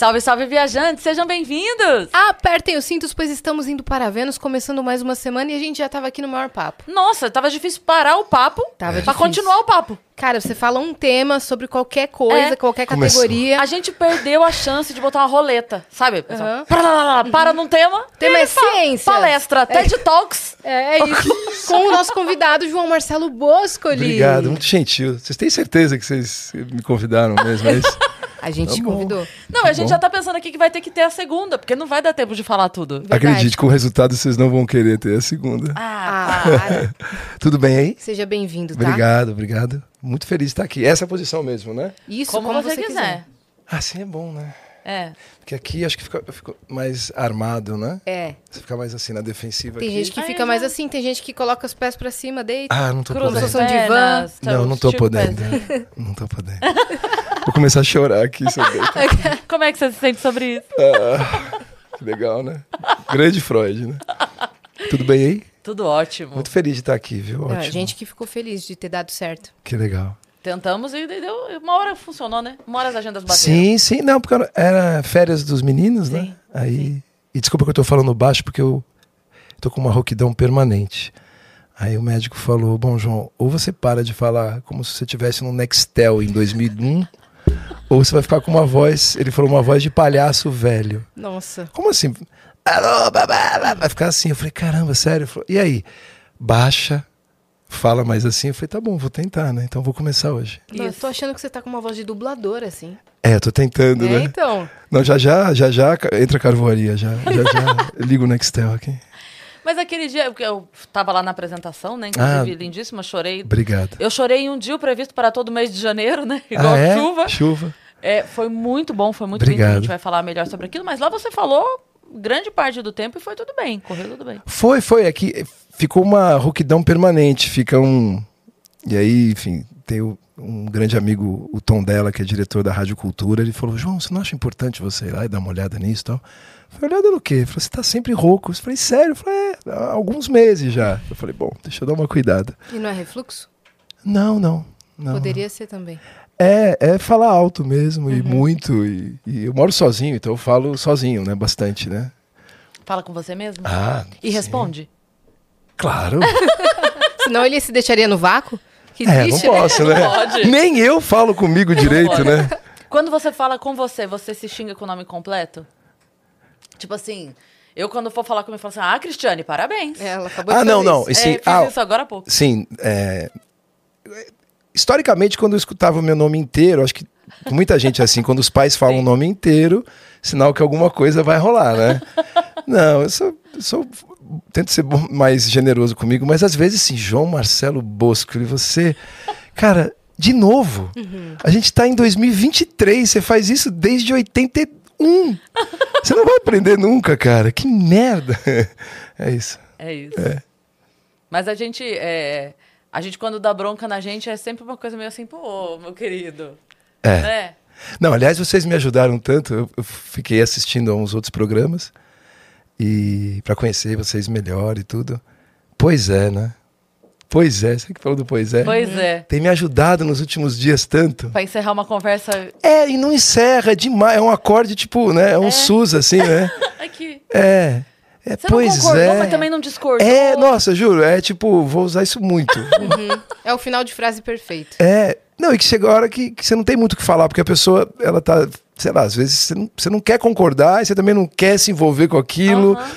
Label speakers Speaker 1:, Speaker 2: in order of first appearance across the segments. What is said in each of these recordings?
Speaker 1: Salve, salve, viajantes! Sejam bem-vindos!
Speaker 2: Apertem os cintos, pois estamos indo para Vênus, começando mais uma semana e a gente já tava aqui no maior papo.
Speaker 1: Nossa, tava difícil parar o papo
Speaker 2: Tava
Speaker 1: pra
Speaker 2: difícil.
Speaker 1: continuar o papo.
Speaker 2: Cara, você fala um tema sobre qualquer coisa,
Speaker 1: É.
Speaker 2: qualquer
Speaker 3: Começou.
Speaker 2: categoria.
Speaker 1: A gente perdeu a chance de botar uma roleta, sabe? pessoal?
Speaker 2: Aham.
Speaker 1: Para, lá, lá, lá, para num tema.
Speaker 2: Tema
Speaker 1: e
Speaker 2: é
Speaker 1: fa-
Speaker 2: ciência.
Speaker 1: Palestra, TED Talks.
Speaker 2: É, é isso. Com o nosso convidado, João Marcelo Boscoli.
Speaker 3: Obrigado, muito gentil. Vocês têm certeza que vocês me convidaram mesmo, é isso?
Speaker 2: A gente
Speaker 3: Tá
Speaker 2: convidou.
Speaker 1: Não, a gente
Speaker 3: bom.
Speaker 1: já tá pensando aqui que vai ter que ter a segunda, porque não vai dar tempo de falar tudo.
Speaker 2: Verdade.
Speaker 3: Acredite, com o resultado vocês não vão querer ter a segunda.
Speaker 1: Ah,
Speaker 2: Ah, para.
Speaker 3: Tudo bem aí?
Speaker 2: Seja bem-vindo, tá?
Speaker 3: Obrigado, obrigado. Muito feliz de estar aqui. Essa é a posição mesmo, né?
Speaker 2: Isso,
Speaker 1: como, você, quiser.
Speaker 3: Assim é bom, né?
Speaker 1: É.
Speaker 3: Porque aqui acho que fica, eu fico mais armado, né?
Speaker 2: É.
Speaker 3: Você fica mais assim na defensiva
Speaker 2: Tem
Speaker 3: aqui.
Speaker 2: gente que
Speaker 1: Aí
Speaker 2: fica
Speaker 1: já-
Speaker 2: mais assim, tem gente que coloca os pés pra cima, deita.
Speaker 3: Ah, não tô
Speaker 1: Cruza
Speaker 3: podendo.
Speaker 2: São divã.
Speaker 1: pernas, tá,
Speaker 3: Não, não tô podendo. Não tô podendo. Vou começar a chorar aqui.
Speaker 1: Como é que você se sente sobre isso?
Speaker 3: Ah, que legal, né? Grande Freud, né? Tudo bem aí?
Speaker 1: Tudo ótimo.
Speaker 3: Muito feliz de estar aqui, viu?
Speaker 2: Ah,
Speaker 3: Ótimo.
Speaker 2: gente que ficou feliz de ter dado certo.
Speaker 3: Que legal.
Speaker 1: Tentamos e deu. Uma hora funcionou, né? Uma hora as agendas bateram.
Speaker 3: Sim, sim. Não, porque era férias dos meninos,
Speaker 1: Sim,
Speaker 3: né? Aí. E desculpa que eu tô falando baixo, porque eu tô com uma rouquidão permanente. Aí o médico falou: Bom, João, ou você para de falar como se você estivesse no Nextel em 2001, ou você vai ficar com uma voz. Ele falou uma voz de palhaço velho.
Speaker 2: Nossa.
Speaker 3: Como assim? Alô, babá, babá. Vai ficar assim. Eu falei: Caramba, sério? Falou, e aí? Baixa, fala mais assim. Eu falei: Tá bom, vou tentar, né? Então vou começar hoje.
Speaker 2: Não, eu tô achando que você tá com uma voz de dublador, assim.
Speaker 3: É, eu tô tentando,
Speaker 2: É,
Speaker 3: né?
Speaker 2: então.
Speaker 3: Não, já já, já já entra a carvoaria, já. Já já ligo o Nextel aqui.
Speaker 1: Mas aquele dia, porque eu tava lá na apresentação, né?
Speaker 3: Ah.
Speaker 1: Inclusive, lindíssima, chorei.
Speaker 3: Obrigado.
Speaker 1: Eu chorei em um dia previsto para todo mês de janeiro, né? Igual
Speaker 3: ah, é?
Speaker 1: chuva.
Speaker 3: Chuva.
Speaker 1: É, foi muito bom, foi muito lindo. A
Speaker 3: Obrigado.
Speaker 1: gente vai falar melhor sobre aquilo, mas lá você falou grande parte do tempo e foi tudo bem, correu tudo bem.
Speaker 3: Foi, foi. Aqui eh, ficou uma rouquidão permanente. Fica um. E aí, enfim, tem o- um grande amigo, o Tom dela, que é diretor da Rádio Cultura. Ele falou: João, você não acha importante você ir lá e dar uma olhada nisso e tal? Eu falei: olhada no quê? Ele falou: você tá sempre rouco. Eu falei: sério? Eu falei: é, há alguns meses já. Eu falei: bom, deixa eu dar uma cuidada.
Speaker 2: E não é refluxo?
Speaker 3: Não, não. não.
Speaker 2: Poderia ser também.
Speaker 3: É, é falar alto mesmo e muito. E, e eu moro sozinho, então eu falo sozinho, né? Bastante, né?
Speaker 1: Fala com você mesmo?
Speaker 3: Ah.
Speaker 1: e
Speaker 3: sim.
Speaker 1: responde.
Speaker 3: Claro.
Speaker 2: Senão ele se deixaria no vácuo? Que
Speaker 3: é, não
Speaker 2: triste, né?
Speaker 3: posso, né?
Speaker 1: pode.
Speaker 3: Nem eu falo comigo direito, né?
Speaker 1: Quando você fala com você, você se xinga com o nome completo? Tipo assim, eu quando for falar comigo, eu falo assim, ah, Cristiane, parabéns.
Speaker 2: É, Ela acabou
Speaker 3: Ah,
Speaker 2: de
Speaker 3: não,
Speaker 2: fazer
Speaker 3: não.
Speaker 2: isso.
Speaker 3: Sim,
Speaker 1: é, fiz
Speaker 3: ah,
Speaker 1: isso agora há pouco.
Speaker 3: sim é, historicamente, quando eu escutava o meu nome inteiro, acho que muita gente é assim, quando os pais falam o nome inteiro, sinal que alguma coisa vai rolar, né? não, eu sou, eu sou- tento ser bom- mais generoso comigo, mas às vezes sim, João Marcelo Bosco, e você, cara, de novo, a gente tá em 2023, você faz isso desde 81. Você não vai aprender nunca, cara. Que merda. É isso.
Speaker 1: É isso. Mas a gente, é, a gente quando dá bronca na gente é sempre uma coisa meio assim, pô, meu querido.
Speaker 3: É.
Speaker 1: Né?
Speaker 3: Não, aliás, vocês me ajudaram tanto. Eu, eu fiquei assistindo a uns outros programas e para conhecer vocês melhor e tudo. Pois é, né? Pois é, você que falou do pois é.
Speaker 1: Pois é.
Speaker 3: Tem me ajudado nos últimos dias tanto.
Speaker 1: Pra encerrar uma conversa
Speaker 3: É, e não encerra, é demais. É um acorde tipo, né? É um sus assim, né?
Speaker 1: aqui.
Speaker 3: É. É,
Speaker 1: Você
Speaker 3: pois
Speaker 1: não concordou,
Speaker 3: é.
Speaker 1: mas também não discordou.
Speaker 3: É, nossa, juro, é tipo, vou usar isso muito.
Speaker 2: É o final de frase perfeito.
Speaker 3: É. Não, e que chega a hora que, que você não tem muito o que falar, porque a pessoa, ela tá, sei lá, às vezes você não, você não quer concordar, e você também não quer se envolver com aquilo.
Speaker 1: Aham.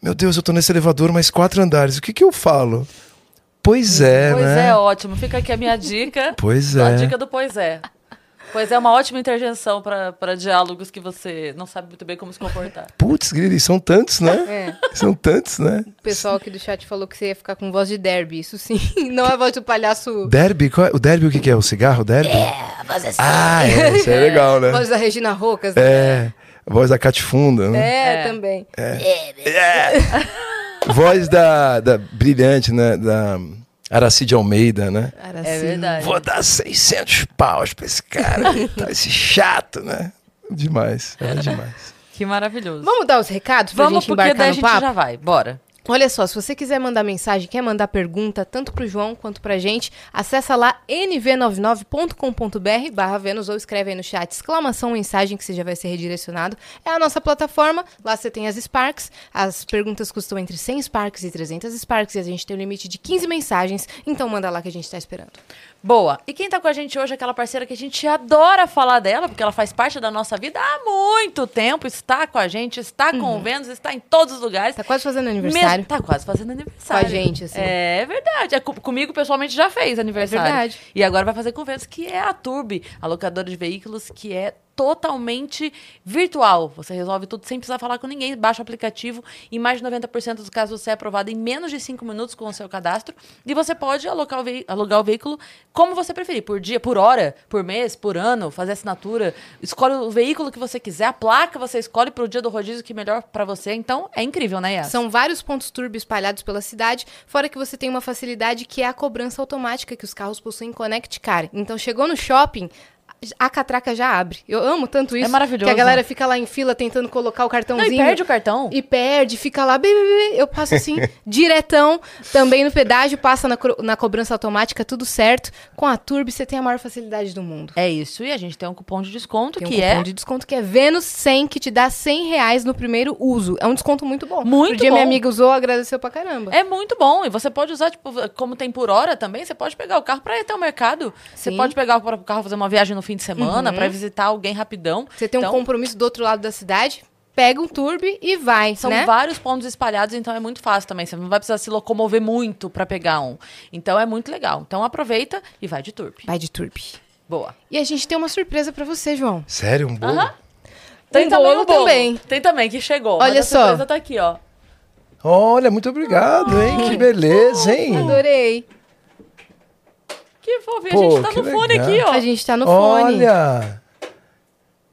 Speaker 3: Meu Deus, eu tô nesse elevador mais quatro andares, o que que eu falo? Pois é,
Speaker 1: Pois
Speaker 3: né?
Speaker 1: é, ótimo. Fica aqui a minha dica.
Speaker 3: Pois
Speaker 1: A
Speaker 3: é.
Speaker 1: dica do Pois é. Pois é uma ótima intervenção para diálogos que você não sabe muito bem como se comportar.
Speaker 3: Putz, Grili, são tantos, né?
Speaker 2: É.
Speaker 3: São tantos, né?
Speaker 2: O pessoal aqui do chat falou que você ia ficar com voz de derby. Isso sim. Não é a voz do palhaço.
Speaker 3: Derby, qual é- o derby o que que é? O cigarro, o derby? É, a voz assim. Ah, é, isso é legal, né?
Speaker 2: Voz da Regina Rocas. né?
Speaker 3: É, a voz da Catifunda, né?
Speaker 2: É,
Speaker 1: É.
Speaker 2: também.
Speaker 3: Voz da, da brilhante, né? Da Aracide Almeida, né?
Speaker 1: É verdade.
Speaker 3: Vou dar 600 paus pra esse cara, tá, esse chato, né? Demais, é demais.
Speaker 1: Que maravilhoso.
Speaker 2: Vamos dar os recados pra
Speaker 1: Vamos,
Speaker 2: gente
Speaker 1: porque
Speaker 2: embarcar
Speaker 1: daí a
Speaker 2: no
Speaker 1: gente
Speaker 2: papo?
Speaker 1: já vai. Bora.
Speaker 2: Olha só, se você quiser mandar mensagem, quer mandar pergunta, tanto pro João quanto pra gente, acessa lá nv99.com.br barra Vênus ou escreve aí no chat exclamação mensagem que você já vai ser redirecionado. É a nossa plataforma, lá você tem as Sparks, as perguntas custam entre 100 Sparks e 300 Sparks e a gente tem um limite de 15 mensagens, então manda lá que a gente tá esperando.
Speaker 1: Boa. E quem tá com a gente hoje é aquela parceira que a gente adora falar dela, porque ela faz parte da nossa vida há muito tempo, está com a gente, está com o Vênus, está em todos os lugares.
Speaker 2: Tá quase fazendo aniversário.
Speaker 1: Mesmo- tá quase fazendo aniversário.
Speaker 2: Com a gente, assim.
Speaker 1: É verdade. É, co- comigo, pessoalmente, já fez aniversário.
Speaker 2: É verdade.
Speaker 1: E agora vai fazer com o Vênus, que é a Turbi, a locadora de veículos, que é totalmente virtual. Você resolve tudo sem precisar falar com ninguém, baixa o aplicativo. Em mais de 90% dos casos você é aprovado em menos de 5 minutos com o seu cadastro. E você pode alocar o alugar o veículo como você preferir, por dia, por hora, por mês, por ano, fazer assinatura. Escolhe o veículo que você quiser, a placa você escolhe para o dia do rodízio que é melhor para você. Então, é incrível, né, Yas?
Speaker 2: São vários pontos turbo espalhados pela cidade, fora que você tem uma facilidade que é a cobrança automática que os carros possuem Connect Car. Então chegou no shopping, a catraca já abre. Eu amo tanto isso.
Speaker 1: maravilhoso.
Speaker 2: Que a galera fica lá em fila tentando colocar o
Speaker 1: Não,
Speaker 2: cartãozinho.
Speaker 1: e perde o cartão.
Speaker 2: E perde, fica lá, bi, bi, bi. eu passo assim, diretão, também no pedágio, passa na, na cobrança automática, tudo certo. Com a Turbo você tem a maior facilidade do mundo.
Speaker 1: É isso. E a gente tem um cupom de desconto
Speaker 2: Tem um
Speaker 1: que
Speaker 2: cupom
Speaker 1: é.
Speaker 2: de desconto que é Vênus 100, que te dá 100 reais no primeiro uso. É um desconto muito bom.
Speaker 1: Muito
Speaker 2: o dia
Speaker 1: bom.
Speaker 2: minha amiga usou, agradeceu pra caramba.
Speaker 1: É muito bom. E você pode usar, tipo, como tem por hora também, você pode pegar o carro para ir até o mercado. Você
Speaker 2: Sim.
Speaker 1: pode pegar o carro fazer uma viagem no fim de semana, para visitar alguém rapidão.
Speaker 2: Você tem um
Speaker 1: Então,
Speaker 2: compromisso do outro lado da cidade, pega um turbi e vai,
Speaker 1: São
Speaker 2: né?
Speaker 1: vários pontos espalhados, então é muito fácil também. Você não vai precisar se locomover muito para pegar um. Então é muito legal. Então aproveita e vai de turp.
Speaker 2: Vai de turbi.
Speaker 1: Boa.
Speaker 2: E a gente tem uma surpresa pra você, João.
Speaker 3: Sério, um bolo?
Speaker 1: Aham.
Speaker 2: Um
Speaker 1: Tem também
Speaker 2: bolo também.
Speaker 1: Tem também, que chegou.
Speaker 2: Olha
Speaker 1: mas a
Speaker 2: só.
Speaker 1: surpresa tá aqui, ó.
Speaker 3: Olha, muito obrigado, hein? Que beleza, hein?
Speaker 2: Adorei.
Speaker 1: Que fofinho.
Speaker 3: Pô,
Speaker 1: a gente tá
Speaker 3: que
Speaker 1: no fone
Speaker 3: legal.
Speaker 1: aqui, ó.
Speaker 2: A gente tá no fone.
Speaker 3: Olha,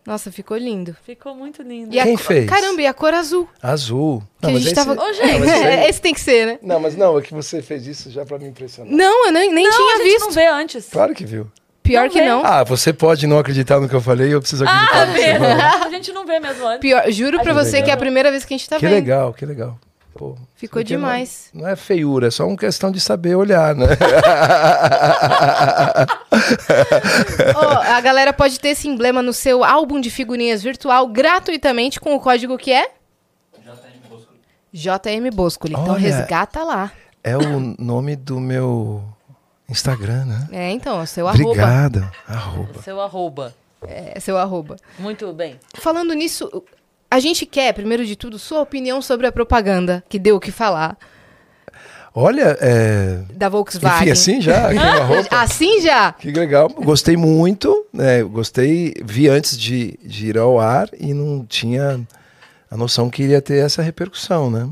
Speaker 2: Nossa, ficou lindo.
Speaker 1: Ficou muito lindo.
Speaker 2: E a
Speaker 3: Quem
Speaker 2: co-
Speaker 3: fez?
Speaker 2: Caramba, e a cor azul.
Speaker 3: azul.
Speaker 2: Que a gente
Speaker 3: esse-
Speaker 2: tava...
Speaker 1: Gente.
Speaker 3: Não, esse
Speaker 2: Esse tem que ser, né?
Speaker 3: Não, mas não, é que você fez isso já pra me impressionar.
Speaker 2: Não, eu nem, nem
Speaker 1: não,
Speaker 2: tinha
Speaker 1: a gente
Speaker 2: visto.
Speaker 1: não vê antes.
Speaker 3: Claro que viu.
Speaker 2: Pior
Speaker 1: Não
Speaker 2: que
Speaker 1: vê.
Speaker 2: não.
Speaker 3: Ah, você pode não acreditar no que eu falei, eu preciso acreditar
Speaker 1: Ah,
Speaker 3: no que você.
Speaker 1: A gente não vê mesmo antes.
Speaker 2: Pior, juro pra
Speaker 1: Que
Speaker 2: você
Speaker 3: legal.
Speaker 2: que é a primeira vez que a gente tá
Speaker 3: Que
Speaker 2: vendo.
Speaker 3: legal, que legal. Pô,
Speaker 2: Ficou
Speaker 3: aqui não-
Speaker 2: demais.
Speaker 3: Não, é feiura, é só uma questão de saber olhar, né?
Speaker 2: Ó, a galera pode ter esse emblema no seu álbum de figurinhas virtual gratuitamente com o código que é? JM Boscoli. Então
Speaker 3: Olha.
Speaker 2: resgata lá.
Speaker 3: é o nome do meu Instagram, né?
Speaker 2: É, então, é seu arroba.
Speaker 3: Obrigado. Arroba.
Speaker 1: Seu arroba.
Speaker 2: É seu arroba.
Speaker 1: Muito bem.
Speaker 2: Falando nisso, a gente quer, primeiro de tudo, sua opinião sobre a propaganda que deu o que falar
Speaker 3: Olha, é...
Speaker 2: da Volkswagen.
Speaker 3: enfim, assim já.
Speaker 2: Assim já?
Speaker 3: Que legal, gostei muito, né? Gostei, vi antes de, de ir ao ar e não tinha a noção que iria ter essa repercussão, né?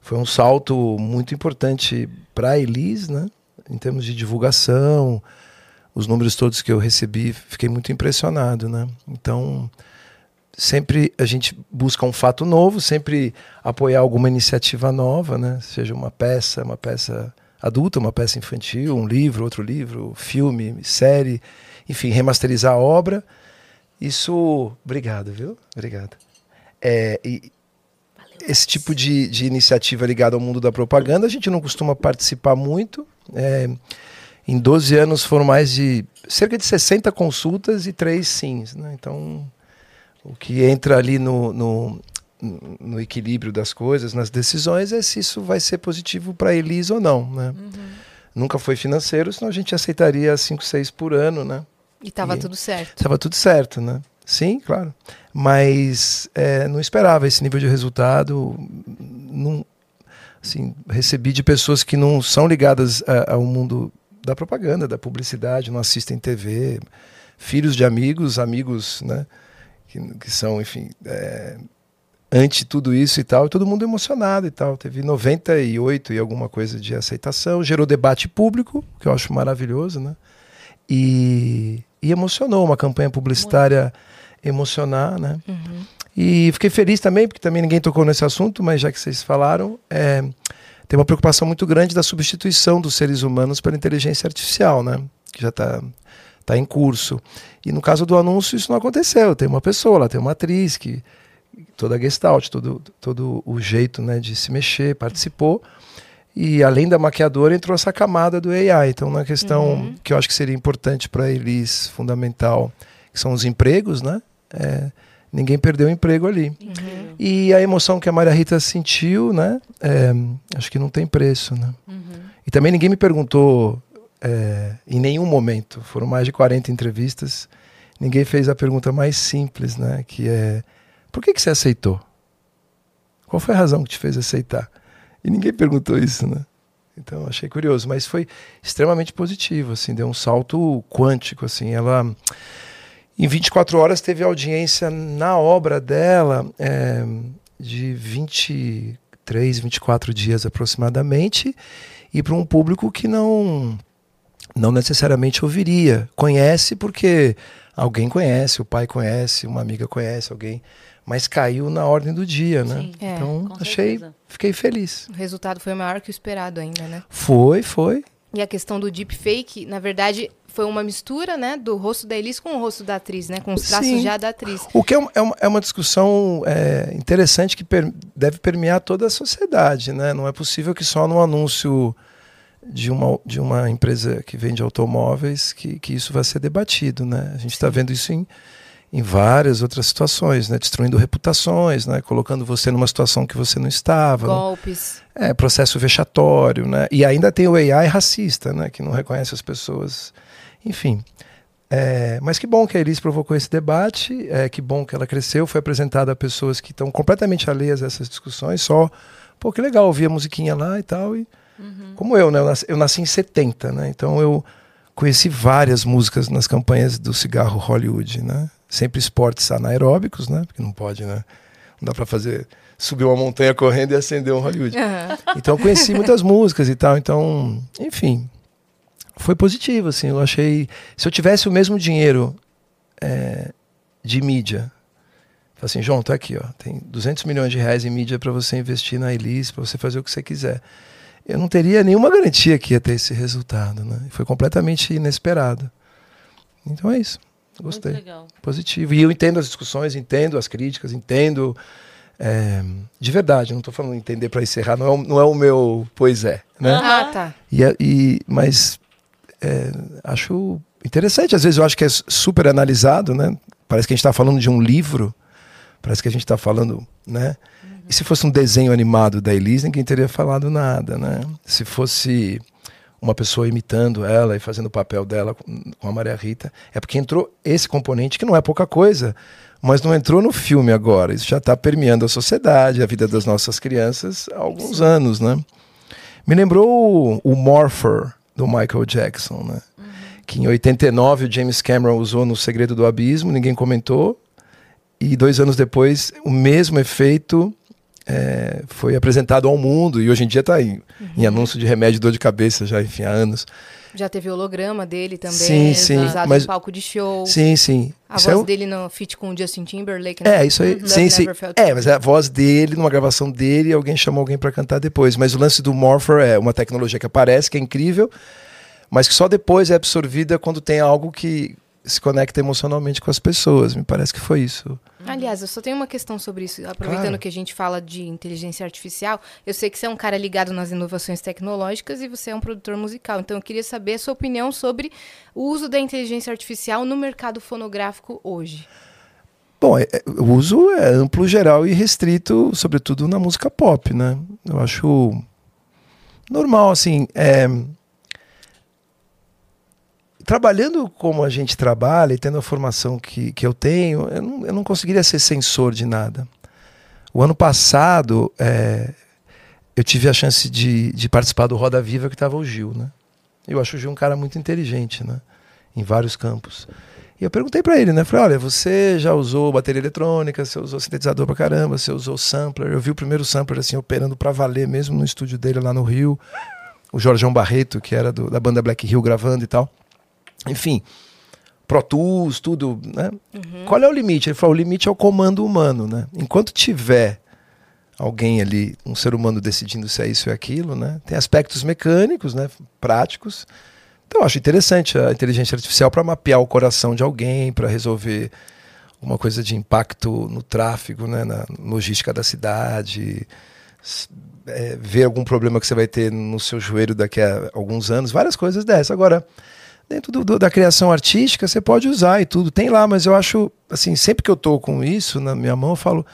Speaker 3: Foi um salto muito importante para a Elis, né? Em termos de divulgação, os números todos que eu recebi, fiquei muito impressionado, né? Então, sempre a gente busca um fato novo, sempre apoiar alguma iniciativa nova, né? Seja uma peça, uma peça adulta, uma peça infantil, um livro, outro livro, filme, série, enfim, remasterizar a obra. Isso, obrigado, viu? Obrigado. É, e esse tipo de, de iniciativa ligada ao mundo da propaganda, a gente não costuma participar muito. É, em 12 anos foram mais de cerca de 60 consultas e três sims. Né? Então, o que entra ali no, no, no equilíbrio das coisas, nas decisões, é se isso vai ser positivo para Elis ou não. Né? Nunca foi financeiro, senão a gente aceitaria 5, 6 por ano, né?
Speaker 2: E tava
Speaker 3: E-
Speaker 2: tudo certo.
Speaker 3: Estava tudo certo, né? Sim, claro. Mas é, não esperava esse nível de resultado. Não, assim, recebi de pessoas que não são ligadas a- ao mundo da propaganda, da publicidade, não assistem TV, filhos de amigos, amigos, né? Que, que são, enfim, é, ante tudo isso e tal, e todo mundo emocionado e tal. Teve 98 e alguma coisa de aceitação, gerou debate público, que eu acho maravilhoso, né? E, e emocionou uma campanha publicitária emocionar, né? E fiquei feliz também, porque também ninguém tocou nesse assunto, mas já que vocês falaram, é, tem uma preocupação muito grande da substituição dos seres humanos pela inteligência artificial, né? Que já está tá em curso. E no caso do anúncio, isso não aconteceu. Tem uma pessoa lá, tem uma atriz que toda a gestalt, todo, todo o jeito né, de se mexer, participou. E além da maquiadora, entrou essa camada do AI. Então, na questão
Speaker 2: Uhum.
Speaker 3: que eu acho que seria importante para eles, fundamental, que são os empregos, né? É, ninguém perdeu o emprego ali.
Speaker 1: Incrível.
Speaker 3: E a emoção que a Maria Rita sentiu, né? é, acho que não tem preço, né?
Speaker 1: Uhum.
Speaker 3: E também ninguém me perguntou é, em nenhum momento, foram mais de 40 entrevistas, ninguém fez a pergunta mais simples, né? Que é, por que, que você aceitou? Qual foi a razão que te fez aceitar? E ninguém perguntou isso, né? Então achei curioso, mas foi extremamente positivo, assim, deu um salto quântico, assim, ela em 24 horas teve audiência na obra dela é, de 23, 24 dias aproximadamente, e para um público que não não necessariamente ouviria. Conhece porque alguém conhece, o pai conhece, uma amiga conhece, alguém, mas caiu na ordem do dia, né?
Speaker 1: Sim,
Speaker 2: É,
Speaker 3: então achei,
Speaker 1: certeza.
Speaker 3: fiquei feliz.
Speaker 2: O resultado foi maior que o esperado ainda, né?
Speaker 3: Foi, foi.
Speaker 2: E a questão do deepfake, na verdade, foi uma mistura, né, do rosto da Elis com o rosto da atriz, né? Com os traços
Speaker 3: Sim.
Speaker 2: já da atriz.
Speaker 3: O que é uma, é uma, é uma discussão é, interessante que per- deve permear toda a sociedade, né? Não é possível que só no anúncio de uma, de uma empresa que vende automóveis que, que isso vai ser debatido, né? A gente está vendo isso em, em várias outras situações, né? Destruindo reputações, né? Colocando você numa situação que você não estava.
Speaker 2: Golpes.
Speaker 3: É, processo vexatório, né? E ainda tem o AI racista, né? Que não reconhece as pessoas. Enfim. É, mas que bom que a Elis provocou esse debate, é, que bom que ela cresceu, foi apresentada a pessoas que estão completamente alheias a essas discussões, só, pô, que legal, ouvir a musiquinha lá e tal, e como eu, né, eu nasci, eu nasci em 70, né, então eu conheci várias músicas nas campanhas do cigarro Hollywood, né, sempre esportes anaeróbicos, né, porque não pode, né, não dá pra fazer, subir uma montanha correndo e acender um Hollywood.
Speaker 2: Aham.
Speaker 3: Então eu conheci muitas músicas e tal, então, enfim, foi positivo, assim, eu achei, se eu tivesse o mesmo dinheiro é, de mídia, falei assim, João, tá aqui, ó, tem 200 milhões de reais em mídia para você investir na Elis, para você fazer o que você quiser. Eu não teria nenhuma garantia que ia ter esse resultado, né? Foi completamente inesperado. Então é isso. Gostei
Speaker 1: Muito legal.
Speaker 3: positivo. E eu entendo as discussões, entendo as críticas, entendo. é, de verdade, não estou falando entender para encerrar, não é, o- não é o meu pois é. Né?
Speaker 2: Ah, tá.
Speaker 3: E, e- mas é, acho interessante, às vezes eu acho que é super analisado, né? Parece que a gente está falando de um livro, parece que a gente está falando, né? E se fosse um desenho animado da Elise, ninguém teria falado nada, né? Se fosse uma pessoa imitando ela e fazendo o papel dela com a Maria Rita, é porque entrou esse componente que não é pouca coisa, mas não entrou no filme agora. Isso já está permeando a sociedade, a vida das nossas crianças há alguns anos, né? Me lembrou o, o Morpher do Michael Jackson, né? Que em 89 o James Cameron usou no Segredo do Abismo, ninguém comentou. E dois anos depois, o mesmo efeito é, foi apresentado ao mundo e hoje em dia está em, em anúncio de remédio de dor de cabeça já, enfim, há anos.
Speaker 2: Já teve holograma dele também.
Speaker 3: Sim, sim,
Speaker 2: Usado
Speaker 3: mas-
Speaker 2: em palco de show.
Speaker 3: Sim, sim.
Speaker 2: A
Speaker 3: Isso é
Speaker 2: voz
Speaker 3: um-
Speaker 2: dele no feat com o Justin Timberlake, né?
Speaker 3: É, isso aí.
Speaker 2: Love
Speaker 3: Sim, sim. É, mas é a voz dele, numa gravação dele, alguém chamou alguém pra cantar depois. Mas o lance do Morpher é uma tecnologia que aparece, que é incrível, mas que só depois é absorvida quando tem algo que se conecta emocionalmente com as pessoas. Me parece que foi isso.
Speaker 2: Aliás, eu só tenho uma questão sobre isso. Aproveitando
Speaker 3: Claro.
Speaker 2: que a gente fala de inteligência artificial, eu sei que você é um cara ligado nas inovações tecnológicas e você é um produtor musical. Então eu queria saber a sua opinião sobre o uso da inteligência artificial no mercado fonográfico hoje.
Speaker 3: Bom, é- é- o uso é amplo, geral e restrito, sobretudo na música pop, né? Eu acho normal, assim. é, Trabalhando como a gente trabalha e tendo a formação que, que eu tenho, eu não, eu não conseguiria ser censor de nada. O ano passado, é, eu tive a chance de, de participar do Roda Viva que estava o Gil, né? Eu acho o Gil um cara muito inteligente, né? Em vários campos. E eu perguntei pra ele, né? Falei, olha, você já usou bateria eletrônica, você usou sintetizador pra caramba, você usou sampler. Eu vi o primeiro sampler assim operando pra valer mesmo no estúdio dele lá no Rio. O Jorgeão Barreto, que era do- da banda Black Hill gravando e tal. Enfim, Pro Tools, tudo, né? Qual é o limite? Ele falou, o limite é o comando humano, né? Enquanto tiver alguém ali, um ser humano decidindo se é isso ou aquilo, né? Tem aspectos mecânicos, né? Práticos. Então, eu acho interessante a inteligência artificial para mapear o coração de alguém, para resolver alguma coisa de impacto no tráfego, né, na logística da cidade, é, ver algum problema que você vai ter no seu joelho daqui a alguns anos, várias coisas dessas. Agora, dentro do- do- da criação artística, você pode usar e tudo, tem lá, mas eu acho, assim, sempre que eu tô com isso na minha mão, eu falo,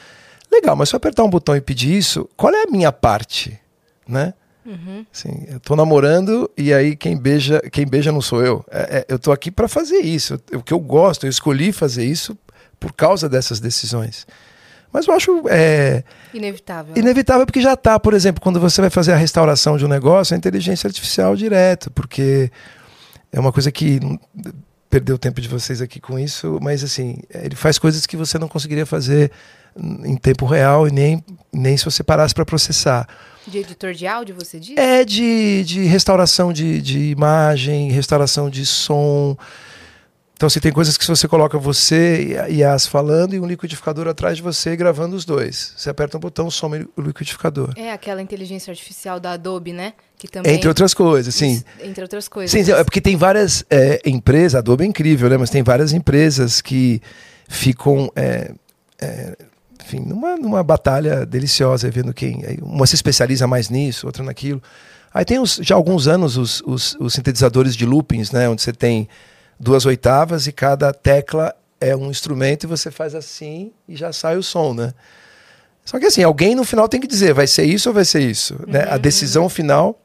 Speaker 3: legal, mas se eu apertar um botão e pedir isso, qual é a minha parte, né? Assim, eu tô namorando e aí quem beija, quem beija não sou eu. É- é- eu tô aqui para fazer isso. O que eu gosto, eu escolhi fazer isso por causa dessas decisões. Mas eu acho é,
Speaker 2: Inevitável.
Speaker 3: inevitável porque já tá, por exemplo, quando você vai fazer a restauração de um negócio, a inteligência artificial direto, porque é uma coisa que perdeu o tempo de vocês aqui com isso, mas assim, ele faz coisas que você não conseguiria fazer em tempo real e nem, nem se você parasse para processar.
Speaker 2: De editor de áudio, você diz?
Speaker 3: É de, de restauração de, de imagem, restauração de som. Então, assim, tem coisas que você coloca você e, as falando e um liquidificador atrás de você gravando os dois. Você aperta um botão, some o liquidificador.
Speaker 2: É aquela inteligência artificial da Adobe, né? Que também.
Speaker 3: Entre outras coisas, sim.
Speaker 2: Entre outras coisas.
Speaker 3: Sim, é porque tem várias é, empresas, a Adobe é incrível, né? Mas tem várias empresas que ficam, é, é, enfim, numa, numa batalha deliciosa, vendo quem. Uma se especializa mais nisso, outra naquilo. Aí tem os- já há alguns anos os, os, os sintetizadores de loopings, né? Onde você tem duas oitavas e cada tecla é um instrumento e você faz assim e já sai o som, né? Só que assim, alguém no final tem que dizer, vai ser isso ou vai ser isso? né? A decisão final.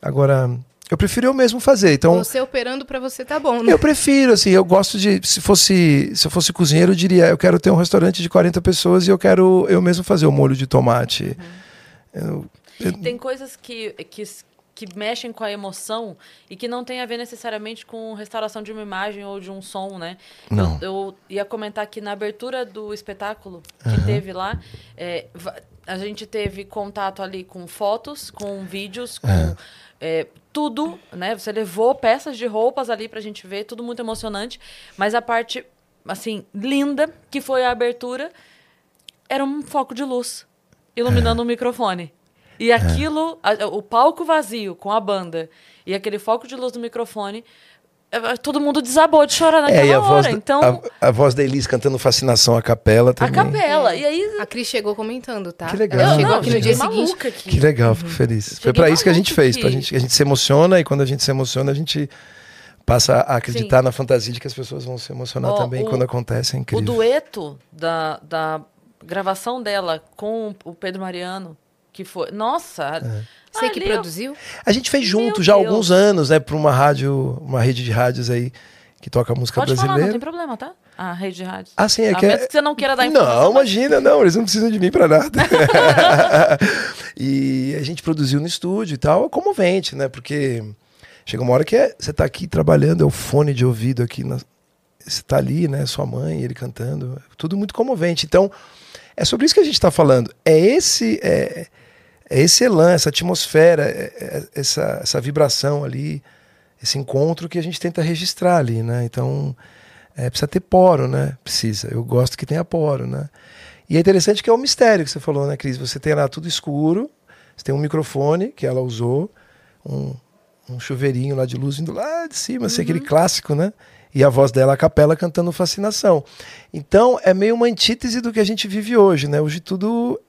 Speaker 3: Agora, eu prefiro eu mesmo fazer. Então,
Speaker 2: Você operando pra você tá bom, né?
Speaker 3: eu prefiro, assim, eu gosto de. Se fosse, se eu fosse cozinheiro, eu diria, eu quero ter um restaurante de 40 pessoas e eu quero eu mesmo fazer o molho de tomate. Eu- eu-
Speaker 1: Tem coisas que, que, que mexem com a emoção e que não tem a ver necessariamente com restauração de uma imagem ou de um som, né?
Speaker 3: Não.
Speaker 1: Eu, eu ia comentar que na abertura do espetáculo que teve lá, é, a gente teve contato ali com fotos, com vídeos, com é, tudo, né? Você levou peças de roupas ali pra gente ver, tudo muito emocionante. Mas a parte, assim, linda, que foi a abertura, era um foco de luz iluminando o microfone. E aquilo, a- o palco vazio com a banda e aquele foco de luz no microfone, eh, todo mundo desabou de chorar naquela
Speaker 3: É, e a voz,
Speaker 1: hora.
Speaker 3: da-
Speaker 1: Então,
Speaker 3: a, a voz da Elis cantando Fascinação à capela
Speaker 1: a
Speaker 3: também.
Speaker 1: capela. E aí,
Speaker 2: A Cris chegou comentando, tá?
Speaker 3: Que legal.
Speaker 2: Ela
Speaker 3: Eu-
Speaker 2: chegou
Speaker 3: não,
Speaker 2: aqui no dia seguinte.
Speaker 1: maluca aqui.
Speaker 3: Que legal, fico feliz. Foi
Speaker 1: Cheguei
Speaker 3: pra isso que a gente fez,
Speaker 1: aqui.
Speaker 3: pra gente, a gente se emociona e quando a gente se emociona, a gente passa a acreditar na fantasia de que as pessoas vão se emocionar
Speaker 1: Ó,
Speaker 3: também
Speaker 1: o-
Speaker 3: quando acontece, é
Speaker 1: o
Speaker 3: incrível.
Speaker 1: dueto da, da gravação dela com o Pedro Mariano, que foi. Nossa!
Speaker 2: Você que
Speaker 1: ali eu-
Speaker 2: produziu?
Speaker 3: A gente fez junto
Speaker 1: Meu
Speaker 3: já há alguns anos, né, pra uma rádio, uma rede de rádios aí que toca música
Speaker 1: Pode falar, não
Speaker 3: brasileira.
Speaker 1: tem problema, tá? A rede de rádio.
Speaker 3: Ah, sim, é
Speaker 1: A
Speaker 3: que
Speaker 1: menos
Speaker 3: é...
Speaker 1: que você não queira dar.
Speaker 3: Não,
Speaker 1: mas-
Speaker 3: imagina, não, eles não precisam de mim pra nada. e a gente produziu no estúdio e tal, é comovente, né? Porque chega uma hora que é, você tá aqui trabalhando, é o fone de ouvido aqui, na, você tá ali, né? Sua mãe, ele cantando, é tudo muito comovente. Então, é sobre isso que a gente tá falando. É esse, é, é esse elan, essa atmosfera, é- é- essa, essa vibração ali, esse encontro que a gente tenta registrar ali, né? Então, é, precisa ter poro, né? Precisa. Eu gosto que tenha poro, né? E é interessante que é o mistério que você falou, né, Cris? Você tem lá tudo escuro, você tem um microfone que ela usou, um, um chuveirinho lá de luz vindo lá de cima, assim, aquele clássico, né? E a voz dela, a capela, cantando Fascinação. Então, é meio uma antítese do que a gente vive hoje, né? Hoje tudo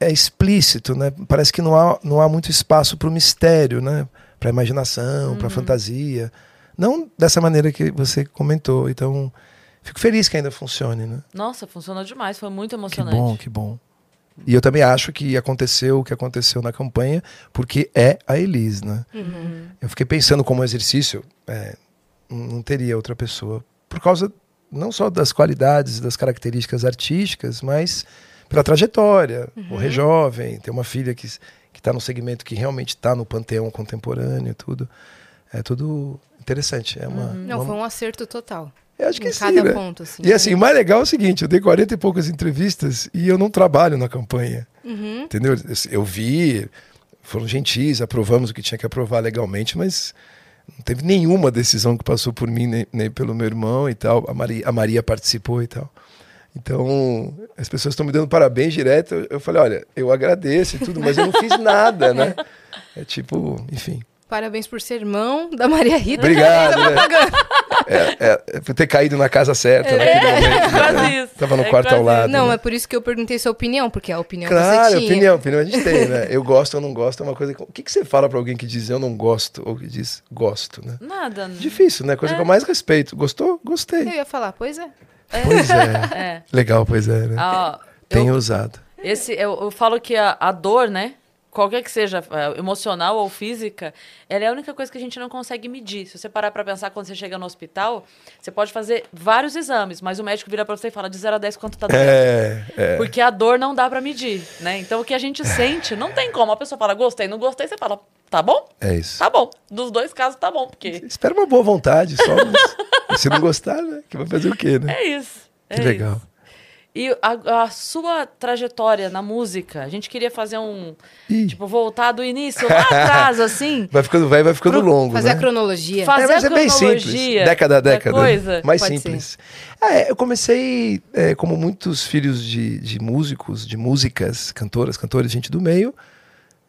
Speaker 3: é explícito, né? Parece que não há, não há muito espaço para o mistério, né? Para imaginação, para fantasia. Não dessa maneira que você comentou. Então, fico feliz que ainda funcione, né?
Speaker 1: Nossa, funcionou demais, foi muito
Speaker 3: Que
Speaker 1: emocionante.
Speaker 3: bom, que bom. E eu também acho que aconteceu o que aconteceu na campanha, porque é a Elis, né? Eu fiquei pensando como exercício, é, não teria outra pessoa. Por causa não só das qualidades, das características artísticas, mas pela trajetória. Morrer jovem, ter uma filha que está no segmento que realmente está no panteão contemporâneo, tudo. É tudo interessante. É uma,
Speaker 2: Não,
Speaker 3: uma-
Speaker 2: foi um acerto total.
Speaker 3: eu acho que
Speaker 2: em
Speaker 3: sim,
Speaker 2: cada
Speaker 3: né?
Speaker 2: ponto, assim.
Speaker 3: E assim, o mais legal é o seguinte, eu dei 40 e poucas entrevistas e eu não trabalho na campanha.
Speaker 2: Uhum.
Speaker 3: Entendeu? Eu- Eu vi, foram gentis, aprovamos o que tinha que aprovar legalmente, mas não teve nenhuma decisão que passou por mim, nem, nem pelo meu irmão e tal. A Maria, a Maria participou e tal. Então, as pessoas estão me dando parabéns direto. Eu- Eu falei, olha, eu agradeço e tudo, mas eu não fiz nada, né? É tipo, enfim.
Speaker 2: Parabéns por ser irmão da Maria Rita.
Speaker 3: Obrigado, né? é, é, é por ter caído na casa certa naquele momento. né?
Speaker 1: quase isso.
Speaker 3: Tava no
Speaker 1: É
Speaker 3: quarto ao lado.
Speaker 2: Não,
Speaker 3: né?
Speaker 2: é por isso que eu perguntei sua opinião, porque a opinião
Speaker 3: Claro,
Speaker 2: você tinha.
Speaker 3: opinião, opinião a gente tem, né? Eu gosto ou não gosto é uma coisa. que- O que, que você fala pra alguém que diz eu não gosto ou que diz gosto, né?
Speaker 1: Nada.
Speaker 3: Difícil, né? Coisa que eu mais respeito. Gostou?
Speaker 2: Eu
Speaker 3: Gostei.
Speaker 2: ia falar, pois é.
Speaker 3: Pois é.
Speaker 1: É.
Speaker 3: Legal, pois é, né?
Speaker 1: Ah,
Speaker 3: Tenho
Speaker 1: eu,
Speaker 3: usado.
Speaker 1: esse, eu, eu falo que a, a dor, né? Qualquer que seja, é, emocional ou física, ela é a única coisa que a gente não consegue medir. Se você parar pra pensar quando você chega no hospital, você pode fazer vários exames, mas o médico vira pra você e fala de 0 a 10 quanto tá doendo.
Speaker 3: É, é.
Speaker 1: Porque a dor não dá pra medir, né? Então o que a gente sente, não tem como. A pessoa fala, gostei, não gostei, você fala, tá bom?
Speaker 3: É isso.
Speaker 1: Tá bom. Dos dois casos tá bom, porque
Speaker 3: Espera uma boa vontade só. Se não gostar, né? Que vai fazer o quê, né?
Speaker 1: é isso. é
Speaker 3: Que legal.
Speaker 1: isso. E a, a sua trajetória na música, a gente queria fazer um.
Speaker 3: Ih.
Speaker 1: Tipo, voltar do início lá atrás, assim.
Speaker 3: Vai ficando velho, vai ficando longo,
Speaker 2: Fazer
Speaker 3: né?
Speaker 2: a cronologia.
Speaker 1: Fa-
Speaker 3: É,
Speaker 1: Fazer
Speaker 3: mas
Speaker 1: a
Speaker 3: é bem simples.
Speaker 1: cronologia
Speaker 3: Década a
Speaker 1: da
Speaker 3: década.
Speaker 1: coisa.
Speaker 3: Mais
Speaker 2: Pode
Speaker 3: simples. É, eu comecei, é, como muitos filhos de, de músicos, de músicas, cantoras, cantores, gente do meio,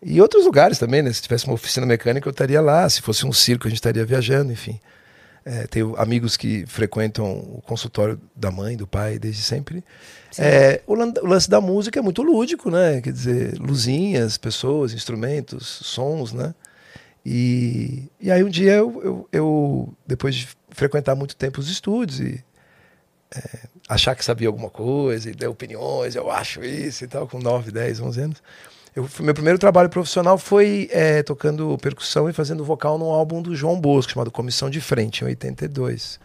Speaker 3: e outros lugares também, né? Se tivesse uma oficina mecânica, eu estaria lá. Se fosse um circo, a gente estaria viajando, enfim. É, tenho amigos que frequentam o consultório da mãe, do pai, desde sempre. É, o, o lance da música é muito lúdico, né? Quer dizer, luzinhas, pessoas, instrumentos, sons, né? E, e aí um dia eu, eu, eu, depois de frequentar muito tempo os estúdios e é, achar que sabia alguma coisa e dar opiniões, eu acho isso e tal, com 9, 10, 11 anos. Eu, meu primeiro trabalho profissional foi é, tocando percussão e fazendo vocal num álbum do João Bosco, chamado Comissão de Frente, em 82.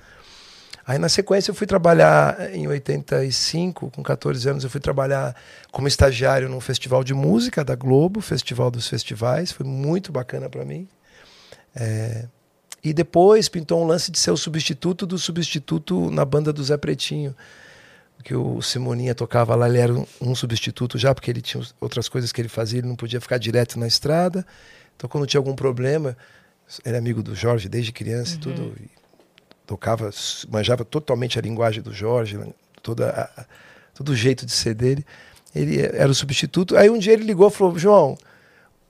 Speaker 3: Aí na sequência eu fui trabalhar em 85, com 14 anos, eu fui trabalhar como estagiário num festival de música da Globo, Festival dos Festivais, foi muito bacana para mim. É, e depois pintou um lance de ser o substituto do substituto na banda do Zé Pretinho, que o Simoninha tocava lá, ele era um, um substituto já, porque ele tinha outras coisas que ele fazia, ele não podia ficar direto na estrada. Então quando tinha algum problema, ele é amigo do Jorge desde criança e tudo, e tocava, manjava totalmente a linguagem do Jorge, toda a- todo o jeito de ser dele. Ele era o substituto. Aí um dia ele ligou e falou: João,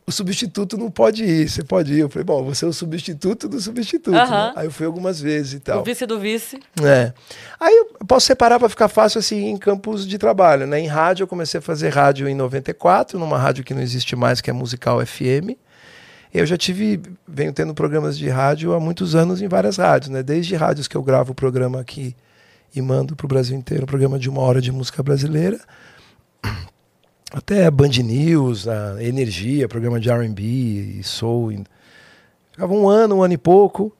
Speaker 3: o substituto não pode ir, você pode ir. Eu falei: Bom, você é o substituto do substituto. Né? Aí eu fui algumas vezes e tal.
Speaker 1: O vice do vice.
Speaker 3: É. Aí eu posso separar para ficar fácil assim em campos de trabalho, né? Em rádio eu comecei a fazer rádio em 94, numa rádio que não existe mais, que é Musical FM. Eu já tive, venho tendo programas de rádio há muitos anos em várias rádios, né? Desde rádios que eu gravo o programa aqui e mando para o Brasil inteiro, um programa de uma hora de música brasileira, até Band News, a Energia, programa de R&B soul. Ficava um ano, um ano e pouco.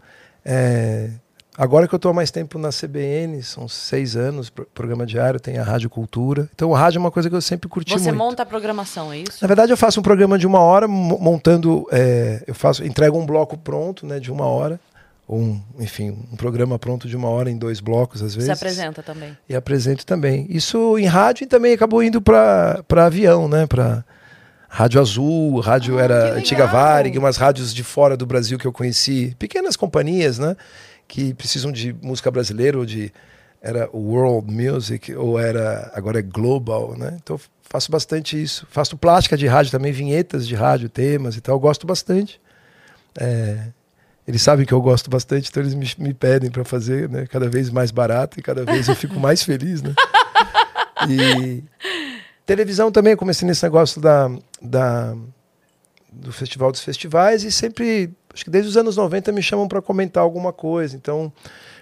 Speaker 3: É, Agora que eu estou há mais tempo na CBN, são seis anos, pro- programa diário, tem a Rádio Cultura. Então, o rádio é uma coisa que eu sempre curti
Speaker 1: Você
Speaker 3: muito.
Speaker 1: monta a programação, é isso?
Speaker 3: Na verdade, eu faço um programa de uma hora, mo- montando, é, eu faço, entrego um bloco pronto, né, de uma hora, ou um, enfim, um programa pronto de uma hora em dois blocos às vezes.
Speaker 1: Você apresenta também.
Speaker 3: E apresento também. Isso em rádio e também acabou indo para avião, né, para Rádio Azul, rádio
Speaker 2: Ah,
Speaker 3: era antiga Varig, umas rádios de fora do Brasil que eu conheci, pequenas companhias, né, que precisam de música brasileira ou de era World Music ou era agora é Global, né? Então faço bastante isso. Faço plástica de rádio também, vinhetas de rádio, temas e tal. Eu gosto bastante. É, eles sabem que eu gosto bastante, então eles me, me pedem para fazer, né? Cada vez mais barato e cada vez eu fico mais feliz, né? E televisão também, eu comecei nesse negócio da, da do Festival dos Festivais e sempre, acho que desde os anos 90 me chamam para comentar alguma coisa. Então,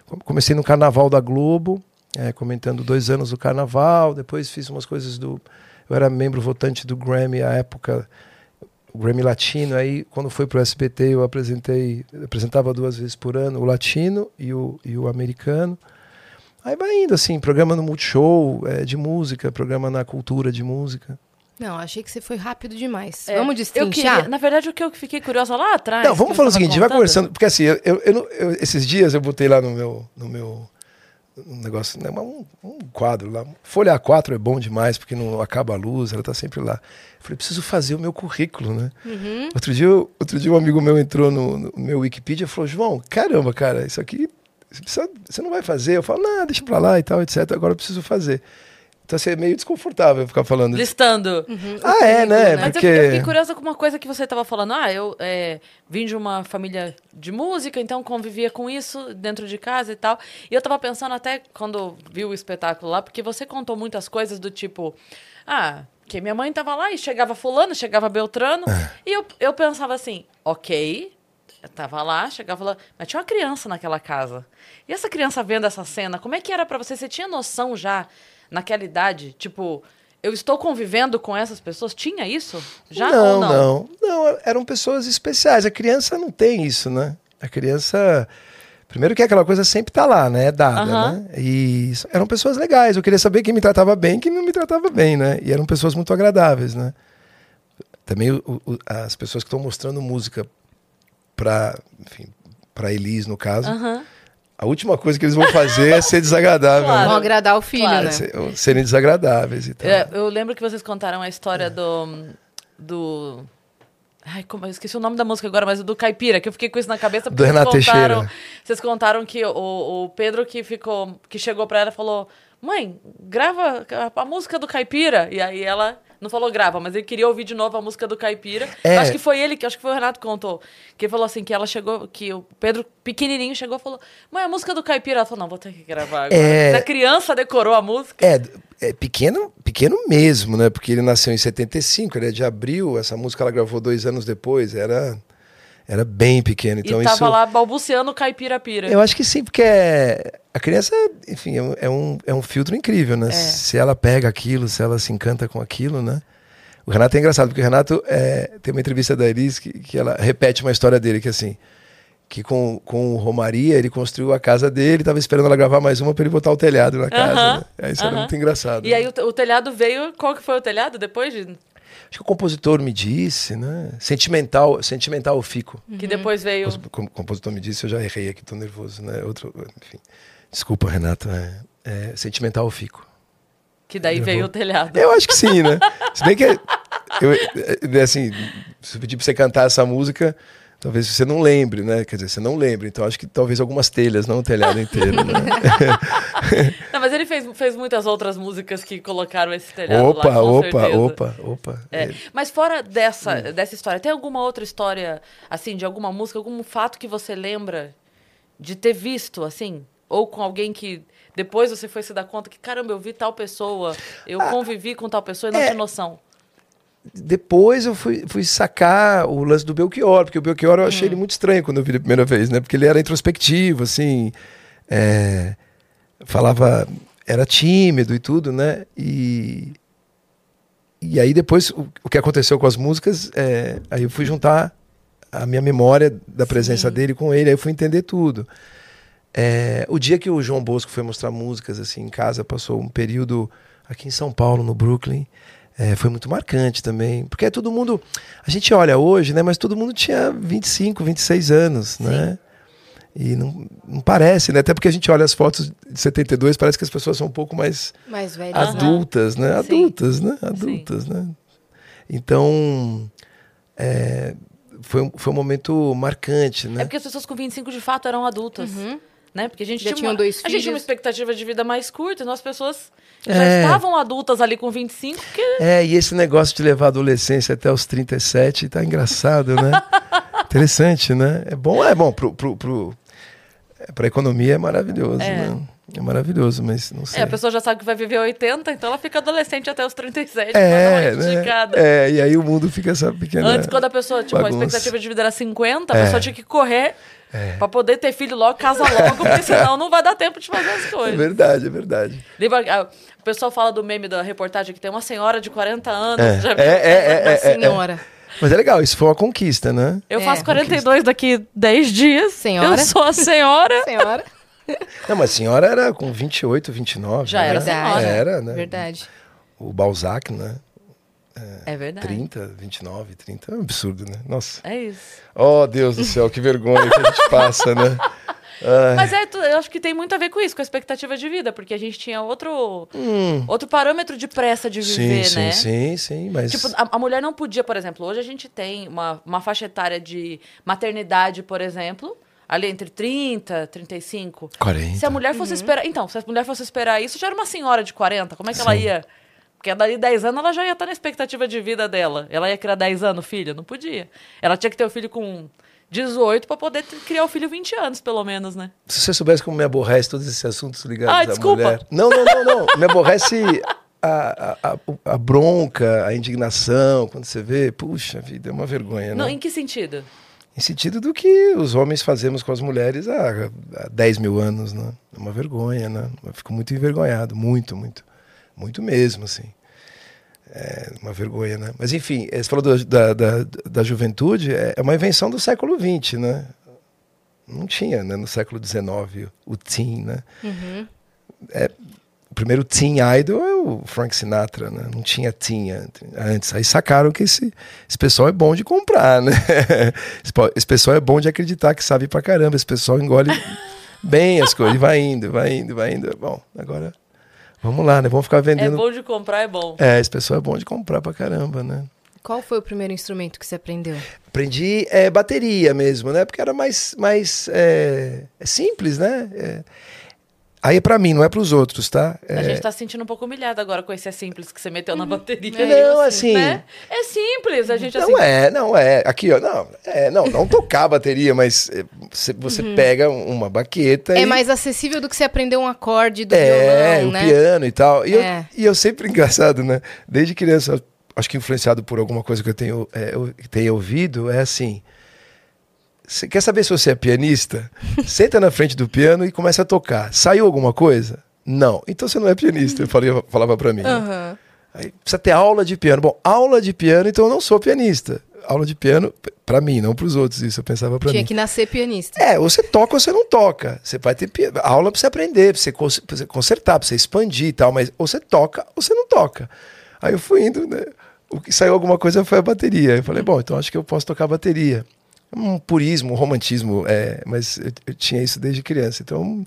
Speaker 3: com- comecei no Carnaval da Globo, é, comentando dois anos do Carnaval, depois fiz umas coisas do... Eu era membro votante do Grammy à época, o Grammy Latino, aí quando foi para o SBT eu apresentei, apresentava duas vezes por ano o latino e o, e o americano. Aí vai indo assim, programa no Multishow é, de música, programa na cultura de música.
Speaker 2: Não, achei que você foi rápido demais.
Speaker 1: É,
Speaker 2: Vamos
Speaker 1: eu
Speaker 2: destrinchar?
Speaker 1: queria- na verdade, o que eu fiquei curiosa lá atrás.
Speaker 3: Não, vamos falar o seguinte, vai
Speaker 1: contando,
Speaker 3: conversando, porque assim, eu, eu, eu- esses dias eu botei lá no meu, no meu um negócio, né, um, um quadro lá, folha A4 é bom demais, porque não acaba a luz, ela tá sempre lá. Eu falei, preciso fazer o meu currículo, né?
Speaker 2: Uhum.
Speaker 3: Outro dia, outro dia um amigo meu entrou no, no meu Wikipedia e falou, João, caramba, cara, isso aqui você, precisa- você não vai fazer? Eu falo, não, deixa pra lá e tal, etc. Agora eu preciso fazer. Então assim, é meio desconfortável ficar falando.
Speaker 1: Listando.
Speaker 3: Ah, é, né?
Speaker 1: Mas
Speaker 3: Porque.
Speaker 1: eu, fiquei curiosa com uma coisa que você estava falando. Ah, eu é, vim de uma família de música, então convivia com isso dentro de casa e tal. E eu estava pensando até quando vi o espetáculo lá, porque você contou muitas coisas do tipo. Ah, que minha mãe estava lá e chegava fulano, chegava Beltrano. E eu, eu pensava assim, ok, eu tava lá, chegava lá, mas tinha uma criança naquela casa. E essa criança vendo essa cena, como é que era pra você? Você tinha noção já naquela idade? Tipo, eu estou convivendo com essas pessoas? Tinha isso? Já
Speaker 3: não,
Speaker 1: ou não?
Speaker 3: não, não. eram pessoas especiais. A criança não tem isso, né? A criança. Primeiro que aquela coisa sempre tá lá, né? É dada,
Speaker 1: Aham.
Speaker 3: né? E eram pessoas legais. Eu queria saber quem me tratava bem e quem não me tratava bem, né? E eram pessoas muito agradáveis, né? Também o- o- as pessoas que estão mostrando música para, enfim, para Elis, no caso,
Speaker 1: Aham.
Speaker 3: A última coisa que eles vão fazer é ser desagradável.
Speaker 1: Claro.
Speaker 2: Vão agradar o filho,
Speaker 1: Claro.
Speaker 2: né?
Speaker 3: né? Ser- serem desagradáveis e tal.
Speaker 1: É, eu lembro que vocês contaram a história do. do. Ai, como eu esqueci o nome da música agora, mas do Caipira, que eu fiquei com isso na cabeça
Speaker 3: Do
Speaker 1: vocês
Speaker 3: Renato
Speaker 1: contaram,
Speaker 3: Teixeira.
Speaker 1: Vocês contaram que o, o Pedro que ficou. que chegou pra ela e falou: Mãe, grava a, a música do Caipira. E aí ela não falou grava, mas ele queria ouvir de novo a música do Caipira.
Speaker 3: É.
Speaker 1: Acho que foi ele, que acho que foi o Renato que contou. Que falou assim: que ela chegou, que o Pedro pequenininho chegou e falou: Mãe, a música do Caipira. Ela falou: Não, vou ter que gravar agora.
Speaker 3: É.
Speaker 1: A criança decorou a música.
Speaker 3: É, é pequeno, pequeno mesmo, né? Porque ele nasceu em 75, ele é de abril, essa música ela gravou dois anos depois, era, era bem pequeno. Então
Speaker 1: e tava
Speaker 3: isso.
Speaker 1: lá balbuciando Caipira-pira.
Speaker 3: Eu acho que sim, porque é, a criança, enfim, é um, é um, é um filtro incrível, né? Se ela pega aquilo, se ela se encanta com aquilo, né? O Renato é engraçado, porque o Renato é, tem uma entrevista da Elis que, que ela repete uma história dele, que assim, que com, com o Romaria ele construiu a casa dele, tava esperando ela gravar mais uma para ele botar o telhado na casa.
Speaker 1: Aham,
Speaker 3: né? Aí Isso era muito engraçado.
Speaker 1: E
Speaker 3: né?
Speaker 1: aí o, o telhado veio. Qual que foi o telhado depois de.
Speaker 3: Acho que o compositor me disse, né? Sentimental, sentimental eu fico.
Speaker 1: Que depois veio.
Speaker 3: O com- compositor me disse, eu já errei aqui, tô nervoso, né? Outro, enfim. Desculpa, Renato. É, é, sentimental eu fico.
Speaker 1: Que daí
Speaker 3: Gravou.
Speaker 1: veio o telhado.
Speaker 3: Eu acho que sim, né? Se bem que eu, assim, se eu pedir pra você cantar essa música, talvez você não lembre, né? Quer dizer, você não lembre. Então acho que talvez algumas telhas, não o telhado inteiro, né?
Speaker 1: Não, mas ele fez, fez muitas outras músicas que colocaram esse telhado
Speaker 3: opa,
Speaker 1: lá,
Speaker 3: opa,
Speaker 1: certeza.
Speaker 3: opa, opa.
Speaker 1: É.
Speaker 3: É,
Speaker 1: Mas fora dessa, dessa história, tem alguma outra história, assim, de alguma música, algum fato que você lembra de ter visto, assim? Ou com alguém que depois você foi se dar conta que, caramba, eu vi tal pessoa, eu convivi com tal pessoa e não
Speaker 3: é.
Speaker 1: tinha noção.
Speaker 3: Depois eu fui, fui sacar o lance do Belchior, porque o Belchior eu achei ele muito estranho quando eu vi ele a primeira vez, né? Porque ele era introspectivo, assim, é, falava, era tímido e tudo, né? E, e aí depois o, o que aconteceu com as músicas, é, aí eu fui juntar a minha memória da presença dele com ele, aí eu fui entender tudo. É, o dia que o João Bosco foi mostrar músicas assim em casa, passou um período aqui em São Paulo, no Brooklyn. É, foi muito marcante também, porque é todo mundo. A gente olha hoje, né? Mas todo mundo tinha 25, 26 anos, né? E não, não parece, né? Até porque a gente olha as fotos de 72, parece que as pessoas são um pouco mais
Speaker 2: Mais velhos,
Speaker 1: Aham.
Speaker 2: né?
Speaker 3: adultas, né?
Speaker 1: Sim.
Speaker 3: Adultas, né? Adultas, né? Então, é, foi, um- foi um momento marcante, né?
Speaker 1: É porque as pessoas com 25 de fato eram adultas. Né? Porque a gente
Speaker 2: Já
Speaker 1: tinha
Speaker 2: tinham
Speaker 1: uma,
Speaker 2: dois
Speaker 1: A gente tinha uma expectativa de vida mais curta, então as pessoas já
Speaker 3: É.
Speaker 1: estavam adultas ali com 25, que
Speaker 3: É, e esse negócio de levar a adolescência até os 37 tá engraçado, né? Interessante, né? É bom, é bom pro, pro, pro, é, pra economia é maravilhoso,
Speaker 1: É.
Speaker 3: né? É maravilhoso, mas não sei.
Speaker 1: É, a pessoa já sabe que vai viver 80, então ela fica adolescente até os 37,
Speaker 3: É,
Speaker 1: uma
Speaker 3: né? É, e aí o mundo fica essa pequena.
Speaker 1: Antes, quando a pessoa, tipo,
Speaker 3: bagunça.
Speaker 1: a expectativa de vida era 50, a
Speaker 3: É.
Speaker 1: pessoa tinha que correr pra poder ter filho logo, casa logo, porque senão não vai dar tempo de fazer as
Speaker 3: É
Speaker 1: coisas.
Speaker 3: verdade, é verdade.
Speaker 1: Lembra, ah, o pessoal fala do meme da reportagem que tem uma senhora de 40 anos.
Speaker 3: É,
Speaker 1: já viu?
Speaker 3: é, é, é,
Speaker 2: Uma
Speaker 3: é, é.
Speaker 2: senhora.
Speaker 3: Mas é legal, isso foi uma conquista, né?
Speaker 1: Eu
Speaker 2: É,
Speaker 1: faço 42 daqui 10 dias.
Speaker 2: Senhora.
Speaker 1: Eu sou a senhora.
Speaker 2: Senhora.
Speaker 3: Não, mas a senhora era com 28, 29.
Speaker 1: Já
Speaker 3: né?
Speaker 1: era senhora.
Speaker 3: Era, né?
Speaker 2: Verdade.
Speaker 3: O Balzac, né?
Speaker 1: É verdade.
Speaker 3: 30, 29, 30. É um absurdo, né? Nossa.
Speaker 1: É isso.
Speaker 3: Oh, Deus do céu, que vergonha que a gente passa, né? Ai.
Speaker 1: Mas é, eu acho que tem muito a ver com isso, com a expectativa de vida, porque a gente tinha outro, outro parâmetro de pressa de viver,
Speaker 3: Hum. sim,
Speaker 1: né?
Speaker 3: sim, sim, sim, mas...
Speaker 1: Tipo, a, a mulher não podia, por exemplo, hoje a gente tem uma, uma faixa etária de maternidade, por exemplo. ali entre 30, 35.
Speaker 3: 40.
Speaker 1: Se a mulher fosse esperar. Então, se a mulher fosse esperar isso, já era uma senhora de 40. Como é que ela ia. Porque dali 10 anos ela já ia estar na expectativa de vida dela. Ela ia criar 10 anos, filho? Não podia. Ela tinha que ter o filho com 18 para poder criar o filho 20 anos, pelo menos, né?
Speaker 3: Se você soubesse como me aborrece todos esses assuntos ligados
Speaker 1: Ai,
Speaker 3: à
Speaker 1: desculpa.
Speaker 3: mulher. Não, não, não, não. Me aborrece a, a, a- a bronca, a indignação, quando você vê, puxa vida, é uma vergonha,
Speaker 1: Não,
Speaker 3: né?
Speaker 1: em que sentido?
Speaker 3: Em sentido do que os homens fazemos com as mulheres há, há 10 mil anos, né? É uma vergonha, né? Eu fico muito envergonhado, muito, muito. Muito mesmo, assim. É uma vergonha, né? Mas enfim, você falou do- da, da, da juventude, é é uma invenção do século XX, né? Não tinha, né? No século XIX, o teen, né? O primeiro teen idol é o Frank Sinatra, né? Não tinha teen ante- antes. Aí sacaram que esse, esse pessoal é bom de comprar, né? Esse pessoal é bom de acreditar que sabe pra caramba. Esse pessoal engole bem as coisas. E vai indo, vai indo, vai indo. Bom, agora vamos lá, né? Vamos ficar
Speaker 1: É
Speaker 3: vendendo.
Speaker 1: bom de comprar, é bom.
Speaker 3: É, esse pessoal é bom de comprar pra caramba, né?
Speaker 2: Qual foi o primeiro instrumento que você aprendeu?
Speaker 3: Aprendi é, bateria mesmo, né? Porque era mais, mais é, é simples, né? É, aí é pra mim, não é pros outros, tá? É,
Speaker 1: A gente tá se sentindo um pouco humilhado agora com esse é simples que você meteu na bateria.
Speaker 3: Não, assim-
Speaker 1: Né? É simples, a gente
Speaker 3: Não
Speaker 1: assim.
Speaker 3: é, não é. Aqui, ó, não, é, não, não tocar a bateria, mas é, você, você pega uma baqueta
Speaker 2: É
Speaker 3: e
Speaker 2: mais acessível do que você aprender um acorde do
Speaker 3: é,
Speaker 2: violão,
Speaker 3: o
Speaker 2: né?
Speaker 3: piano e tal. E,
Speaker 2: É.
Speaker 3: eu, e eu sempre engraçado, né? Desde criança, acho que influenciado por alguma coisa que eu tenho, é, eu tenho ouvido, é assim. Você quer saber se você é pianista? Senta na frente do piano e começa a tocar. Saiu alguma coisa? Não. Então você não é pianista, eu falei, falava pra mim. né?
Speaker 2: Aham.
Speaker 3: Aí precisa ter aula de piano. Bom, aula de piano, então eu não sou pianista. Aula de piano, p- pra mim, não pros outros, isso eu pensava pra
Speaker 2: Tinha
Speaker 3: mim.
Speaker 2: que nascer pianista.
Speaker 3: É, ou você toca ou você não toca. Você vai ter pi- aula pra você aprender, pra você, cons- você consertar, pra você expandir e tal, mas ou você toca ou você não toca. Aí eu fui indo, né? O que saiu alguma coisa foi a bateria. Eu falei, bom, então acho que eu posso tocar bateria. Um purismo, um romantismo, é, mas eu, eu tinha isso desde criança. Então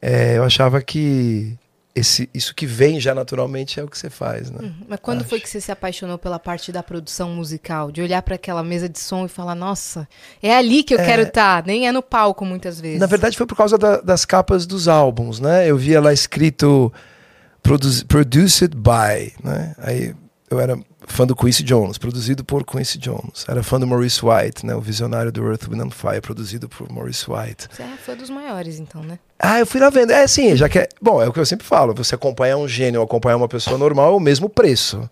Speaker 3: é, eu achava que esse, isso que vem já naturalmente é o que você faz, né?
Speaker 2: Mas quando
Speaker 3: Acho.
Speaker 2: foi que você se apaixonou pela parte da produção musical? De olhar para aquela mesa de som e falar, nossa, é ali que eu quero estar, nem é no palco muitas vezes.
Speaker 3: Na verdade, foi por causa da- das capas dos álbuns, né? Eu via lá escrito produz- Produced by, né? Aí eu era fã do Quincy Jones, produzido por Quincy Jones. Era fã do Maurice White, né? O visionário do Earth, Wind and Fire, produzido por Maurice White.
Speaker 2: Você é fã dos maiores, então, né?
Speaker 3: Ah, eu fui lá vendo. É, sim, já que é... Bom, é o que eu sempre falo. Você acompanhar um gênio ou acompanhar uma pessoa normal é o mesmo preço.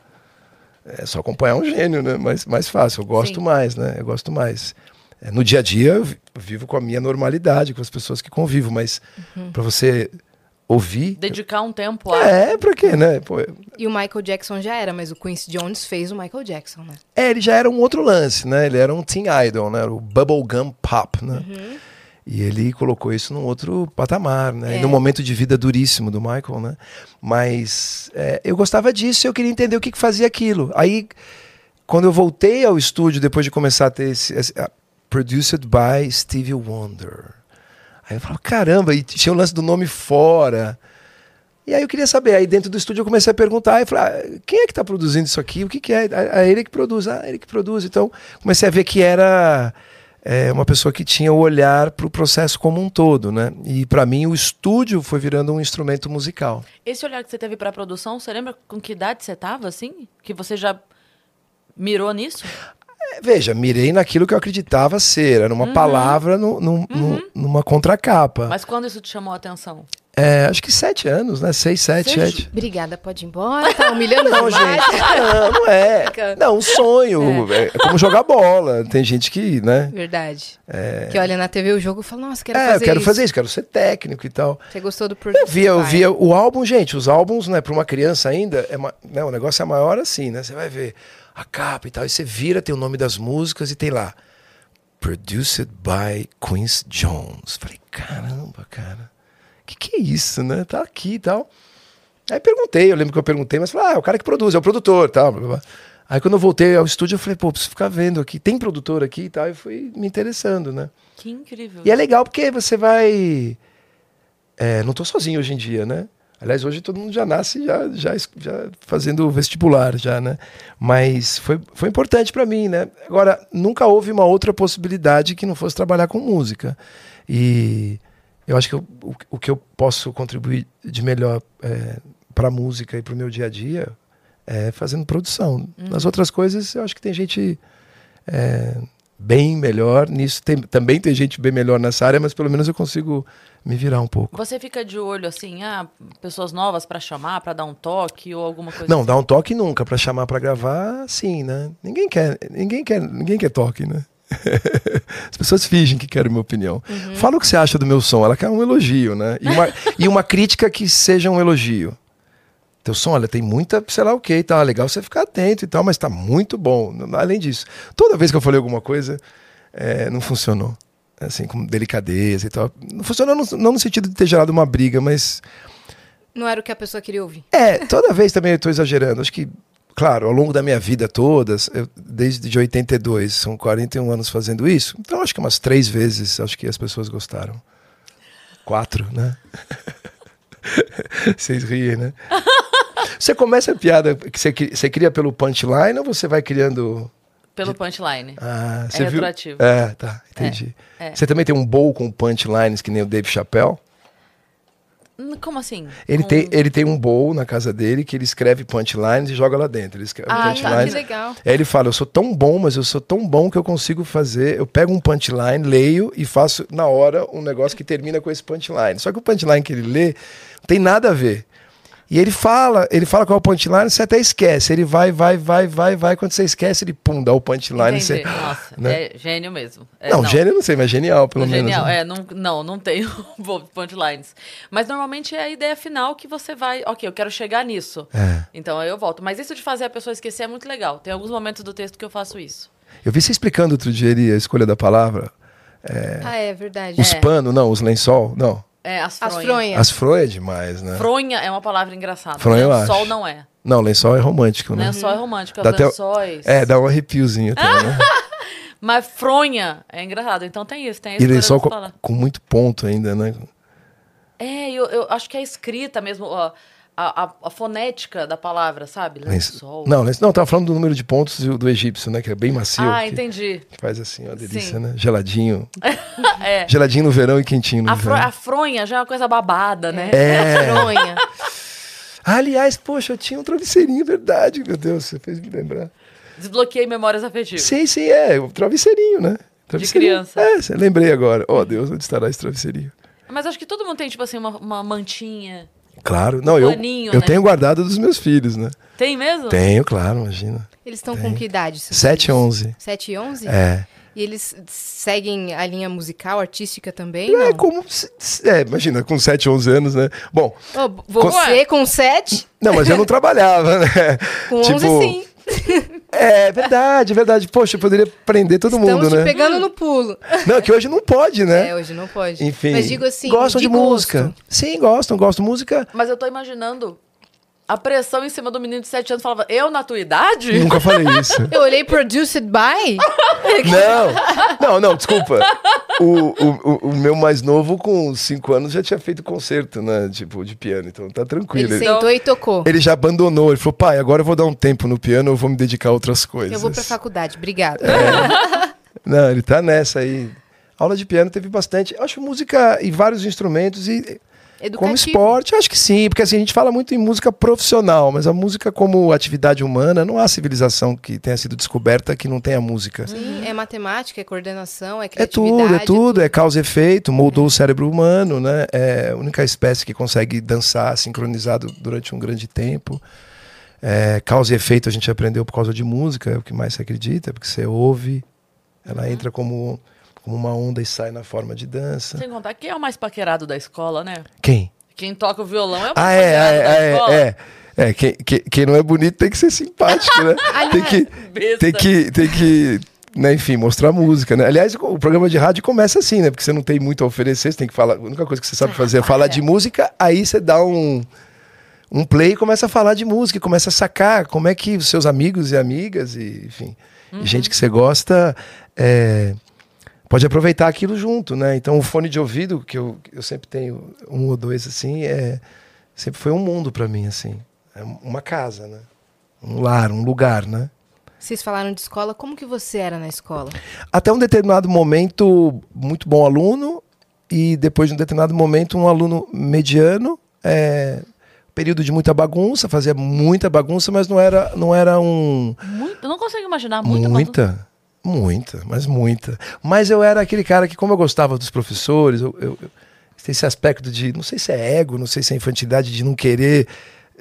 Speaker 3: É só acompanhar um gênio, né? Mais, mais fácil. Eu gosto
Speaker 2: Sim.
Speaker 3: mais, né? Eu gosto mais. É, no dia a dia, eu vi- eu vivo com a minha normalidade, com as pessoas que convivo, mas pra você ouvir.
Speaker 1: Dedicar um tempo a.
Speaker 3: É, pra quê, né? Pô,
Speaker 2: E o Michael Jackson já era, mas o Quincy Jones fez o Michael Jackson, né?
Speaker 3: é, ele já era um outro lance, né? Ele era um teen idol, né? Era o bubblegum pop, né? E ele colocou isso num outro patamar, né?
Speaker 2: É.
Speaker 3: E num momento de vida duríssimo do Michael, né? Mas é, eu gostava disso e eu queria entender o que, que fazia aquilo. Aí, quando eu voltei ao estúdio, depois de começar a ter esse... esse ah, produced by Stevie Wonder. Aí eu falava, caramba, e tinha o lance do nome fora. E aí eu queria saber, aí dentro do estúdio eu comecei a perguntar, e falei, ah, quem é que está produzindo isso aqui? O que, que é? Ah, ele que produz, ah, ele que produz. Então comecei a ver que era é, uma pessoa que tinha o olhar para o processo como um todo, né? E para mim o estúdio foi virando um instrumento musical.
Speaker 1: Esse olhar que você teve pra produção, você lembra com que idade você tava, assim? Que você já mirou nisso?
Speaker 3: É, Veja, mirei naquilo que eu acreditava ser, era uma palavra no, no- no- numa contracapa.
Speaker 1: Mas quando isso te chamou a atenção?
Speaker 3: É, acho que sete anos, né? Seis, sete,
Speaker 1: Seis?
Speaker 3: sete.
Speaker 2: Obrigada, pode ir embora, tá humilhando
Speaker 3: Não, gente, não, não é. Não, um sonho. É, como jogar bola. Tem gente que, né?
Speaker 2: Verdade. Que olha na TV o jogo e fala, nossa, quero
Speaker 3: é,
Speaker 2: fazer
Speaker 3: eu quero
Speaker 2: isso.
Speaker 3: fazer isso, quero ser técnico e tal.
Speaker 2: Você gostou do
Speaker 3: Eu
Speaker 2: Producer
Speaker 3: via, eu via o álbum, gente, os álbuns, né, para uma criança ainda, é ma- né, o negócio é maior assim, né? Você vai ver a capa e tal, e você vira, tem o nome das músicas e tem lá Produced by Quincy Jones. Falei, caramba, cara. Que que é isso, né? Tá aqui e tal. Aí perguntei, eu lembro que eu perguntei, mas falei, ah, é o cara que produz, é o produtor, tal, blá, blá, blá. Aí quando eu voltei ao estúdio, eu falei, pô, preciso ficar vendo aqui, tem produtor aqui e tal, e fui me interessando, né?
Speaker 1: Que incrível.
Speaker 3: E é legal porque você vai. É, não tô sozinho hoje em dia, né? Aliás, hoje todo mundo já nasce já, já, já fazendo vestibular, já, né? Mas foi, foi importante para mim, né? Agora, nunca houve uma outra possibilidade que não fosse trabalhar com música. E eu acho que eu, o, o, que eu posso contribuir de melhor é, para a música e para o meu dia a dia é fazendo produção. Uhum. Nas outras coisas, eu acho que tem gente é, bem melhor nisso. Tem, também tem gente bem melhor nessa área, mas pelo menos eu consigo me virar um pouco.
Speaker 1: Você fica de olho assim, ah, pessoas novas para chamar, para dar um toque ou alguma coisa?
Speaker 3: Não,
Speaker 1: assim?
Speaker 3: dar um toque nunca, para chamar para gravar, sim, né? Ninguém quer, ninguém quer, ninguém quer toque, né? As pessoas fingem que querem minha opinião. Uhum. Fala o que você acha do meu som, ela quer um elogio, né? E uma, e uma crítica que seja um elogio. Teu som, olha, tem muita, sei lá o que e tal, é legal você ficar atento e tal, mas tá muito bom. Além disso, toda vez que eu falei alguma coisa, é, não funcionou assim, com delicadeza e tal. Não funcionou no, não no sentido de ter gerado uma briga, mas.
Speaker 2: Não era o que a pessoa queria ouvir.
Speaker 3: É, toda vez também eu estou exagerando. Acho que, claro, ao longo da minha vida toda, eu, desde de 82, são 41 anos fazendo isso, então acho que umas três vezes acho que as pessoas gostaram. Quatro, né? Vocês riem, né? Você começa a piada que você, você cria pelo punchline ou você vai criando
Speaker 1: pelo punchline.
Speaker 3: Ah,
Speaker 1: é
Speaker 3: viu?
Speaker 1: retroativo.
Speaker 3: É, tá, entendi.
Speaker 1: É, é.
Speaker 3: Você também tem um bowl com punchlines que nem o Dave Chappelle?
Speaker 1: Hum, Como assim?
Speaker 3: Ele, tem, ele tem um bowl na casa dele que ele escreve punchlines e joga lá dentro. Ele escreve
Speaker 1: Ah, tá,
Speaker 2: Que
Speaker 3: punchlines.
Speaker 2: legal.
Speaker 3: Aí ele fala, eu sou tão bom, mas eu sou tão bom que eu consigo fazer. Eu pego um punchline, leio e faço na hora um negócio que termina com esse punchline. Só que o punchline que ele lê não tem nada a ver. E ele fala, ele fala qual é o punchline, você até esquece. Ele vai, vai, vai, vai, vai. Quando você esquece, ele pum, dá o punchline.
Speaker 1: Entendi.
Speaker 3: Você...
Speaker 1: Nossa,
Speaker 3: né?
Speaker 1: é gênio mesmo. É,
Speaker 3: não, gênio eu não sei, mas genial, pelo menos.
Speaker 1: Genial,
Speaker 3: né?
Speaker 1: é, não, não, não tem punchlines. Mas normalmente é a ideia final que você vai, ok, eu quero chegar nisso.
Speaker 3: É.
Speaker 1: Então aí eu volto. Mas isso de fazer a pessoa esquecer é muito legal. Tem alguns momentos do texto que eu faço isso.
Speaker 3: Eu vi você explicando outro dia ali a escolha da palavra.
Speaker 2: Ah, é verdade.
Speaker 3: Os
Speaker 1: É.
Speaker 3: panos, não, os lençol, não.
Speaker 1: É, as
Speaker 2: As
Speaker 1: fronhas.
Speaker 3: As fronhas é demais, né?
Speaker 1: Fronha é uma palavra engraçada.
Speaker 3: Fronha eu
Speaker 1: Lençol
Speaker 3: acho.
Speaker 1: não é.
Speaker 3: Não, lençol é romântico, né?
Speaker 1: Lençol é romântico,
Speaker 3: Dá
Speaker 1: as
Speaker 3: até-
Speaker 1: lençóis.
Speaker 3: É, dá um arrepiozinho até, né?
Speaker 1: Mas fronha é engraçado. Então tem isso, tem a
Speaker 3: E lençol com, com muito ponto ainda, né?
Speaker 1: É, eu, eu acho que a escrita mesmo, ó, a, a, a fonética da palavra, sabe? Lençol.
Speaker 3: Não, lençol, não, tava falando do número de pontos do, do egípcio, né? Que é bem macio.
Speaker 1: Ah,
Speaker 3: que,
Speaker 1: entendi.
Speaker 3: que faz assim, uma delícia,
Speaker 1: Sim.
Speaker 3: né? Geladinho.
Speaker 1: É.
Speaker 3: Geladinho no verão e quentinho no
Speaker 1: A,
Speaker 3: inverno.
Speaker 1: a fronha já é uma coisa babada, né?
Speaker 3: É.
Speaker 2: Fronha.
Speaker 3: Ah, aliás, poxa, eu tinha um travesseirinho, verdade, meu Deus, você fez me lembrar.
Speaker 1: Desbloqueei memórias afetivas.
Speaker 3: Sim, sim, é, o travesseirinho, né? Travesseirinho.
Speaker 1: criança.
Speaker 3: É, lembrei agora. Oh, Deus, onde estará esse travesseirinho?
Speaker 1: Mas acho que todo mundo tem, tipo assim, uma, uma mantinha.
Speaker 3: Claro, não, eu,
Speaker 1: paninho,
Speaker 3: eu
Speaker 1: né?
Speaker 3: tenho guardado dos meus filhos, né?
Speaker 1: Tem mesmo?
Speaker 3: Tenho, claro, imagina.
Speaker 2: Eles estão com que idade? seus
Speaker 3: 7 e
Speaker 2: filhos?
Speaker 3: 11.
Speaker 2: 7 e 11?
Speaker 3: É.
Speaker 2: E eles seguem a linha musical, artística também?
Speaker 3: É
Speaker 2: não?
Speaker 3: como. É, imagina, com 7, 11 anos, né? Bom,
Speaker 2: Ô, você com 7?
Speaker 3: não, mas eu não trabalhava, né?
Speaker 2: Com 11 sim.
Speaker 3: É verdade, verdade. Poxa, eu poderia prender todo
Speaker 2: Estamos
Speaker 3: mundo,
Speaker 2: te
Speaker 3: né?
Speaker 2: pegando no pulo.
Speaker 3: Não, que hoje não pode, né?
Speaker 2: É, hoje não pode.
Speaker 3: Enfim.
Speaker 2: Mas digo assim,
Speaker 3: Gostam de,
Speaker 2: gosto.
Speaker 3: música. Sim, gostam, gostam. Música.
Speaker 1: Mas eu tô imaginando a pressão em cima do menino de 7 anos. Falava, eu na tua idade?
Speaker 3: Nunca falei isso.
Speaker 2: Eu olhei Produced By.
Speaker 3: Não, não, não, desculpa. O, o, o- meu mais novo, com 5 anos, já tinha feito concerto, né? Tipo, de piano, então tá tranquilo.
Speaker 2: Ele
Speaker 3: Ele,
Speaker 2: sentou e tocou.
Speaker 3: ele já abandonou, ele falou, pai, agora eu vou dar um tempo no piano, eu vou me dedicar a outras coisas.
Speaker 2: Eu vou pra faculdade, obrigada.
Speaker 3: É. Não, ele tá nessa aí. Aula de piano teve bastante. Eu acho música e vários instrumentos e
Speaker 2: Educativo.
Speaker 3: como esporte, acho que sim, porque assim, a gente fala muito em música profissional, mas a música como atividade humana, não há civilização que tenha sido descoberta que não tenha música.
Speaker 2: Sim, é matemática, é coordenação, é
Speaker 3: É
Speaker 2: criatividade.
Speaker 3: tudo, é tudo, é causa e efeito, moldou o cérebro humano, né? É a única espécie que consegue dançar sincronizado durante um grande tempo. É, causa e efeito a gente aprendeu por causa de música, é o que mais se acredita, porque você ouve, ela entra como, como uma onda e sai na forma de dança.
Speaker 1: Sem contar, quem é o mais paquerado da escola, né?
Speaker 3: Quem?
Speaker 1: Quem toca o violão é o mais
Speaker 3: Ah, é,
Speaker 1: paquerado da
Speaker 3: é,
Speaker 1: escola.
Speaker 3: é, é. É, quem, quem, quem não é bonito tem que ser simpático, né? tem que, tem que, tem que né, enfim, mostrar música, né? Aliás, o programa de rádio começa assim, né? Porque você não tem muito a oferecer, você tem que falar. A única coisa que você sabe fazer é falar de música, aí você dá um, um play e começa a falar de música, começa a sacar como é que os seus amigos e amigas, e, enfim, e gente que você gosta. é, pode aproveitar aquilo junto, né? Então o fone de ouvido, que eu, eu sempre tenho um ou dois assim, é sempre foi um mundo para mim, assim. É uma casa, né? Um lar, um lugar, né?
Speaker 2: Vocês falaram de escola, como que você era na escola?
Speaker 3: Até um determinado momento, muito bom aluno, e depois de um determinado momento, um aluno mediano. É, período de muita bagunça, fazia muita bagunça, mas não era, não era um.
Speaker 1: Muito, eu não consigo imaginar muita
Speaker 3: Muita.
Speaker 1: bagunça.
Speaker 3: Muita, mas muita. Mas eu era aquele cara que, como eu gostava dos professores, eu, eu, eu- esse aspecto de, não sei se é ego, não sei se é infantilidade de não querer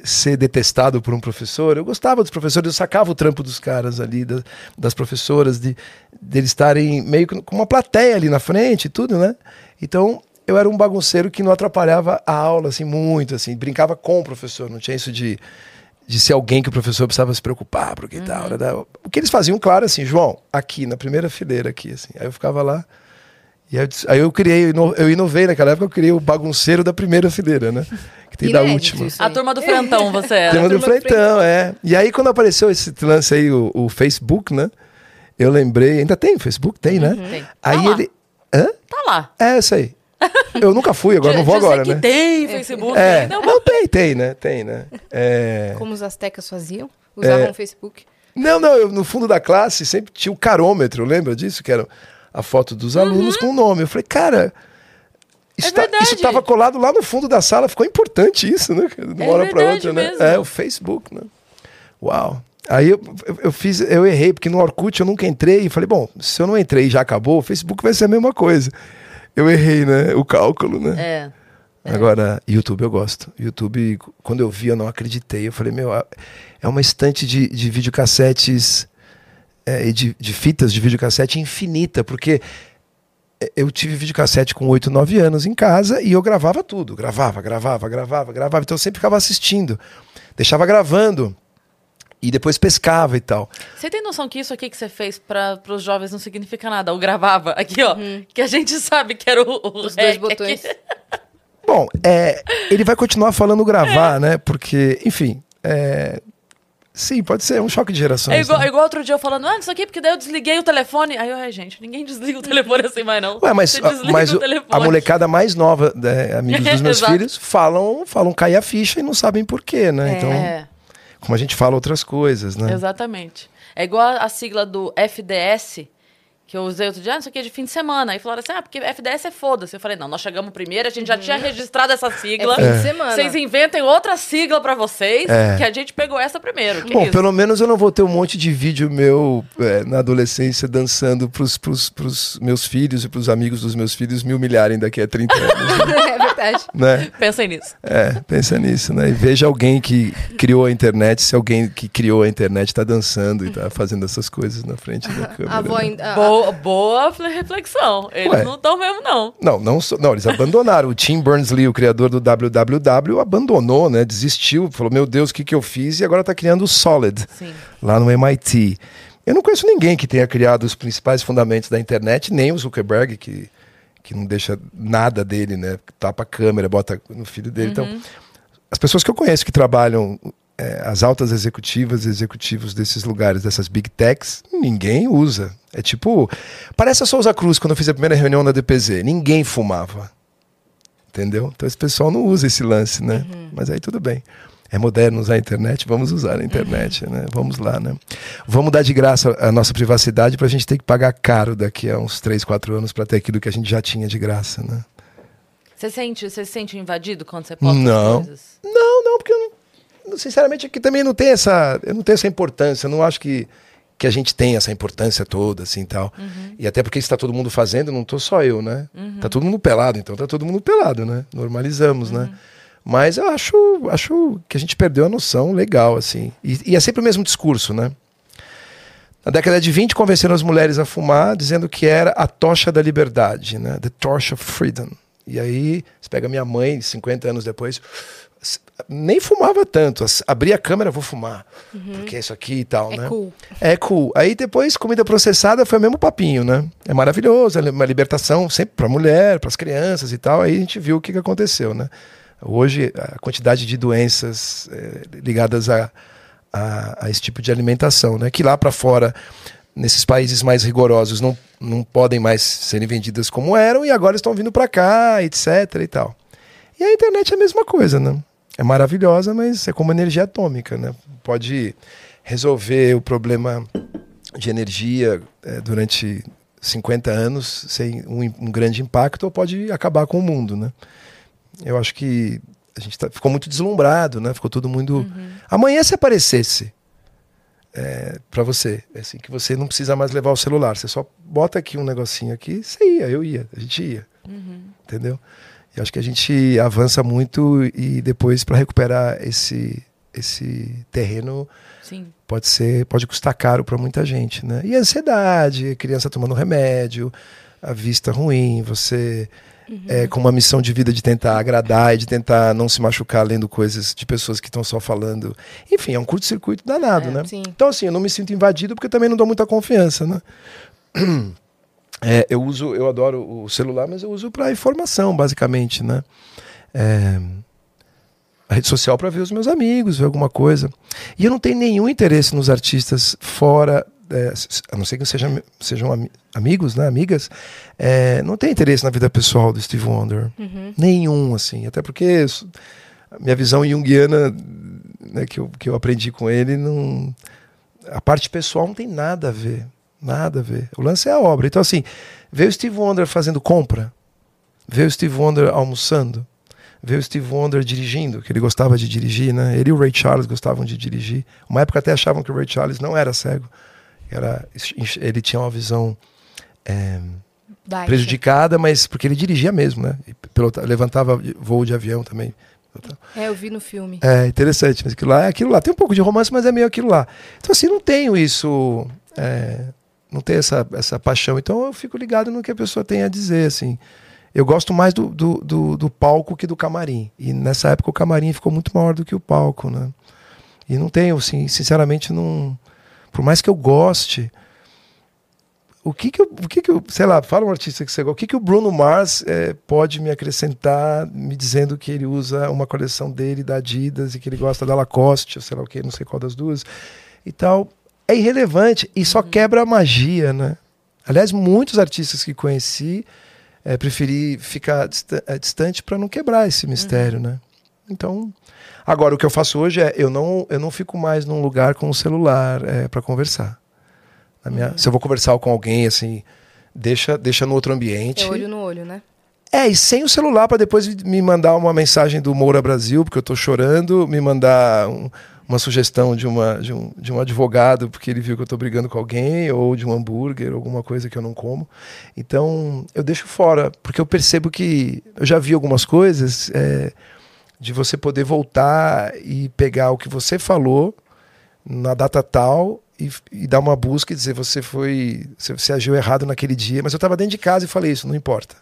Speaker 3: ser detestado por um professor. Eu gostava dos professores, eu sacava o trampo dos caras ali, da- das professoras, de deles estarem meio com uma plateia ali na frente e tudo, né? Então, eu era um bagunceiro que não atrapalhava a aula, assim, muito, assim, brincava com o professor, não tinha isso de de ser alguém que o professor precisava se preocupar, porque e tal. né? O que eles faziam, claro, assim, João, aqui, na primeira fileira aqui, assim. Aí eu ficava lá, e aí eu, aí eu criei, eu ino- eu inovei naquela época, eu criei o bagunceiro da primeira fileira, né? Que tem da
Speaker 2: Inédito
Speaker 3: última.
Speaker 2: isso aí.
Speaker 1: A turma do Frentão, você era.
Speaker 3: Tema do
Speaker 2: turma do
Speaker 3: Freitão, é. E aí, quando apareceu esse lance aí, o, o Facebook, né? Eu lembrei, ainda tem o Facebook? Tem, né?
Speaker 1: Tem.
Speaker 3: Aí
Speaker 1: Tá lá.
Speaker 3: ele. Hã?
Speaker 1: Tá lá.
Speaker 3: É, isso aí. Eu nunca fui, agora não vou agora,
Speaker 1: que
Speaker 3: né?
Speaker 1: tem Facebook.
Speaker 3: É,
Speaker 1: Não,
Speaker 3: não tem, tem, né? Tem, né? É...
Speaker 2: Como os astecas faziam? Usavam o Facebook?
Speaker 3: Não, não, eu, no fundo da classe sempre tinha o carômetro, lembra disso? Que era a foto dos alunos com o nome. Eu falei, cara, isso,
Speaker 1: É
Speaker 3: tá-
Speaker 1: verdade.
Speaker 3: isso tava colado lá no fundo da sala, ficou importante isso, né? De uma
Speaker 1: É
Speaker 3: hora pra
Speaker 1: verdade
Speaker 3: outra, né?
Speaker 1: mesmo.
Speaker 3: É, o Facebook, né? Uau. Aí eu, eu, eu fiz, eu errei, porque no Orkut eu nunca entrei e falei, bom, se eu não entrei e já acabou, o Facebook vai ser a mesma coisa. Eu errei, né? O cálculo, né?
Speaker 1: É.
Speaker 3: Agora, YouTube eu gosto. YouTube, quando eu vi, eu não acreditei. Eu falei, meu, é uma estante de, de videocassetes é, e de, de fitas de videocassete infinita, porque eu tive videocassete com 8, 9 anos em casa e eu gravava tudo. Gravava, gravava, gravava, gravava. Então eu sempre ficava assistindo. Deixava gravando. E depois pescava e tal.
Speaker 1: Você tem noção que isso aqui que você fez para os jovens não significa nada? O gravava aqui, ó. Que a gente sabe que era o, o
Speaker 2: Os dois botões.
Speaker 1: aqui.
Speaker 3: Bom, é, ele vai continuar falando gravar, né? Porque, enfim. é, sim, pode ser um choque de gerações.
Speaker 1: É igual,
Speaker 3: né?
Speaker 1: igual outro dia eu falando, ah, isso aqui, porque daí eu desliguei o telefone. Aí eu, ai, gente, ninguém desliga o telefone assim mais não.
Speaker 3: Ué, mas,
Speaker 1: Você desliga
Speaker 3: mas
Speaker 1: o
Speaker 3: a molecada mais nova, né, amigos dos meus filhos, falam, falam cair a ficha e não sabem por quê, né?
Speaker 2: É.
Speaker 3: Então,
Speaker 1: É,
Speaker 3: como a gente fala outras coisas, né?
Speaker 1: exatamente. É igual a, sigla do FDS, que eu usei outro dia, ah, isso aqui é de fim de semana. Aí falaram assim, ah, porque FDS é foda-se. Eu falei, não, nós chegamos primeiro, a gente já tinha registrado essa sigla.
Speaker 2: É fim de semana.
Speaker 1: Vocês inventem outra sigla pra vocês,
Speaker 3: É.
Speaker 1: que a gente pegou essa primeiro. Que
Speaker 3: Bom,
Speaker 1: isso?
Speaker 3: pelo menos eu não vou ter um monte de vídeo meu é, na adolescência dançando pros, pros, pros meus filhos e pros amigos dos meus filhos me humilharem daqui a 30 anos,
Speaker 2: é verdade.
Speaker 3: né?
Speaker 1: Pensem nisso.
Speaker 3: É, pensa nisso, né? E veja alguém que criou a internet, se alguém que criou a internet tá dançando e tá fazendo essas coisas na frente da câmera.
Speaker 2: A avó
Speaker 3: né?
Speaker 2: a-
Speaker 1: Boa, boa reflexão. Eles
Speaker 3: Ué.
Speaker 1: não estão mesmo, não.
Speaker 3: Não, não, não, eles abandonaram. O Tim Berners-Lee, o criador do www, abandonou, né? Desistiu, falou: "Meu Deus, o que que eu fiz?" E agora tá criando o Solid
Speaker 1: Sim.
Speaker 3: lá no MIT. Eu não conheço ninguém que tenha criado os principais fundamentos da internet, nem o Zuckerberg que que não deixa nada dele, né? Tapa a câmera, bota no filho dele. Então, as pessoas que eu conheço que trabalham é, as altas executivas e executivos desses lugares, dessas big techs, ninguém usa. É tipo. Parece a Souza Cruz quando eu fiz a primeira reunião na DPZ. Ninguém fumava. Entendeu? Então esse pessoal não usa esse lance, né? Mas aí tudo bem. É moderno usar a internet, vamos usar a internet, né? Vamos lá, né? Vamos dar de graça a nossa privacidade para a gente ter que pagar caro daqui a uns 3, 4 anos para ter aquilo que a gente já tinha de graça, né?
Speaker 1: Você sente, você se sente invadido quando você posta
Speaker 3: Não.
Speaker 1: as coisas?
Speaker 3: Não, não, porque eu não, sinceramente aqui também não tem essa, eu não tenho essa importância, eu não acho que que a gente tem essa importância toda, assim, tal. E até porque está todo mundo fazendo, não tô só eu, né? Tá todo mundo pelado, então tá todo mundo pelado, né? Normalizamos, né? Mas eu acho, acho que a gente perdeu a noção legal, assim. E, e é sempre o mesmo discurso, né? Na década de 20, convenceram as mulheres a fumar, dizendo que era a tocha da liberdade, né? The torch of freedom. E aí, você pega minha mãe, 50 anos depois, nem fumava tanto. Abria a câmera, vou fumar. Porque é isso aqui e tal,
Speaker 2: É
Speaker 3: né?
Speaker 2: cool.
Speaker 3: É cool. Aí depois, comida processada foi o mesmo papinho, né? É maravilhoso, é uma libertação sempre para mulher, para as crianças e tal. Aí a gente viu o que, que aconteceu, né? Hoje, a quantidade de doenças eh, ligadas a, a, a esse tipo de alimentação, né? Que lá para fora, nesses países mais rigorosos, não, não podem mais serem vendidas como eram e agora estão vindo para cá, etc e tal. E a internet é a mesma coisa, né? É maravilhosa, mas é como energia atômica, né? Pode resolver o problema de energia é, durante 50 anos sem um, um, grande impacto ou pode acabar com o mundo, né? Eu acho que a gente tá, ficou muito deslumbrado, né? Ficou todo mundo... Uhum. Amanhã se aparecesse é, para você, é assim, que você não precisa mais levar o celular, você só bota aqui um negocinho aqui, você ia, eu ia, a gente ia, uhum. entendeu? Eu acho que a gente avança muito e depois para recuperar esse esse terreno Sim. pode ser pode custar caro para muita gente, né? E a ansiedade, a criança tomando remédio, a vista ruim, você uhum. é, com uma missão de vida de tentar agradar e de tentar não se machucar lendo coisas de pessoas que estão só falando. Enfim, é um curto-circuito danado, é, né? Sim. Então, assim, eu não me sinto invadido porque também não dou muita confiança, né? É, eu uso, eu adoro o celular, mas eu uso para informação, basicamente, né? É, a rede social para ver os meus amigos, ver alguma coisa. E eu não tenho nenhum interesse nos artistas fora, é, a não ser que sejam, sejam am amigos, né, amigas, é, não tenho interesse na vida pessoal do Steve Wonder. Uhum. Nenhum, assim. Até porque a minha visão junguiana né, que, eu, que eu aprendi com ele, não, a parte pessoal não tem nada a ver. Nada a ver. O lance é a obra. Então, assim, ver o Steve Wonder fazendo compra, ver o Steve Wonder almoçando, ver o Steve Wonder dirigindo, que ele gostava de dirigir, né? Ele e o Ray Charles gostavam de dirigir. Uma época até achavam que o Ray Charles não era cego. Era, ele tinha uma visão é, prejudicada, mas porque ele dirigia mesmo, né? Pilota, levantava voo de avião também.
Speaker 2: É, eu vi no filme.
Speaker 3: É interessante, mas aquilo lá é aquilo lá. Tem um pouco de romance, mas é meio aquilo lá. Então, assim, não tenho isso. É, não ter essa, essa paixão. Então eu fico ligado no que a pessoa tem a dizer, assim. Eu gosto mais do, do, do, do, palco que do camarim. E nessa época o camarim ficou muito maior do que o palco, né? E não tenho, assim, sinceramente, não. Por mais que eu goste. O que que o que que sei lá, fala um artista que você gosta, o que que o Bruno Mars é, pode me acrescentar, me dizendo que ele usa uma coleção dele da Adidas e que ele gosta da Lacoste, ou sei lá o que, não sei qual das duas e tal é irrelevante e só uhum. quebra a magia, né? Aliás, muitos artistas que conheci é, preferi ficar é, distante para não quebrar esse mistério, uhum. né? Então, agora o que eu faço hoje é eu não eu não fico mais num lugar com o celular é, para conversar. Minha, uhum. Se eu vou conversar com alguém assim, deixa deixa no outro ambiente. É
Speaker 2: olho no olho, né?
Speaker 3: É, e sem o celular para depois me mandar uma mensagem do Moura Brasil, porque eu estou chorando, me mandar um, uma sugestão de, uma, de, um, de um advogado porque ele viu que eu estou brigando com alguém, ou de um hambúrguer, alguma coisa que eu não como. Então, eu deixo fora, porque eu percebo que eu já vi algumas coisas é, de você poder voltar e pegar o que você falou na data tal e, e, dar uma busca e dizer você foi você, você agiu errado naquele dia, mas eu estava dentro de casa e falei isso, não importa.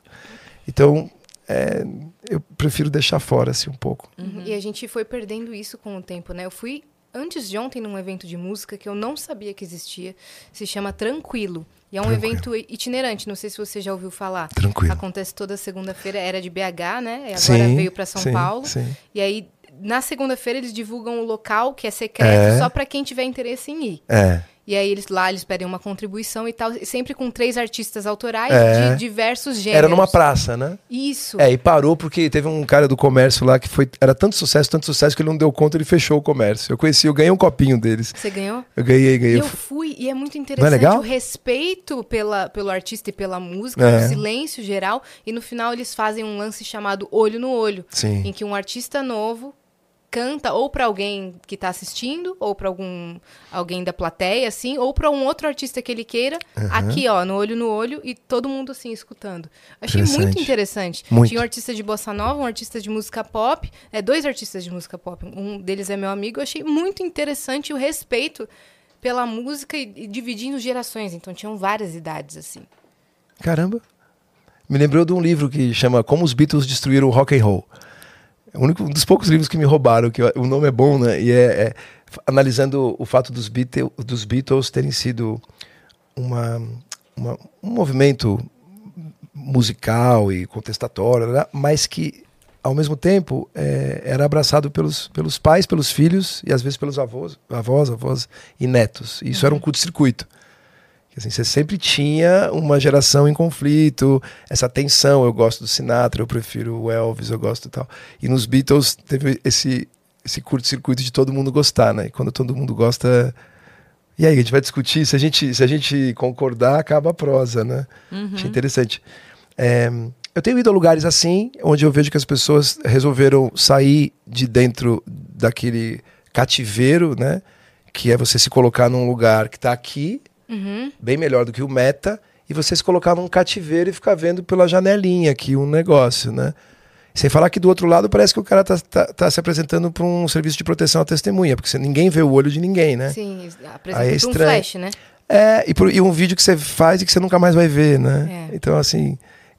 Speaker 3: Então, é, eu prefiro deixar fora assim um pouco.
Speaker 2: Uhum. E a gente foi perdendo isso com o tempo, né? Eu fui antes de ontem num evento de música que eu não sabia que existia, se chama Tranquilo. E é um Tranquilo. evento itinerante, não sei se você já ouviu falar.
Speaker 3: Tranquilo.
Speaker 2: Acontece toda segunda-feira, era de BH, né? E agora sim, veio para São
Speaker 3: sim,
Speaker 2: Paulo.
Speaker 3: Sim.
Speaker 2: E aí na segunda-feira eles divulgam o local que é secreto é. só para quem tiver interesse em ir.
Speaker 3: É.
Speaker 2: E aí eles lá eles pedem uma contribuição e tal, sempre com três artistas autorais é. de diversos gêneros.
Speaker 3: Era numa praça, né?
Speaker 2: Isso.
Speaker 3: É, e parou porque teve um cara do comércio lá que foi era tanto sucesso, tanto sucesso que ele não deu conta, ele fechou o comércio. Eu conheci, eu ganhei um copinho deles.
Speaker 2: Você ganhou?
Speaker 3: Eu ganhei, ganhei. E
Speaker 2: eu fui e é muito interessante é legal? o respeito pela, pelo artista e pela música, é. o silêncio geral, e no final eles fazem um lance chamado olho no olho,
Speaker 3: Sim.
Speaker 2: em que um artista novo canta ou para alguém que está assistindo, ou para algum alguém da plateia, assim, ou para um outro artista que ele queira, uhum. aqui, ó, no olho no olho, e todo mundo assim escutando. Achei muito interessante.
Speaker 3: Muito.
Speaker 2: Tinha um artista de bossa nova, um artista de música pop, é, dois artistas de música pop. Um deles é meu amigo. Eu achei muito interessante o respeito pela música e, e dividindo gerações. Então tinham várias idades assim.
Speaker 3: Caramba. Me lembrou de um livro que chama Como os Beatles Destruíram o Rock and Roll. É um dos poucos livros que me roubaram, que o nome é bom, né? E é, é analisando o fato dos Beatles, dos Beatles terem sido uma, uma, um movimento musical e contestatório, né? mas que ao mesmo tempo é, era abraçado pelos, pelos pais, pelos filhos e às vezes pelos avós, avós, avós e netos. E isso uhum. era um curto-circuito. Que, assim, você sempre tinha uma geração em conflito, essa tensão. Eu gosto do Sinatra, eu prefiro o Elvis, eu gosto tal. E nos Beatles teve esse, esse curto-circuito de todo mundo gostar, né? E quando todo mundo gosta. E aí, a gente vai discutir. Se a gente, se a gente concordar, acaba a prosa, né?
Speaker 1: Uhum.
Speaker 3: Achei interessante. É, eu tenho ido a lugares assim, onde eu vejo que as pessoas resolveram sair de dentro daquele cativeiro, né? Que é você se colocar num lugar que está aqui,
Speaker 2: Uhum.
Speaker 3: bem melhor do que o meta, e você se colocar num cativeiro e ficar vendo pela janelinha aqui um negócio, né? Sem falar que do outro lado parece que o cara tá, tá, tá se apresentando para um serviço de proteção à testemunha, porque você, ninguém vê o olho de ninguém, né?
Speaker 2: Sim,
Speaker 3: Aí é
Speaker 2: apresenta um flash, né?
Speaker 3: É, e, por- e um vídeo que você faz e que você nunca mais vai ver, né?
Speaker 2: É.
Speaker 3: Então, assim,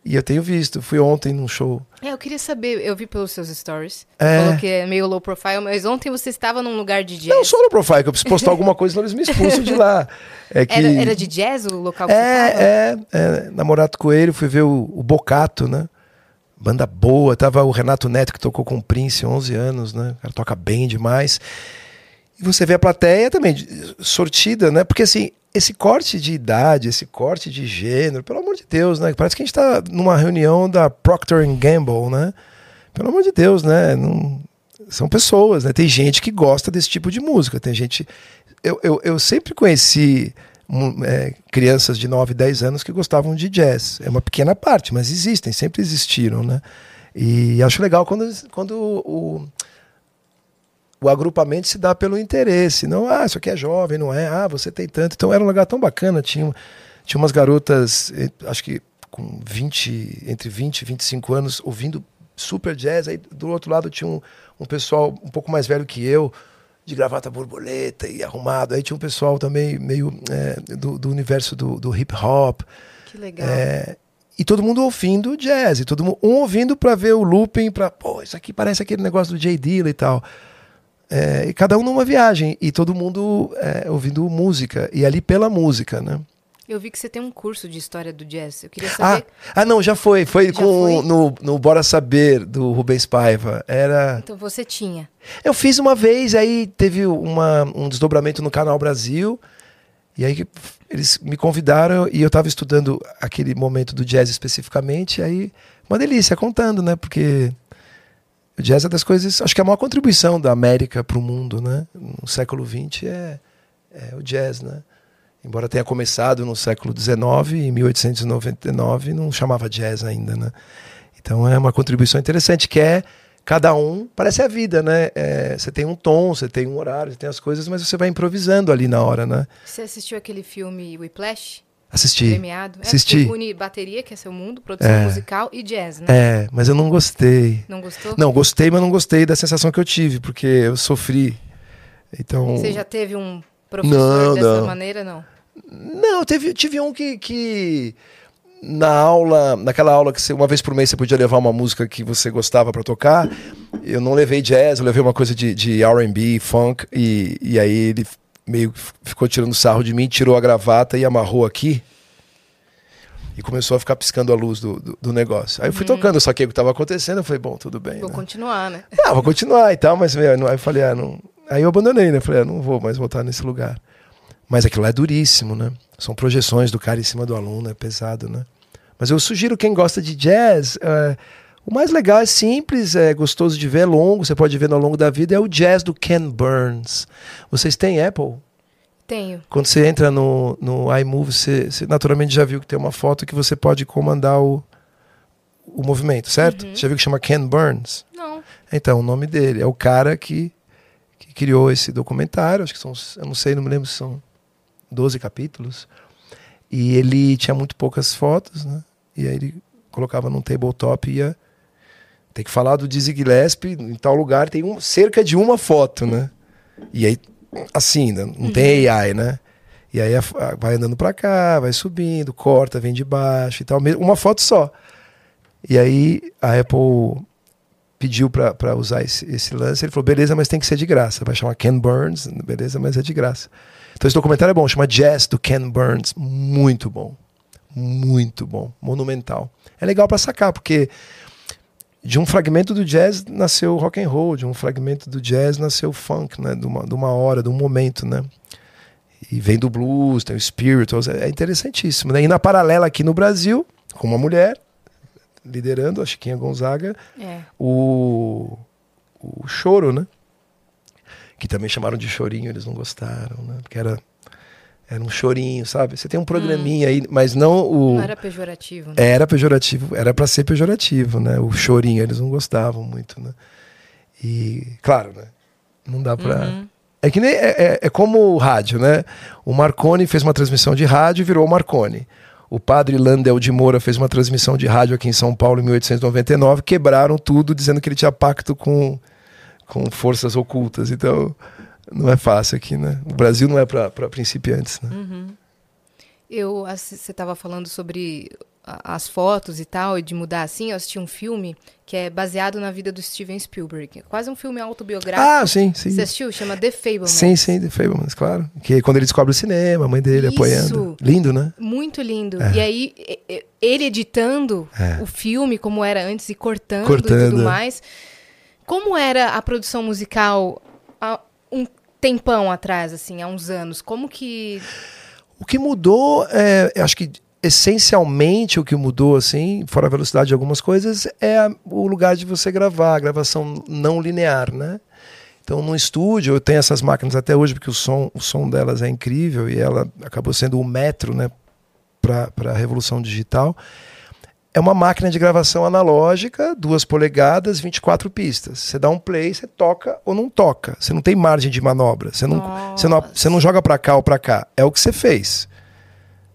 Speaker 3: e eu tenho visto, fui ontem num show.
Speaker 2: É, eu queria saber, eu vi pelos seus stories.
Speaker 3: É.
Speaker 2: Falou que é meio low profile, mas ontem você estava num lugar de jazz.
Speaker 3: Não, só no profile, que eu preciso postar alguma coisa, senão eles me expulsam de lá. É que...
Speaker 2: Era, era de jazz o local que você estava?
Speaker 3: É, é, é, Namorado Coelho, fui ver o, o Bocato, né? Banda boa, tava o Renato Neto que tocou com o Prince 11 anos, né? O cara toca bem demais. E você vê a plateia também sortida, né? Porque assim, esse corte de idade, esse corte de gênero, pelo amor de Deus, né? Parece que a gente tá numa reunião da Procter Gamble, né? Pelo amor de Deus, né? Não- São pessoas, né? Tem gente que gosta desse tipo de música, tem gente. Eu, eu, eu sempre conheci é, crianças de 9, 10 anos que gostavam de jazz. É uma pequena parte, mas existem, sempre existiram, né? E acho legal quando, quando o, o agrupamento se dá pelo interesse. Não, ah, isso aqui é jovem, não é? Ah, você tem tanto. Então era um lugar tão bacana. Tinha, tinha umas garotas, eh, acho que com 20, entre 20 e 25 anos, ouvindo super jazz. Aí do outro lado tinha um, um pessoal um pouco mais velho que eu, de gravata borboleta e arrumado. Aí tinha um pessoal também meio eh, do, do universo do, do hip hop.
Speaker 2: Que legal.
Speaker 3: É, e todo mundo ouvindo jazz, e todo mundo, um ouvindo para ver o looping, para pô, isso aqui parece aquele negócio do Jay Dilla e tal. É, e cada um numa viagem, e todo mundo é, ouvindo música, e ali pela música, né?
Speaker 2: Eu vi que você tem um curso de história do jazz. Eu queria
Speaker 3: Ah,
Speaker 2: saber.
Speaker 3: ah, não, já foi. Foi
Speaker 2: Já
Speaker 3: com
Speaker 2: foi?
Speaker 3: No, no Bora Saber, do Rubens Paiva. Era.
Speaker 2: Então você tinha.
Speaker 3: Eu fiz uma vez, aí teve uma, um desdobramento no Canal Brasil, e aí eles me convidaram e eu estava estudando aquele momento do jazz especificamente, e aí uma delícia contando, né? Porque o jazz é das coisas, acho que a maior contribuição da América para o mundo, né? No século XX é, é o jazz, né? Embora tenha começado no século XIX, em 1899 não chamava jazz ainda, né? Então é uma contribuição interessante que é cada um parece a vida, né? É, você tem um tom, você tem um horário, você tem as coisas, mas você vai improvisando ali na hora, né?
Speaker 2: Você assistiu aquele filme Whiplash?
Speaker 3: Assisti.
Speaker 2: Premiado? É,
Speaker 3: Assisti.
Speaker 2: porque une bateria, que é seu mundo, produção
Speaker 3: É.
Speaker 2: musical e jazz, né?
Speaker 3: É, mas eu não gostei.
Speaker 2: Não gostou?
Speaker 3: Não, gostei, mas não gostei da sensação que eu tive, porque eu sofri. Então.
Speaker 2: Você já teve um professor
Speaker 3: Não,
Speaker 2: dessa
Speaker 3: não.
Speaker 2: maneira, não?
Speaker 3: Não, teve, tive um que, que na aula, naquela aula que você, uma vez por mês você podia levar uma música que você gostava pra tocar. Eu não levei jazz, eu levei uma coisa de, de R&B, funk e, e aí ele meio que ficou tirando sarro de mim, tirou a gravata e amarrou aqui. E começou a ficar piscando a luz do, do, do negócio. Aí eu fui tocando, eu saquei o que estava acontecendo, eu falei, bom, tudo bem.
Speaker 2: Vou
Speaker 3: né?
Speaker 2: continuar, né?
Speaker 3: Ah, vou continuar e tal, mas meu, não- aí eu falei, ah, não. Aí eu abandonei, né? Falei, ah, não vou mais voltar nesse lugar. Mas aquilo lá é duríssimo, né? São projeções do cara em cima do aluno, é pesado, né? Mas eu sugiro quem gosta de jazz. eh, o mais legal é simples, é gostoso de ver, é longo, você pode ver ao longo da vida, é o jazz do Ken Burns. Vocês têm Apple?
Speaker 2: Tenho.
Speaker 3: Quando você entra no, no iMovie, você, você naturalmente já viu que tem uma foto que você pode comandar o, o movimento, certo? Você já viu que chama Ken Burns?
Speaker 2: Não.
Speaker 3: Então, o nome dele é o cara que, que criou esse documentário, acho que são, eu não sei, não me lembro se são 12 capítulos. E ele tinha muito poucas fotos, né? E aí ele colocava num tabletop e ia. Tem que falar do Dizzy Gillespie, em tal lugar tem um, cerca de uma foto, né? E aí, assim, né? não tem AI, né? E aí a- a- vai andando pra cá, vai subindo, corta, vem de baixo e tal. Uma foto só. E aí a Apple pediu pra pra usar esse, esse lance. Ele falou: beleza, mas tem que ser de graça. Vai chamar Ken Burns, beleza, mas é de graça. Então esse documentário é bom, chama Jazz do Ken Burns. Muito bom. Muito bom. Monumental. É legal pra sacar, porque de um fragmento do jazz nasceu rock and roll, de um fragmento do jazz nasceu funk, né? De uma, de uma hora, de um momento, né? E vem do blues, tem o spirituals, é interessantíssimo. Né? E na paralela aqui no Brasil, com uma mulher liderando, a Chiquinha Gonzaga,
Speaker 2: É.
Speaker 3: o, o choro, né? Que também chamaram de chorinho, eles não gostaram, né? Porque era, era um chorinho, sabe? Você tem um programinha aí, mas não o.
Speaker 2: Não era pejorativo, né?
Speaker 3: Era pejorativo, era para ser pejorativo, né? O chorinho, eles não gostavam muito, né? E, claro, né? Não dá pra.
Speaker 1: Uhum.
Speaker 3: É que nem. É, é- é como o rádio, né? O Marconi fez uma transmissão de rádio e virou o Marconi. O padre Landel de Moura fez uma transmissão de rádio aqui em São Paulo em 1899, quebraram tudo dizendo que ele tinha pacto com, com forças ocultas. Então, não é fácil aqui, né? O Brasil não é para principiantes, né?
Speaker 1: Uhum.
Speaker 2: Eu, você estava falando sobre as fotos e tal, e de mudar assim. Eu assisti um filme que é baseado na vida do Steven Spielberg. É quase um filme autobiográfico.
Speaker 3: Ah, sim, sim.
Speaker 2: Você assistiu? Chama The Fablemans.
Speaker 3: Sim, sim, The Fablemans, claro. Que é quando ele descobre o cinema, a mãe dele
Speaker 2: Isso.
Speaker 3: apoiando. Lindo, né?
Speaker 2: Muito lindo. E aí, e- e- ele editando
Speaker 3: É.
Speaker 2: o filme como era antes e cortando, e
Speaker 3: Cortando,
Speaker 2: tudo
Speaker 3: é.
Speaker 2: mais. Como era a produção musical um tempão atrás, assim, há uns anos? Como que.
Speaker 3: O que mudou, é, acho que essencialmente o que mudou, assim, fora a velocidade de algumas coisas, é a- o lugar de você gravar, a gravação não linear, né? Então, no estúdio, eu tenho essas máquinas até hoje, porque o som, o som delas é incrível e ela acabou sendo o metro, né, para a revolução digital. É uma máquina de gravação analógica, duas polegadas, 24 pistas. Você dá um play, você toca ou não toca. Você não tem margem de manobra. Você não, você não, você não joga para cá ou para cá. É o que você fez.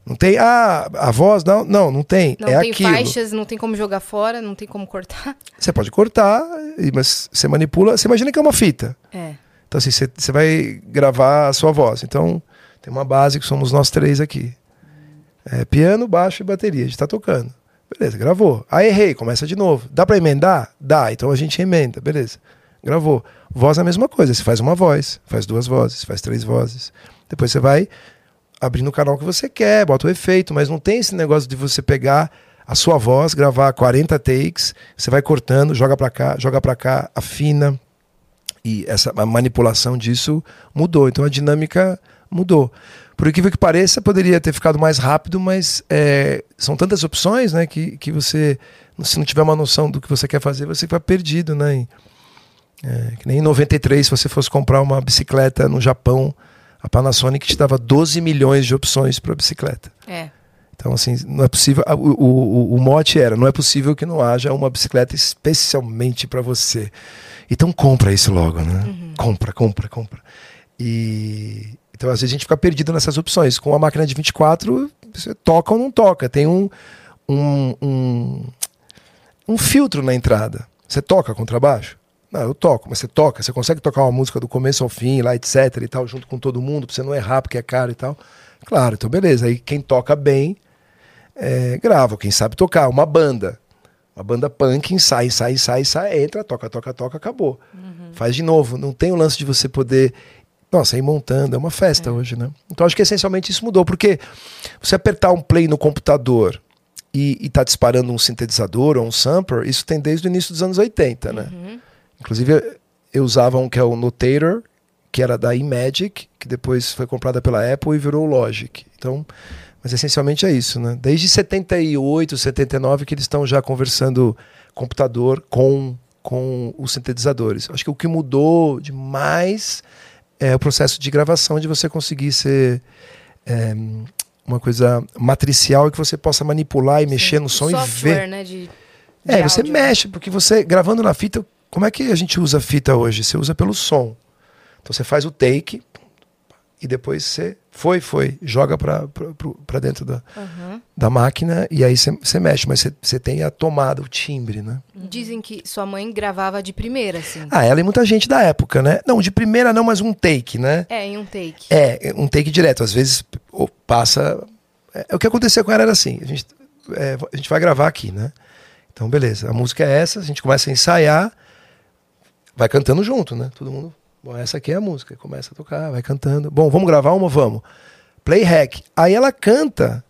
Speaker 3: Não tem, ah, a voz, não, não, não tem.
Speaker 2: Não
Speaker 3: é
Speaker 2: tem
Speaker 3: aquilo.
Speaker 2: faixas, não tem como jogar fora, não tem como cortar.
Speaker 3: Você pode cortar, mas você manipula. Você imagina que é uma fita.
Speaker 2: É.
Speaker 3: Então, assim, você, você vai gravar a sua voz. Então, tem uma base que somos nós três aqui: É, piano, baixo e bateria. A gente tá tocando. Beleza, gravou. Aí errei, começa de novo. Dá pra emendar? Dá, então a gente emenda. Beleza, gravou. Voz é a mesma coisa. Você faz uma voz, faz duas vozes, faz três vozes. Depois você vai abrindo o canal que você quer, bota o efeito, mas não tem esse negócio de você pegar a sua voz, gravar 40 takes, você vai cortando, joga pra cá, joga pra cá, afina. E essa a manipulação disso mudou. Então a dinâmica mudou. Por incrível que pareça, poderia ter ficado mais rápido, mas é, são tantas opções né, que, que você, se não tiver uma noção do que você quer fazer, você fica perdido. Né? E, é, que nem em 93, se você fosse comprar uma bicicleta no Japão, a Panasonic te dava 12 milhões de opções para bicicleta.
Speaker 2: É.
Speaker 3: Então, assim, não é possível. O, o, o, mote era: não é possível que não haja uma bicicleta especialmente para você. Então, compra isso logo, né? Compra, compra, compra. E. Então, às vezes, a gente fica perdido nessas opções. Com a máquina de 24, você toca ou não toca. Tem um, um, um, um filtro na entrada. Você toca contrabaixo? Não, eu toco, mas você toca, você consegue tocar uma música do começo ao fim, lá, etc e tal, junto com todo mundo, pra você não errar, porque é caro e tal. Claro, então beleza. Aí quem toca bem, é, grava. Quem sabe tocar, uma banda. Uma banda punk, ensaia, ensaia, ensaia, ensaia, entra, toca, toca, toca, acabou. Faz de novo. Não tem o lance de você poder. Nossa, ir montando, é uma festa hoje, né? Então acho que essencialmente isso mudou, porque você apertar um play no computador e, e tá disparando um sintetizador ou um sampler, isso tem desde o início dos anos 80, né? Inclusive, eu usava um que é o Notator, que era da Imagic, que depois foi comprada pela Apple e virou o Logic. Então, mas essencialmente é isso, né? Desde 78, 79 que eles estão já conversando computador com com os sintetizadores. Acho que o que mudou demais é o processo de gravação, de você conseguir ser é, uma coisa matricial que você possa manipular e mexer no som e ver.
Speaker 2: Software, né? De, de
Speaker 3: É, você
Speaker 2: áudio, né?
Speaker 3: mexe, porque você, gravando na fita, como é que a gente usa fita hoje? Você usa pelo som. Então você faz o take e depois você foi, foi, joga pra dentro da,
Speaker 2: Aham.
Speaker 3: da máquina e aí você, mexe, mas você, tem a tomada, o timbre, né?
Speaker 2: Dizem que sua mãe gravava de primeira, assim.
Speaker 3: Ah, ela e muita gente da época, né? Não, de primeira não, mas um take, né?
Speaker 2: É, em um take.
Speaker 3: É, um take direto. Às vezes passa. É, o que aconteceu com ela era assim: a gente, é, a gente vai gravar aqui, né? Então, beleza. A música é essa, a gente começa a ensaiar, vai cantando junto, né? Todo mundo. Bom, essa aqui é a música. Começa a tocar, vai cantando. Bom, vamos gravar uma? Vamos. Play hack. Aí ela canta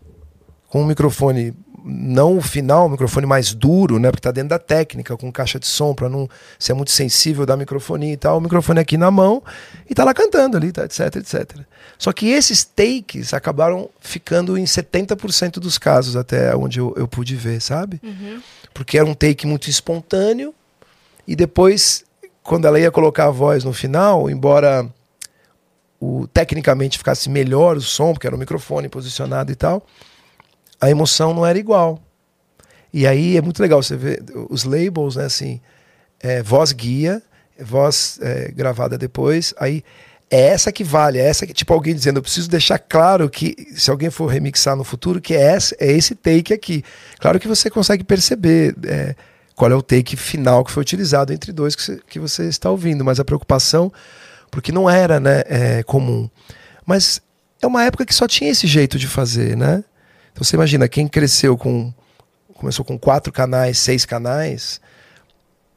Speaker 3: com um microfone não o final, o microfone mais duro, né? Porque tá dentro da técnica, com caixa de som, para não ser muito sensível da microfonia e tal. O microfone aqui na mão e tá lá cantando ali, tá, etc, etc. Só que esses takes acabaram ficando em 70% dos casos, até onde eu, eu pude ver, sabe?
Speaker 2: Uhum.
Speaker 3: Porque era um take muito espontâneo e depois, quando ela ia colocar a voz no final, embora o, tecnicamente ficasse melhor o som, porque era o microfone posicionado e tal, a emoção não era igual. E aí é muito legal você ver os labels, né? Assim, é, voz guia, voz é, gravada depois, aí é essa que vale, é essa que, tipo, alguém dizendo, eu preciso deixar claro que, se alguém for remixar no futuro, que é esse, é esse take aqui. Claro que você consegue perceber é, qual é o take final que foi utilizado entre dois que você, que você está ouvindo, mas a preocupação, porque não era né, é, comum. Mas é uma época que só tinha esse jeito de fazer, né? Então você imagina, quem cresceu com. começou com quatro canais, seis canais,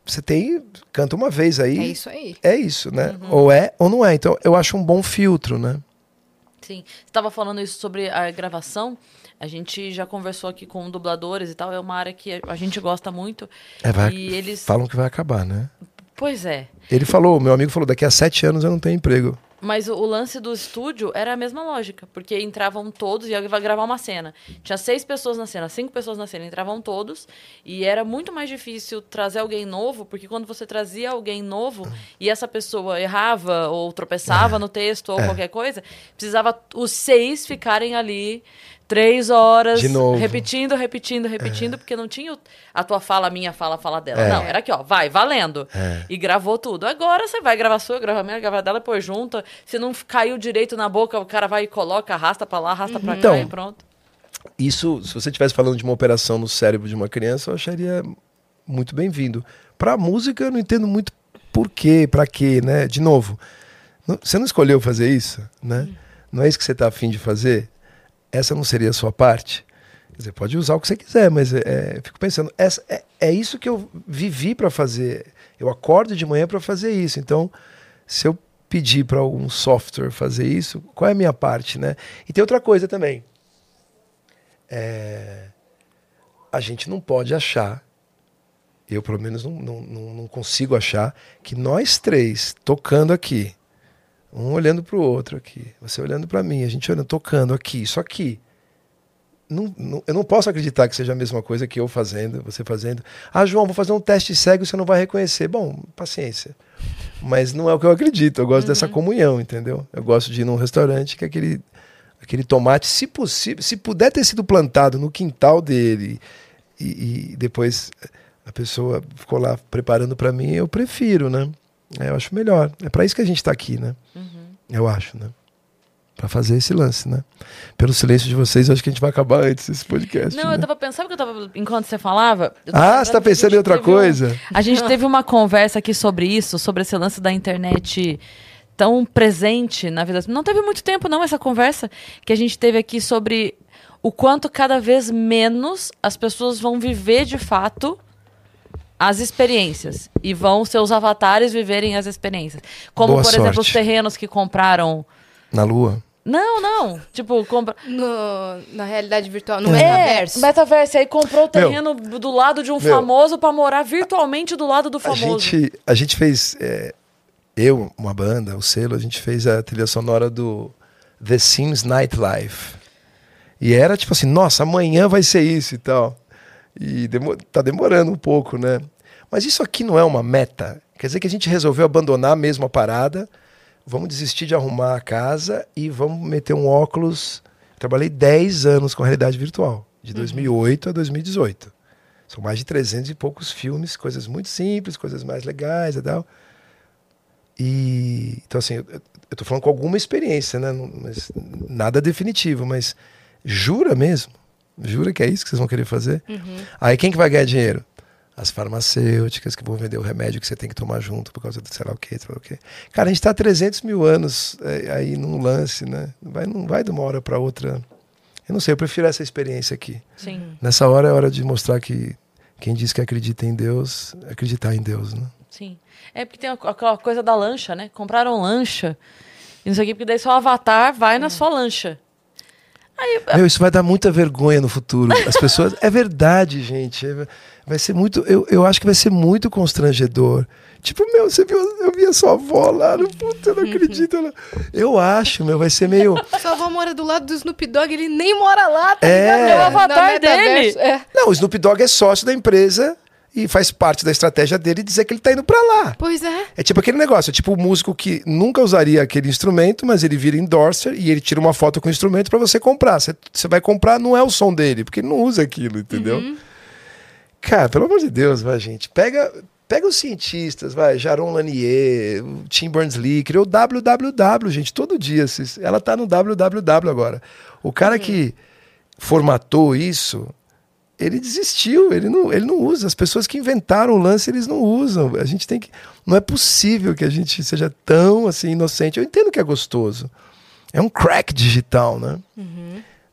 Speaker 3: você tem. canta uma vez aí.
Speaker 2: É isso aí.
Speaker 3: É isso, né? Ou é ou não é. Então eu acho um bom filtro, né?
Speaker 1: Sim. Você estava falando isso sobre a gravação. A gente já conversou aqui com dubladores e tal. É uma área que a gente gosta muito.
Speaker 3: É, vai,
Speaker 1: E eles.
Speaker 3: Falam que vai acabar, né?
Speaker 1: Pois é.
Speaker 3: Ele falou, meu amigo falou, daqui a sete anos eu não tenho emprego.
Speaker 1: Mas o, o lance do estúdio era a mesma lógica, porque entravam todos e ia gravar uma cena. Tinha seis pessoas na cena, cinco pessoas na cena, entravam todos e era muito mais difícil trazer alguém novo, porque quando você trazia alguém novo e essa pessoa errava ou tropeçava no texto ou
Speaker 3: É.
Speaker 1: qualquer coisa, precisava os seis ficarem ali três horas
Speaker 3: De novo.
Speaker 1: repetindo, repetindo, repetindo, porque não tinha a tua fala, a minha fala, a fala dela.
Speaker 3: É.
Speaker 1: Não, era aqui, ó, vai, valendo.
Speaker 3: É.
Speaker 1: E gravou tudo. Agora você vai gravar sua, grava a minha, grava a dela, depois junta. Se não caiu direito na boca, o cara vai e coloca, arrasta pra lá, arrasta pra cá
Speaker 3: Então,
Speaker 1: e pronto.
Speaker 3: Isso, se você estivesse falando de uma operação no cérebro de uma criança, eu acharia muito bem-vindo. Pra música, eu não entendo muito por quê, pra quê, né? De novo, você não escolheu fazer isso, né? Não é isso que você tá afim de fazer? Essa não seria a sua parte? Dizer, pode usar o que você quiser, mas é, fico pensando, essa, é, é isso que eu vivi pra fazer. Eu acordo de manhã pra fazer isso. Então, se eu pedir para algum software fazer isso, qual é a minha parte, né? E tem outra coisa também. É, a gente não pode achar, eu pelo menos não, não, não consigo achar, que nós três tocando aqui, um olhando para o outro aqui, você olhando para mim, a gente olhando, tocando aqui, isso aqui. Não, não- eu não posso acreditar que seja a mesma coisa que eu fazendo, você fazendo. Ah, João, vou fazer um teste cego e você não vai reconhecer. Bom, paciência. Mas não é o que eu acredito. Eu gosto dessa comunhão, entendeu? Eu gosto de ir num restaurante que aquele, aquele tomate, se possível, se puder ter sido plantado no quintal dele e, e depois a pessoa ficou lá preparando para mim, eu prefiro, né? É, eu acho melhor. É para isso que a gente tá aqui, né? Eu acho, né? Para fazer esse lance, né? Pelo silêncio de vocês, eu acho que a gente vai acabar antes desse podcast.
Speaker 1: Não,
Speaker 3: né?
Speaker 1: eu tava pensando, que eu tava. Enquanto você falava.
Speaker 3: Ah, você tá pensando em outra
Speaker 1: teve um-
Speaker 3: coisa?
Speaker 1: A gente teve uma conversa aqui sobre isso, sobre esse lance da internet tão presente na vida. Não teve muito tempo, não, essa conversa que a gente teve aqui sobre o quanto cada vez menos as pessoas vão viver de fato as experiências e vão seus avatares viverem as experiências. Como,
Speaker 3: Boa
Speaker 1: por exemplo, os
Speaker 3: sorte.
Speaker 1: terrenos que compraram.
Speaker 3: Na lua?
Speaker 1: Não, não. Tipo, compra.
Speaker 2: No- na realidade virtual, no
Speaker 1: É,
Speaker 2: metaverso.
Speaker 1: metaverso. Aí comprou o terreno do lado de um
Speaker 3: Meu.
Speaker 1: famoso pra morar virtualmente do lado do
Speaker 3: A
Speaker 1: famoso.
Speaker 3: gente, a gente fez, é, eu, uma banda, o selo, a gente fez a trilha sonora do The Sims Nightlife. E era tipo assim, nossa, amanhã vai ser isso e tal. E demo tá demorando um pouco, né? Mas isso aqui não é uma meta. Quer dizer que a gente resolveu abandonar mesmo a parada, vamos desistir de arrumar a casa e vamos meter um óculos. Trabalhei 10 anos com realidade virtual, de 2008 a 2018. São mais de 300 e poucos filmes, coisas muito simples, coisas mais legais e tal. E então assim, eu, eu tô falando com alguma experiência, né? Mas nada definitivo, mas jura mesmo? Jura que é isso que vocês vão querer fazer? Aí quem que vai ganhar dinheiro? As farmacêuticas que vão vender o remédio que você tem que tomar junto por causa do sei lá o quê, sei lá o quê. Cara, a gente tá há 300 mil anos é, aí num lance, né? Não vai, não vai de uma hora para outra. Eu não sei, eu prefiro essa experiência aqui.
Speaker 1: Sim,
Speaker 3: Nessa hora é hora de mostrar que quem diz que acredita em Deus, acreditar em Deus, né?
Speaker 1: sim. É porque tem aquela coisa da lancha, né? Compraram lancha. E não sei o quê, porque daí seu avatar vai na sua lancha.
Speaker 3: Meu, isso vai dar muita vergonha no futuro. As pessoas. É verdade, gente. É- Vai ser muito. Eu, eu acho que vai ser muito constrangedor. Tipo, meu, você viu? Eu vi a sua avó lá no puta, eu não acredito. ela- Eu acho, meu, vai ser meio.
Speaker 2: Sua avó mora do lado do Snoop Dogg, ele nem mora lá, tá
Speaker 3: É.
Speaker 2: ligado?
Speaker 3: É o
Speaker 2: Na
Speaker 1: avatar dele.
Speaker 2: É.
Speaker 3: Não, o Snoop Dogg é sócio da empresa e faz parte da estratégia dele dizer que ele tá indo pra lá.
Speaker 2: Pois é.
Speaker 3: É tipo aquele negócio, é tipo o músico que nunca usaria aquele instrumento, mas ele vira endorser e ele tira uma foto com o instrumento pra você comprar. Você, você vai comprar, não é o som dele, porque ele não usa aquilo, entendeu? Cara, pelo amor de Deus, vai, gente. Pega, pega os cientistas, vai, Jaron Lanier, o Tim Berners-Lee, criou o www, gente, todo dia. Ela tá no www agora. O cara que formatou isso, ele desistiu, ele não, ele não usa. As pessoas que inventaram o lance, eles não usam. A gente tem que. Não é possível que a gente seja tão assim inocente. Eu entendo que é gostoso. É um crack digital, né?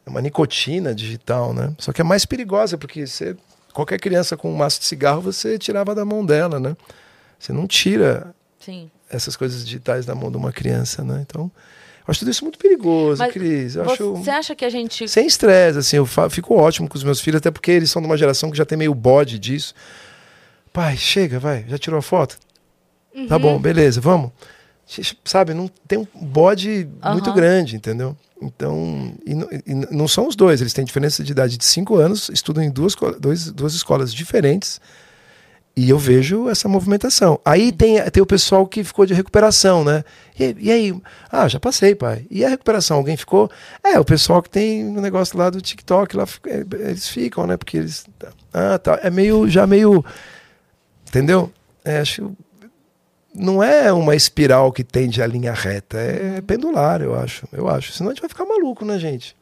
Speaker 3: É uma nicotina digital, né? Só que é mais perigosa, porque você, qualquer criança com um maço de cigarro, você tirava da mão dela, né? Você não tira
Speaker 1: Sim.
Speaker 3: essas coisas digitais da mão de uma criança, né? Então, acho tudo isso muito perigoso,
Speaker 1: Mas
Speaker 3: Cris. Acho...
Speaker 1: Você acha que a gente.
Speaker 3: Sem estresse, assim, eu fico ótimo com os meus filhos, até porque eles são de uma geração que já tem meio bode disso. Pai, chega, vai, já tirou a foto? Tá bom, beleza, vamos. Sabe, não tem um bode muito
Speaker 1: Aham.
Speaker 3: grande, entendeu? Então, e, n- e não são os dois, eles têm diferença de idade de cinco anos, estudam em duas, dois, duas escolas diferentes. E eu vejo essa movimentação. Aí tem, tem o pessoal que ficou de recuperação, né? E, e aí? Ah, já passei, pai. E a recuperação? Alguém ficou? É, o pessoal que tem o negócio lá do TikTok, lá, fica- é, eles ficam, né? Porque eles. Ah, tá. É meio. Já meio. Entendeu? É, acho. Não é uma espiral que tende à linha reta, é pendular, eu acho. Eu acho. Senão a gente vai ficar maluco, né, gente?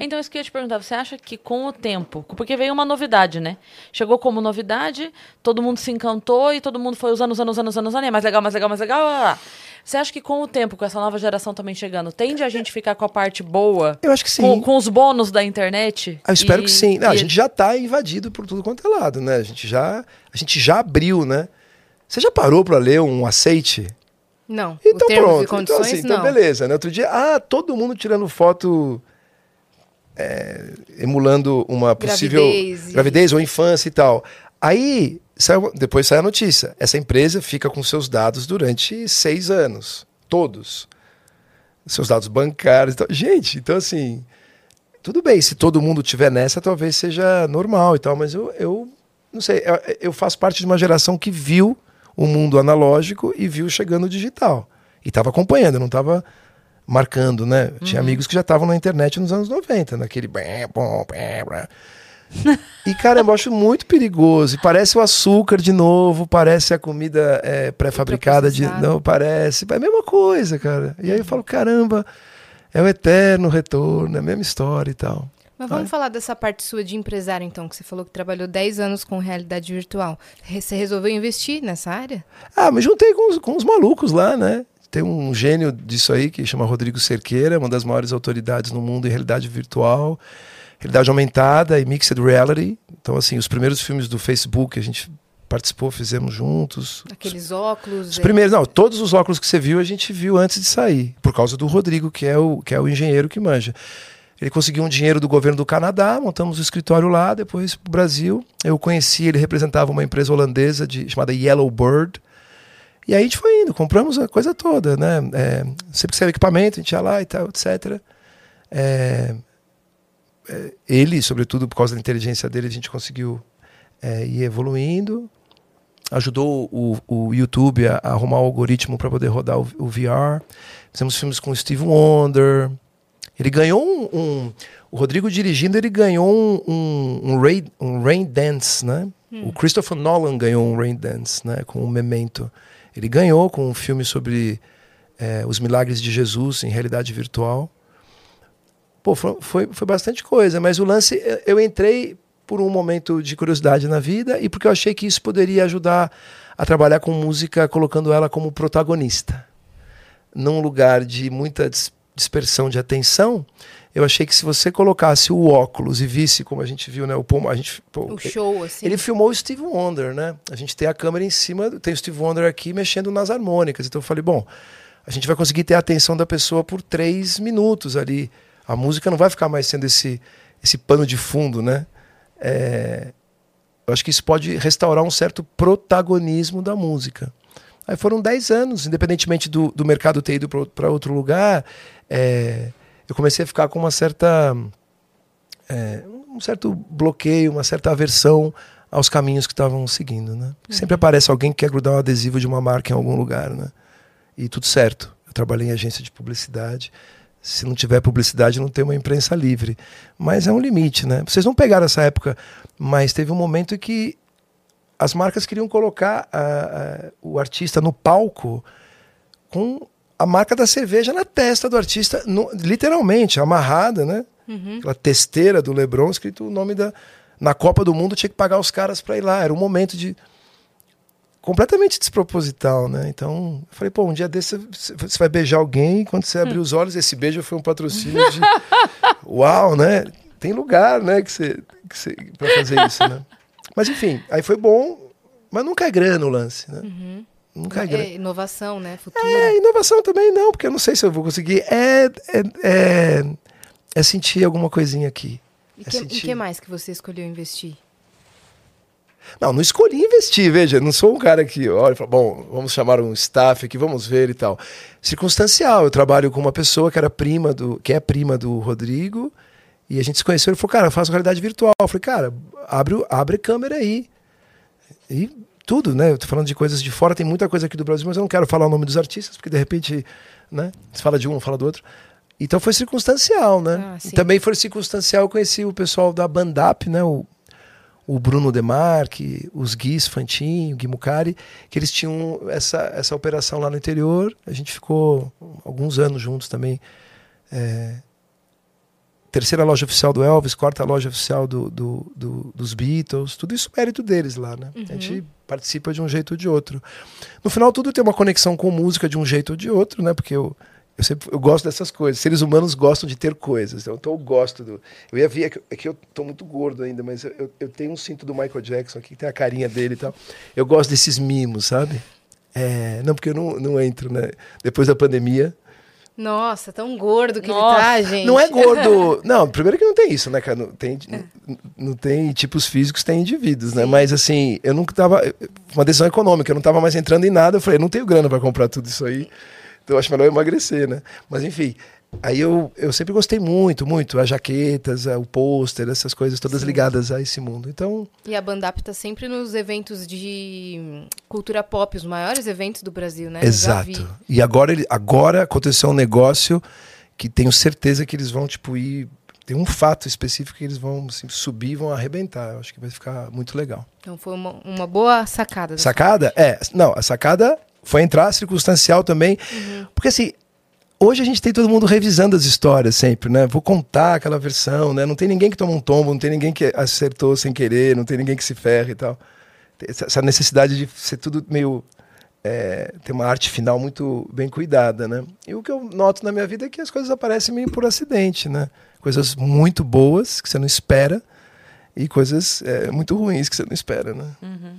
Speaker 1: Então, isso que eu ia te perguntar, você acha que com o tempo, porque veio uma novidade, né? Chegou como novidade, todo mundo se encantou e todo mundo foi usando, usando, usando, usando, usando, é mais legal, mais legal, mais legal. lá, lá. Você acha que com o tempo, com essa nova geração também chegando, tende a gente ficar com a parte boa,
Speaker 3: Eu acho que sim.
Speaker 1: com, com os bônus da internet?
Speaker 3: Ah, eu espero
Speaker 1: E-
Speaker 3: que sim. Não, a
Speaker 1: e-
Speaker 3: gente já está invadido por tudo quanto é lado, né? A gente já, a gente já abriu, né? Você já parou para ler um aceite?
Speaker 2: Não.
Speaker 3: Então pronto.
Speaker 2: condições,
Speaker 3: então, assim, então
Speaker 2: não.
Speaker 3: beleza, né? Outro dia, ah, todo mundo tirando foto é, emulando uma possível
Speaker 2: Gravidez e-
Speaker 3: gravidez ou infância e tal. Aí, saiu- depois sai a notícia. Essa empresa fica com seus dados durante seis anos. Todos. Seus dados bancários. e tal. Gente, então assim, tudo bem, se todo mundo tiver nessa, talvez seja normal e tal, mas eu, eu não sei, eu, eu faço parte de uma geração que viu o mundo analógico e viu chegando o digital. E estava acompanhando, não estava marcando, né? Eu Tinha amigos que já estavam na internet nos anos 90, naquele. E, cara, eu acho muito perigoso. E parece o açúcar de novo, parece a comida é, pré-fabricada de. Não, parece. É a mesma coisa, cara. E aí eu falo, caramba, é o eterno retorno, é a mesma história e tal.
Speaker 2: Mas vamos falar dessa parte sua de empresário, então, que você falou que trabalhou 10 anos com realidade virtual. Você resolveu investir nessa área?
Speaker 3: Ah, me juntei com os, com os malucos lá, né? Tem um gênio disso aí que chama Rodrigo Cerqueira, uma das maiores autoridades no mundo em realidade virtual, realidade aumentada e mixed reality. Então, assim, os primeiros filmes do Facebook a gente participou, fizemos juntos.
Speaker 2: Aqueles óculos.
Speaker 3: Os
Speaker 2: é,
Speaker 3: primeiros, não, todos os óculos que você viu a gente viu antes de sair, por causa do Rodrigo, que é o, que é o engenheiro que manja. Ele conseguiu um dinheiro do governo do Canadá, montamos o escritório lá, depois para o Brasil. Eu conheci, ele representava uma empresa holandesa de, chamada Yellow Bird. E aí a gente foi indo, compramos a coisa toda, né? É, sempre que saiu equipamento, a gente ia lá e tal, etc. É, é, ele, sobretudo por causa da inteligência dele, a gente conseguiu é, ir evoluindo. Ajudou o, o YouTube a, a arrumar o algoritmo para poder rodar o, o VR. Fizemos filmes com o Steve Wonder. Ele ganhou um, um- O Rodrigo dirigindo, ele ganhou um, um, um, rain, um rain dance, né? O Christopher Nolan ganhou um rain dance, né? Com o Memento. Ele ganhou com um filme sobre eh, os milagres de Jesus em realidade virtual. Pô, foi, foi, foi bastante coisa, mas o lance, eu entrei por um momento de curiosidade na vida e porque eu achei que isso poderia ajudar a trabalhar com música, colocando ela como protagonista. Num lugar de muita dis- dispersão de atenção, eu achei que se você colocasse o óculos e visse, como a gente viu, né? O, Paul- a gente, pô,
Speaker 2: O show, assim.
Speaker 3: ele filmou o Steve Wonder, né? A gente tem a câmera em cima, tem o Steve Wonder aqui mexendo nas harmônicas. Então eu falei, bom, a gente vai conseguir ter a atenção da pessoa por três minutos ali, A música não vai ficar mais sendo esse, esse pano de fundo, né? É, eu acho que isso pode restaurar um certo protagonismo da música. Aí foram 10 anos, independentemente do, do mercado ter ido para outro lugar, é, eu comecei a ficar com uma certa. É, um certo bloqueio, uma certa aversão aos caminhos que estavam seguindo, né? Uhum. Sempre aparece alguém que quer grudar um adesivo de uma marca em algum lugar, né? E tudo certo. Eu trabalhei em agência de publicidade. Se não tiver publicidade, não tem uma imprensa livre. Mas é um limite, né? Vocês não pegaram essa época, mas teve um momento em que as marcas queriam colocar uh, uh, o artista no palco com a marca da cerveja na testa do artista, no, literalmente, amarrada, né? Uhum. Aquela testeira do Lebron, escrito o nome da. Na Copa do Mundo tinha que pagar os caras para ir lá. Era um momento de. completamente desproposital, né? Então, eu falei, pô, um dia desse você vai beijar alguém e quando você abrir hum. os olhos, esse beijo foi um patrocínio de. Uau, né? Tem lugar, né, que você, que você, pra fazer isso, né? Mas enfim, aí foi bom, mas nunca é grana o lance, né? Uhum. Nunca é.
Speaker 2: É inovação, né? Futura.
Speaker 3: É, inovação também não, porque eu não sei se eu vou conseguir. É, é, é, é sentir alguma coisinha aqui.
Speaker 2: E
Speaker 3: é
Speaker 2: que, que mais que você escolheu investir?
Speaker 3: Não, não escolhi investir, veja, não sou um cara que olha e fala, bom, vamos chamar um staff aqui, vamos ver e tal. Circunstancial, eu trabalho com uma pessoa que era prima do, que é prima do Rodrigo, e a gente se conheceu, ele falou, cara, eu faço realidade virtual. Eu falei, cara, abre, abre câmera aí. E tudo, né? Eu tô falando de coisas de fora, tem muita coisa aqui do Brasil, mas eu não quero falar o nome dos artistas, porque de repente, né? Você fala de um, fala do outro. Então foi circunstancial, né? Ah, também foi circunstancial, eu conheci o pessoal da Bandap, né? O, o Bruno Demarque, os Guis Fantin, o Gui Mucari, que eles tinham essa, essa operação lá no interior. A gente ficou alguns anos juntos também. É, terceira loja oficial do Elvis, quarta loja oficial do, do, do, dos Beatles, tudo isso mérito deles lá, né? Uhum. A gente participa de um jeito ou de outro. No final, tudo tem uma conexão com música de um jeito ou de outro, né? Porque eu, eu, sempre, eu gosto dessas coisas. Seres humanos gostam de ter coisas. Então, eu gosto do. Eu ia ver, é que, é que eu tô muito gordo ainda, mas eu, eu tenho um cinto do Michael Jackson aqui, que tem a carinha dele e tal. Eu gosto desses mimos, sabe? É, não, porque eu não, não entro, né? Depois da pandemia,
Speaker 2: nossa, tão gordo que Nossa. ele tá, gente.
Speaker 3: Não é gordo. não, primeiro que não tem isso, né, cara? Não tem, é. não, não, tem tipos físicos, tem indivíduos, né? Sim. né? Mas assim, eu nunca tava. Uma decisão econômica, eu não tava mais entrando em nada. Eu falei, não tenho grana para comprar tudo isso aí. Então eu acho melhor emagrecer, né? Mas enfim, Aí eu, eu sempre gostei muito, muito. As jaquetas, o pôster, essas coisas todas Sim. ligadas a esse mundo. Então.
Speaker 2: E a Bandap tá sempre nos eventos de cultura pop, os maiores eventos do Brasil, né?
Speaker 3: Exato. E agora, agora aconteceu um negócio que tenho certeza que eles vão, tipo, ir. Tem um fato específico que eles vão assim, subir e vão arrebentar. Eu acho que vai ficar muito legal.
Speaker 2: Então foi uma, uma boa sacada.
Speaker 3: Sacada? É. Não, a sacada foi entrar circunstancial também. Uhum. Porque assim, Hoje a gente tem todo mundo revisando as histórias sempre, né? Vou contar aquela versão, né? Não tem ninguém que toma um tombo, não tem ninguém que acertou sem querer, não tem ninguém que se ferre e tal. Essa necessidade de ser tudo meio. É, ter uma arte final muito bem cuidada, né? E o que eu noto na minha vida é que as coisas aparecem meio por acidente, né? Coisas muito boas que você não espera e coisas é, muito ruins que você não espera, né?
Speaker 2: Uhum.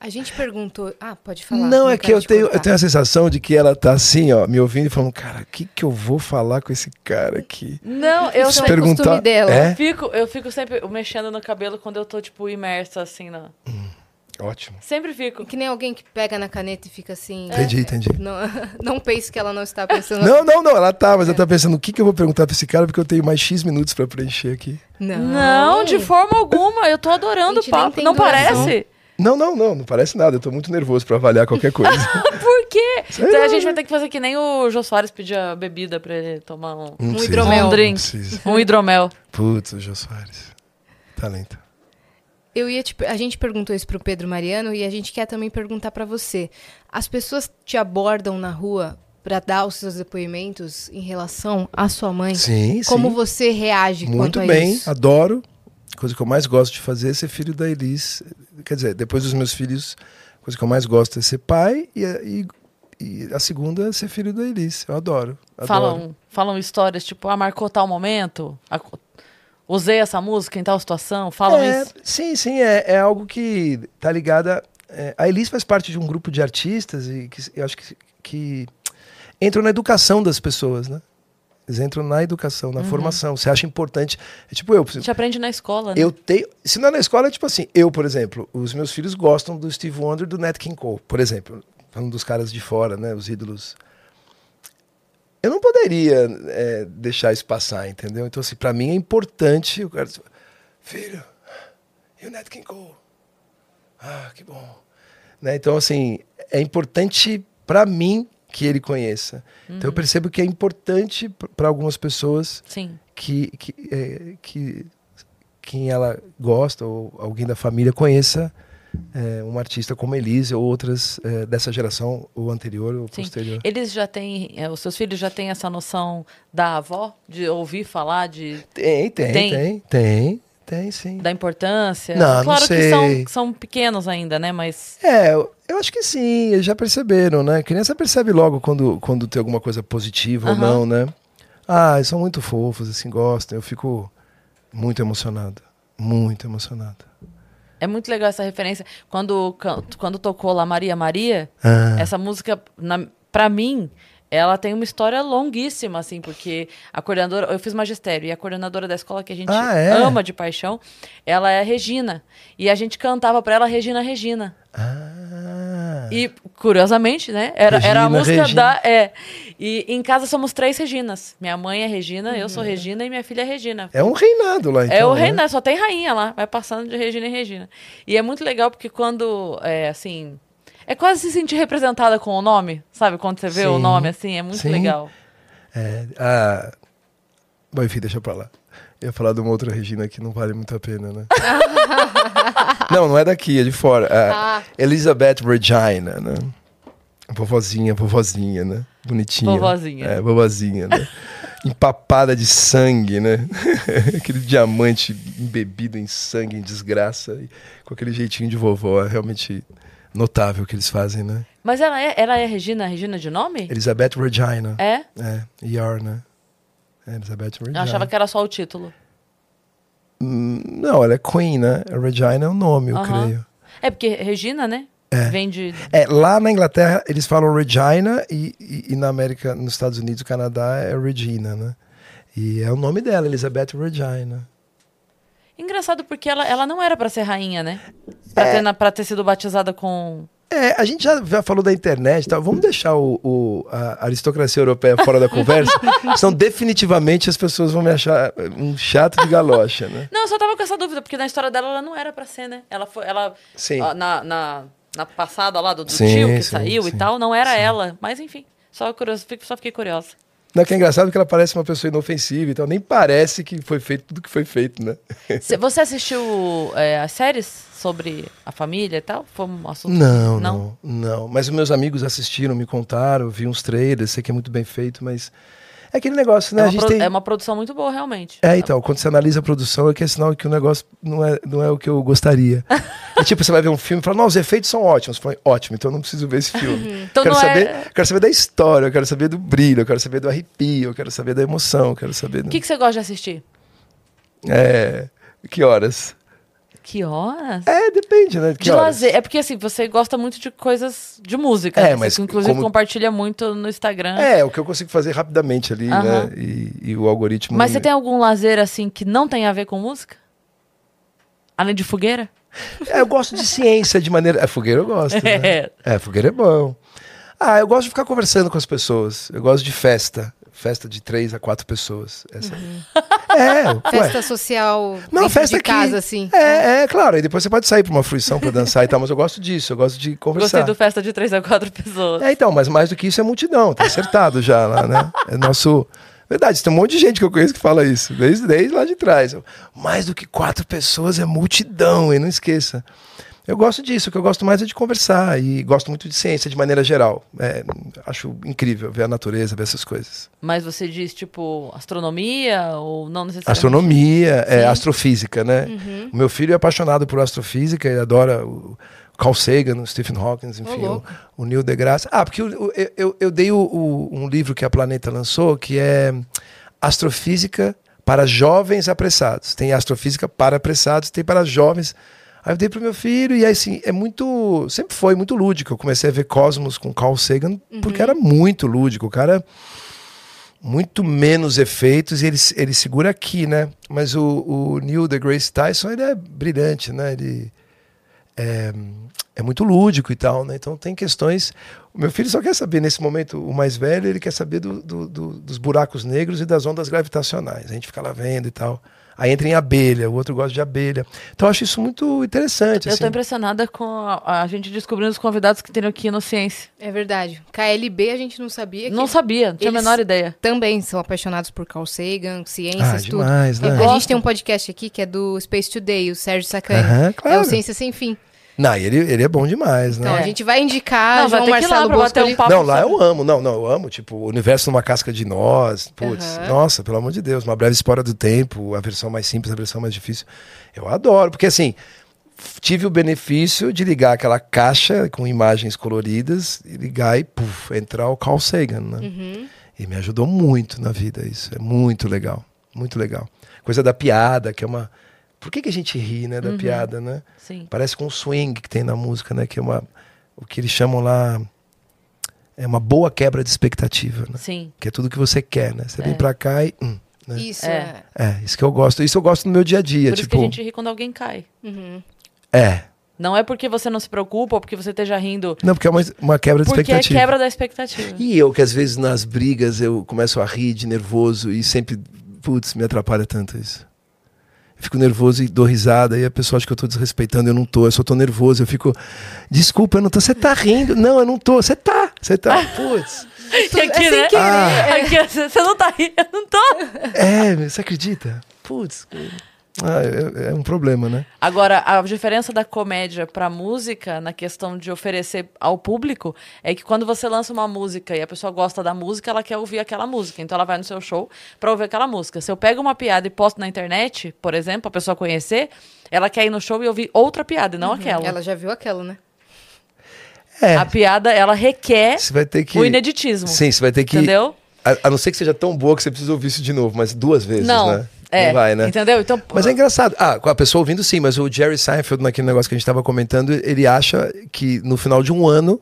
Speaker 2: A gente perguntou. Ah, pode falar.
Speaker 3: Não, é que eu tenho, eu tenho a sensação de que ela tá assim, ó, me ouvindo e falando, cara, o que, que eu vou falar com esse cara aqui?
Speaker 1: Não, eu
Speaker 2: Se perguntar dela.
Speaker 1: É? Eu, fico, eu fico sempre mexendo no cabelo quando eu tô, tipo, imersa, assim, na.
Speaker 3: Hum, ótimo.
Speaker 1: Sempre fico.
Speaker 2: Que nem alguém que pega na caneta e fica assim.
Speaker 3: Entendi, é, entendi.
Speaker 2: Não, não pense que ela não está pensando.
Speaker 3: não, não, não, ela tá, mas é. ela tá pensando o que, que eu vou perguntar pra esse cara, porque eu tenho mais X minutos pra preencher aqui.
Speaker 1: Não, não de forma alguma. Eu tô adorando o papo. Não parece?
Speaker 3: Não, não, não, não parece nada. Eu tô muito nervoso para avaliar qualquer coisa.
Speaker 1: Por quê? Então, a gente vai ter que fazer que nem o Jô Soares pedia bebida pra ele tomar um,
Speaker 2: um hidromel.
Speaker 1: Um drink. Um hidromel.
Speaker 3: Putz, o Jô Soares. Talento.
Speaker 2: Eu ia te, a gente perguntou isso pro Pedro Mariano e a gente quer também perguntar para você. As pessoas te abordam na rua para dar os seus depoimentos em relação à sua mãe?
Speaker 3: Sim,
Speaker 2: Como sim. você reage
Speaker 3: Muito bem, adoro coisa que eu mais gosto de fazer é ser filho da Elis. Quer dizer, depois dos meus filhos, a coisa que eu mais gosto é ser pai e, e, e a segunda é ser filho da Elis. Eu adoro. adoro.
Speaker 1: Falam, falam histórias tipo, ah, marcou tal momento, usei essa música em tal situação, falam
Speaker 3: é,
Speaker 1: isso?
Speaker 3: Sim, sim, é, é algo que tá ligada. É, a Elis faz parte de um grupo de artistas e que eu acho que, que entram na educação das pessoas, né? Eles entram na educação, na formação. Você acha importante. É tipo eu.
Speaker 1: Gente aprende na escola, né?
Speaker 3: Eu tenho. Se não é na escola, é tipo assim, eu, por exemplo, os meus filhos gostam do Steve Wonder do Nat King Cole, por exemplo. Falando dos caras de fora, né? Os ídolos. Eu não poderia é, deixar isso passar, entendeu? Então, assim, pra mim é importante. O cara diz, filho, e o Nat King Cole? Ah, que bom. Né? Então, assim, é importante pra mim que ele conheça. Então, eu percebo que é importante para algumas pessoas
Speaker 1: Sim.
Speaker 3: que, que, é, que quem ela gosta ou alguém da família conheça é, um artista como Elise ou outras é, dessa geração, ou anterior ou
Speaker 1: Sim.
Speaker 3: posterior.
Speaker 1: Eles já têm, é, os seus filhos já têm essa noção da avó, de ouvir falar, de,
Speaker 3: Tem, tem,
Speaker 1: Tem?
Speaker 3: tem, tem, tem, sim.
Speaker 1: da importância.
Speaker 3: Não, não
Speaker 1: claro que
Speaker 3: sei.
Speaker 1: são, são pequenos ainda, né? Mas
Speaker 3: É, eu, eu acho que sim, eles já perceberam, né? A criança percebe logo quando, quando tem alguma coisa positiva ou não, né? Ah, eles são muito fofos, assim, gostam. Eu fico muito emocionado. Muito emocionado.
Speaker 1: é muito legal essa referência. Quando, quando tocou lá Maria Maria,
Speaker 3: Ah,
Speaker 1: essa música, na, pra mim, ela tem uma história longuíssima, assim, porque a coordenadora, eu fiz magistério, e a coordenadora da escola que a gente
Speaker 3: Ah, é?
Speaker 1: ama de paixão, ela é a Regina. E a gente cantava pra ela Regina Regina.
Speaker 3: ah,
Speaker 1: E, curiosamente, né? Era, era a
Speaker 3: Regina,
Speaker 1: música
Speaker 3: Regina.
Speaker 1: da. É. E em casa somos três Reginas. Minha mãe é Regina, eu sou Regina e minha filha é Regina.
Speaker 3: é um reinado lá, então.
Speaker 1: é o
Speaker 3: né?
Speaker 1: Renan, só tem rainha lá, vai passando de Regina em Regina. E é muito legal porque quando, é, assim, é quase se sentir representada com o nome, sabe? Quando você vê o
Speaker 3: Sim,
Speaker 1: nome, assim, é muito
Speaker 3: sim.
Speaker 1: legal.
Speaker 3: É, ah, bom, enfim, deixa pra lá. Eu ia falar de uma outra Regina que não vale muito a pena, né? não, não é daqui, é de fora. Ah,
Speaker 2: Ah.
Speaker 3: Elizabeth Regina, né? Vovozinha, vovozinha, né? Bonitinha.
Speaker 1: Vovozinha.
Speaker 3: É, vovozinha, né? Empapada de sangue, né? aquele diamante embebido em sangue, em desgraça. e com aquele jeitinho de vovó. É realmente notável que eles fazem, né?
Speaker 1: Mas ela é, ela é Regina, Regina de nome?
Speaker 3: Elizabeth Regina.
Speaker 1: É?
Speaker 3: É, ER, né? É, Elizabeth Regina.
Speaker 1: Eu achava que era só o título.
Speaker 3: Hum, Não, ela é Queen, né? A Regina é o nome, eu creio.
Speaker 1: É porque Regina, né? Vem de.
Speaker 3: É, lá na Inglaterra eles falam Regina e, e, e na América, nos Estados Unidos e Canadá é Regina, né? E é o nome dela, Elizabeth Regina.
Speaker 1: Engraçado porque ela, ela não era pra ser rainha, né? Pra,
Speaker 3: É.
Speaker 1: ter, na- pra ter sido batizada com.
Speaker 3: É, a gente já, já falou da internet e tal. Vamos deixar o, o- a aristocracia europeia fora da conversa? Senão definitivamente as pessoas vão me achar um chato de galocha, né?
Speaker 1: Não, eu só tava com essa dúvida, porque na história dela ela não era pra ser, né? Ela foi. Ela,
Speaker 3: Sim.
Speaker 1: na, na, na passada lá do, do
Speaker 3: Sim,
Speaker 1: tio que
Speaker 3: sim,
Speaker 1: saiu
Speaker 3: sim,
Speaker 1: e tal, não era ela. Mas enfim, só, curioso, só fiquei curiosa.
Speaker 3: Não, que é engraçado que ela parece uma pessoa inofensiva e tal. Nem parece que foi feito tudo que foi feito, né?
Speaker 1: Cê- Você assistiu é, as séries sobre a família e tal? Foi um assunto.
Speaker 3: Não, não, não. Mas os meus amigos assistiram, me contaram, vi uns trailers, sei que é muito bem feito, mas é aquele negócio, né?
Speaker 1: É
Speaker 3: a
Speaker 1: uma,
Speaker 3: gente
Speaker 1: pro-
Speaker 3: tem...
Speaker 1: é uma produção muito boa, realmente.
Speaker 3: É, então, quando você analisa a produção, é que é sinal que o negócio não é, não é o que eu gostaria. é tipo, você vai ver um filme e fala, não, os efeitos são ótimos. Você fala, ótimo, então eu não preciso ver esse filme.
Speaker 1: Então
Speaker 3: quero,
Speaker 1: não é-
Speaker 3: saber, quero saber da história, eu quero saber do brilho, eu quero saber do arrepio, eu quero saber da emoção, eu quero saber do...
Speaker 1: O que, que você gosta de assistir?
Speaker 3: É... Que horas?
Speaker 1: Que horas?
Speaker 3: É, depende, né? Que
Speaker 1: De
Speaker 3: horas?
Speaker 1: lazer. É porque assim, você gosta muito de coisas de música.
Speaker 3: É,
Speaker 1: né?
Speaker 3: mas
Speaker 1: você inclusive
Speaker 3: como-
Speaker 1: compartilha muito no Instagram.
Speaker 3: É, o que eu consigo fazer rapidamente ali, né? E, e o algoritmo...
Speaker 1: Mas você tem algum lazer assim que não tem a ver com música? Além de fogueira?
Speaker 3: É, eu gosto de ciência de maneira. É, fogueira eu gosto. Né?
Speaker 1: É.
Speaker 3: É, fogueira é bom. Ah, eu gosto de ficar conversando com as pessoas. Eu gosto de festa. Festa de três a quatro pessoas. Essa... É, ué.
Speaker 2: Festa social
Speaker 3: Não, festa
Speaker 2: de casa, assim.
Speaker 3: É, é, claro. E depois você pode sair pra uma fruição pra dançar e tal, mas eu gosto disso. Eu gosto de conversar.
Speaker 1: Gostei do festa de três a quatro pessoas.
Speaker 3: É, então, mas mais do que isso é multidão. Tá acertado já lá, né? É nosso. Verdade, tem um monte de gente que eu conheço que fala isso, desde, desde lá de trás. Mais do que quatro pessoas é multidão, e não esqueça. Eu gosto disso, o que eu gosto mais é de conversar e gosto muito de ciência de maneira geral. É, acho incrível ver a natureza, ver essas coisas.
Speaker 1: Mas você diz, tipo, astronomia ou não necessariamente?
Speaker 3: Astronomia, é, astrofísica, né? O meu filho é apaixonado por astrofísica, ele adora o Carl Sagan, o Stephen Hawking, enfim, o, o Neil deGrasse. Ah, porque eu, eu, eu dei o- um livro que a Planeta lançou, que é Astrofísica para Jovens Apressados. Tem astrofísica para apressados, tem para jovens. Aí eu dei pro meu filho, e aí, assim, é muito. Sempre foi muito lúdico. Eu comecei a ver Cosmos com Carl Sagan, porque era muito lúdico. O cara muito menos efeitos e ele, ele segura aqui, né? Mas o, o Neil deGrasse Tyson, ele é brilhante, né? Ele é, é muito lúdico e tal, né? Então tem questões... O meu filho só quer saber, nesse momento, o mais velho, ele quer saber do, do, do, dos buracos negros e das ondas gravitacionais. A gente fica lá vendo e tal. Aí entra em abelha, o outro gosta de abelha. Então eu acho isso muito interessante.
Speaker 1: Eu
Speaker 3: assim.
Speaker 1: tô impressionada com a, a gente descobrindo os convidados que tem aqui no Ciência.
Speaker 2: É verdade. KLB a gente não sabia.
Speaker 1: Não sabia, não tinha a menor ideia.
Speaker 2: Também são apaixonados por Carl Sagan, ciências,
Speaker 3: Ah,
Speaker 2: tudo.
Speaker 3: demais, né?
Speaker 2: A gente tem um podcast aqui que é do Space Today, o Sérgio Sacani.
Speaker 3: Aham,
Speaker 2: É
Speaker 3: claro.
Speaker 2: o Ciência Sem Fim.
Speaker 3: Não, ele, ele é bom demais, né?
Speaker 2: Então
Speaker 1: É.
Speaker 2: a gente vai indicar
Speaker 1: Não, vai
Speaker 2: João
Speaker 1: ter que ir lá
Speaker 2: Marcelo Bosco.
Speaker 1: um papo.
Speaker 3: Não, lá eu amo. Não, não, eu amo. Tipo, o universo numa casca de nós. Putz,
Speaker 2: Aham.
Speaker 3: nossa, pelo amor de Deus. Uma breve história do tempo, a versão mais simples, a versão mais difícil. Eu adoro, porque assim, tive o benefício de ligar aquela caixa com imagens coloridas e ligar e, puf, entrar o Carl Sagan, né?
Speaker 2: Uhum.
Speaker 3: E me ajudou muito na vida isso. É muito legal. Muito legal. Coisa da piada, que é uma. Por que, que a gente ri, né, da piada, né?
Speaker 1: Sim.
Speaker 3: Parece com o swing que tem na música, né? Que é uma. O que eles chamam lá. É uma boa quebra de expectativa, né?
Speaker 1: Sim.
Speaker 3: Que é tudo que você quer, né? Você vem
Speaker 1: É.
Speaker 3: pra cá e. hum, né?
Speaker 2: Isso,
Speaker 1: É.
Speaker 2: é.
Speaker 3: É, isso que eu gosto. Isso eu gosto no meu dia a dia.
Speaker 1: Por isso
Speaker 3: tipo.
Speaker 1: que a gente ri quando alguém cai.
Speaker 2: Uhum.
Speaker 3: É.
Speaker 1: Não é porque você não se preocupa ou porque você esteja rindo.
Speaker 3: Não, porque é uma, uma quebra de
Speaker 1: Porque é
Speaker 3: expectativa.
Speaker 1: quebra da expectativa.
Speaker 3: E eu, que às vezes nas brigas eu começo a rir de nervoso e sempre, putz, me atrapalha tanto isso. Eu fico nervoso e dou risada e a pessoa acha que eu tô desrespeitando, eu não tô, eu só tô nervoso. Eu fico, desculpa, eu não tô. Você tá rindo? Não, eu não tô. Você tá, você tá. Putz.
Speaker 1: E aqui,
Speaker 2: sem
Speaker 1: né?
Speaker 3: Ah.
Speaker 1: Aqui, você você não tá rindo, eu não tô.
Speaker 3: É, você acredita? Putz. Ah, é, é um problema, né?
Speaker 1: Agora, a diferença da comédia pra música, na questão de oferecer ao público, é que quando você lança uma música e a pessoa gosta da música, ela quer ouvir aquela música. Então ela vai no seu show pra ouvir aquela música. Se eu pego uma piada e posto na internet, por exemplo, a pessoa conhecer, ela quer ir no show e ouvir outra piada, e não aquela.
Speaker 2: Ela já viu aquela, né?
Speaker 3: É.
Speaker 1: A piada, ela requer
Speaker 3: Você vai ter que.
Speaker 1: o ineditismo.
Speaker 3: Sim, você vai ter que.
Speaker 1: Entendeu?
Speaker 3: A, a não ser que seja tão boa que você precisa ouvir isso de novo, mas duas vezes,
Speaker 1: Não.
Speaker 3: né?
Speaker 1: É,
Speaker 3: Não vai, né?
Speaker 1: entendeu? Então,
Speaker 3: Mas é engraçado. Ah, com a pessoa ouvindo sim, mas o Jerry Seinfeld, naquele negócio que a gente estava comentando, ele acha que no final de um ano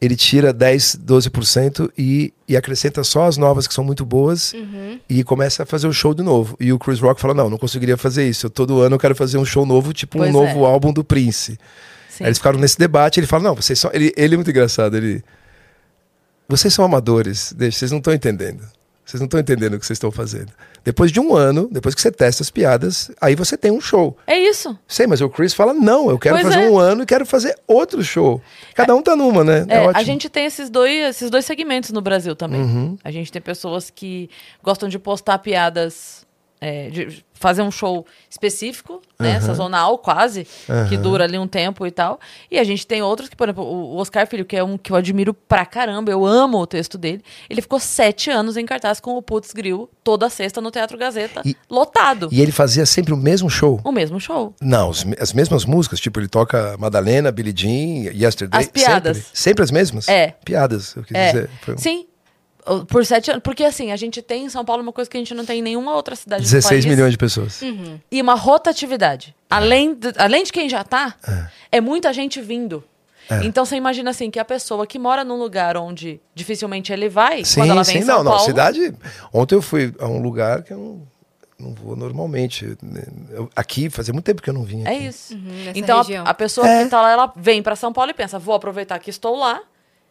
Speaker 3: ele tira 10, 12% e, e acrescenta só as novas que são muito boas e começa a fazer o show de novo. E o Chris Rock fala: Não, não conseguiria fazer isso. Eu, todo ano eu quero fazer um show novo, tipo um
Speaker 1: Pois
Speaker 3: novo
Speaker 1: é.
Speaker 3: álbum do Prince.
Speaker 1: sim.
Speaker 3: Aí eles ficaram nesse debate, ele fala, não, vocês são. Ele, ele é muito engraçado, ele. Vocês são amadores, deixa, vocês não estão entendendo. Vocês não estão entendendo o que vocês estão fazendo. Depois de um ano, depois que você testa as piadas, aí você tem um show.
Speaker 1: É isso.
Speaker 3: Sei, mas o Chris fala, não, eu quero
Speaker 1: Pois
Speaker 3: fazer
Speaker 1: é.
Speaker 3: um ano e quero fazer outro show. Cada um tá numa, né?
Speaker 1: É,
Speaker 3: ótimo.
Speaker 1: a gente tem esses dois, esses dois segmentos no Brasil também.
Speaker 3: Uhum.
Speaker 1: A gente tem pessoas que gostam de postar piadas, é, de fazer um show específico, né, sazonal quase, que
Speaker 3: Uhum.
Speaker 1: dura ali um tempo e tal. E a gente tem outros que, por exemplo, o Oscar Filho, que é um que eu admiro pra caramba, eu amo o texto dele. Ele ficou sete anos em cartaz com o Putz Grill toda sexta no Teatro Gazeta,
Speaker 3: E-
Speaker 1: lotado.
Speaker 3: E ele fazia sempre o mesmo show?
Speaker 1: O mesmo show.
Speaker 3: Não, os as mesmas músicas, tipo, ele toca Madalena, Billie Jean, Yesterday.
Speaker 1: As piadas.
Speaker 3: Sempre, sempre as mesmas?
Speaker 1: É.
Speaker 3: Piadas, eu quis
Speaker 1: É,
Speaker 3: dizer. Um-
Speaker 1: sim. Por sete anos. Porque assim, a gente tem em São Paulo uma coisa que a gente não tem em nenhuma outra cidade do
Speaker 3: 16
Speaker 1: país.
Speaker 3: milhões de pessoas.
Speaker 1: e uma rotatividade. Além de, além de quem já tá, é, muita gente vindo.
Speaker 3: É.
Speaker 1: Então você imagina assim, que a pessoa que mora num lugar onde dificilmente ele vai,
Speaker 3: Sim,
Speaker 1: quando ela vem
Speaker 3: sim,
Speaker 1: em São
Speaker 3: não, não.
Speaker 1: Paulo...
Speaker 3: Cidade. Ontem eu fui a um lugar que eu não, não vou normalmente. Eu- aqui, fazia muito tempo que eu não vinha.
Speaker 1: É isso.
Speaker 2: nessa
Speaker 1: então a, a pessoa
Speaker 3: É.
Speaker 1: que tá lá, ela vem pra São Paulo e pensa, vou aproveitar que estou lá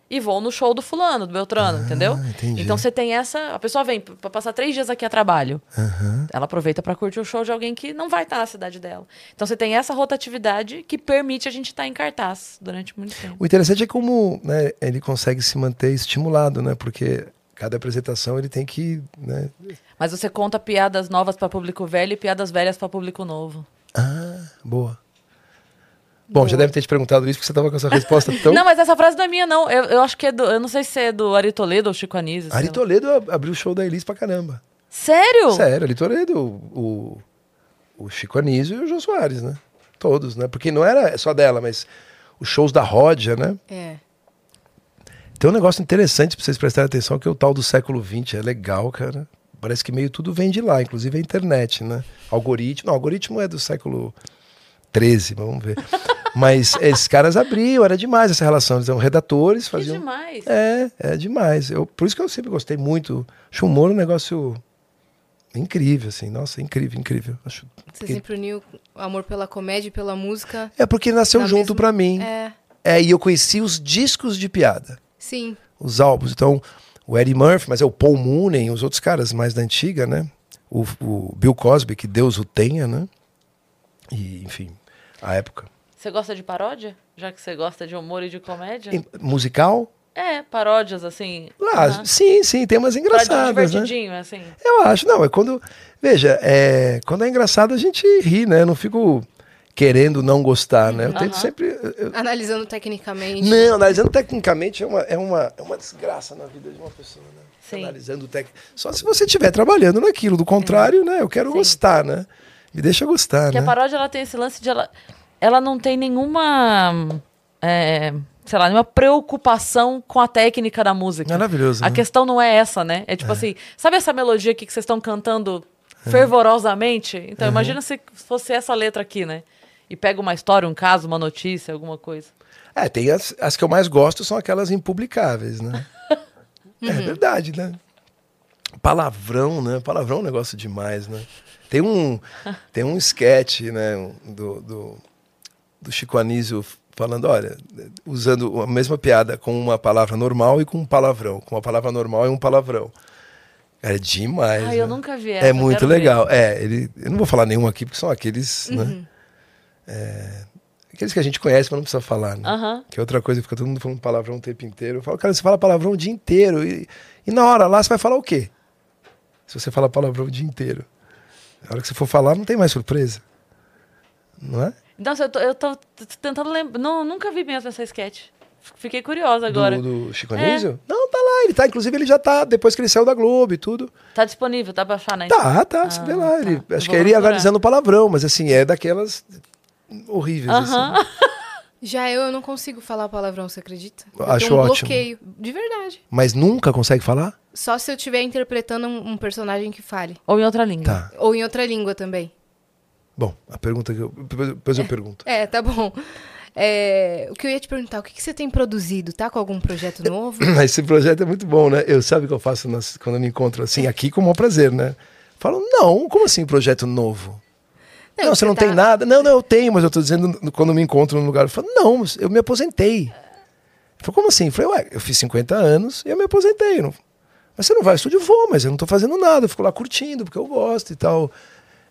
Speaker 1: e vou no show do fulano, do Beltrano, entendeu?
Speaker 3: Ah, entendi.
Speaker 1: Então você tem essa... A pessoa vem pra passar três dias aqui a trabalho.
Speaker 3: Aham.
Speaker 1: Ela aproveita pra curtir o show de alguém que não vai estar na cidade dela. Então você tem essa rotatividade que permite a gente estar em cartaz durante muito tempo.
Speaker 3: O interessante é como né, ele consegue se manter estimulado, né? Porque cada apresentação ele tem que. Né?
Speaker 1: Mas você conta piadas novas para público velho e piadas velhas para público novo.
Speaker 3: Ah, boa. Bom, já deve ter te perguntado isso porque você estava com essa resposta tão.
Speaker 1: Não, mas essa frase não é minha, não. Eu, eu acho que é do. Eu não sei se é do Ari Toledo ou Chico Anísio.
Speaker 3: Ari. Toledo ab- abriu o show da Elis pra caramba.
Speaker 1: Sério?
Speaker 3: Sério, Ari Toledo, o, o, Chico Anísio e o Jô Soares, né? Todos, né? Porque não era só dela, mas os shows da Ródia, né?
Speaker 2: É.
Speaker 3: Tem um negócio interessante pra vocês prestarem atenção, que é o tal do século XX. É legal, cara. Parece que meio tudo vem de lá, inclusive a internet, né? Algoritmo. Não, algoritmo é do século XIII, vamos ver. Mas esses caras abriam, era demais essa relação. Eles eram redatores,
Speaker 1: Que
Speaker 3: faziam.
Speaker 1: demais.
Speaker 3: É, é demais. Eu, por isso que eu sempre gostei muito. Acho o humor um negócio incrível, assim. Nossa, incrível, incrível. Acho
Speaker 2: Você
Speaker 3: que-
Speaker 2: sempre uniu o amor pela comédia e pela música.
Speaker 3: É porque nasceu
Speaker 2: Na
Speaker 3: junto
Speaker 2: mesma-
Speaker 3: pra mim.
Speaker 2: É,
Speaker 3: É, e eu conheci os discos de piada,
Speaker 2: sim.
Speaker 3: os álbuns. Então, o Eddie Murphy, mas é o Paul Moonen, os outros caras mais da antiga, né? O, o Bill Cosby, que Deus o tenha, né? E, enfim, a época.
Speaker 1: Você gosta de paródia? Já que você gosta de humor e de comédia?
Speaker 3: E musical?
Speaker 1: É, paródias, assim.
Speaker 3: Ah, sim, sim, tem umas
Speaker 1: Paródia
Speaker 3: engraçadas, né?
Speaker 1: divertidinho, assim.
Speaker 3: Eu acho, não, é quando. Veja, é, quando é engraçado a gente ri, né? Eu não fico querendo não gostar, né? Eu tento
Speaker 1: Aham.
Speaker 3: sempre. eu-
Speaker 2: Analisando tecnicamente.
Speaker 3: Não, analisando tecnicamente é uma, é, uma, é uma desgraça na vida de uma pessoa, né?
Speaker 1: Sim.
Speaker 3: Analisando tec... Só se você estiver trabalhando naquilo. Do contrário, né? Eu quero
Speaker 1: Sim.
Speaker 3: gostar, né? Me deixa gostar,
Speaker 1: Porque
Speaker 3: né?
Speaker 1: a paródia ela tem esse lance de ela, ela não tem nenhuma, é, sei lá, nenhuma preocupação com a técnica da música.
Speaker 3: Maravilhoso.
Speaker 1: A
Speaker 3: né?
Speaker 1: questão não é essa, né? É tipo assim, sabe essa melodia aqui que vocês estão cantando fervorosamente? Então imagina se fosse essa letra aqui, né? E pega uma história, um caso, uma notícia, alguma coisa.
Speaker 3: É, tem as, as que eu mais gosto são aquelas impublicáveis, né? É verdade, né? Palavrão, né? Palavrão é um negócio demais, né? Tem um, tem um sketch, né, do, do, do Chico Anísio falando, olha, usando a mesma piada com uma palavra normal e com um palavrão. Com uma palavra normal e um palavrão. É demais.
Speaker 1: Ai, eu
Speaker 3: né?
Speaker 1: nunca vi essa.
Speaker 3: É
Speaker 1: eu
Speaker 3: muito
Speaker 1: quero ver.
Speaker 3: legal. É, ele, eu não vou falar nenhum aqui, porque são aqueles, né? É, aqueles que a gente conhece, mas não precisa falar, né?
Speaker 1: Aham.
Speaker 3: Que é outra coisa, fica todo mundo falando palavrão o tempo inteiro. Eu falo, cara, você fala palavrão o dia inteiro. E, e na hora lá você vai falar o quê? Se você fala palavrão o dia inteiro. Na hora que você for falar, não tem mais surpresa. Não é?
Speaker 1: Nossa, eu tô, eu tô tentando lembrar. Não, nunca vi mesmo essa sketch. Fiquei curiosa agora.
Speaker 3: Do, do Chico
Speaker 1: É.
Speaker 3: Anísio? Não, tá lá. Ele tá, inclusive, ele já tá, depois que ele saiu da Globo e tudo.
Speaker 1: Tá disponível, tá pra achar na
Speaker 3: Tá, tá, você
Speaker 1: Ah,
Speaker 3: vê lá.
Speaker 1: tá.
Speaker 3: Ele, acho
Speaker 1: vou
Speaker 3: que ele
Speaker 1: procurar.
Speaker 3: analisando palavrão, mas assim, é daquelas horríveis.
Speaker 1: Aham.
Speaker 3: Assim.
Speaker 2: Já eu, eu não consigo falar palavrão, você acredita? Eu
Speaker 3: Acho
Speaker 2: um
Speaker 3: ótimo.
Speaker 2: bloqueio. De verdade.
Speaker 3: Mas nunca consegue falar?
Speaker 2: Só se eu estiver interpretando um, um personagem que fale.
Speaker 1: Ou em outra língua.
Speaker 3: Tá.
Speaker 2: Ou em outra língua também.
Speaker 3: Bom, a pergunta que eu. Depois eu pergunto.
Speaker 2: É, tá bom. É, o que eu ia te perguntar, o que, que você tem produzido? Tá com algum projeto novo?
Speaker 3: Esse projeto é muito bom, né? Eu sabe o que eu faço nas- quando eu me encontro assim, aqui com o maior prazer, né? Falo, não, como assim projeto novo? Não, você não
Speaker 2: tá-
Speaker 3: tem nada. Não, não, eu tenho, mas eu tô dizendo quando me encontro num lugar, eu falo, não, eu me aposentei. Eu falo, como assim? Eu falei, ué, eu fiz 50 anos e eu me aposentei. Não... Mas você não vai ao estúdio? Vou, mas eu não tô fazendo nada, eu fico lá curtindo, porque eu gosto e tal.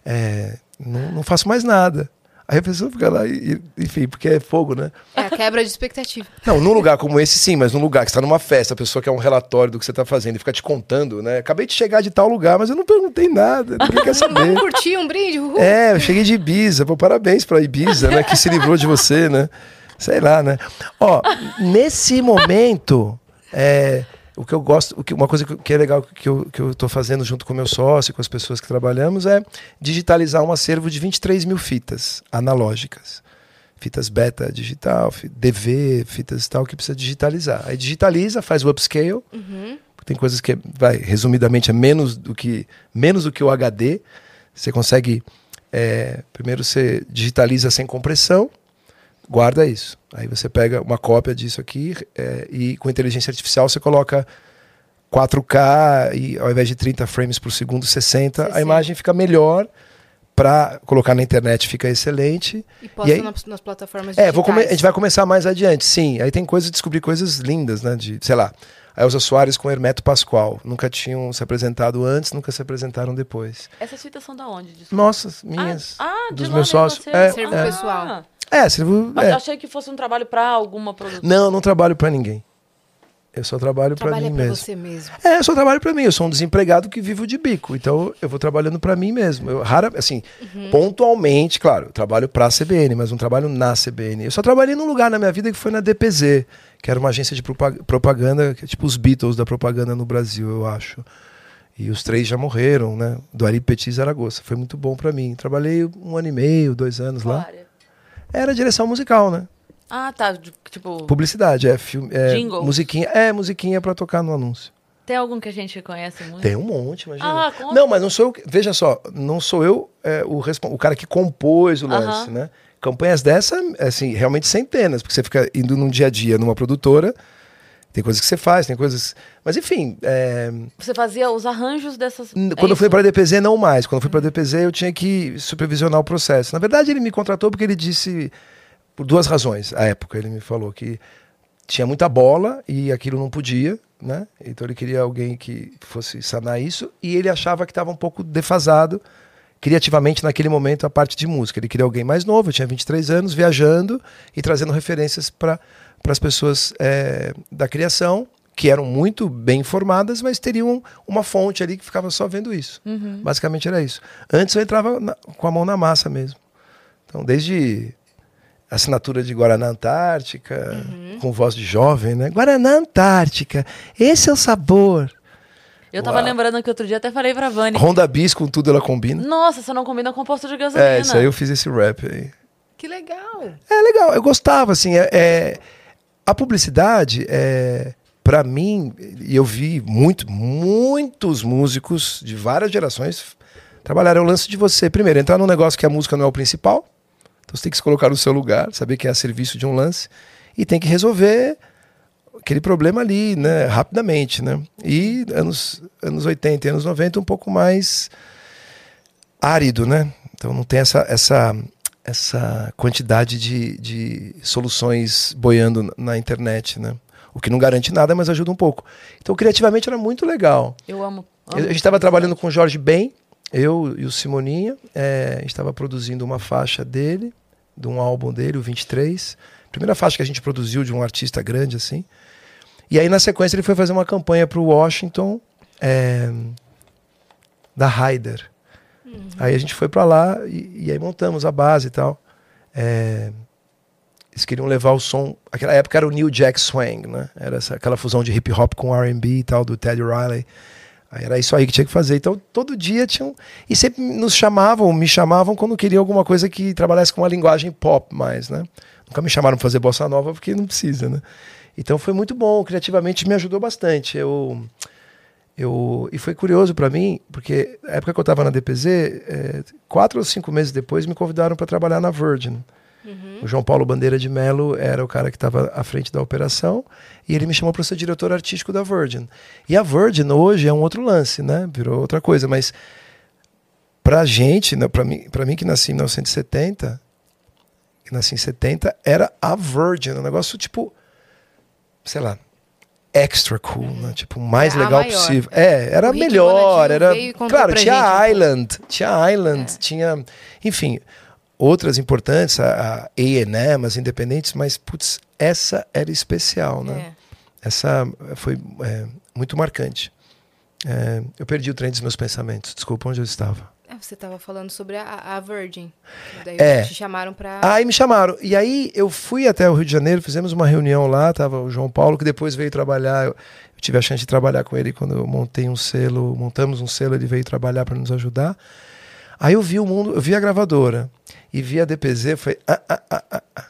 Speaker 3: É, não, não faço mais nada. Aí a pessoa fica lá, e, e- enfim, porque é fogo, né?
Speaker 2: É a quebra de expectativa.
Speaker 3: Não, num lugar como esse, sim, mas num lugar que você está numa festa, a pessoa quer um relatório do que você está fazendo e fica te contando, né? Acabei de chegar de tal lugar, mas eu não perguntei nada, ninguém quer saber.
Speaker 2: Vamos curtir um brinde? Uhul.
Speaker 3: É, eu cheguei de Ibiza, pô, parabéns pra Ibiza, né? Que se livrou de você, né? Sei lá, né? Ó, nesse momento, é, o que eu gosto, o que, uma coisa que, é legal que eu, que eu fazendo junto com o meu sócio, com as pessoas que trabalhamos, é digitalizar um acervo de 23 mil fitas analógicas. Fitas beta digital, DV, fitas e tal, que precisa digitalizar. Aí digitaliza, faz o upscale,
Speaker 2: Uhum.
Speaker 3: tem coisas que, vai, resumidamente, é menos do que, menos do que o HD. Você consegue. é, primeiro você digitaliza sem compressão, guarda isso. Aí você pega uma cópia disso aqui é, e com inteligência artificial você coloca 4K e ao invés de 30 frames por segundo, 60, a
Speaker 2: 60.
Speaker 3: imagem fica melhor. Para colocar na internet fica excelente.
Speaker 2: E posta
Speaker 3: E aí-
Speaker 2: nas, plataformas
Speaker 3: É, vou come- a
Speaker 2: digitais.
Speaker 3: gente vai começar mais adiante, sim. Aí tem coisas, descobrir coisas lindas, né? De, sei lá, a Elza Soares com Hermeto Pascoal. Nunca tinham se apresentado antes, nunca se apresentaram depois.
Speaker 1: Essas fitas são da onde? Desculpa.
Speaker 3: Nossas, minhas.
Speaker 1: Ah, ah,
Speaker 3: dos meus sócios.
Speaker 1: seu.
Speaker 3: É,
Speaker 2: Servo
Speaker 1: Ah,
Speaker 2: pessoal.
Speaker 3: É, sirvo.
Speaker 1: Mas
Speaker 3: é.
Speaker 1: achei que fosse um trabalho pra alguma produtora.
Speaker 3: Não, não trabalho pra ninguém. Eu só trabalho pra
Speaker 2: Trabalha
Speaker 3: mim
Speaker 2: pra
Speaker 3: mesmo.
Speaker 2: você mesmo.
Speaker 3: É, eu só trabalho pra mim. Eu sou um desempregado que vivo de bico. Então eu vou trabalhando pra mim mesmo. Eu rara, assim, pontualmente, claro, eu trabalho pra CBN, mas não trabalho na CBN. Eu só trabalhei num lugar na minha vida que foi na DPZ, que era uma agência de propa- propaganda, que é tipo os Beatles da propaganda no Brasil, eu acho. E os três já morreram, né? Do Ari Petit e Zaragoza. Foi muito bom pra mim. Trabalhei um ano e meio, dois anos
Speaker 1: Qual
Speaker 3: lá. Era direção musical, né?
Speaker 1: Ah, tá. Tipo,
Speaker 3: Publicidade, é filme, é
Speaker 1: Jingles.
Speaker 3: musiquinha, é musiquinha pra tocar no anúncio.
Speaker 1: tem algum que a gente conhece muito?
Speaker 3: Tem um monte, imagina.
Speaker 1: Ah, conta.
Speaker 3: não, mas não sou eu. que- Veja só, não sou eu é, o, o cara que compôs o lance,
Speaker 1: Aham.
Speaker 3: né? campanhas dessa, assim, realmente centenas, porque você fica indo num dia a dia numa produtora, tem coisas que você faz, tem coisas. Mas enfim. É...
Speaker 1: Você fazia os arranjos dessas.
Speaker 3: Quando é eu fui para a DPZ, não mais. Quando eu fui para a DPZ, eu tinha que supervisionar o processo. Na verdade, ele me contratou porque ele disse. Por duas razões, à época. Ele me falou que tinha muita bola e aquilo não podia, né? Então ele queria alguém que fosse sanar isso e ele achava que estava um pouco defasado criativamente naquele momento a parte de música. Ele queria alguém mais novo, eu tinha 23 anos, viajando e trazendo referências para as pessoas é, da criação, que eram muito bem informadas, mas teriam uma fonte ali que ficava só vendo isso. Uhum. Basicamente era isso. Antes eu entrava na, com a mão na massa mesmo. Então, desde assinatura de Guaraná Antártica, uhum. com voz de jovem, né? Guaraná Antártica, esse é o sabor.
Speaker 1: Eu tava Uau. lembrando que outro dia até falei pra Vani.
Speaker 3: Honda Bis com tudo ela combina.
Speaker 1: Nossa, você não combina com posto de gasolina.
Speaker 3: É, isso aí eu fiz esse rap aí.
Speaker 2: Que legal.
Speaker 3: É legal, eu gostava, assim, é, é a publicidade, é, para mim, e eu vi muito, muitos músicos de várias gerações trabalharam o lance de você, primeiro, entrar num negócio que a música não é o principal, então você tem que se colocar no seu lugar, saber que é a serviço de um lance, e tem que resolver aquele problema ali, né, rapidamente, né? E anos, anos 80 e anos 90 um pouco mais árido, né? Então não tem essa, essa, essa quantidade de, de soluções boiando na internet, né? O que não garante nada, mas ajuda um pouco. Então, criativamente era muito legal.
Speaker 1: Eu amo.
Speaker 3: amo a gente estava trabalhando com o Jorge Ben, eu e o Simoninha. É, a gente estava produzindo uma faixa dele, de um álbum dele, o 23. Primeira faixa que a gente produziu de um artista grande assim. E aí, na sequência, ele foi fazer uma campanha para o Washington é, da Ryder. Uhum. Aí a gente foi para lá e, e, aí montamos a base e tal. É, eles queriam levar o som. Aquela época era o New Jack Swing, né? Era essa, aquela fusão de hip hop com RB e tal, do Teddy Riley. Aí era isso aí que tinha que fazer. Então todo dia tinham. E sempre nos chamavam, me chamavam quando queriam alguma coisa que trabalhasse com uma linguagem pop mais, né? Nunca me chamaram para fazer bossa nova porque não precisa, né? Então foi muito bom, criativamente me ajudou bastante. Eu, eu, e foi curioso para mim, porque na época que eu estava na DPZ, é, quatro ou cinco meses depois me convidaram para trabalhar na Virgin. Uhum. O João Paulo Bandeira de Mello era o cara que estava à frente da operação e ele me chamou para ser diretor artístico da Virgin. E a Virgin hoje é um outro lance, né? Virou outra coisa, mas para a gente, né, para mim, para mim que nasci em 1970, que nasci em 70, era a Virgin, um negócio tipo sei lá, extra cool, né? Tipo, o mais é legal possível. É, era melhor, era. Claro, tinha gente, Island, tinha Island, é. tinha. Enfim, outras importantes, a AM, as independentes, mas, putz, essa era especial, né? É. Essa foi é, muito marcante. É, eu perdi o trem dos meus pensamentos. Desculpa onde eu estava.
Speaker 2: Você estava falando sobre a, a Virgin. Daí
Speaker 3: é.
Speaker 2: te chamaram para.
Speaker 3: Aí me chamaram. E aí eu fui até o Rio de Janeiro, fizemos uma reunião lá, tava o João Paulo, que depois veio trabalhar. Eu, eu tive a chance de trabalhar com ele quando eu montei um selo, montamos um selo, ele veio trabalhar para nos ajudar. Aí eu vi o mundo, eu vi a gravadora e vi a DPZ, foi ah, ah, ah, ah, ah.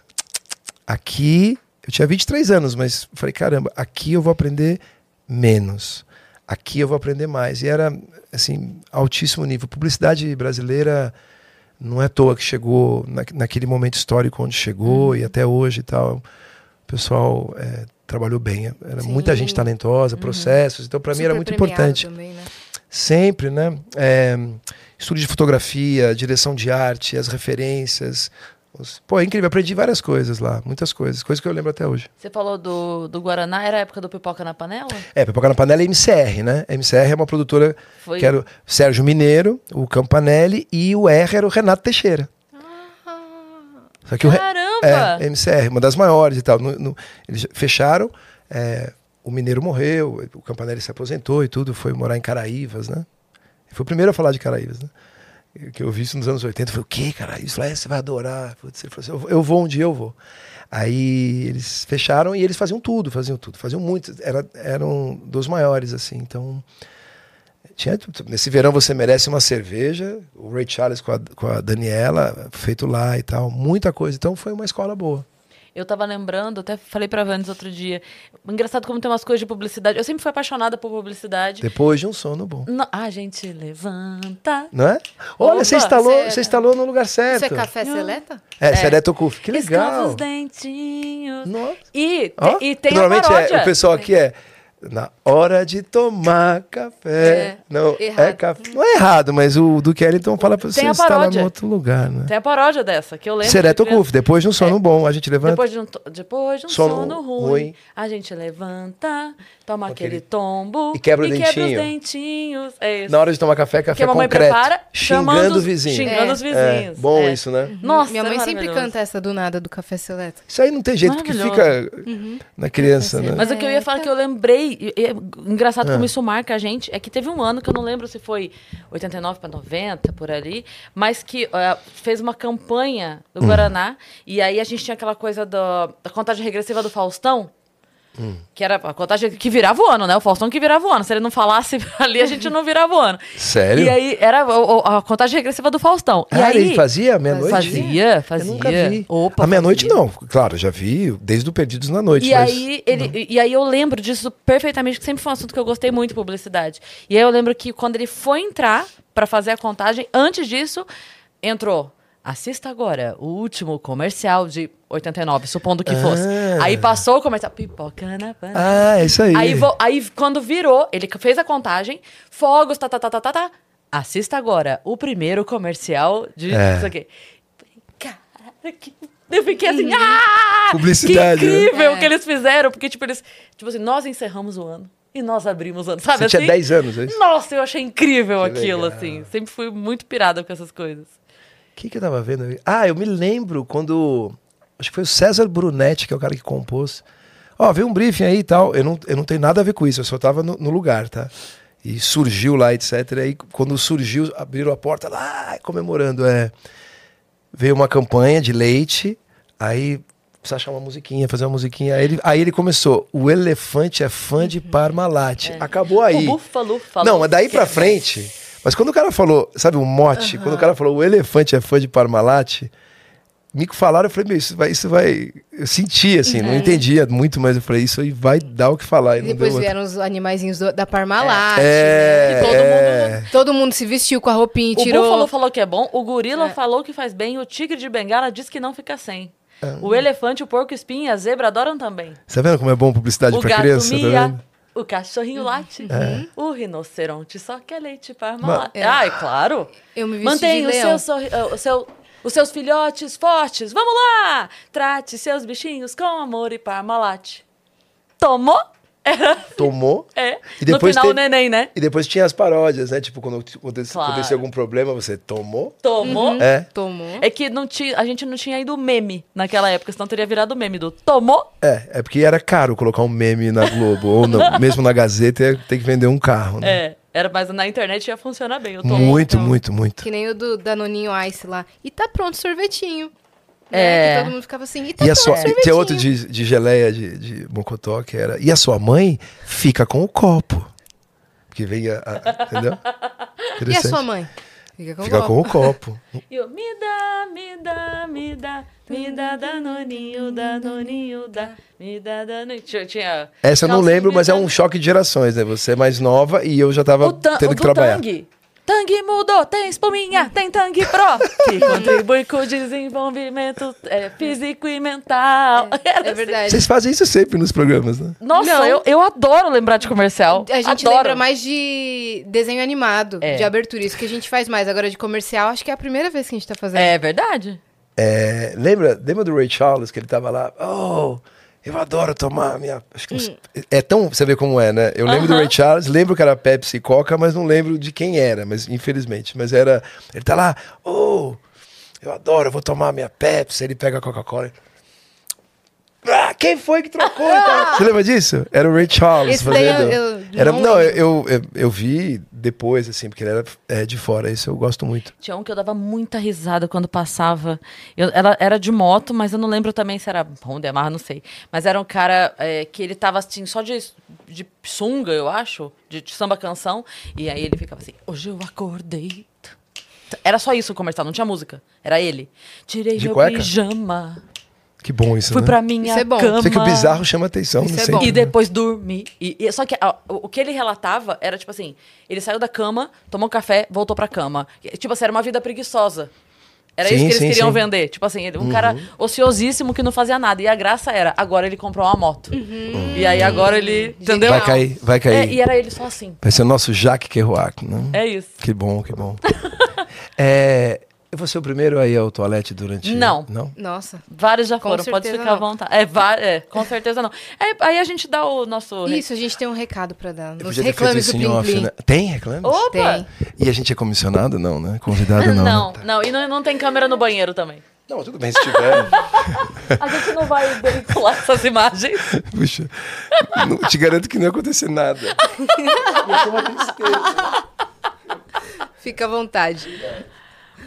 Speaker 3: aqui, eu tinha 23 anos, mas falei, caramba, aqui eu vou aprender menos. Aqui eu vou aprender mais. E era assim, altíssimo nível. Publicidade brasileira não é à toa que chegou na, naquele momento histórico onde chegou uhum. e até hoje e tal. O pessoal é, trabalhou bem. Era Sim. muita gente talentosa, uhum. processos. Então, para mim era muito importante. Também, né? Sempre, né? É, estudo de fotografia, direção de arte, as referências, Pô, é incrível, aprendi várias coisas lá, muitas coisas, coisas que eu lembro até hoje.
Speaker 1: Você falou do, do Guaraná, era a época do Pipoca na Panela?
Speaker 3: É, Pipoca na Panela é MCR, né? MCR é uma produtora Foi... que era o Sérgio Mineiro, o Campanelli e o R era o Renato Teixeira.
Speaker 1: Ah, Só que caramba!
Speaker 3: O, é, MCR, uma das maiores e tal. No, no, eles fecharam, é, o Mineiro morreu, o Campanelli se aposentou e tudo, foi morar em Caraívas, né? Foi o primeiro a falar de Caraívas, né? Que eu vi isso nos anos 80. Eu falei, o que, cara? Isso lá você vai adorar. Putz, ele falou assim, eu, vou um dia, eu vou. Aí eles fecharam e eles faziam tudo, faziam tudo, faziam muito. Era, eram dos maiores, assim. Então, tinha Nesse verão você merece uma cerveja. O Ray Charles com a, com a Daniela, feito lá e tal. Muita coisa. Então foi uma escola boa.
Speaker 1: Eu tava lembrando, até falei pra Vandes outro dia. Engraçado como tem umas coisas de publicidade. Eu sempre fui apaixonada por publicidade.
Speaker 3: Depois de um sono bom.
Speaker 1: Não, a gente levanta.
Speaker 3: Não é? Olha,
Speaker 1: Opa,
Speaker 3: você instalou,
Speaker 2: você-
Speaker 3: você instalou no lugar certo.
Speaker 2: Isso é café seleta?
Speaker 3: É, Seleto Cuf. Que
Speaker 1: Escova
Speaker 3: legal.
Speaker 1: os dentinhos.
Speaker 3: Nossa.
Speaker 1: E, te-
Speaker 3: Ó,
Speaker 1: e tem a
Speaker 3: Normalmente
Speaker 1: paródia.
Speaker 3: é, o pessoal aqui é na hora de tomar café.
Speaker 2: É,
Speaker 3: não, é
Speaker 2: errado.
Speaker 3: café. Não é errado, mas o do Kellington fala pra você
Speaker 1: paródia.
Speaker 3: no outro lugar, né?
Speaker 1: Tem a paródia dessa, que eu lembro.
Speaker 3: Sereto
Speaker 1: de criança.
Speaker 3: Cuf, depois de um sono bom, a gente levanta.
Speaker 1: Depois de um, depois de um
Speaker 3: Sono
Speaker 1: sono, ruim,
Speaker 3: ruim.
Speaker 1: a gente levanta, toma
Speaker 3: Aquele-
Speaker 1: aquele tombo
Speaker 3: e quebra o
Speaker 1: os
Speaker 3: dentinho.
Speaker 1: dentinhos. É isso.
Speaker 3: Na hora de tomar café,
Speaker 1: que
Speaker 3: café
Speaker 1: a mamãe
Speaker 3: concreto.
Speaker 1: prepara, chamando
Speaker 3: xingando o
Speaker 1: os-
Speaker 3: vizinho.
Speaker 1: Xingando
Speaker 2: É.
Speaker 1: os
Speaker 3: É,
Speaker 1: vizinhos.
Speaker 3: bom
Speaker 1: É.
Speaker 3: isso, né?
Speaker 1: Nossa,
Speaker 2: Minha mãe
Speaker 1: é
Speaker 2: sempre canta essa do nada do café seleta.
Speaker 3: Isso aí não tem jeito, que fica
Speaker 1: Maravilhoso.
Speaker 3: na criança, né?
Speaker 1: Mas o que eu ia falar que eu lembrei, e- e é engraçado como isso marca a gente, é que teve um ano que eu não lembro se foi 89 para 90, por ali, mas que eh, fez uma campanha do
Speaker 3: Hum.
Speaker 1: Guaraná, e aí a gente tinha aquela coisa do- da contagem regressiva do Faustão,
Speaker 3: Hum.
Speaker 1: que era a contagem que virava o ano, né? O Faustão que virava o ano. Se ele não falasse ali, a gente não virava o ano.
Speaker 3: Sério?
Speaker 1: E aí era o- a contagem regressiva do Faustão. e
Speaker 3: Ah,
Speaker 1: aí,
Speaker 3: ele fazia meia-noite?
Speaker 1: Fazia, fazia.
Speaker 3: Eu nunca vi.
Speaker 1: Opa,
Speaker 3: à meia-noite não, claro, já vi desde o Perdidos na Noite.
Speaker 1: E
Speaker 3: mas-
Speaker 1: aí, ele, e aí eu lembro disso perfeitamente, que sempre foi um assunto que eu gostei muito, publicidade. E aí eu lembro que quando ele foi entrar pra fazer a contagem, antes disso, entrou. Assista agora o último comercial de 89, supondo que fosse.
Speaker 3: Ah.
Speaker 1: Aí passou o comercial. Pipoca na panela.
Speaker 3: Ah, é isso aí.
Speaker 1: Aí, vo- aí quando virou, ele fez a contagem, fogos, tá, tá, tá, tá, tá, tá. Assista agora o primeiro comercial de
Speaker 3: É.
Speaker 1: isso aqui. Cara, que... Eu fiquei assim, ah!
Speaker 3: Publicidade,
Speaker 1: Que
Speaker 3: né?
Speaker 1: incrível
Speaker 2: É.
Speaker 1: que eles fizeram, porque, tipo, eles. Tipo assim, nós encerramos o ano e nós abrimos o ano, sabe
Speaker 3: Você
Speaker 1: assim?
Speaker 3: tinha 10 anos, é isso?
Speaker 1: Nossa, eu achei incrível
Speaker 3: Que
Speaker 1: aquilo,
Speaker 3: legal.
Speaker 1: assim. Sempre fui muito pirada com essas coisas.
Speaker 3: O que, que eu tava vendo? aí? Ah, eu me lembro quando. Acho que foi o César Brunetti, que é o cara que compôs. Ó, veio um briefing aí e tal. Eu não, eu não tenho nada a ver com isso, eu só tava no, no lugar, tá? E surgiu lá, etc. E aí, quando surgiu, abriram a porta lá, comemorando. É, veio uma campanha de leite, aí precisa achar uma musiquinha, fazer uma musiquinha. Aí ele, aí ele começou: o elefante é fã de Parmalat. Acabou aí.
Speaker 1: O Búfalo falou.
Speaker 3: Não, mas daí pra frente. Mas quando o cara falou, sabe, o mote, quando o cara falou o elefante é fã de Parmalat, me falaram, eu falei, meu, isso vai, isso vai. Eu senti, assim, não entendia muito, mas eu falei, isso aí vai dar o que falar. E
Speaker 2: E
Speaker 3: não
Speaker 2: depois vieram os animaizinhos do- da Parmalat. né?
Speaker 3: É,
Speaker 1: Que todo
Speaker 3: é.
Speaker 2: Todo mundo se vestiu com a roupinha e
Speaker 1: O
Speaker 2: tirou.
Speaker 1: búfalo falou que é bom, o gorila
Speaker 2: É.
Speaker 1: falou que faz bem, o tigre de bengala diz que não fica sem.
Speaker 3: Ah.
Speaker 1: O elefante, o porco espinho e a zebra adoram também.
Speaker 3: Você tá vendo como é bom publicidade
Speaker 1: o
Speaker 3: pra
Speaker 1: gato
Speaker 3: criança? Tá
Speaker 1: mia,
Speaker 3: vendo?
Speaker 1: O cachorrinho late, o rinoceronte só quer leite malar.
Speaker 2: É.
Speaker 1: Ai, claro.
Speaker 2: Eu me
Speaker 1: Mantenha o seu, sorri- uh, o seu- os seus filhotes fortes. Vamos lá! Trate seus bichinhos com amor e parmalate. Tomou?
Speaker 3: Tomou.
Speaker 1: É.
Speaker 3: E
Speaker 1: no
Speaker 3: depois
Speaker 1: final,
Speaker 3: tem-
Speaker 1: o neném, né?
Speaker 3: E depois tinha as paródias, né? Tipo, quando acontecia,
Speaker 1: Claro.
Speaker 3: algum problema, você tomou.
Speaker 1: Tomou?
Speaker 3: É.
Speaker 2: Tomou.
Speaker 1: É que não tinha, a gente não tinha ido meme naquela época, senão teria virado meme do tomou?
Speaker 3: É, é porque era caro colocar um meme na Globo, ou no- mesmo na Gazeta, ia ter que vender um carro, né?
Speaker 1: É. Era, mas na internet ia funcionar bem. Eu tô
Speaker 3: Muito,
Speaker 2: então.
Speaker 3: muito, muito.
Speaker 2: Que nem o do Danoninho Ice lá. E tá pronto o sorvetinho.
Speaker 1: É.
Speaker 2: Né? Que todo mundo ficava assim. E tá
Speaker 3: E a sua, tinha outro de, de geleia de, de mocotó que era. E a sua mãe fica com o copo. Porque vem a. a- entendeu?
Speaker 2: E a sua mãe? Fica com
Speaker 3: Fica
Speaker 2: o
Speaker 3: com o copo.
Speaker 1: E eu, me dá, me dá, me dá, me dá danoninho, danoninho, dá, me dá danoninho. Tinha,
Speaker 3: Essa eu não lembro, mas é um choque de gerações, né? Você é mais nova e eu já tava
Speaker 1: o
Speaker 3: tendo
Speaker 1: o
Speaker 3: que trabalhar.
Speaker 1: Tang. Tang mudou, tem espuminha, tem Tang Pro, que contribui com o desenvolvimento é, físico e mental. Era
Speaker 2: É
Speaker 1: assim.
Speaker 2: verdade.
Speaker 3: Vocês fazem isso sempre nos programas, né?
Speaker 1: Nossa,
Speaker 2: Não.
Speaker 1: eu, eu adoro lembrar de comercial.
Speaker 2: A gente
Speaker 1: adoro.
Speaker 2: lembra mais de desenho animado,
Speaker 1: É.
Speaker 2: de abertura. Isso que a gente faz mais. Agora de comercial, acho que é a primeira vez que a gente tá fazendo.
Speaker 1: É verdade.
Speaker 3: É, lembra, lembra do Ray Charles, que ele tava lá? Oh, eu adoro tomar minha. Acho que uns- É tão. Você vê como é, né? Eu lembro do
Speaker 1: Hum. Aham.
Speaker 3: Ray Charles, lembro que era Pepsi e Coca, mas não lembro de quem era, mas infelizmente. Mas era. Ele tá lá, oh, eu adoro, eu vou tomar minha Pepsi. Ele pega a Coca-Cola. Ah, quem foi que trocou? e tal? Você lembra disso? Era o Ray Charles
Speaker 2: Esse
Speaker 3: fazendo.
Speaker 2: eu- eu
Speaker 3: era,
Speaker 2: não
Speaker 3: eu, eu, eu vi depois, assim, porque ele era é, de fora. Isso eu gosto muito.
Speaker 1: Tinha um que eu dava muita risada quando passava. Eu- ela era de moto, mas eu não lembro também se era Honda, Yamaha, não sei. Mas era um cara é, que ele tava assim, só de, de sunga, eu acho, de, de samba canção. E aí ele ficava assim, hoje eu acordei. Era só isso o comercial, não tinha música. Era ele. Tirei
Speaker 3: De
Speaker 1: meu
Speaker 3: cueca?
Speaker 1: pijama.
Speaker 3: Que bom isso,
Speaker 1: Fui
Speaker 3: né?
Speaker 1: pra minha
Speaker 2: Isso é bom.
Speaker 1: cama.
Speaker 3: Sei que o bizarro chama atenção.
Speaker 2: Isso
Speaker 3: não
Speaker 2: é
Speaker 3: sei.
Speaker 2: bom.
Speaker 1: E depois dormi. E, e- só que ó, o, que ele relatava era tipo assim: ele saiu da cama, tomou café, voltou pra cama. E, Tipo assim, era uma vida preguiçosa. Era
Speaker 3: Sim,
Speaker 1: isso que eles
Speaker 3: sim,
Speaker 1: queriam
Speaker 3: sim.
Speaker 1: vender. Tipo assim, ele- um cara ociosíssimo que não fazia nada. E a graça era, agora ele comprou uma moto. E aí agora ele. Entendeu?
Speaker 3: Vai cair, vai
Speaker 1: É,
Speaker 3: cair.
Speaker 1: e era ele só assim.
Speaker 3: Vai ser o nosso Jacques Kerouac, né?
Speaker 1: É isso.
Speaker 3: Que bom, que bom. é, eu vou ser o primeiro aí ao toalete durante...
Speaker 1: Não.
Speaker 3: Não?
Speaker 2: Nossa.
Speaker 1: Vários já foram, pode ficar à
Speaker 2: não.
Speaker 1: vontade. É, é, com certeza não. É, aí a gente dá o nosso.
Speaker 2: Isso, a gente tem um recado pra dar. Nos reclames do
Speaker 3: isso em
Speaker 2: Plim
Speaker 3: off,
Speaker 2: Plim.
Speaker 3: né? Tem reclames?
Speaker 1: Opa!
Speaker 2: Tem.
Speaker 3: E a gente é comissionado? Não, né? Convidado não.
Speaker 1: Não,
Speaker 3: né?
Speaker 1: não, e não, não tem câmera no banheiro também.
Speaker 3: Não, tudo bem se tiver.
Speaker 1: A gente não vai veicular essas imagens.
Speaker 3: Puxa, não- te garanto que não ia acontecer nada. Ia ser uma tristeza.
Speaker 2: Fica à vontade.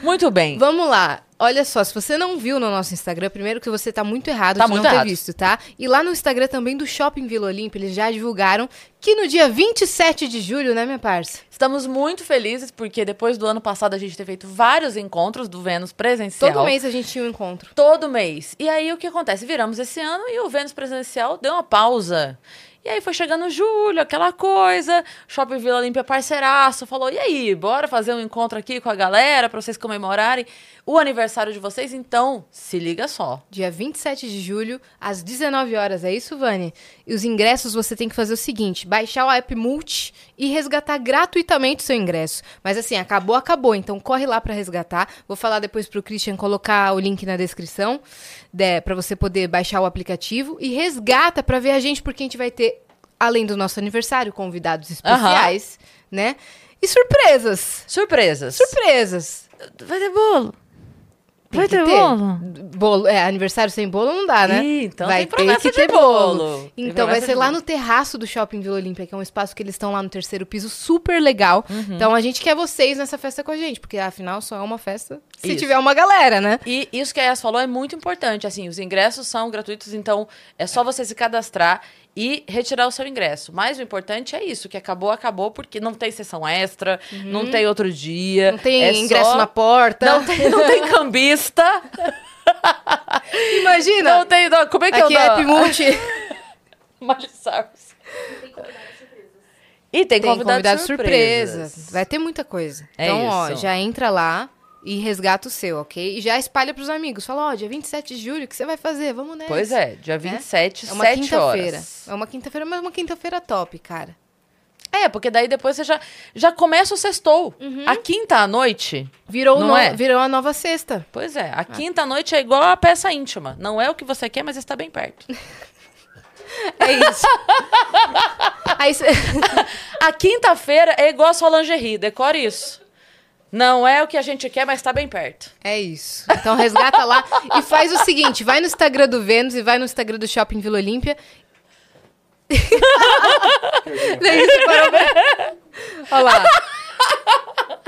Speaker 1: Muito bem.
Speaker 2: Vamos lá. Olha só, se você não viu no nosso Instagram, primeiro que você tá muito errado
Speaker 1: Tá
Speaker 2: de
Speaker 1: muito
Speaker 2: não ter
Speaker 1: errado.
Speaker 2: visto, tá? E lá no Instagram também do Shopping Vila Olímpia, eles já divulgaram que no dia 27 de julho, né, minha parça?
Speaker 1: Estamos muito felizes porque depois do ano passado a gente ter feito vários encontros do Vênus presencial.
Speaker 2: Todo mês a gente tinha um encontro.
Speaker 1: Todo mês. E aí o que acontece? Viramos esse ano e o Vênus presencial deu uma pausa. E aí foi chegando julho, aquela coisa. Shopping Vila Olímpia parceiraço falou: "E aí, bora fazer um encontro aqui com a galera para vocês comemorarem o aniversário de vocês? Então, se liga só.
Speaker 2: Dia 27 de julho, às 19 horas. É isso, Vani? E os ingressos você tem que fazer o seguinte: baixar o app Multi e resgatar gratuitamente o seu ingresso. Mas assim, acabou, acabou. Então corre lá pra resgatar. Vou falar depois pro Christian colocar o link na descrição né, para você poder baixar o aplicativo e resgata pra ver a gente, porque a gente vai ter, além do nosso aniversário, convidados especiais, né? E surpresas.
Speaker 1: Surpresas.
Speaker 2: Surpresas.
Speaker 1: Vai ter bolo. Vai ter
Speaker 2: ter.
Speaker 1: bolo.
Speaker 2: Bolo, é, aniversário sem bolo não dá, né?
Speaker 1: Ih, então
Speaker 2: vai
Speaker 1: tem promessa
Speaker 2: ter que
Speaker 1: de
Speaker 2: ter bolo.
Speaker 1: bolo.
Speaker 2: Então vai ser lá
Speaker 1: bolo.
Speaker 2: no terraço do Shopping Vila Olímpia, que é um espaço que eles estão lá no terceiro piso, super legal.
Speaker 1: Uhum.
Speaker 2: Então a gente quer vocês nessa festa com a gente, porque afinal só é uma festa se
Speaker 1: Isso.
Speaker 2: tiver uma galera, né?
Speaker 1: E isso que a Yas falou é muito importante. Assim, os ingressos são gratuitos, então é só você se cadastrar e retirar o seu ingresso. Mas o importante é isso, que acabou, acabou, porque não tem sessão extra, não tem outro dia.
Speaker 2: Uhum. Não tem
Speaker 1: é
Speaker 2: ingresso
Speaker 1: só-
Speaker 2: na porta.
Speaker 1: Não tem, não tem cambista.
Speaker 2: Imagina!
Speaker 1: Não tem. Não, como é que
Speaker 2: Aqui
Speaker 1: eu
Speaker 2: é
Speaker 1: dou?
Speaker 2: app Multi.
Speaker 1: Magissars. E tem,
Speaker 2: tem
Speaker 1: convidados,
Speaker 2: convidados
Speaker 1: surpresas.
Speaker 2: surpresa. Vai ter muita coisa.
Speaker 1: É
Speaker 2: então, ó,
Speaker 1: isso.
Speaker 2: já entra lá e resgata o seu, ok? E já espalha pros amigos. Fala, ó, dia 27 de julho, o que você vai fazer? Vamos nessa.
Speaker 1: Pois é, dia 27,
Speaker 2: É uma
Speaker 1: 7
Speaker 2: quinta-feira. É uma quinta-feira, mas uma quinta-feira top, cara.
Speaker 1: É, porque daí depois você já, já começa o sextou. A quinta à noite
Speaker 2: Virou,
Speaker 1: Não
Speaker 2: no-
Speaker 1: é?
Speaker 2: virou a nova sexta.
Speaker 1: Pois é, a quinta noite é igual a peça íntima. Não é o que você quer, mas está bem perto.
Speaker 2: É isso. Aí cê-
Speaker 1: A quinta-feira é igual a sua lingerie, decore isso. Não é o que a gente quer, mas está bem perto.
Speaker 2: É isso. Então resgata lá e faz o seguinte: vai no Instagram do Vênus e vai no Instagram do Shopping Vila Olímpia. Daí você parou pra- Olha lá.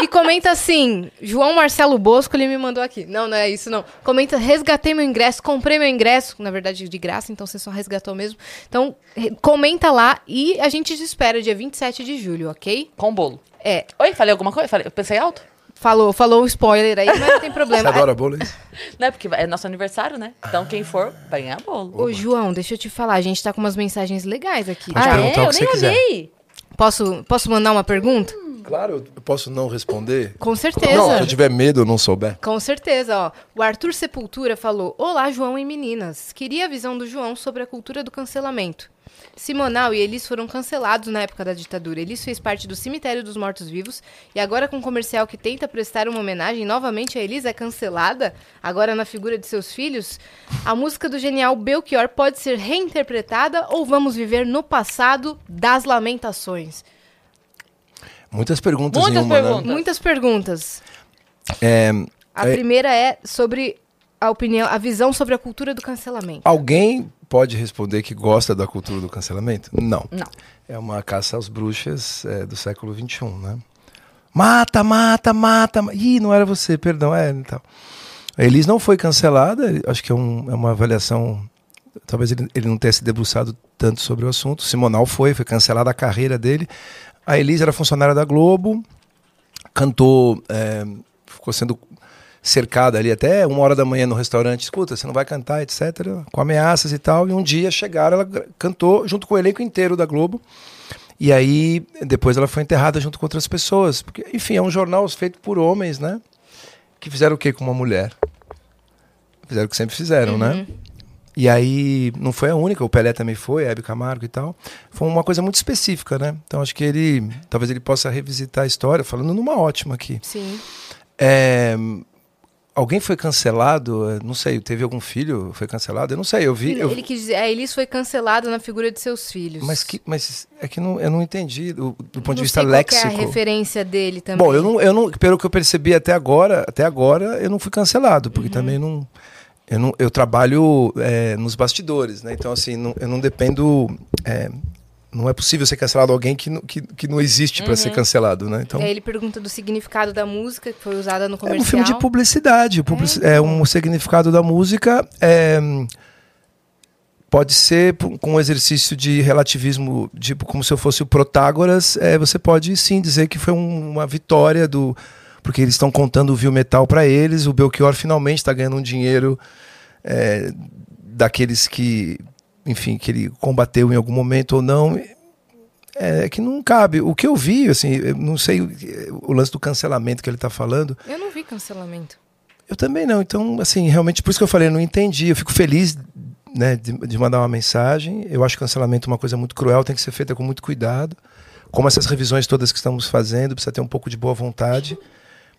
Speaker 2: E comenta assim: João Marcelo Bosco, ele me mandou aqui. Não, não é isso, não. Comenta: resgatei meu ingresso, comprei meu ingresso. Na verdade, de graça, então você só resgatou mesmo. Então, comenta lá e a gente te espera dia 27 de julho, ok?
Speaker 1: Com bolo.
Speaker 2: É,
Speaker 1: Oi, falei alguma coisa? Falei, eu pensei alto?
Speaker 2: Falou, falou o spoiler aí, mas não tem
Speaker 3: Você
Speaker 2: problema.
Speaker 3: adora bolo, é isso?
Speaker 1: Não é porque é nosso aniversário, né? Então quem for, vai ganhar bolo.
Speaker 2: Ô, João, deixa eu te falar, a gente tá com umas mensagens legais aqui.
Speaker 3: Pode
Speaker 1: ah,
Speaker 3: perguntar
Speaker 1: é?
Speaker 3: o
Speaker 1: Eu
Speaker 3: que
Speaker 1: nem
Speaker 3: você quiser.
Speaker 1: olhei.
Speaker 2: Posso, posso mandar uma pergunta?
Speaker 3: Claro, eu posso não responder?
Speaker 2: Com certeza.
Speaker 3: Não, se eu tiver medo ou não souber.
Speaker 2: Com certeza, ó. O Arthur Sepultura falou: Olá, João e meninas. Queria a visão do João sobre a cultura do cancelamento. Simonal e Elis foram cancelados na época da ditadura. Elis fez parte do Cemitério dos Mortos-Vivos e agora com um comercial que tenta prestar uma homenagem, novamente a Elis é cancelada, agora na figura de seus filhos. A música do genial Belchior pode ser reinterpretada ou vamos viver no passado das lamentações?
Speaker 3: Muitas perguntas
Speaker 1: Muitas
Speaker 3: em uma,
Speaker 1: perguntas.
Speaker 3: né?
Speaker 2: Muitas perguntas.
Speaker 3: É,
Speaker 2: A
Speaker 3: É.
Speaker 2: primeira é sobre a opinião, a visão sobre a cultura do cancelamento.
Speaker 3: alguém pode responder que gosta da cultura do cancelamento? Não.
Speaker 1: Não.
Speaker 3: É uma caça às bruxas é, do século XXI, né? Mata, mata, mata. ma- Ih, não era você, perdão. É, então. A Elis não foi cancelada, acho que é, um- é uma avaliação. Talvez ele, ele não tenha se debruçado tanto sobre o assunto. Simonal foi, foi cancelada a carreira dele. A Elis era funcionária da Globo, cantou, é, ficou sendo cercada ali até uma hora da manhã no restaurante, escuta, você não vai cantar, etc., com ameaças e tal. E um dia chegaram, ela cantou junto com o elenco inteiro da Globo. E aí, depois ela foi enterrada junto com outras pessoas. Porque, enfim, é um jornal feito por homens, né? Que fizeram o quê com uma mulher? Fizeram o que sempre fizeram, né? E aí, não foi a única, o Pelé também foi, a Hebe Camargo e tal. Foi uma coisa muito específica, né? Então acho que ele, talvez ele possa revisitar a história, falando numa ótima aqui.
Speaker 2: Sim.
Speaker 3: É, alguém foi cancelado? É, Não sei, teve algum filho foi cancelado? Eu não sei, eu vi. eu-
Speaker 2: Ele quis dizer, a Elis foi cancelada na figura de seus filhos.
Speaker 3: mas, que, mas é que não, eu não entendi do, do ponto de
Speaker 2: Não
Speaker 3: vista
Speaker 2: sei qual que
Speaker 3: léxico.
Speaker 2: é a referência dele também.
Speaker 3: Bom, eu não, eu não, pelo que eu percebi até agora, até agora eu não fui cancelado, porque
Speaker 2: Uhum.
Speaker 3: também não eu, não, eu trabalho é, nos bastidores, né? Então assim, não- eu não dependo, é, não é possível ser cancelado alguém que, não- que, que não existe para ser cancelado, né? Então
Speaker 2: E aí ele pergunta do significado da música que foi usada no
Speaker 3: é
Speaker 2: comercial.
Speaker 3: um filme de publicidade, o publici- é, um significado da música é, pode ser com um exercício de relativismo, tipo como se eu fosse o Protágoras, é, você pode sim dizer que foi um- uma vitória do porque eles estão contando o Viu Metal para eles, o Belchior finalmente está ganhando um dinheiro é, daqueles que, enfim, que ele combateu em algum momento ou não. É que não cabe. O que eu vi, assim, eu não sei o, o lance do cancelamento que ele está falando.
Speaker 2: Eu não vi cancelamento.
Speaker 3: Eu também não. Então, assim, realmente, por isso que eu falei, eu não entendi. Eu fico feliz né, de, de mandar uma mensagem. Eu acho cancelamento uma coisa muito cruel, tem que ser feita com muito cuidado. Como essas revisões todas que estamos fazendo, precisa ter um pouco de boa vontade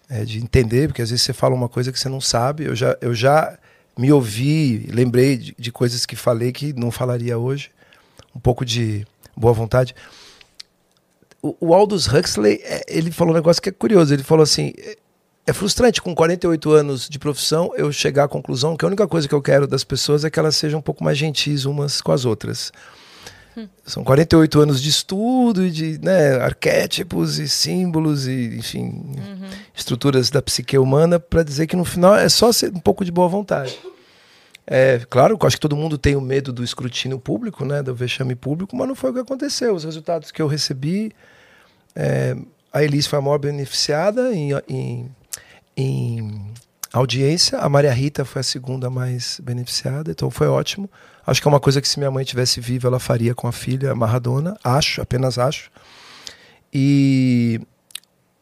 Speaker 3: é, de entender, porque às vezes você fala uma coisa que você não sabe. Eu já, eu já me ouvi, lembrei de, de coisas que falei que não falaria hoje. Um pouco de boa vontade. O, o Aldous Huxley, é, ele falou um negócio que é curioso. Ele falou assim: é- é frustrante com 48 anos de profissão eu chegar à conclusão que a única coisa que eu quero das pessoas é que elas sejam um pouco mais gentis umas com as outras. São 48 anos de estudo de né, arquétipos e símbolos e, enfim, estruturas da psique humana para dizer que no final é só ser um pouco de boa vontade. É, claro, eu acho que todo mundo tem o medo do escrutínio público, né, do vexame público, mas não foi o que aconteceu. Os resultados que eu recebi, é, a Elis foi a maior beneficiada em, em, em audiência, a Maria Rita foi a segunda mais beneficiada, então foi ótimo. Acho que é uma coisa que se minha mãe tivesse viva, ela faria com a filha Maradona, acho, apenas acho. E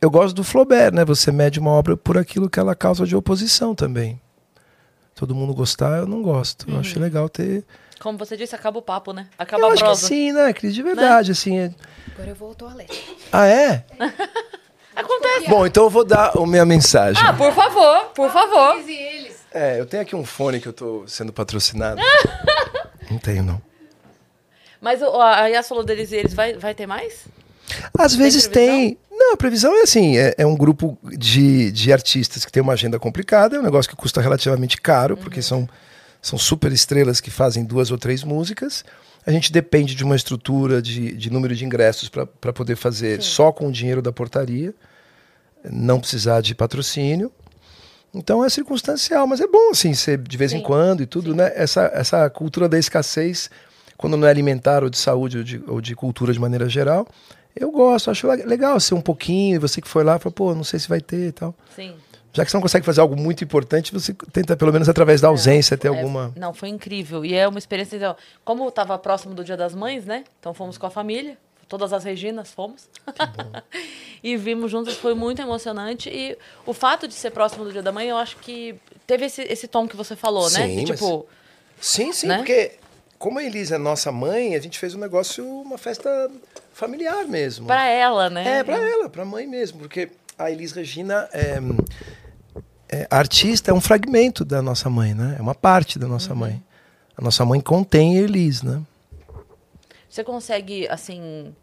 Speaker 3: eu gosto do Flaubert, né? Você mede uma obra por aquilo que ela causa de oposição também. Todo mundo gostar, eu não gosto. Eu acho legal ter.
Speaker 1: Como você disse, acaba o papo, né? Acaba
Speaker 3: eu
Speaker 1: a
Speaker 3: acho que sim, né, Cris? De verdade, assim. é-
Speaker 2: Agora eu vou ao toalete.
Speaker 3: Ah, é?
Speaker 1: Acontece.
Speaker 3: Bom, então eu vou dar a minha mensagem.
Speaker 1: Ah, por favor, por favor.
Speaker 3: É, eu tenho aqui um fone que eu tô sendo patrocinado. não tenho, não.
Speaker 1: Mas o- a Yasolo deles e eles vai, vai ter mais?
Speaker 3: Às vezes
Speaker 1: previsão?
Speaker 3: tem. Não, a previsão é assim: é, é um grupo de, de artistas que tem uma agenda complicada, é um negócio que custa relativamente caro, porque são, são super estrelas que fazem duas ou três músicas. A gente depende de uma estrutura de, de número de ingressos para poder fazer só com o dinheiro da portaria, não precisar de patrocínio. Então é circunstancial, mas é bom assim, ser de vez em
Speaker 1: Sim.
Speaker 3: quando e tudo, né? Essa, essa cultura da escassez, quando não é alimentar ou de saúde ou de, ou de cultura de maneira geral, eu gosto, acho le- legal ser um pouquinho, e você que foi lá, fala, pô, não sei se vai ter e tal.
Speaker 1: Sim.
Speaker 3: Já que você não consegue fazer algo muito importante, você tenta, pelo menos através da ausência, ter
Speaker 1: É,
Speaker 3: alguma.
Speaker 1: Não, foi incrível. E é uma experiência. então, Como estava próximo do Dia das Mães, né? Então fomos com a família. Todas as Reginas fomos. e vimos juntos, foi muito emocionante. E o fato de ser próximo do Dia da Mãe, eu acho que teve esse, esse tom que você falou, né?
Speaker 3: Sim,
Speaker 1: Que,
Speaker 3: mas-
Speaker 1: tipo,
Speaker 3: Sim, sim,
Speaker 1: Né?
Speaker 3: porque como a Elisa é nossa mãe, a gente fez um negócio, uma festa familiar mesmo.
Speaker 1: pra ela, né?
Speaker 3: É, pra ela, pra mãe mesmo, porque a Elis Regina é, é, artista é um fragmento da nossa mãe, né? É uma parte da nossa mãe. A nossa mãe contém a Elis, né?
Speaker 1: Você consegue, assim.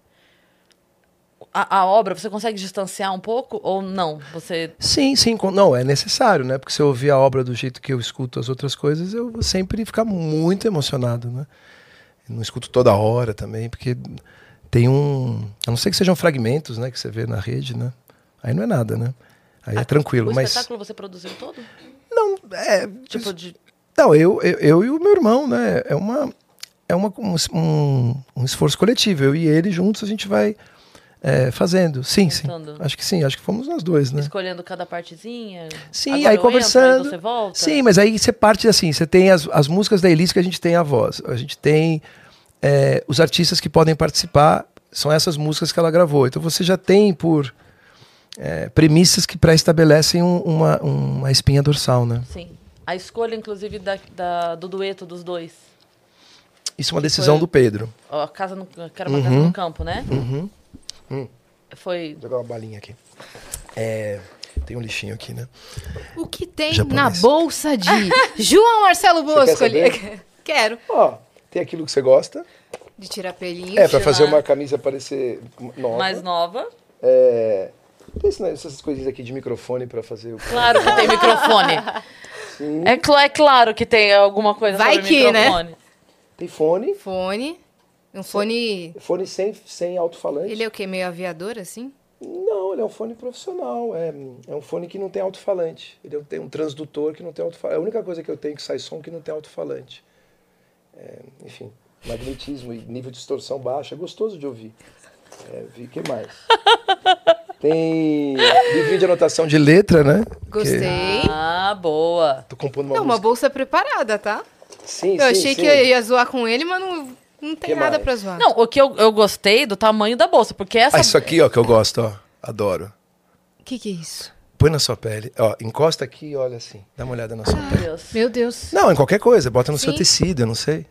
Speaker 1: A, a obra, você consegue distanciar um pouco ou não? Você.
Speaker 3: Sim, sim, não, é necessário, né? Porque se eu ouvir a obra do jeito que eu escuto as outras coisas, eu vou sempre ficar muito emocionado, né? Eu não escuto toda hora também, porque tem um. A não ser que sejam fragmentos, né? Que você vê na rede, né? Aí não é nada, né? Aí é tranquilo,
Speaker 1: o
Speaker 3: mas.
Speaker 1: espetáculo você produziu todo?
Speaker 3: Não, é.
Speaker 1: Tipo, de.
Speaker 3: Não, eu, eu, eu e o meu irmão, né? É uma. É uma, um, um, um esforço coletivo. Eu e ele juntos a gente vai. É, fazendo. Sim, sim.
Speaker 1: Montando.
Speaker 3: Acho que sim, acho que fomos nós dois, né?
Speaker 1: Escolhendo cada partezinha.
Speaker 3: Sim, aí conversando.
Speaker 1: Entro, aí você volta.
Speaker 3: Sim, mas aí você parte assim, você tem as, as músicas da Elise que a gente tem a voz. A gente tem é, os artistas que podem participar, são essas músicas que ela gravou. Então você já tem por é, premissas que pré-estabelecem um- uma, uma espinha dorsal, né?
Speaker 1: Sim. A escolha, inclusive, da, da- do dueto dos dois.
Speaker 3: Isso é uma decisão
Speaker 1: foi-
Speaker 3: do Pedro.
Speaker 1: Ó, a casa no, que era uma casa no campo, né?
Speaker 3: Uhum.
Speaker 1: Foi.
Speaker 3: Vou jogar uma balinha aqui. É, tem um lixinho aqui, né?
Speaker 2: O que tem
Speaker 3: Japonês.
Speaker 2: na bolsa de João Marcelo Bosco? ali? Quero.
Speaker 3: Ó, tem aquilo que você gosta.
Speaker 2: De tirar pelinho.
Speaker 3: É, pra
Speaker 1: tirar.
Speaker 3: fazer uma camisa parecer nova.
Speaker 1: Mais nova.
Speaker 3: É, tem essas coisinhas aqui de microfone pra fazer o...
Speaker 1: Claro que tem microfone.
Speaker 3: Sim.
Speaker 1: É, cla- é claro que tem alguma coisa
Speaker 2: Vai
Speaker 1: sobre
Speaker 2: que, né?
Speaker 1: microfone.
Speaker 3: Tem fone.
Speaker 2: Fone. Um fone.
Speaker 3: Fone sem, sem alto-falante.
Speaker 2: Ele é o quê? Meio aviador, assim?
Speaker 3: Não, ele é um fone profissional. É, é um fone que não tem alto-falante. Ele tem um transdutor que não tem alto-falante. É a única coisa que eu tenho que sai som que não tem alto-falante. É, enfim, magnetismo e nível de distorção baixo. É gostoso de ouvir. É, vi, que mais? Tem livrinho de anotação de letra, né?
Speaker 2: Gostei.
Speaker 3: Ah,
Speaker 1: Ah, boa.
Speaker 3: Tô compondo uma
Speaker 2: Não, uma
Speaker 3: música.
Speaker 2: bolsa preparada, tá?
Speaker 3: Sim,
Speaker 2: Eu
Speaker 3: sim,
Speaker 2: achei
Speaker 3: sim.
Speaker 2: que ia zoar com ele, mas não, não tem
Speaker 3: Que
Speaker 2: nada
Speaker 3: mais?
Speaker 2: pra zoar.
Speaker 1: Não, o que eu, eu gostei do tamanho da bolsa, porque essa.
Speaker 3: Ah, isso aqui, ó, que eu gosto, ó. Adoro.
Speaker 2: O que, que é isso?
Speaker 3: Põe na sua pele. Ó, encosta aqui e olha assim. Dá uma olhada na sua
Speaker 1: Meu
Speaker 3: pele.
Speaker 1: Deus.
Speaker 2: Meu Deus.
Speaker 3: Não, em qualquer coisa. Bota no seu
Speaker 2: Sim.
Speaker 3: tecido, eu não sei.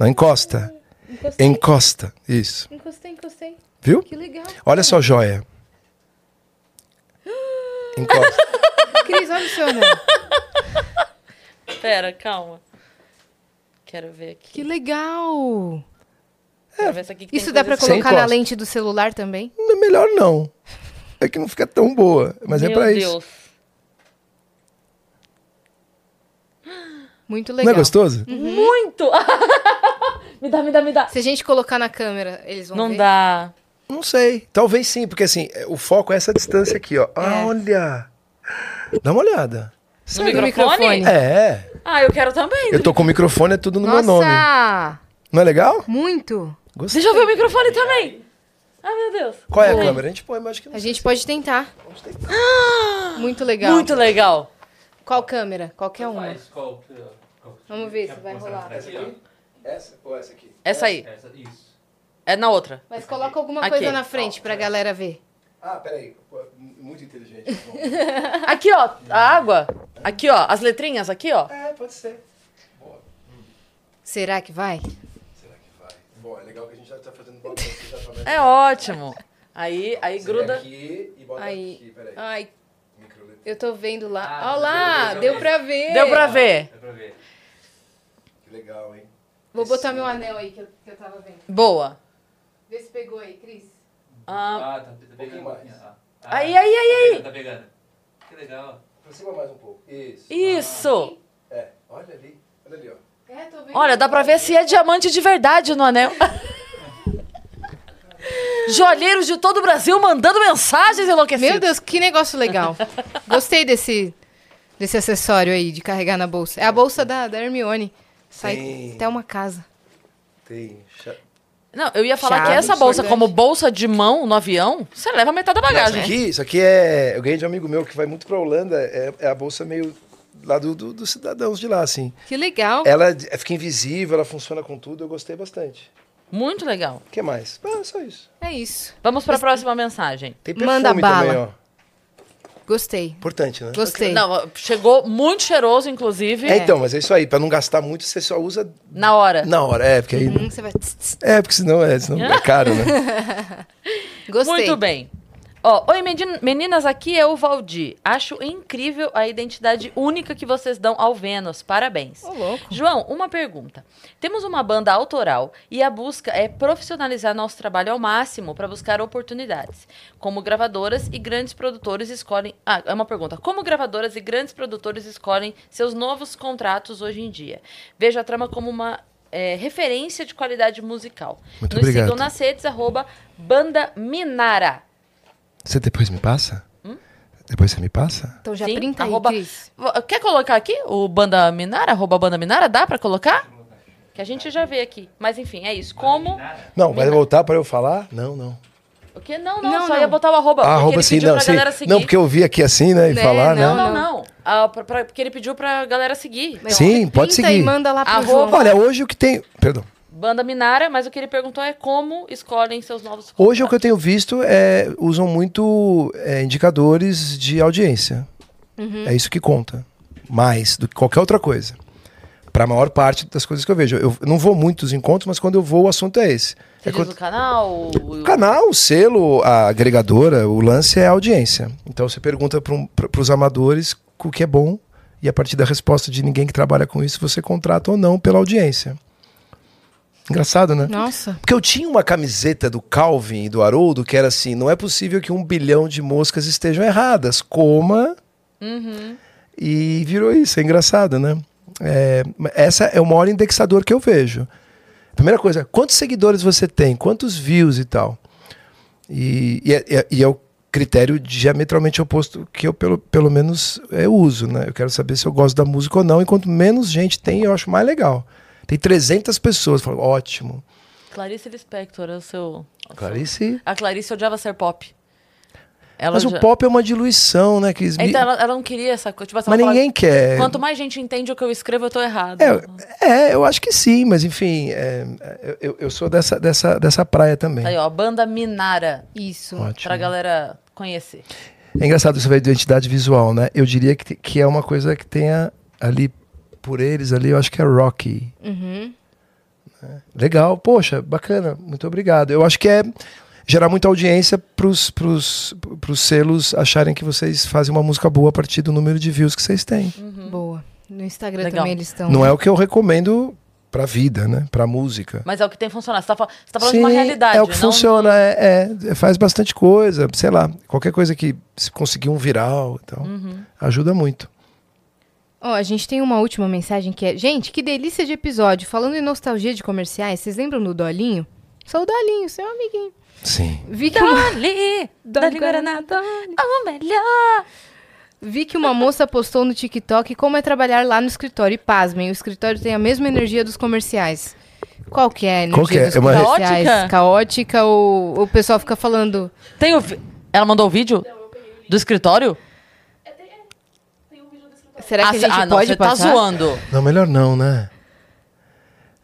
Speaker 3: Não, encosta.
Speaker 2: Encostei.
Speaker 3: Encosta. Isso.
Speaker 2: Encostei, encostei.
Speaker 3: Viu?
Speaker 2: Que legal.
Speaker 3: Olha só, joia. Encosta.
Speaker 2: Cris, olha o seu anel.
Speaker 1: Pera, calma. Quero ver aqui.
Speaker 2: Que legal.
Speaker 1: Essa aqui que
Speaker 2: Isso dá
Speaker 3: Sem
Speaker 2: colocar na
Speaker 3: encosta.
Speaker 2: lente do celular também?
Speaker 3: Não, Melhor não. É que não fica tão boa. Mas é
Speaker 1: Meu
Speaker 3: pra
Speaker 1: Deus.
Speaker 3: isso.
Speaker 2: Muito
Speaker 3: Não
Speaker 2: legal.
Speaker 3: é gostoso?
Speaker 1: Muito! me dá, me dá, me dá.
Speaker 2: Se a gente colocar na câmera, eles vão
Speaker 1: Não
Speaker 2: ver?
Speaker 1: dá.
Speaker 3: Não sei. Talvez sim, porque assim, é, o foco é essa distância aqui, ó. Ah, Olha. Dá uma olhada.
Speaker 1: No
Speaker 3: Sério?
Speaker 1: microfone?
Speaker 2: microfone.
Speaker 3: É.
Speaker 1: Ah, eu quero também.
Speaker 3: Eu tô com o microfone, é tudo no meu nome.
Speaker 2: Nossa!
Speaker 3: Não é legal?
Speaker 2: Muito.
Speaker 3: Gostei.
Speaker 1: Deixa eu ver o microfone também. Ai, meu Deus.
Speaker 3: Qual é a câmera? A gente põe, mas acho que não
Speaker 2: A
Speaker 3: sei
Speaker 2: gente
Speaker 3: se-
Speaker 2: pode tentar.
Speaker 3: Vamos tentar.
Speaker 2: Muito legal.
Speaker 1: Muito legal.
Speaker 2: Qual câmera? Qualquer uma.
Speaker 4: Faz qual que- qual que-
Speaker 2: Vamos ver se vai rolar.
Speaker 4: frente, ó?
Speaker 3: Essa ou essa aqui?
Speaker 1: Essa aí.
Speaker 4: Essa, isso.
Speaker 1: É na outra.
Speaker 2: Mas coloca alguma
Speaker 1: Aqui.
Speaker 2: coisa na frente pra galera ver.
Speaker 3: Ah, peraí. Muito inteligente. Bom.
Speaker 1: Aqui, ó, a água. Aqui, ó, as letrinhas aqui, ó.
Speaker 3: é, pode ser. Boa.
Speaker 2: Será que vai?
Speaker 3: Será que vai? Bom, é legal que a gente já tá fazendo balanço, já tá vendo.
Speaker 1: É ótimo. Aí, aí
Speaker 3: Você
Speaker 1: gruda.
Speaker 3: aqui e bota
Speaker 2: Aí.
Speaker 3: aqui, peraí.
Speaker 2: Ai, eu tô vendo lá.
Speaker 4: Ah,
Speaker 2: Olha lá,
Speaker 4: deu
Speaker 2: deu
Speaker 4: pra
Speaker 2: pra ver.
Speaker 1: Deu pra ver.
Speaker 4: Dá pra ver.
Speaker 3: Que legal, hein?
Speaker 2: Vou botar meu anel aí que eu, que eu tava vendo.
Speaker 1: Boa.
Speaker 2: Vê se pegou aí, Cris.
Speaker 1: Ah,
Speaker 4: Ah, tá, tá pegando.
Speaker 3: mais.
Speaker 4: um pouquinho, ah. Ah,
Speaker 1: Aí, aí, aí, aí.
Speaker 4: Tá pegando, tá pegando. Que legal.
Speaker 3: Pra cima mais um pouco. Isso.
Speaker 1: isso.
Speaker 3: É, olha ali. Olha ali, ó.
Speaker 2: É, tô vendo.
Speaker 1: Olha, dá pra ver se é diamante de verdade no anel. Joalheiros de todo o Brasil mandando mensagens enlouquecidas.
Speaker 2: Meu Deus, que negócio legal. Gostei desse, desse acessório aí de carregar na bolsa. É a bolsa da, da Hermione. Sai
Speaker 3: Sim.
Speaker 2: até uma casa.
Speaker 3: Tem.
Speaker 1: Não, eu ia falar que
Speaker 2: Chave,
Speaker 1: essa bolsa, como bolsa de mão no avião, você leva metade da
Speaker 3: Não,
Speaker 1: bagagem.
Speaker 3: isso, aqui, isso aqui é. Eu ganhei de um amigo meu que vai muito pra Holanda. É, é a bolsa meio lá do, do- dos cidadãos de lá, assim.
Speaker 2: Que legal.
Speaker 3: Ela é- fica invisível, ela funciona com tudo. Eu gostei bastante.
Speaker 1: Muito legal.
Speaker 3: O que mais? Ah, só isso.
Speaker 2: É isso.
Speaker 1: Vamos pra próxima mensagem.
Speaker 3: Tem perfume
Speaker 2: Manda bala.
Speaker 3: também, ó.
Speaker 2: Gostei.
Speaker 3: Importante, né?
Speaker 2: Gostei.
Speaker 1: Não, chegou muito cheiroso, inclusive,
Speaker 3: É, então, mas é isso aí. Pra não gastar muito, você só usa
Speaker 1: na hora.
Speaker 3: na hora. É, porque aí.
Speaker 2: Hum, você vai...
Speaker 3: É, porque senão é, senão é caro, né?
Speaker 2: Gostei.
Speaker 1: Muito bem. Ó, oi meni- meninas, aqui é o Valdir. Acho incrível a identidade única que vocês dão ao Vênus. Parabéns.
Speaker 2: Ô, louco.
Speaker 1: João, uma pergunta. Temos uma banda autoral e a busca é profissionalizar nosso trabalho ao máximo para buscar oportunidades. Como gravadoras e grandes produtores escolhem. Ah, é uma pergunta. Como gravadoras e grandes produtores escolhem seus novos contratos hoje em dia? Vejo a trama como uma é, referência de qualidade musical.
Speaker 3: Muito
Speaker 1: Nos
Speaker 3: obrigado.
Speaker 1: sigam nas redes, arroba Banda Minara.
Speaker 3: Você depois me passa? Depois você me passa?
Speaker 2: Então já
Speaker 1: Sim,
Speaker 2: printa
Speaker 1: arroba-
Speaker 2: aí, Cris.
Speaker 1: Vo- Quer colocar aqui o Banda Minara? Arroba Banda Minara? Dá pra colocar? Que a gente já vê aqui. Mas enfim, é isso. Como.
Speaker 3: Não, vai voltar pra eu falar? Não, não.
Speaker 1: O quê? Não, não,
Speaker 2: Não,
Speaker 1: só
Speaker 2: não.
Speaker 1: ia botar o arroba.
Speaker 3: Ah, arroba
Speaker 1: ele
Speaker 3: sim,
Speaker 1: pediu
Speaker 3: não,
Speaker 1: pra
Speaker 3: sim.
Speaker 1: galera seguir.
Speaker 3: Não, porque eu vi aqui assim, né, e
Speaker 2: Né,
Speaker 3: falar,
Speaker 2: não,
Speaker 3: né?
Speaker 1: Não, não. Ah, pra- pra- porque ele pediu pra galera seguir.
Speaker 3: Sim, pode seguir.
Speaker 2: e manda lá pro
Speaker 1: Arroba-
Speaker 2: João.
Speaker 3: Olha, hoje o que tem... Perdão.
Speaker 1: Banda Minara, mas o que ele perguntou é como escolhem seus novos
Speaker 3: Hoje o que eu tenho visto é usam muito é, indicadores de audiência.
Speaker 2: Uhum.
Speaker 3: É isso que conta. Mais do que qualquer outra coisa. Para a maior parte das coisas que eu vejo. Eu não vou muitos encontros, mas quando eu vou, o assunto é esse.
Speaker 1: Você
Speaker 3: É quando-
Speaker 1: o canal? o-
Speaker 3: O canal, o selo, a agregadora, o lance é a audiência. Então você pergunta para os amadores o que é bom e a partir da resposta de ninguém que trabalha com isso, você contrata ou não pela audiência. Engraçado, né?
Speaker 2: Nossa.
Speaker 3: Porque eu tinha uma camiseta do Calvin e do Haroldo que era assim: não é possível que um bilhão de moscas estejam erradas. Coma. E virou isso. É engraçado, né? É, essa é o maior indexador que eu vejo. Primeira coisa, quantos seguidores você tem? Quantos views e tal? E, e é, é- e é o critério diametralmente oposto que eu, pelo, pelo menos, é, uso, né? Eu quero saber se eu gosto da música ou não. E quanto menos gente tem, eu acho mais legal. Tem 300 pessoas. Falo, ótimo.
Speaker 1: Clarice Lispector é o seu...
Speaker 3: Clarice.
Speaker 1: A Clarice odiava ser pop. Ela
Speaker 3: Mas o
Speaker 1: odia-
Speaker 3: pop é uma diluição, né? Que esmi-
Speaker 1: Então ela, ela não queria essa coisa. Tipo,
Speaker 3: Mas ninguém quer.
Speaker 1: Quanto mais gente entende o que eu escrevo, eu tô errado.
Speaker 3: É, é, eu acho que sim, mas enfim, é, eu, eu sou dessa, dessa, dessa praia também.
Speaker 1: Aí, ó, banda Minara,
Speaker 2: Isso.
Speaker 3: Ótimo.
Speaker 1: pra galera conhecer.
Speaker 3: É engraçado você ver identidade visual, né? Eu diria que, que é uma coisa que tenha ali, por eles ali, eu acho que é Rocky.
Speaker 2: Uhum.
Speaker 3: Legal, poxa, bacana, muito obrigado. Eu acho que é gerar muita audiência pros, pros, pros selos acharem que vocês fazem uma música boa a partir do número de views que vocês têm.
Speaker 2: Boa. No Instagram
Speaker 1: Legal.
Speaker 2: também eles estão.
Speaker 3: Não é o que eu recomendo pra vida, né? Pra música.
Speaker 1: Mas é o que tem funcionado. Você tá, fal- você tá falando de uma realidade.
Speaker 3: É o que
Speaker 1: não-
Speaker 3: funciona, é, é- faz bastante coisa, sei lá, qualquer coisa que se conseguir um viral, então,
Speaker 1: Uhum.
Speaker 3: ajuda muito.
Speaker 2: Ó, a gente tem uma última mensagem que é: Gente, que delícia de episódio. Falando em nostalgia de comerciais, vocês lembram do Dolinho? Sou o Dolinho, seu amiguinho.
Speaker 3: Sim.
Speaker 2: Vi que uma,
Speaker 1: Guaraná,
Speaker 2: Dolly.
Speaker 1: o melhor.
Speaker 2: Vi que uma moça postou no TikTok como é trabalhar lá no escritório. E pasmem, o escritório tem a mesma energia dos comerciais. Qual que é a energia
Speaker 3: Qual que é?
Speaker 2: dos
Speaker 3: É uma-
Speaker 2: comerciais?
Speaker 1: Caótica?
Speaker 2: Caótica ou o pessoal fica falando...
Speaker 1: Tem o vi- Ela mandou o vídeo do escritório?
Speaker 2: Será que a
Speaker 1: ah,
Speaker 2: gente
Speaker 1: ah, não,
Speaker 2: pode
Speaker 1: você
Speaker 2: passar?
Speaker 1: tá zoando.
Speaker 3: Não, melhor não, né?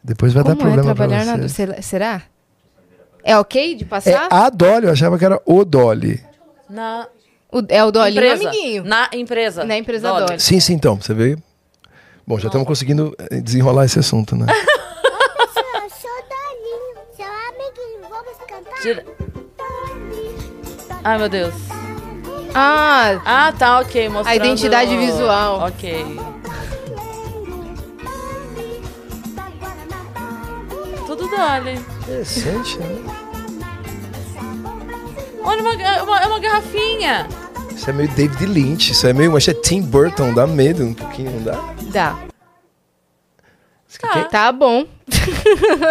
Speaker 3: Depois vai dar
Speaker 2: Como é
Speaker 3: problema pra
Speaker 2: trabalhar
Speaker 3: você.
Speaker 2: na... Será-? É ok de
Speaker 3: É
Speaker 2: passar?
Speaker 3: a Dolly, eu achava que era o Dolly.
Speaker 1: Na
Speaker 2: O- é o Dolinho
Speaker 1: empresa.
Speaker 2: amiguinho.
Speaker 1: Na empresa.
Speaker 2: Na empresa Dolly.
Speaker 3: Sim, sim, então, você veio. Bom, já estamos conseguindo eh, desenrolar esse assunto, né?
Speaker 5: Eu sou Dolinho, seu amiguinho. Vamos cantar?
Speaker 1: Tira- Ai, meu Deus.
Speaker 2: Ah,
Speaker 1: Ah, tá, ok. Mostrando...
Speaker 2: A identidade visual.
Speaker 1: Ok. Tudo Dolly.
Speaker 3: Interessante, né?
Speaker 1: Olha, uma, é uma, é uma garrafinha.
Speaker 3: Isso é meio David Lynch, isso é meio, acho que é Tim Burton, dá medo um pouquinho, não dá?
Speaker 2: dá.
Speaker 3: Aqui tem-
Speaker 2: Tá bom.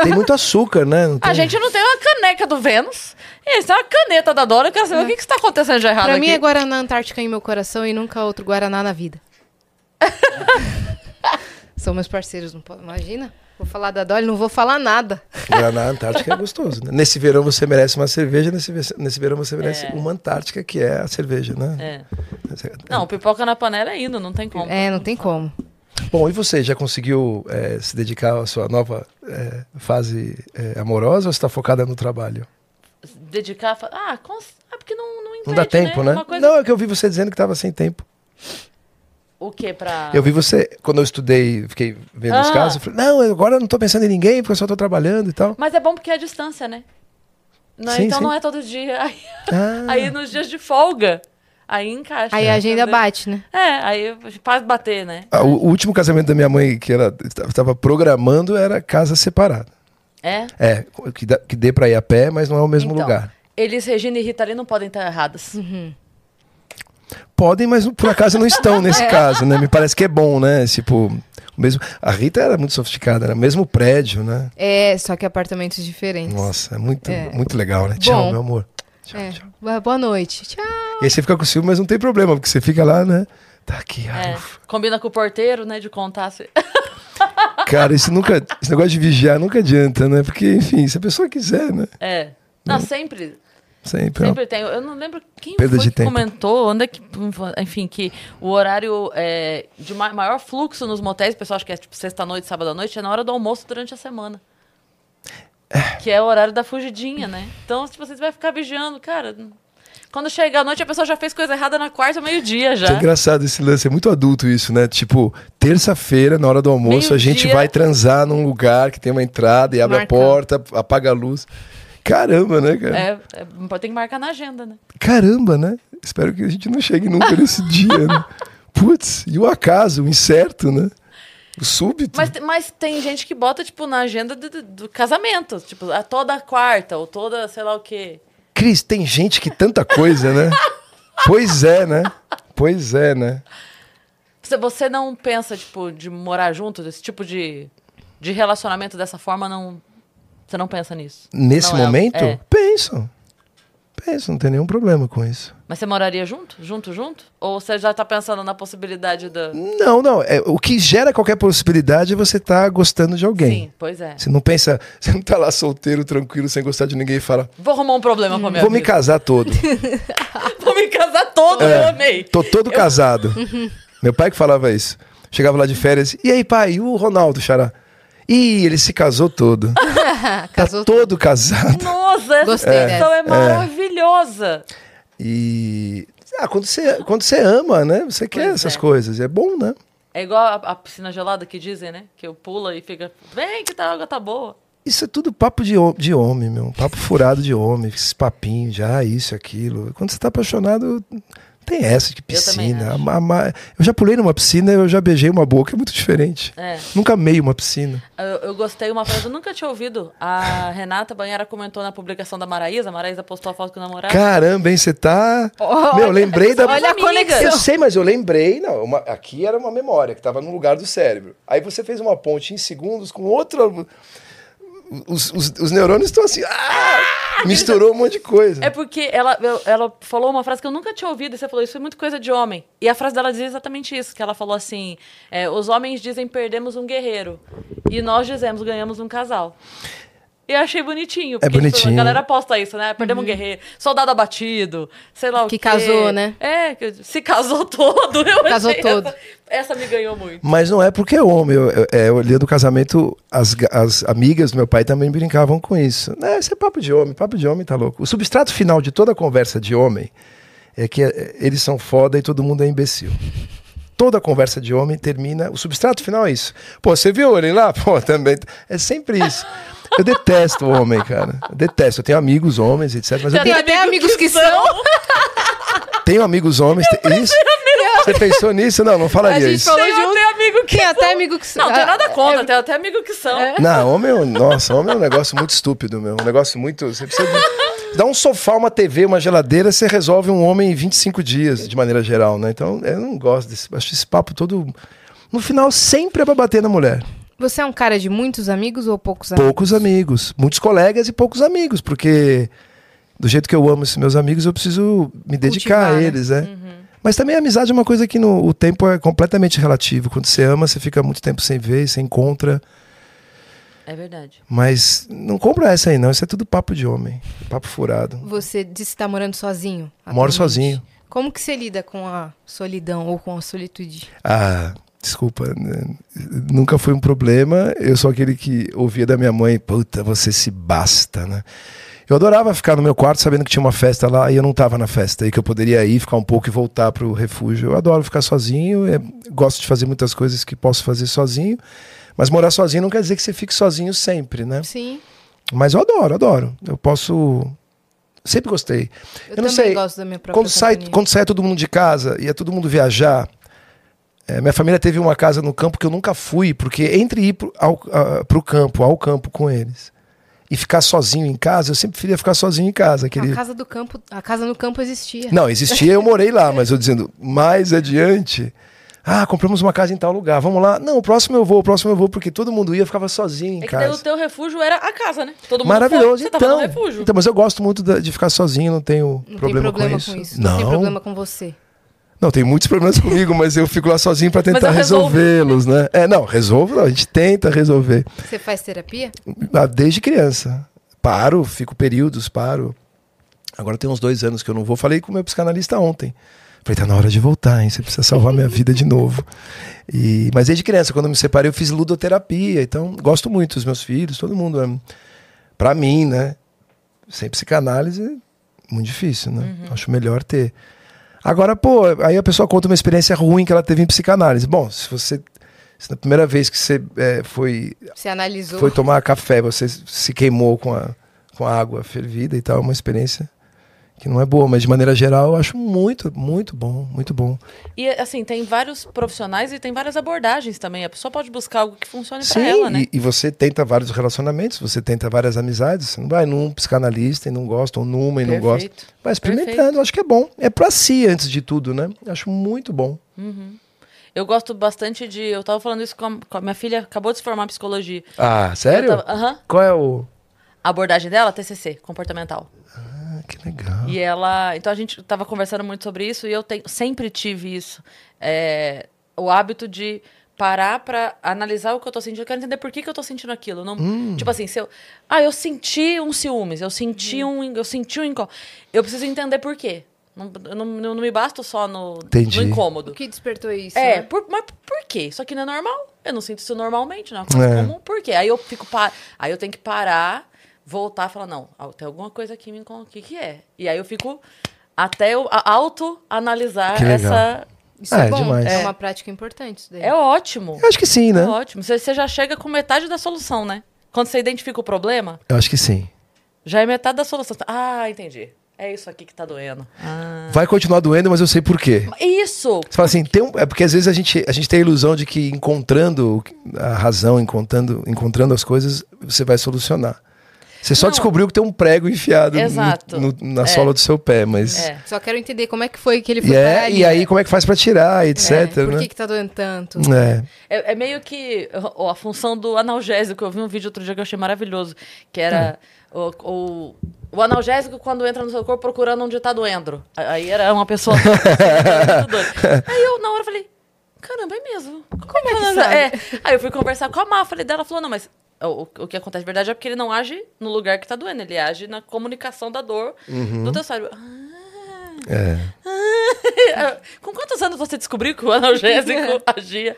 Speaker 3: Tem muito açúcar, né? Não
Speaker 1: A
Speaker 3: tem-
Speaker 1: gente não tem uma caneca do Vênus. Essa é uma caneta da Dora. Eu quero saber o que, que está acontecendo de errado
Speaker 2: Pra
Speaker 1: aqui.
Speaker 2: mim é Guaraná Antártica em meu coração e nunca outro Guaraná na vida. São meus parceiros, não pode. Imagina. Vou falar da Dolly, não vou falar nada.
Speaker 3: Guaraná Antártica é gostoso, né? Nesse verão você merece uma cerveja, nesse, nesse verão você merece
Speaker 1: É.
Speaker 3: uma Antártica, que é a cerveja, né?
Speaker 1: É. Não, pipoca na panela é indo, não tem como.
Speaker 2: É, não tem como.
Speaker 3: Bom, e você já conseguiu eh, se dedicar à sua nova eh, fase eh, amorosa ou você está focada no trabalho?
Speaker 1: Dedicar. Ah, cons... ah porque não, não,
Speaker 3: Não dá
Speaker 1: impede,
Speaker 3: tempo, né?
Speaker 1: Uma coisa...
Speaker 3: Não, é que eu vi você dizendo que estava sem tempo.
Speaker 1: O que pra.
Speaker 3: Eu vi você, quando eu estudei, fiquei vendo os
Speaker 1: Ah.
Speaker 3: casos, eu falei, não, agora eu não estou pensando em ninguém, porque eu só estou trabalhando e tal.
Speaker 1: Mas é bom porque é a distância, né? Não,
Speaker 3: Sim,
Speaker 1: então
Speaker 3: sim.
Speaker 1: não é todo dia. Aí,
Speaker 3: Ah,
Speaker 1: aí nos dias de folga, aí encaixa.
Speaker 2: Aí a agenda
Speaker 1: entendeu?
Speaker 2: bate, né?
Speaker 1: É, aí faz bater, né?
Speaker 3: ah, o, o último casamento da minha mãe, que ela estava programando, era casa separada.
Speaker 1: É.
Speaker 3: É, que, dá, que dê para ir a pé, mas não é o mesmo
Speaker 1: Então,
Speaker 3: lugar.
Speaker 1: Elis, Regina e Rita Lee não podem estar erradas.
Speaker 3: Podem, mas por acaso não estão nesse caso, né? Me parece que é bom, né? Tipo, o mesmo. A Rita era muito sofisticada, era o mesmo prédio, né?
Speaker 2: É, só que apartamentos diferentes.
Speaker 3: Nossa, é muito,
Speaker 2: É.
Speaker 3: muito legal, né? Tchau,
Speaker 2: Bom.
Speaker 3: meu amor. Tchau,
Speaker 2: É.
Speaker 3: tchau.
Speaker 2: Boa- noite. Tchau.
Speaker 3: E aí você fica com ciúme, mas não tem problema, porque você fica lá, né? Tá aqui,
Speaker 1: É. Combina com o porteiro, né? De contar. Se...
Speaker 3: Cara, isso nunca. Esse negócio de vigiar nunca adianta, né? Porque, enfim, se a pessoa quiser, né?
Speaker 1: É. Não, sempre.
Speaker 3: Sempre.
Speaker 1: Sempre tem. Eu não lembro quem
Speaker 3: Perda
Speaker 1: foi que
Speaker 3: tempo.
Speaker 1: comentou, onde é que, enfim, que o horário é, de ma- maior fluxo nos motéis, o pessoal acha que é tipo sexta-noite, sábado-à-noite, é na hora do almoço durante a semana. Que é o horário da fugidinha, né? Então, tipo, você vai ficar vigiando, cara. Quando chega a noite, a pessoa já fez coisa errada na quarta, meio-dia
Speaker 3: É
Speaker 1: já.
Speaker 3: engraçado esse lance, é muito adulto isso, né? Tipo, terça-feira, na hora do almoço, a gente
Speaker 1: Meio-dia.
Speaker 3: vai transar num lugar que tem uma entrada e abre
Speaker 2: Marcar.
Speaker 3: a porta, apaga a luz. Caramba, né, cara?
Speaker 1: É, é, tem que marcar na agenda, né?
Speaker 3: Caramba, né? Espero que a gente não chegue nunca nesse dia, né? Putz, e o acaso, o incerto, né? O súbito.
Speaker 1: Mas, mas tem gente que bota, tipo, na agenda do, do- do casamento. Tipo, a toda quarta, ou toda, sei lá o quê.
Speaker 3: Cris, tem gente que tanta coisa, né? pois é, né? Pois é, né?
Speaker 1: Você, não pensa, tipo, de morar junto, desse tipo de, de relacionamento dessa forma, não. Você não pensa nisso?
Speaker 3: Nesse
Speaker 1: Não é-
Speaker 3: momento,
Speaker 1: é.
Speaker 3: penso. Penso, não tem nenhum problema com isso.
Speaker 1: Mas você moraria junto? Junto, junto? Ou você já tá pensando na possibilidade da.
Speaker 3: Não, não. É, o que gera qualquer possibilidade é você estar gostando de alguém.
Speaker 1: Sim, pois é.
Speaker 3: Você não pensa, você não tá lá solteiro, tranquilo, sem gostar de ninguém e fala,
Speaker 1: Vou arrumar um problema com a minha
Speaker 3: vou me
Speaker 1: vida.
Speaker 3: casar todo.
Speaker 1: Vou me casar todo,
Speaker 3: É.
Speaker 1: eu amei.
Speaker 3: Tô todo casado. Meu pai que falava isso. Chegava lá de férias, e aí, pai, e o Ronaldo, xará? Ih, ele se casou todo. tá
Speaker 2: Casou
Speaker 3: todo casado.
Speaker 1: Nossa, essa
Speaker 2: Gostei
Speaker 1: expressão é,
Speaker 2: dessa.
Speaker 1: maravilhosa.
Speaker 3: E. Ah, quando você, quando você ama, né? Você quer
Speaker 1: Pois
Speaker 3: essas
Speaker 1: é.
Speaker 3: coisas. É bom, né?
Speaker 1: É igual a, a piscina gelada que dizem, né? Que eu pula e fica. Vem que a água tá boa.
Speaker 3: Isso é tudo papo de, de homem, meu. Papo furado de homem. Esses papinhos, já, isso, aquilo. Quando você tá apaixonado, tem essa de
Speaker 1: Eu
Speaker 3: piscina. ama- Eu já pulei numa piscina, eu já beijei uma boca, é muito diferente.
Speaker 1: É.
Speaker 3: Nunca amei uma piscina.
Speaker 1: Eu, eu gostei uma frase, eu nunca tinha ouvido. A Renata Banhara comentou na publicação da Maraísa. A Maraísa postou a foto com o namorado.
Speaker 3: Caramba, hein, você tá.
Speaker 2: Olha,
Speaker 3: meu, lembrei da.
Speaker 2: olha a conexão.
Speaker 3: Eu sei, mas eu lembrei, não, uma- aqui era uma memória que estava no lugar do cérebro. Aí você fez uma ponte em segundos com outra. Os, os, os neurônios estão assim. Ah! Misturou um monte de coisa.
Speaker 1: É porque ela, ela falou uma frase que eu nunca tinha ouvido, e você falou, isso é muito coisa de homem. E a frase dela dizia exatamente isso, que ela falou assim, é, os homens dizem perdemos um guerreiro, e nós dizemos ganhamos um casal. E eu achei bonitinho, porque tipo,
Speaker 3: bonitinho.
Speaker 1: a galera posta isso, né? Perdemos um guerreiro, soldado abatido, sei lá o
Speaker 2: Que
Speaker 1: quê.
Speaker 2: casou, né?
Speaker 1: É, que se casou todo. Eu
Speaker 2: Casou
Speaker 1: achei
Speaker 2: todo.
Speaker 1: Essa, essa me ganhou muito.
Speaker 3: Mas não é porque é homem. Eu, eu, é, eu li do casamento, as, as amigas do meu pai também brincavam com isso. Não, isso é papo de homem, papo de homem tá louco. O substrato final de toda conversa de homem é que é, eles são foda e todo mundo é imbecil. Toda conversa de homem termina. O substrato final é isso. Pô, você viu ele lá? Pô, também. É sempre isso. Eu detesto o homem, cara. Eu detesto. Eu tenho amigos homens, etc. Mas eu
Speaker 2: Tem
Speaker 3: tenho,
Speaker 2: até amigos que são.
Speaker 3: tenho amigos homens. te- Isso. Você pensou nisso? Não, não
Speaker 2: A
Speaker 3: falaria
Speaker 2: gente
Speaker 3: isso.
Speaker 2: falou
Speaker 1: Tem
Speaker 2: junto.
Speaker 1: até amigo que
Speaker 2: Tem até amigo que são.
Speaker 1: Não, tem nada
Speaker 2: Ah,
Speaker 1: contra,
Speaker 2: é-
Speaker 1: tem até amigo que são.
Speaker 3: Não, homem, é nossa, homem é um negócio muito estúpido, meu. Um negócio muito. Você precisa de- dar um sofá, uma TV, uma geladeira, você resolve um homem em 25 dias, de maneira geral, né? Então, eu não gosto desse. Acho esse papo todo. No final, sempre é pra bater na mulher.
Speaker 2: Você é um cara de muitos amigos ou poucos amigos?
Speaker 3: Poucos amigos. Muitos colegas e poucos amigos, porque do jeito que eu amo esses meus amigos, eu preciso me dedicar
Speaker 2: Cultivar,
Speaker 3: a
Speaker 2: né?
Speaker 3: eles, né? Mas também a amizade é uma coisa que no, o tempo é completamente relativo. Quando você ama, você fica muito tempo sem ver, você encontra.
Speaker 1: É verdade.
Speaker 3: Mas não compra essa aí, não. Isso é tudo papo de homem. Papo furado.
Speaker 2: Você disse que tá morando sozinho?
Speaker 3: Moro
Speaker 2: atualmente.
Speaker 3: sozinho.
Speaker 2: Como que você lida com a solidão ou com a solitude?
Speaker 3: Ah, desculpa. né? Nunca foi um problema. Eu sou aquele que ouvia da minha mãe, puta, você se basta, né? Eu adorava ficar no meu quarto sabendo que tinha uma festa lá e eu não estava na festa e que eu poderia ir, ficar um pouco e voltar para o refúgio. Eu adoro ficar sozinho, é, gosto de fazer muitas coisas que posso fazer sozinho, mas morar sozinho não quer dizer que você fique sozinho sempre, né?
Speaker 2: Sim.
Speaker 3: Mas eu adoro, adoro. Eu posso. Sempre gostei.
Speaker 2: Eu,
Speaker 3: Eu não
Speaker 2: também
Speaker 3: sei,
Speaker 2: gosto da minha própria
Speaker 3: Quando sai,
Speaker 2: companhia.
Speaker 3: quando sai todo mundo de casa e é todo mundo viajar. é, minha família teve uma casa no campo que eu nunca fui, porque entre ir pro, ao, a- pro campo, ao campo com eles, e ficar sozinho em casa, eu sempre preferia ficar sozinho em casa.
Speaker 2: A casa do campo, a casa no campo existia.
Speaker 3: Não, existia, eu morei lá, mas eu dizendo, mais adiante. Ah, compramos uma casa em tal lugar, vamos lá. Não, o próximo eu vou, o próximo eu vou, porque todo mundo ia, eu ficava sozinho em
Speaker 1: É que daí o
Speaker 3: casa.
Speaker 1: teu refúgio era a casa, né? Todo mundo
Speaker 3: Maravilhoso,
Speaker 1: foi, você tava no
Speaker 3: então.
Speaker 1: refúgio.
Speaker 3: Então, mas eu gosto muito de ficar sozinho, não tenho
Speaker 2: Não
Speaker 3: problema,
Speaker 2: tem problema
Speaker 3: com isso.
Speaker 2: Não.
Speaker 3: Não,
Speaker 2: tem problema com você.
Speaker 3: não, tem muitos problemas comigo, mas eu fico lá sozinho para tentar resolvê-los, né? É, não, resolvo, não, a gente tenta resolver.
Speaker 2: Você faz terapia?
Speaker 3: Ah, Desde criança. Paro, fico períodos, paro. Agora tem uns dois anos que eu não vou. Falei com o meu psicanalista ontem. Falei, tá na hora de voltar, hein? Você precisa salvar minha vida de novo. E, mas desde criança, quando me separei, eu fiz ludoterapia. Então, gosto muito dos meus filhos, todo mundo. É, pra mim, né? Sem psicanálise, é muito difícil, né? Acho melhor ter. Agora, pô, aí a pessoa conta uma experiência ruim que ela teve em psicanálise. Bom, se você. Se na primeira vez que você é, foi
Speaker 2: Você analisou.
Speaker 3: foi tomar café, você se queimou com a, com a água fervida e tal, é uma experiência que não é boa, mas de maneira geral eu acho muito, muito bom, muito bom.
Speaker 1: E assim, tem vários profissionais e tem várias abordagens também. A pessoa pode buscar algo que funcione pra
Speaker 3: Sim,
Speaker 1: ela, né?
Speaker 3: e, e você tenta vários relacionamentos, você tenta várias amizades, você não vai num psicanalista e não gosta, ou numa e não gosta.
Speaker 1: Perfeito.
Speaker 3: Vai experimentando,
Speaker 1: Perfeito.
Speaker 3: acho que é bom. É pra si antes de tudo, né? Acho muito bom.
Speaker 1: Eu gosto bastante de. Eu tava falando isso com a, com a minha filha, acabou de se formar em psicologia.
Speaker 3: Ah, sério?
Speaker 1: Aham.
Speaker 3: Qual é o.
Speaker 1: A abordagem dela, TCC, comportamental.
Speaker 3: Que legal.
Speaker 1: E ela. Então a gente tava conversando muito sobre isso e eu tenho, sempre tive isso. É, o hábito de parar pra analisar o que eu tô sentindo. Eu quero entender por que, que eu tô sentindo aquilo. Não,
Speaker 3: Hum.
Speaker 1: Tipo assim, se eu. Ah, eu senti um ciúmes, eu senti um. Eu senti um incômodo. Eu preciso entender por quê. Não, eu não, não, não me basto só no,
Speaker 3: Entendi.
Speaker 1: no incômodo.
Speaker 2: O que despertou isso?
Speaker 1: É,
Speaker 2: né?
Speaker 1: por, mas por quê? Isso aqui não é normal. Eu não sinto isso normalmente, não é uma coisa
Speaker 3: É.
Speaker 1: comum. Por quê? Aí eu fico pa... aí eu tenho que parar, voltar e falar, não, tem alguma coisa aqui me incomoda. O que, que é? E aí eu fico até eu auto-analisar essa.
Speaker 2: Isso
Speaker 3: Ah,
Speaker 2: é
Speaker 3: é
Speaker 2: bom.
Speaker 3: demais.
Speaker 2: É
Speaker 1: É.
Speaker 2: uma prática importante isso daí.
Speaker 1: É ótimo.
Speaker 3: Eu acho que sim, né?
Speaker 1: É ótimo. Você, você já chega com metade da solução, né? Quando você identifica o problema,
Speaker 3: Eu acho que sim.
Speaker 1: já é metade da solução. Ah, entendi. É isso aqui que tá doendo. Ah.
Speaker 3: Vai continuar doendo, mas eu sei por quê.
Speaker 1: Isso!
Speaker 3: Você fala assim, tem um, é porque às vezes a gente, a gente tem a ilusão de que encontrando a razão, encontrando, encontrando as coisas, você vai solucionar. Você só
Speaker 1: Não.
Speaker 3: descobriu que tem um prego enfiado no- no- na
Speaker 1: É.
Speaker 3: sola do seu pé, mas.
Speaker 1: É.
Speaker 2: Só quero entender como é que foi que ele foi
Speaker 3: E, é,
Speaker 2: ali,
Speaker 3: e aí,
Speaker 2: né?
Speaker 3: como é que faz pra tirar, etc.
Speaker 2: É, Por
Speaker 3: né?
Speaker 2: que, que tá doendo tanto?
Speaker 3: É.
Speaker 1: É, é meio que ó, a função do analgésico. Eu vi um vídeo outro dia que eu achei maravilhoso. Que era o, o, o analgésico quando entra no seu corpo procurando onde tá doendo. Aí era uma pessoa. Aí eu, na hora, falei: caramba, é mesmo. Como, é que
Speaker 2: sabe?
Speaker 1: é. Aí eu fui conversar com a Má, falei dela, falou: não, mas. O, o que acontece de verdade é porque ele não age no lugar que tá doendo, ele age na comunicação da dor do teu cérebro. Ah,
Speaker 3: É.
Speaker 1: com quantos anos você descobriu que o analgésico agia?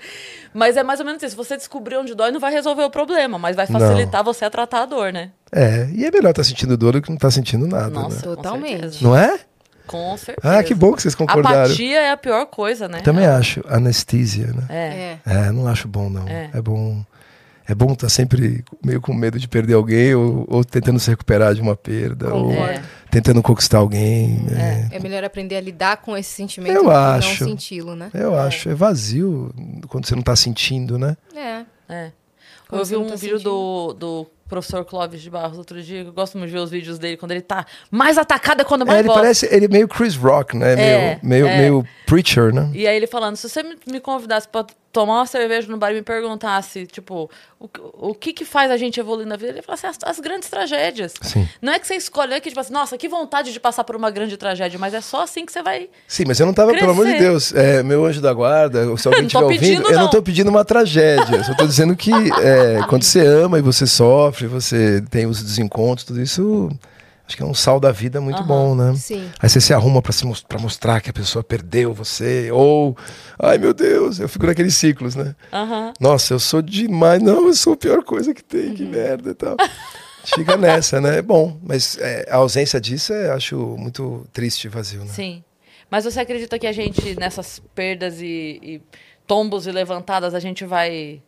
Speaker 1: Mas é mais ou menos isso. Você descobrir onde dói não vai resolver o problema, mas vai facilitar você a tratar a dor, né?
Speaker 3: É. E é melhor estar sentindo dor do que não estar sentindo nada,
Speaker 1: Nossa,
Speaker 3: né?
Speaker 2: Totalmente.
Speaker 3: Não é?
Speaker 1: Com certeza.
Speaker 3: Ah, que bom que vocês concordaram.
Speaker 1: Apatia é a pior coisa, né?
Speaker 3: Também acho. Anestesia, né?
Speaker 1: É.
Speaker 2: É.
Speaker 3: É, não acho bom, não.
Speaker 1: É.
Speaker 3: É, bom. É bom estar sempre meio com medo de perder alguém ou, ou tentando se recuperar de uma perda ou.
Speaker 1: É.
Speaker 3: tentando conquistar alguém. né?
Speaker 2: É melhor aprender a lidar com esse sentimento
Speaker 3: Eu
Speaker 2: do que
Speaker 3: acho.
Speaker 2: não senti-lo, né?
Speaker 3: Eu acho. É vazio quando você não tá sentindo, né?
Speaker 2: É.
Speaker 1: É. Eu vi um
Speaker 2: tá
Speaker 1: vídeo do, do professor Clóvis de Barros outro dia, que eu gosto muito de ver os vídeos dele, quando ele tá mais atacado é quando
Speaker 3: É,
Speaker 1: mais
Speaker 3: ele
Speaker 1: gosta.
Speaker 3: parece. Ele é meio Chris Rock, né?
Speaker 1: É,
Speaker 3: meio, meio,
Speaker 1: é.
Speaker 3: meio preacher, né?
Speaker 1: E aí ele falando, se você me, convidasse pra tomar uma cerveja no bar e me perguntasse, tipo, o, que- o que que faz a gente evoluir na vida? Ele fala assim, as, as grandes tragédias.
Speaker 3: Sim.
Speaker 1: Não é que você escolhe, não é que tipo assim, nossa, que vontade de passar por uma grande tragédia, mas é só assim que você vai...
Speaker 3: Sim, mas eu não tava, pelo amor de
Speaker 1: Crescer.
Speaker 3: Deus, é, meu anjo da guarda, se alguém
Speaker 1: Não
Speaker 3: estiver ouvindo,
Speaker 1: pedindo,
Speaker 3: eu não
Speaker 1: não.
Speaker 3: tô pedindo uma tragédia. Eu só tô dizendo que é, quando você ama e você sofre, você tem os desencontros, tudo isso, acho que é um sal da vida muito
Speaker 1: Aham.
Speaker 3: bom, né?
Speaker 2: Sim.
Speaker 3: Aí você se arruma pra, se mos- pra mostrar que a pessoa perdeu você, ou, ai meu Deus, eu fico naqueles ciclos, né?
Speaker 1: Aham.
Speaker 3: Nossa, eu sou demais, não, eu sou a pior coisa que tem,
Speaker 1: Uhum.
Speaker 3: que merda e tal. Fica nessa, né? É bom, mas é, a ausência disso é, acho muito triste e vazio, né?
Speaker 1: Sim. Mas você acredita que a gente, nessas perdas e, e tombos e levantadas, a gente vai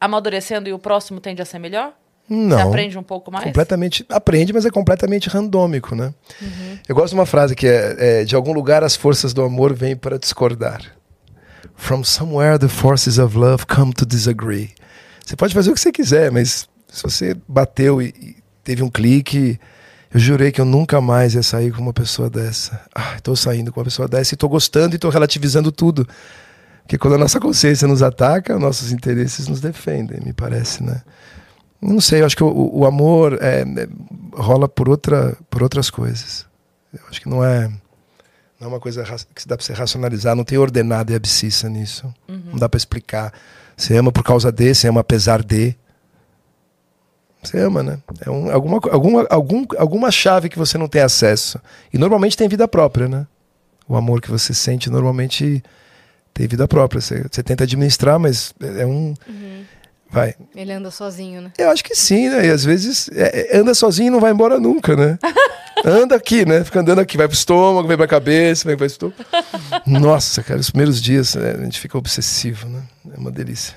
Speaker 1: amadurecendo e o próximo tende a ser melhor?
Speaker 3: Não.
Speaker 1: Você aprende um pouco mais?
Speaker 3: Completamente. Aprende, mas é completamente randômico, né?
Speaker 1: Uhum.
Speaker 3: Eu gosto de uma frase que é, é: De algum lugar as forças do amor vêm para discordar. From somewhere the forces of love come to disagree. Você pode fazer o que você quiser, mas se você bateu e, e teve um clique, eu jurei que eu nunca mais ia sair com uma pessoa dessa. Ah, estou saindo com uma pessoa dessa e estou gostando e estou relativizando tudo. Porque quando a nossa consciência nos ataca, nossos interesses nos defendem, me parece, né? Não sei, eu acho que o, o amor é, é, rola por, outra, por outras coisas. Eu acho que não é, não é uma coisa que dá para você racionalizar, não tem ordenada e abscissa nisso. Não dá para explicar. Você ama por causa de, você ama apesar de. Você ama, né? É um, alguma, alguma, algum, alguma chave que você não tem acesso. E normalmente tem vida própria, né? O amor que você sente normalmente tem vida própria. Você, você tenta administrar, mas é é um. Vai.
Speaker 2: Ele anda sozinho, né?
Speaker 3: Eu acho que sim, né? E às vezes é, é, anda sozinho e não vai embora nunca, né? Anda aqui, né? Fica andando aqui, vai pro estômago, vem pra cabeça, vem pro estômago. Nossa, cara, os primeiros dias né, a gente fica obsessivo, né? É uma delícia.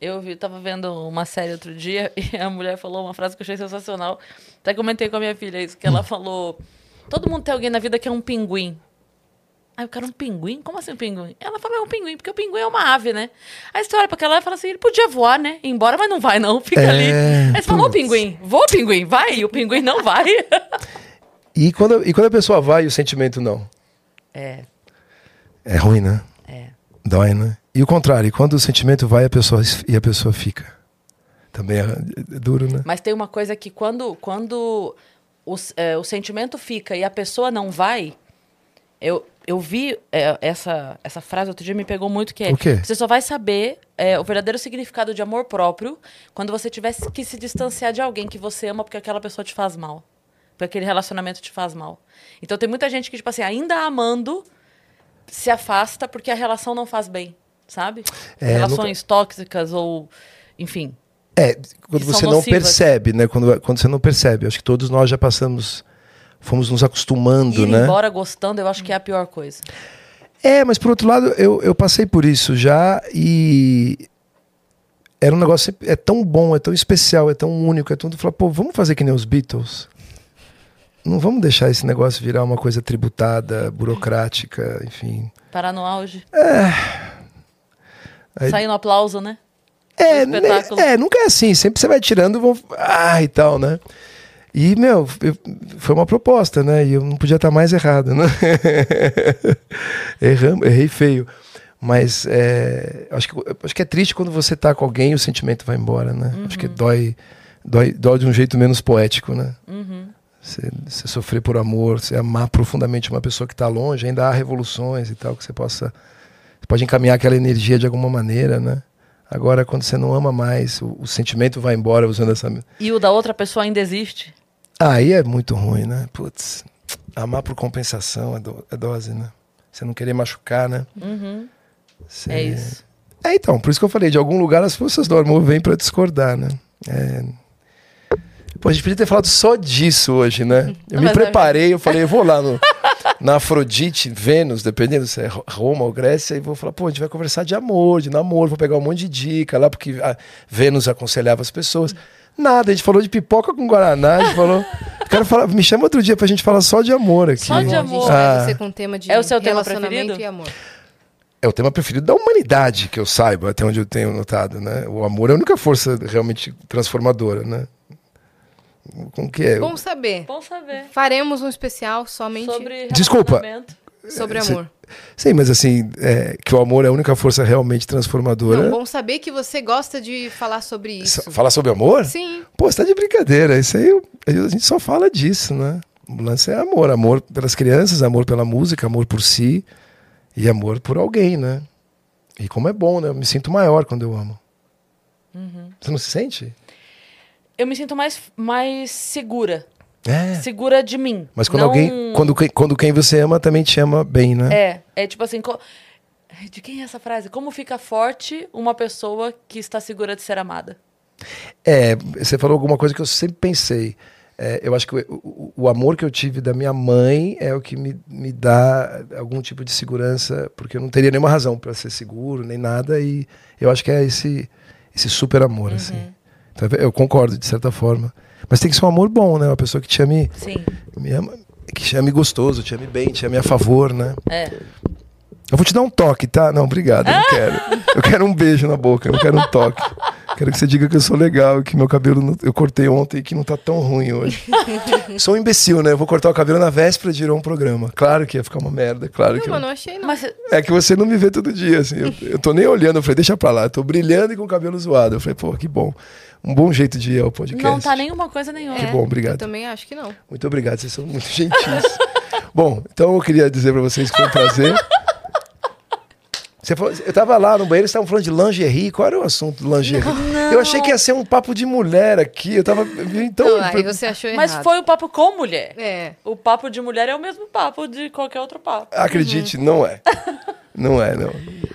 Speaker 1: Eu vi, tava vendo uma série outro dia e a mulher falou uma frase que eu achei sensacional. Até comentei com a minha filha isso, que ela falou: Todo mundo tem alguém na vida que é um pinguim. Aí o cara, um pinguim? Como assim um pinguim? Ela falou, é um pinguim, porque o pinguim é uma ave, né? Aí você olha pra aquela e fala assim, ele podia voar, né? Ir embora, mas não vai, não. Fica
Speaker 3: É,
Speaker 1: ali. Aí você falou, ô pinguim, voa pinguim, vai. E o pinguim não vai.
Speaker 3: E quando, e quando a pessoa vai e o sentimento não?
Speaker 1: é,
Speaker 3: É ruim, né?
Speaker 1: é.
Speaker 3: Dói, né? E o contrário, quando o sentimento vai a pessoa, e a pessoa fica. Também é, é duro, né?
Speaker 1: Mas tem uma coisa que quando, quando o, é, o sentimento fica e a pessoa não vai, eu, eu vi é, essa, essa frase outro dia me pegou muito que é você só vai saber é, o verdadeiro significado de amor próprio quando você tivesse que se distanciar de alguém que você ama porque aquela pessoa te faz mal. Porque aquele relacionamento te faz mal. Então tem muita gente que, tipo assim, ainda amando, se afasta porque a relação não faz bem, sabe?
Speaker 3: É,
Speaker 1: Relações tóxicas ou, enfim.
Speaker 3: É, quando você não
Speaker 1: nocivas.
Speaker 3: percebe, né? Quando, quando você não percebe. Acho que todos nós já passamos, fomos nos acostumando,
Speaker 1: Ir
Speaker 3: né?
Speaker 1: embora gostando, eu acho que é a pior coisa.
Speaker 3: É, mas por outro lado, eu, eu passei por isso já e era um negócio é tão bom, é tão especial, é tão único, é tão falar, pô, vamos fazer que nem os Beatles. Não vamos deixar esse negócio virar uma coisa tributada, burocrática, enfim.
Speaker 1: Parar no auge.
Speaker 3: Aí-
Speaker 1: Sair no aplauso, né?
Speaker 3: É, é, nunca é assim. Sempre você vai tirando, vão, ah, e tal, né? E, meu, eu- foi uma proposta, né? E eu não podia estar mais errado, né? Erramos, errei feio. Mas é, acho, que, acho que é triste quando você tá com alguém e o sentimento vai embora, né? Acho que dói, dói, dói de um jeito menos poético, né? Você, você sofrer por amor, você amar profundamente uma pessoa que está longe, ainda há revoluções e tal, que você possa. Você pode encaminhar aquela energia de alguma maneira, né? Agora, quando você não ama mais, o, o sentimento vai embora usando essa.
Speaker 1: E o da outra pessoa ainda existe.
Speaker 3: Aí é muito ruim, né? Putz, amar por compensação é, do- é dose, né? Você não querer machucar, né? Você-
Speaker 1: É isso.
Speaker 3: É, então, por isso que eu falei, de algum lugar as forças do amor vêm pra discordar, né? É... Pô, a gente podia ter falado só disso hoje, né? Eu
Speaker 1: Não,
Speaker 3: me
Speaker 1: é-
Speaker 3: preparei, eu falei, eu vou lá no, na Afrodite, Vênus, dependendo se é Ro- Roma ou Grécia, e vou falar, pô, a gente vai conversar de amor, de namoro, vou pegar um monte de dica lá, porque a Vênus aconselhava as pessoas. Nada, a gente falou de pipoca com Guaraná, a gente falou. Quero falar, me chama outro dia pra gente falar só de amor aqui.
Speaker 1: Só de amor.
Speaker 3: Ah.
Speaker 2: você com o tema de
Speaker 1: É o seu tema
Speaker 2: relacionamento
Speaker 1: preferido?
Speaker 2: e amor.
Speaker 3: É o tema preferido da humanidade, que eu saiba, até onde eu tenho notado, né? O amor é a única força realmente transformadora, né? Com que é?
Speaker 2: Bom saber.
Speaker 1: Bom saber.
Speaker 2: Faremos um especial somente
Speaker 1: Sobre
Speaker 3: Desculpa.
Speaker 2: sobre
Speaker 3: Cê-
Speaker 2: amor.
Speaker 3: Sim, mas assim, é, que o amor é a única força realmente transformadora.
Speaker 2: Não, bom saber que você gosta de falar sobre isso.
Speaker 3: Falar sobre amor?
Speaker 2: Sim.
Speaker 3: Pô, você tá de brincadeira. Isso aí a gente só fala disso, né? O lance é amor. Amor pelas crianças, amor pela música, amor por si e amor por alguém, né? E como é bom, né? Eu me sinto maior quando eu amo.
Speaker 1: Uhum.
Speaker 3: Você não se sente?
Speaker 1: Eu me sinto mais, mais segura.
Speaker 3: É.
Speaker 1: Segura de mim.
Speaker 3: Mas quando
Speaker 1: Não-
Speaker 3: alguém, quando, quem- quando quem você ama também te ama bem, né?
Speaker 1: É, é tipo assim. co- De quem é essa frase? Como fica forte uma pessoa que está segura de ser amada?
Speaker 3: É, você falou alguma coisa que eu sempre pensei. É, eu acho que o, o- o amor que eu tive da minha mãe é o que me, me dá algum tipo de segurança, porque eu não teria nenhuma razão para ser seguro, nem nada, e eu acho que é esse, esse super amor, assim. Então, eu concordo, de certa forma. Mas tem que ser um amor bom, né? Uma pessoa que te ame,
Speaker 1: Sim.
Speaker 3: me ama, que te ame gostoso, te ame bem, te ame a favor, né?
Speaker 1: É.
Speaker 3: Eu vou te dar um toque, tá? Não, obrigado, eu não quero. Eu quero um beijo na boca, eu não quero um toque. Quero que você diga que eu sou legal, que meu cabelo não- eu cortei ontem e que não tá tão ruim hoje. sou um imbecil, né? Eu vou cortar o cabelo na véspera de ir a um programa. Claro que ia ficar uma merda, claro
Speaker 2: Não,
Speaker 3: que.
Speaker 2: mas
Speaker 3: eu-
Speaker 2: não achei, não.
Speaker 1: Mas
Speaker 3: É que você não me vê todo dia, assim. Eu, eu tô nem olhando, eu falei, deixa pra lá. Eu tô brilhando e com o cabelo zoado. Eu falei, pô, que bom. Um bom jeito de ir ao podcast.
Speaker 1: não tá nenhuma coisa nenhuma.
Speaker 3: Que bom, obrigado.
Speaker 2: Eu também acho que não.
Speaker 3: Muito obrigado, vocês são muito gentis. Bom, então eu queria dizer pra vocês que foi um prazer. Você falou, eu tava lá no banheiro, eles estavam falando de lingerie. Qual era o assunto do lingerie? Eu achei que ia ser um papo de mulher aqui. Eu tava. Então.
Speaker 2: Não, aí você achou
Speaker 1: Mas
Speaker 2: errado.
Speaker 1: foi o papo com mulher.
Speaker 2: É.
Speaker 1: O papo de mulher é o mesmo papo de qualquer outro papo.
Speaker 3: Acredite, não é. Não é, não.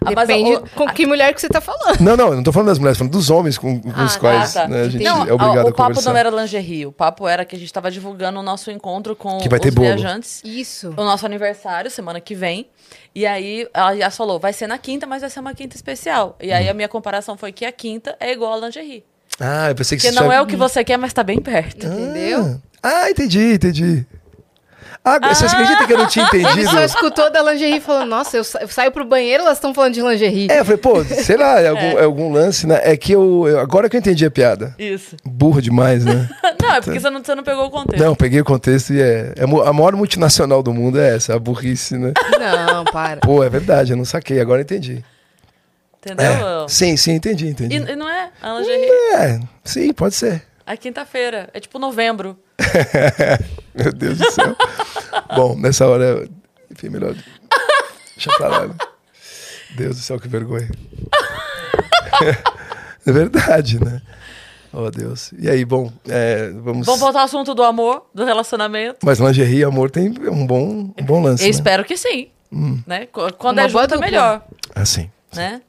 Speaker 1: Ah, mas
Speaker 2: Depende
Speaker 1: o-
Speaker 2: com que mulher que você tá falando.
Speaker 3: Não, não, eu não tô falando das mulheres, tô falando dos homens com, com os
Speaker 2: Ah,
Speaker 3: quais
Speaker 1: tá.
Speaker 3: né, a gente
Speaker 1: Não,
Speaker 3: é obrigado
Speaker 1: o,
Speaker 3: a
Speaker 1: o papo
Speaker 3: conversar.
Speaker 1: não era lingerie. O papo era que a gente tava divulgando o nosso encontro com
Speaker 3: Que vai ter
Speaker 1: os
Speaker 3: bolo.
Speaker 1: viajantes.
Speaker 2: Isso.
Speaker 1: O nosso aniversário, semana que vem. E aí, ela já falou, vai ser na quinta, mas vai ser uma quinta especial. E
Speaker 3: Hum.
Speaker 1: aí, a minha comparação foi que a quinta é igual a lingerie.
Speaker 3: Ah, eu pensei que
Speaker 1: Porque
Speaker 3: você
Speaker 1: não
Speaker 3: já-
Speaker 1: é o que você quer, mas tá bem perto.
Speaker 2: Entendeu?
Speaker 3: Ah, entendi, entendi. Ah, você acredita que eu não tinha
Speaker 2: Ele
Speaker 3: entendido?
Speaker 2: só escutou da lingerie e falou: Nossa, eu, sa- eu saio pro banheiro elas estão falando de lingerie.
Speaker 3: É, eu falei, pô, sei lá, é algum, é algum lance, né? É que eu, eu- Agora que eu entendi a piada.
Speaker 1: Isso.
Speaker 3: Burro demais, né?
Speaker 1: Não, é porque você não, você não pegou o contexto.
Speaker 3: Não, peguei o contexto e é, é A maior multinacional do mundo é essa, a burrice, né?
Speaker 2: Não, para.
Speaker 3: Pô, é verdade, eu não saquei, agora eu entendi.
Speaker 1: Entendeu?
Speaker 3: É, sim, sim, entendi,
Speaker 1: E,
Speaker 3: entendi.
Speaker 1: e não é a lingerie?
Speaker 3: É, sim, pode ser.
Speaker 1: É quinta-feira. É tipo novembro.
Speaker 3: Meu Deus do céu. Bom, nessa hora, enfim, melhor. Deixa pra lá. né? Deus do céu, que vergonha. é verdade, né? Oh, Deus. E aí, bom, é, vamos.
Speaker 1: Vamos voltar ao assunto do amor, do relacionamento.
Speaker 3: Mas lingerie e amor tem um bom, um bom lance.
Speaker 1: Eu
Speaker 3: né?
Speaker 1: espero que sim. Né? Qu- Quando
Speaker 2: Uma
Speaker 1: é junto é melhor.
Speaker 3: Assim.
Speaker 1: Né?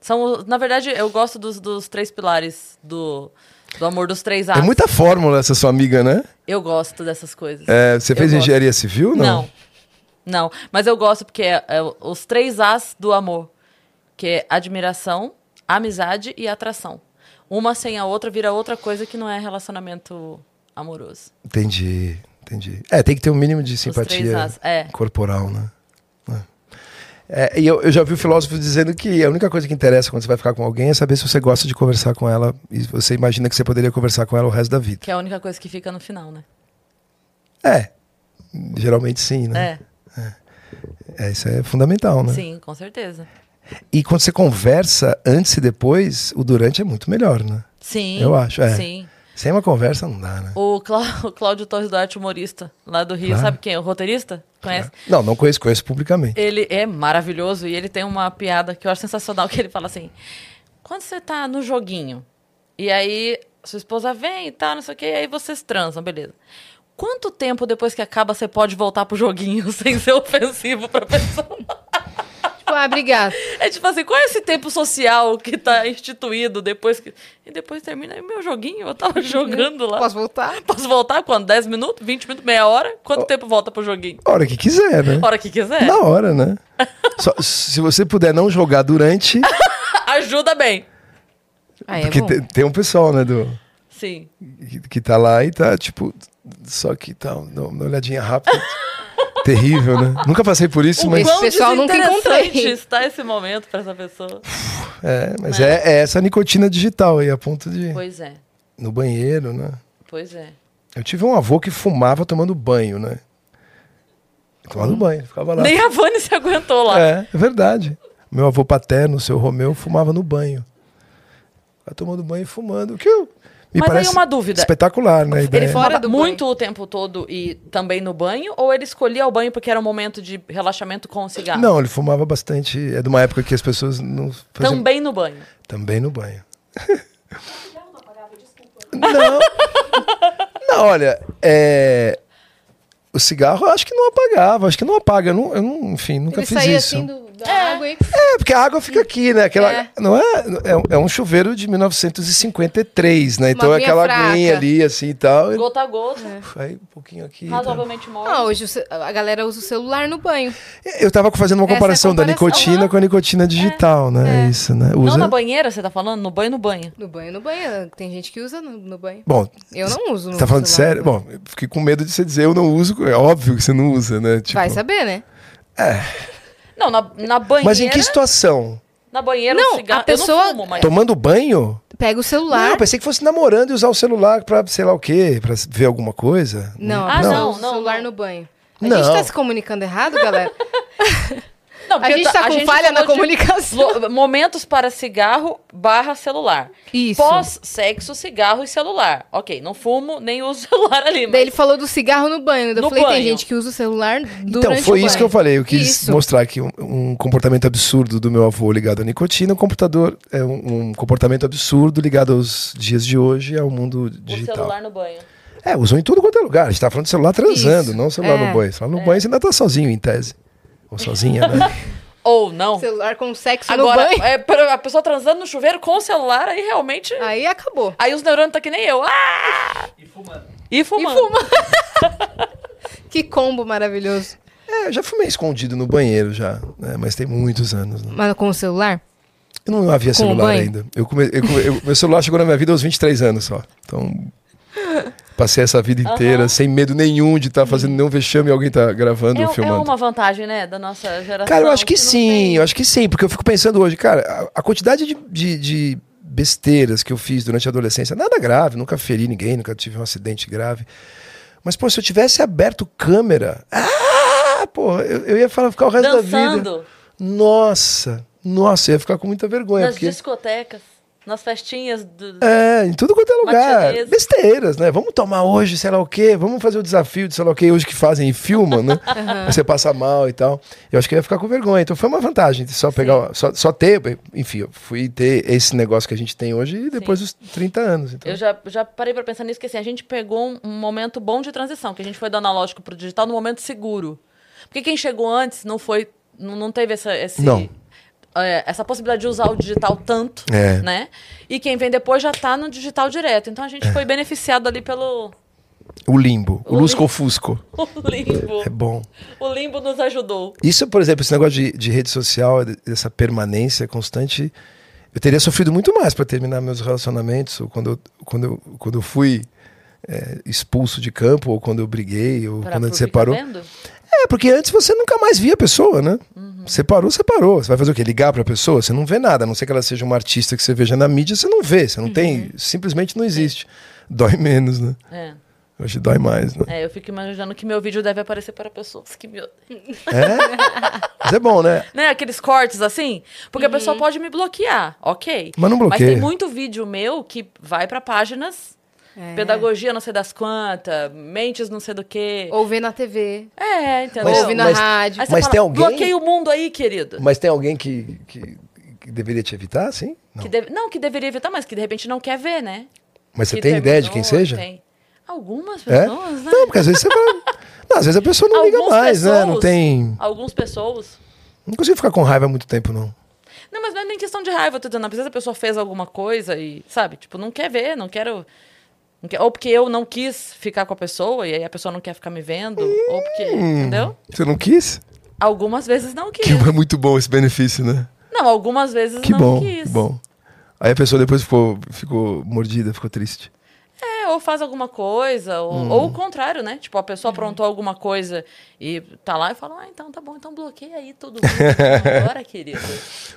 Speaker 1: São, na verdade, eu gosto dos, dos três pilares do, do amor dos três
Speaker 3: É
Speaker 1: A's.
Speaker 3: muita fórmula essa sua amiga, né?
Speaker 1: Eu gosto dessas coisas.
Speaker 3: É, você
Speaker 1: Eu
Speaker 3: fez
Speaker 1: gosto.
Speaker 3: engenharia civil? Não.
Speaker 1: Não. Não. Mas eu gosto porque é, é os três As do amor. Que é admiração, amizade e atração. Uma sem a outra vira outra coisa que não é relacionamento amoroso.
Speaker 3: Entendi, entendi. É, tem que ter um mínimo de simpatia
Speaker 1: As, é.
Speaker 3: corporal, né? É. É, e eu, eu já vi o filósofo dizendo que a única coisa que interessa quando você vai ficar com alguém é saber se você gosta de conversar com ela e você imagina que você poderia conversar com ela o resto da vida.
Speaker 1: Que é a única coisa que fica no final, né?
Speaker 3: É, geralmente sim, né?
Speaker 1: É,
Speaker 3: É, isso é fundamental, né?
Speaker 1: sim, com certeza.
Speaker 3: E quando você conversa antes e depois, o durante é muito melhor, né?
Speaker 1: Sim.
Speaker 3: Eu acho, é.
Speaker 1: Sim.
Speaker 3: Sem uma conversa não dá, né?
Speaker 1: O, Clá- o Cláudio Torres Duarte, humorista, lá do Rio,
Speaker 3: Claro.
Speaker 1: sabe quem? é? O roteirista? Conhece?
Speaker 3: Não, não conheço, conheço publicamente.
Speaker 1: Ele é maravilhoso e ele tem uma piada que eu acho sensacional, que ele fala assim, quando você tá no joguinho, e aí sua esposa vem e tal, não sei o que, e aí vocês transam, beleza. Quanto tempo depois que acaba você pode voltar pro joguinho sem ser ofensivo pra pessoa?
Speaker 2: Tipo, ah, obrigada.
Speaker 1: É tipo assim, qual é esse tempo social que tá instituído depois que... E depois termina aí meu joguinho, eu tava jogando lá.
Speaker 2: Posso voltar?
Speaker 1: Posso voltar quando? 10 minutos? 20 minutos? Meia hora? Quanto tempo volta pro joguinho?
Speaker 3: Hora que quiser, né?
Speaker 1: Hora que quiser.
Speaker 3: Na hora, né? Só- se você puder não jogar durante,
Speaker 1: Ajuda bem.
Speaker 2: Ah, é
Speaker 3: porque tem um pessoal, né, do,
Speaker 1: Sim.
Speaker 3: que, que tá lá e tá, tipo, só que tá, dá uma olhadinha rápida. Terrível, né? Nunca passei por isso,
Speaker 2: O
Speaker 3: mas,
Speaker 2: Esse pessoal nunca encontrei.
Speaker 1: está esse momento pra essa pessoa.
Speaker 3: é, mas é, é essa nicotina digital aí, a ponto de.
Speaker 1: Pois é,
Speaker 3: No banheiro, né?
Speaker 1: pois é.
Speaker 3: Eu tive um avô que fumava tomando banho, né? Tomando banho, ficava lá.
Speaker 1: Nem a Vani se aguentou lá.
Speaker 3: É, é verdade. Meu avô paterno, o seu Romeu, fumava no banho. Ficava tomando banho e fumando. O que eu, me
Speaker 1: Mas aí
Speaker 3: parece
Speaker 1: uma dúvida.
Speaker 3: espetacular, né?
Speaker 1: Ele
Speaker 2: fora
Speaker 1: fumava
Speaker 2: do
Speaker 1: muito o tempo todo e também no banho? Ou ele escolhia o banho porque era um momento de relaxamento com o cigarro?
Speaker 3: Não, ele fumava bastante. É de uma época que as pessoas não faziam...
Speaker 1: Também no banho.
Speaker 3: Também no banho. não. Não, olha, é... o cigarro eu acho que não apagava, acho que não apaga. Eu não, eu não- enfim, nunca
Speaker 2: Ele
Speaker 3: fiz
Speaker 2: saía
Speaker 3: isso.
Speaker 2: assim do, da água e...
Speaker 3: É, porque a água fica aqui, né? Aquela,
Speaker 2: É.
Speaker 3: Não é, é, um- é um chuveiro de 1953, né? Então é aquela
Speaker 2: fraca.
Speaker 3: aguinha ali, assim e tal.
Speaker 1: Gota a gota.
Speaker 3: Aí um pouquinho aqui. tá.
Speaker 1: Razoavelmente morno.
Speaker 2: Ah, hoje a galera usa o celular no banho.
Speaker 3: Eu tava fazendo uma
Speaker 2: Essa é
Speaker 3: comparação da
Speaker 2: comparação,
Speaker 3: nicotina
Speaker 1: aham.
Speaker 3: com a nicotina digital, né? É isso, né?
Speaker 1: Não
Speaker 3: Usa...
Speaker 1: na banheira, você tá falando? No banho, no banho.
Speaker 2: No banho, no banho. Tem gente que usa no, no banho.
Speaker 3: Bom,
Speaker 2: Eu não uso no
Speaker 3: Você tá falando
Speaker 2: celular
Speaker 3: sério? Bom, eu fiquei com medo de você dizer eu não uso. É óbvio que você não usa, né? Tipo,
Speaker 2: Vai saber, né?
Speaker 1: Não, na, na banheira.
Speaker 3: Mas em que situação?
Speaker 1: Na banheira,
Speaker 2: Não,
Speaker 1: o cigarro.
Speaker 2: a pessoa-
Speaker 1: Eu não fumo, mas.
Speaker 3: Tomando banho?
Speaker 2: Pega o
Speaker 3: Não,
Speaker 2: celular.
Speaker 3: eu pensei que fosse namorando e usar o celular pra sei lá o quê, pra ver alguma coisa.
Speaker 2: Não,
Speaker 1: Ah,
Speaker 2: a pessoa
Speaker 1: não,
Speaker 2: usa
Speaker 1: não,
Speaker 2: o celular
Speaker 1: não.
Speaker 2: no banho. A
Speaker 3: Não.
Speaker 2: gente tá se comunicando errado, galera?
Speaker 1: Não,
Speaker 2: A
Speaker 1: porque
Speaker 2: gente tá
Speaker 1: a
Speaker 2: com
Speaker 1: gente
Speaker 2: falha na comunicação.
Speaker 1: momentos para cigarro barra celular.
Speaker 2: Isso.
Speaker 1: Pós-sexo, cigarro e celular. Ok, não fumo nem uso celular ali.
Speaker 2: Daí
Speaker 1: Mas...
Speaker 2: ele falou do cigarro no banho. daí Eu
Speaker 1: No
Speaker 2: falei, tem
Speaker 1: banho.
Speaker 2: gente que usa o celular durante
Speaker 3: Então, foi
Speaker 2: o
Speaker 3: isso que eu
Speaker 2: banho.
Speaker 3: falei. Eu quis
Speaker 2: Isso.
Speaker 3: mostrar aqui um, um comportamento absurdo do meu avô ligado à nicotina. O computador é um, um comportamento absurdo ligado aos dias de hoje, ao mundo
Speaker 1: O
Speaker 3: digital.
Speaker 1: celular no banho.
Speaker 3: É, usam em tudo quanto é lugar. A gente tá falando de celular transando,
Speaker 2: Isso.
Speaker 3: não celular
Speaker 2: É.
Speaker 3: no banho. Celular no banho você ainda tá sozinho, em tese. Ou sozinha, né?
Speaker 1: Ou não.
Speaker 2: Celular com sexo
Speaker 1: Agora,
Speaker 2: no banho.
Speaker 1: é, a pessoa transando no chuveiro com o celular, aí realmente.
Speaker 2: Aí acabou.
Speaker 1: Aí os neurônios tá que nem eu. Ah!
Speaker 4: E fumando.
Speaker 1: E fumando.
Speaker 2: E fuma. que combo maravilhoso.
Speaker 3: é, eu já fumei escondido no banheiro já, né? Mas tem muitos anos. Né?
Speaker 2: Mas com o celular?
Speaker 3: Eu não havia
Speaker 2: Com
Speaker 3: celular ainda. Eu come- eu come- eu- meu celular chegou na minha vida aos 23 anos só. Então, passei essa vida inteira sem medo nenhum de estar fazendo nenhum vexame e alguém tá gravando ou
Speaker 1: É, é
Speaker 3: filmando.
Speaker 1: uma vantagem, né, da nossa geração.
Speaker 3: Cara, eu acho que
Speaker 1: não
Speaker 3: sim, eu acho que sim, porque eu fico pensando hoje, cara, a, a quantidade de, de- de besteiras que eu fiz durante a adolescência, nada grave, nunca feri ninguém, nunca tive um acidente grave. Mas, pô, se eu tivesse aberto câmera, ah, pô, eu, eu ia falar, ficar o resto da vida.
Speaker 1: Dançando
Speaker 3: Nossa, nossa, eu ia ficar com muita vergonha.
Speaker 1: nas
Speaker 3: Porque,
Speaker 1: discotecas, nas festinhas do.
Speaker 3: é, em tudo quanto é lugar.
Speaker 1: Matianês.
Speaker 3: Besteiras, né? Vamos tomar hoje, sei lá o quê, vamos fazer o desafio de sei lá o quê, hoje que fazem e filmam, né? Aí Você passa mal e tal. Eu acho que eu ia ficar com vergonha. Então foi uma vantagem só pegar, só, só ter, enfim, eu fui ter esse negócio que a gente tem hoje e depois dos 30 anos. Então.
Speaker 1: Eu já, já parei pra pensar nisso, que assim, a gente pegou um, um momento bom de transição, que a gente foi do analógico pro digital no momento seguro. Porque quem chegou antes não foi. Não, não teve essa, esse,
Speaker 3: Não.
Speaker 1: É, essa possibilidade de usar o digital tanto,
Speaker 3: É.
Speaker 1: né? E quem vem depois já tá no digital direto. Então a gente foi beneficiado ali pelo
Speaker 3: O limbo, o
Speaker 1: O
Speaker 3: lusco-fusco.
Speaker 1: o limbo.
Speaker 3: É bom.
Speaker 1: O limbo nos ajudou.
Speaker 3: Isso, por exemplo, esse negócio de, de rede social, dessa permanência constante, eu teria sofrido muito mais para terminar meus relacionamentos, quando eu, quando eu, quando eu fui é, expulso de campo, ou quando eu briguei, ou
Speaker 1: Pra-
Speaker 3: quando a gente separou.
Speaker 1: vendo?
Speaker 3: É, porque antes você nunca mais via a pessoa, né? Separou, separou. Você vai fazer o quê? Ligar pra pessoa? Você não vê nada, a não ser que ela seja uma artista que você veja na mídia, você não vê, você não tem, simplesmente não existe. Dói menos, né?
Speaker 1: É.
Speaker 3: Hoje dói mais, né?
Speaker 1: É, eu fico imaginando que meu vídeo deve aparecer para pessoas que me odeiam.
Speaker 3: É? Mas é bom, né?
Speaker 1: Né? Aqueles cortes assim. Porque a pessoa pode me bloquear, ok.
Speaker 3: Mas não
Speaker 1: Mas
Speaker 3: bloqueia.
Speaker 1: tem muito vídeo meu que vai para páginas.
Speaker 2: É.
Speaker 1: Pedagogia não sei das quantas, mentes não sei do quê.
Speaker 2: Ou ver na TV.
Speaker 1: É, entendeu?
Speaker 3: Mas-
Speaker 2: Ouvir na
Speaker 3: mas-
Speaker 2: rádio.
Speaker 1: Você
Speaker 3: mas
Speaker 1: fala,
Speaker 3: tem alguém-
Speaker 1: Bloqueia o mundo aí, querido.
Speaker 3: Mas tem alguém que, que, que deveria te evitar, sim? Não.
Speaker 1: Que deve- Não, que deveria evitar, mas que de repente não quer ver, né?
Speaker 3: Mas você
Speaker 1: Que
Speaker 3: tem ideia de quem seja?
Speaker 1: Tem. Algumas
Speaker 3: É?
Speaker 1: pessoas, né?
Speaker 3: Não, porque às vezes você fala. Não, às vezes a pessoa não liga
Speaker 1: Algumas
Speaker 3: mais, né? Não
Speaker 1: pessoas-
Speaker 3: tem.
Speaker 1: Algumas pessoas.
Speaker 3: Não consigo ficar com raiva há muito tempo, não.
Speaker 1: Não, mas não é nem questão de raiva, eu tô dizendo. Às vezes a pessoa fez alguma coisa e, sabe, tipo, não quer ver, não quero. Ou porque eu não quis ficar com a pessoa e aí a pessoa não quer ficar me vendo, ou porque. Entendeu?
Speaker 3: Você não quis?
Speaker 1: Algumas vezes não quis.
Speaker 3: Que é muito bom esse benefício, né?
Speaker 1: Não, algumas vezes
Speaker 3: Que
Speaker 1: não
Speaker 3: bom,
Speaker 1: quis.
Speaker 3: que bom. Aí a pessoa depois ficou, ficou mordida, ficou triste.
Speaker 1: É, ou faz alguma coisa, ou,
Speaker 3: Hum.
Speaker 1: ou o contrário, né? Tipo, a pessoa aprontou alguma coisa e tá lá e fala, ah, então tá bom, então bloqueia aí todo mundo. Agora, querido.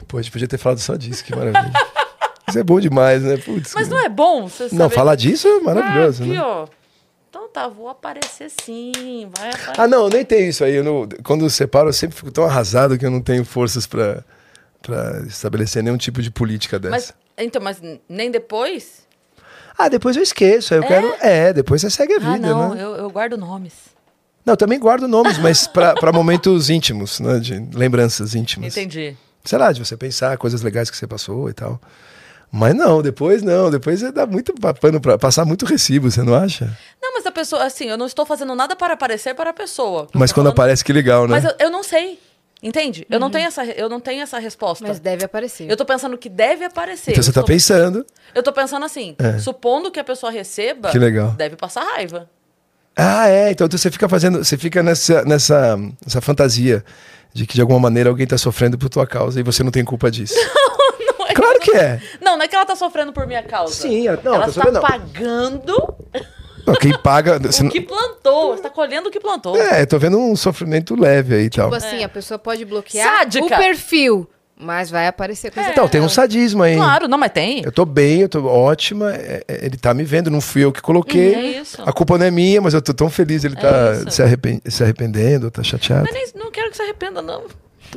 Speaker 3: Pô, a gente podia ter falado só disso, que maravilha. Isso é bom demais, né? Putz,
Speaker 1: Mas não é bom você
Speaker 3: Não, falar disso é maravilhoso,
Speaker 1: ah, aqui,
Speaker 3: né?
Speaker 1: ó. Então tá, vou aparecer sim, vai aparecer.
Speaker 3: Ah, não, eu nem tenho isso aí. Eu não- quando eu separo, eu sempre fico tão arrasado que eu não tenho forças pra, pra estabelecer nenhum tipo de política dessa.
Speaker 1: Mas, então, mas nem depois?
Speaker 3: Ah, depois eu esqueço. Eu quero. É, depois você segue a vida,
Speaker 1: ah, não,
Speaker 3: né?
Speaker 1: eu, eu guardo nomes.
Speaker 3: Não, eu também guardo nomes, mas pra pra momentos íntimos, né? De lembranças íntimas.
Speaker 1: Entendi.
Speaker 3: Sei lá, de você pensar coisas legais que você passou e tal. Mas não, depois não. Depois dá muito pa- pano pra passar muito recibo, você não acha?
Speaker 1: Não, mas a pessoa, assim, eu não estou fazendo nada para aparecer para a pessoa.
Speaker 3: Mas
Speaker 1: Tô
Speaker 3: quando
Speaker 1: falando-
Speaker 3: aparece, que legal, né?
Speaker 1: Mas eu, eu não sei. Entende? Eu, não tenho essa, eu não tenho essa resposta.
Speaker 2: Mas deve aparecer.
Speaker 1: Eu tô pensando que deve aparecer.
Speaker 3: então você tá
Speaker 1: tô,
Speaker 3: pensando.
Speaker 1: Eu tô pensando assim,
Speaker 3: É.
Speaker 1: supondo que a pessoa receba,
Speaker 3: Que legal.
Speaker 1: deve passar raiva.
Speaker 3: Ah, é. Então você fica fazendo. Você fica nessa, nessa, nessa fantasia de que de alguma maneira alguém tá sofrendo por tua causa e você não tem culpa disso.
Speaker 1: É
Speaker 3: Claro que é.
Speaker 1: Não, não é que ela tá sofrendo por minha causa.
Speaker 3: Sim, ela- não,
Speaker 1: ela
Speaker 3: tá
Speaker 1: está
Speaker 3: sofrendo, não.
Speaker 1: pagando
Speaker 3: Não, quem paga. você
Speaker 1: o
Speaker 3: não-
Speaker 1: que plantou. Você tá colhendo o que plantou.
Speaker 3: É, eu tô vendo um sofrimento leve aí e tal.
Speaker 2: Tipo assim, a pessoa pode bloquear
Speaker 1: Sádica.
Speaker 2: o perfil, mas vai aparecer coisa
Speaker 3: Então, tem um sadismo aí.
Speaker 1: Claro, não, mas tem.
Speaker 3: Eu tô bem, eu tô ótima. é- é- ele tá me vendo, não fui eu que coloquei.
Speaker 1: Uhum, é isso.
Speaker 3: A culpa não é minha, mas eu tô tão feliz ele tá
Speaker 1: isso.
Speaker 3: se, arrepen- se arrependendo, tá chateado.
Speaker 1: Mas nem, não quero que se arrependa, não.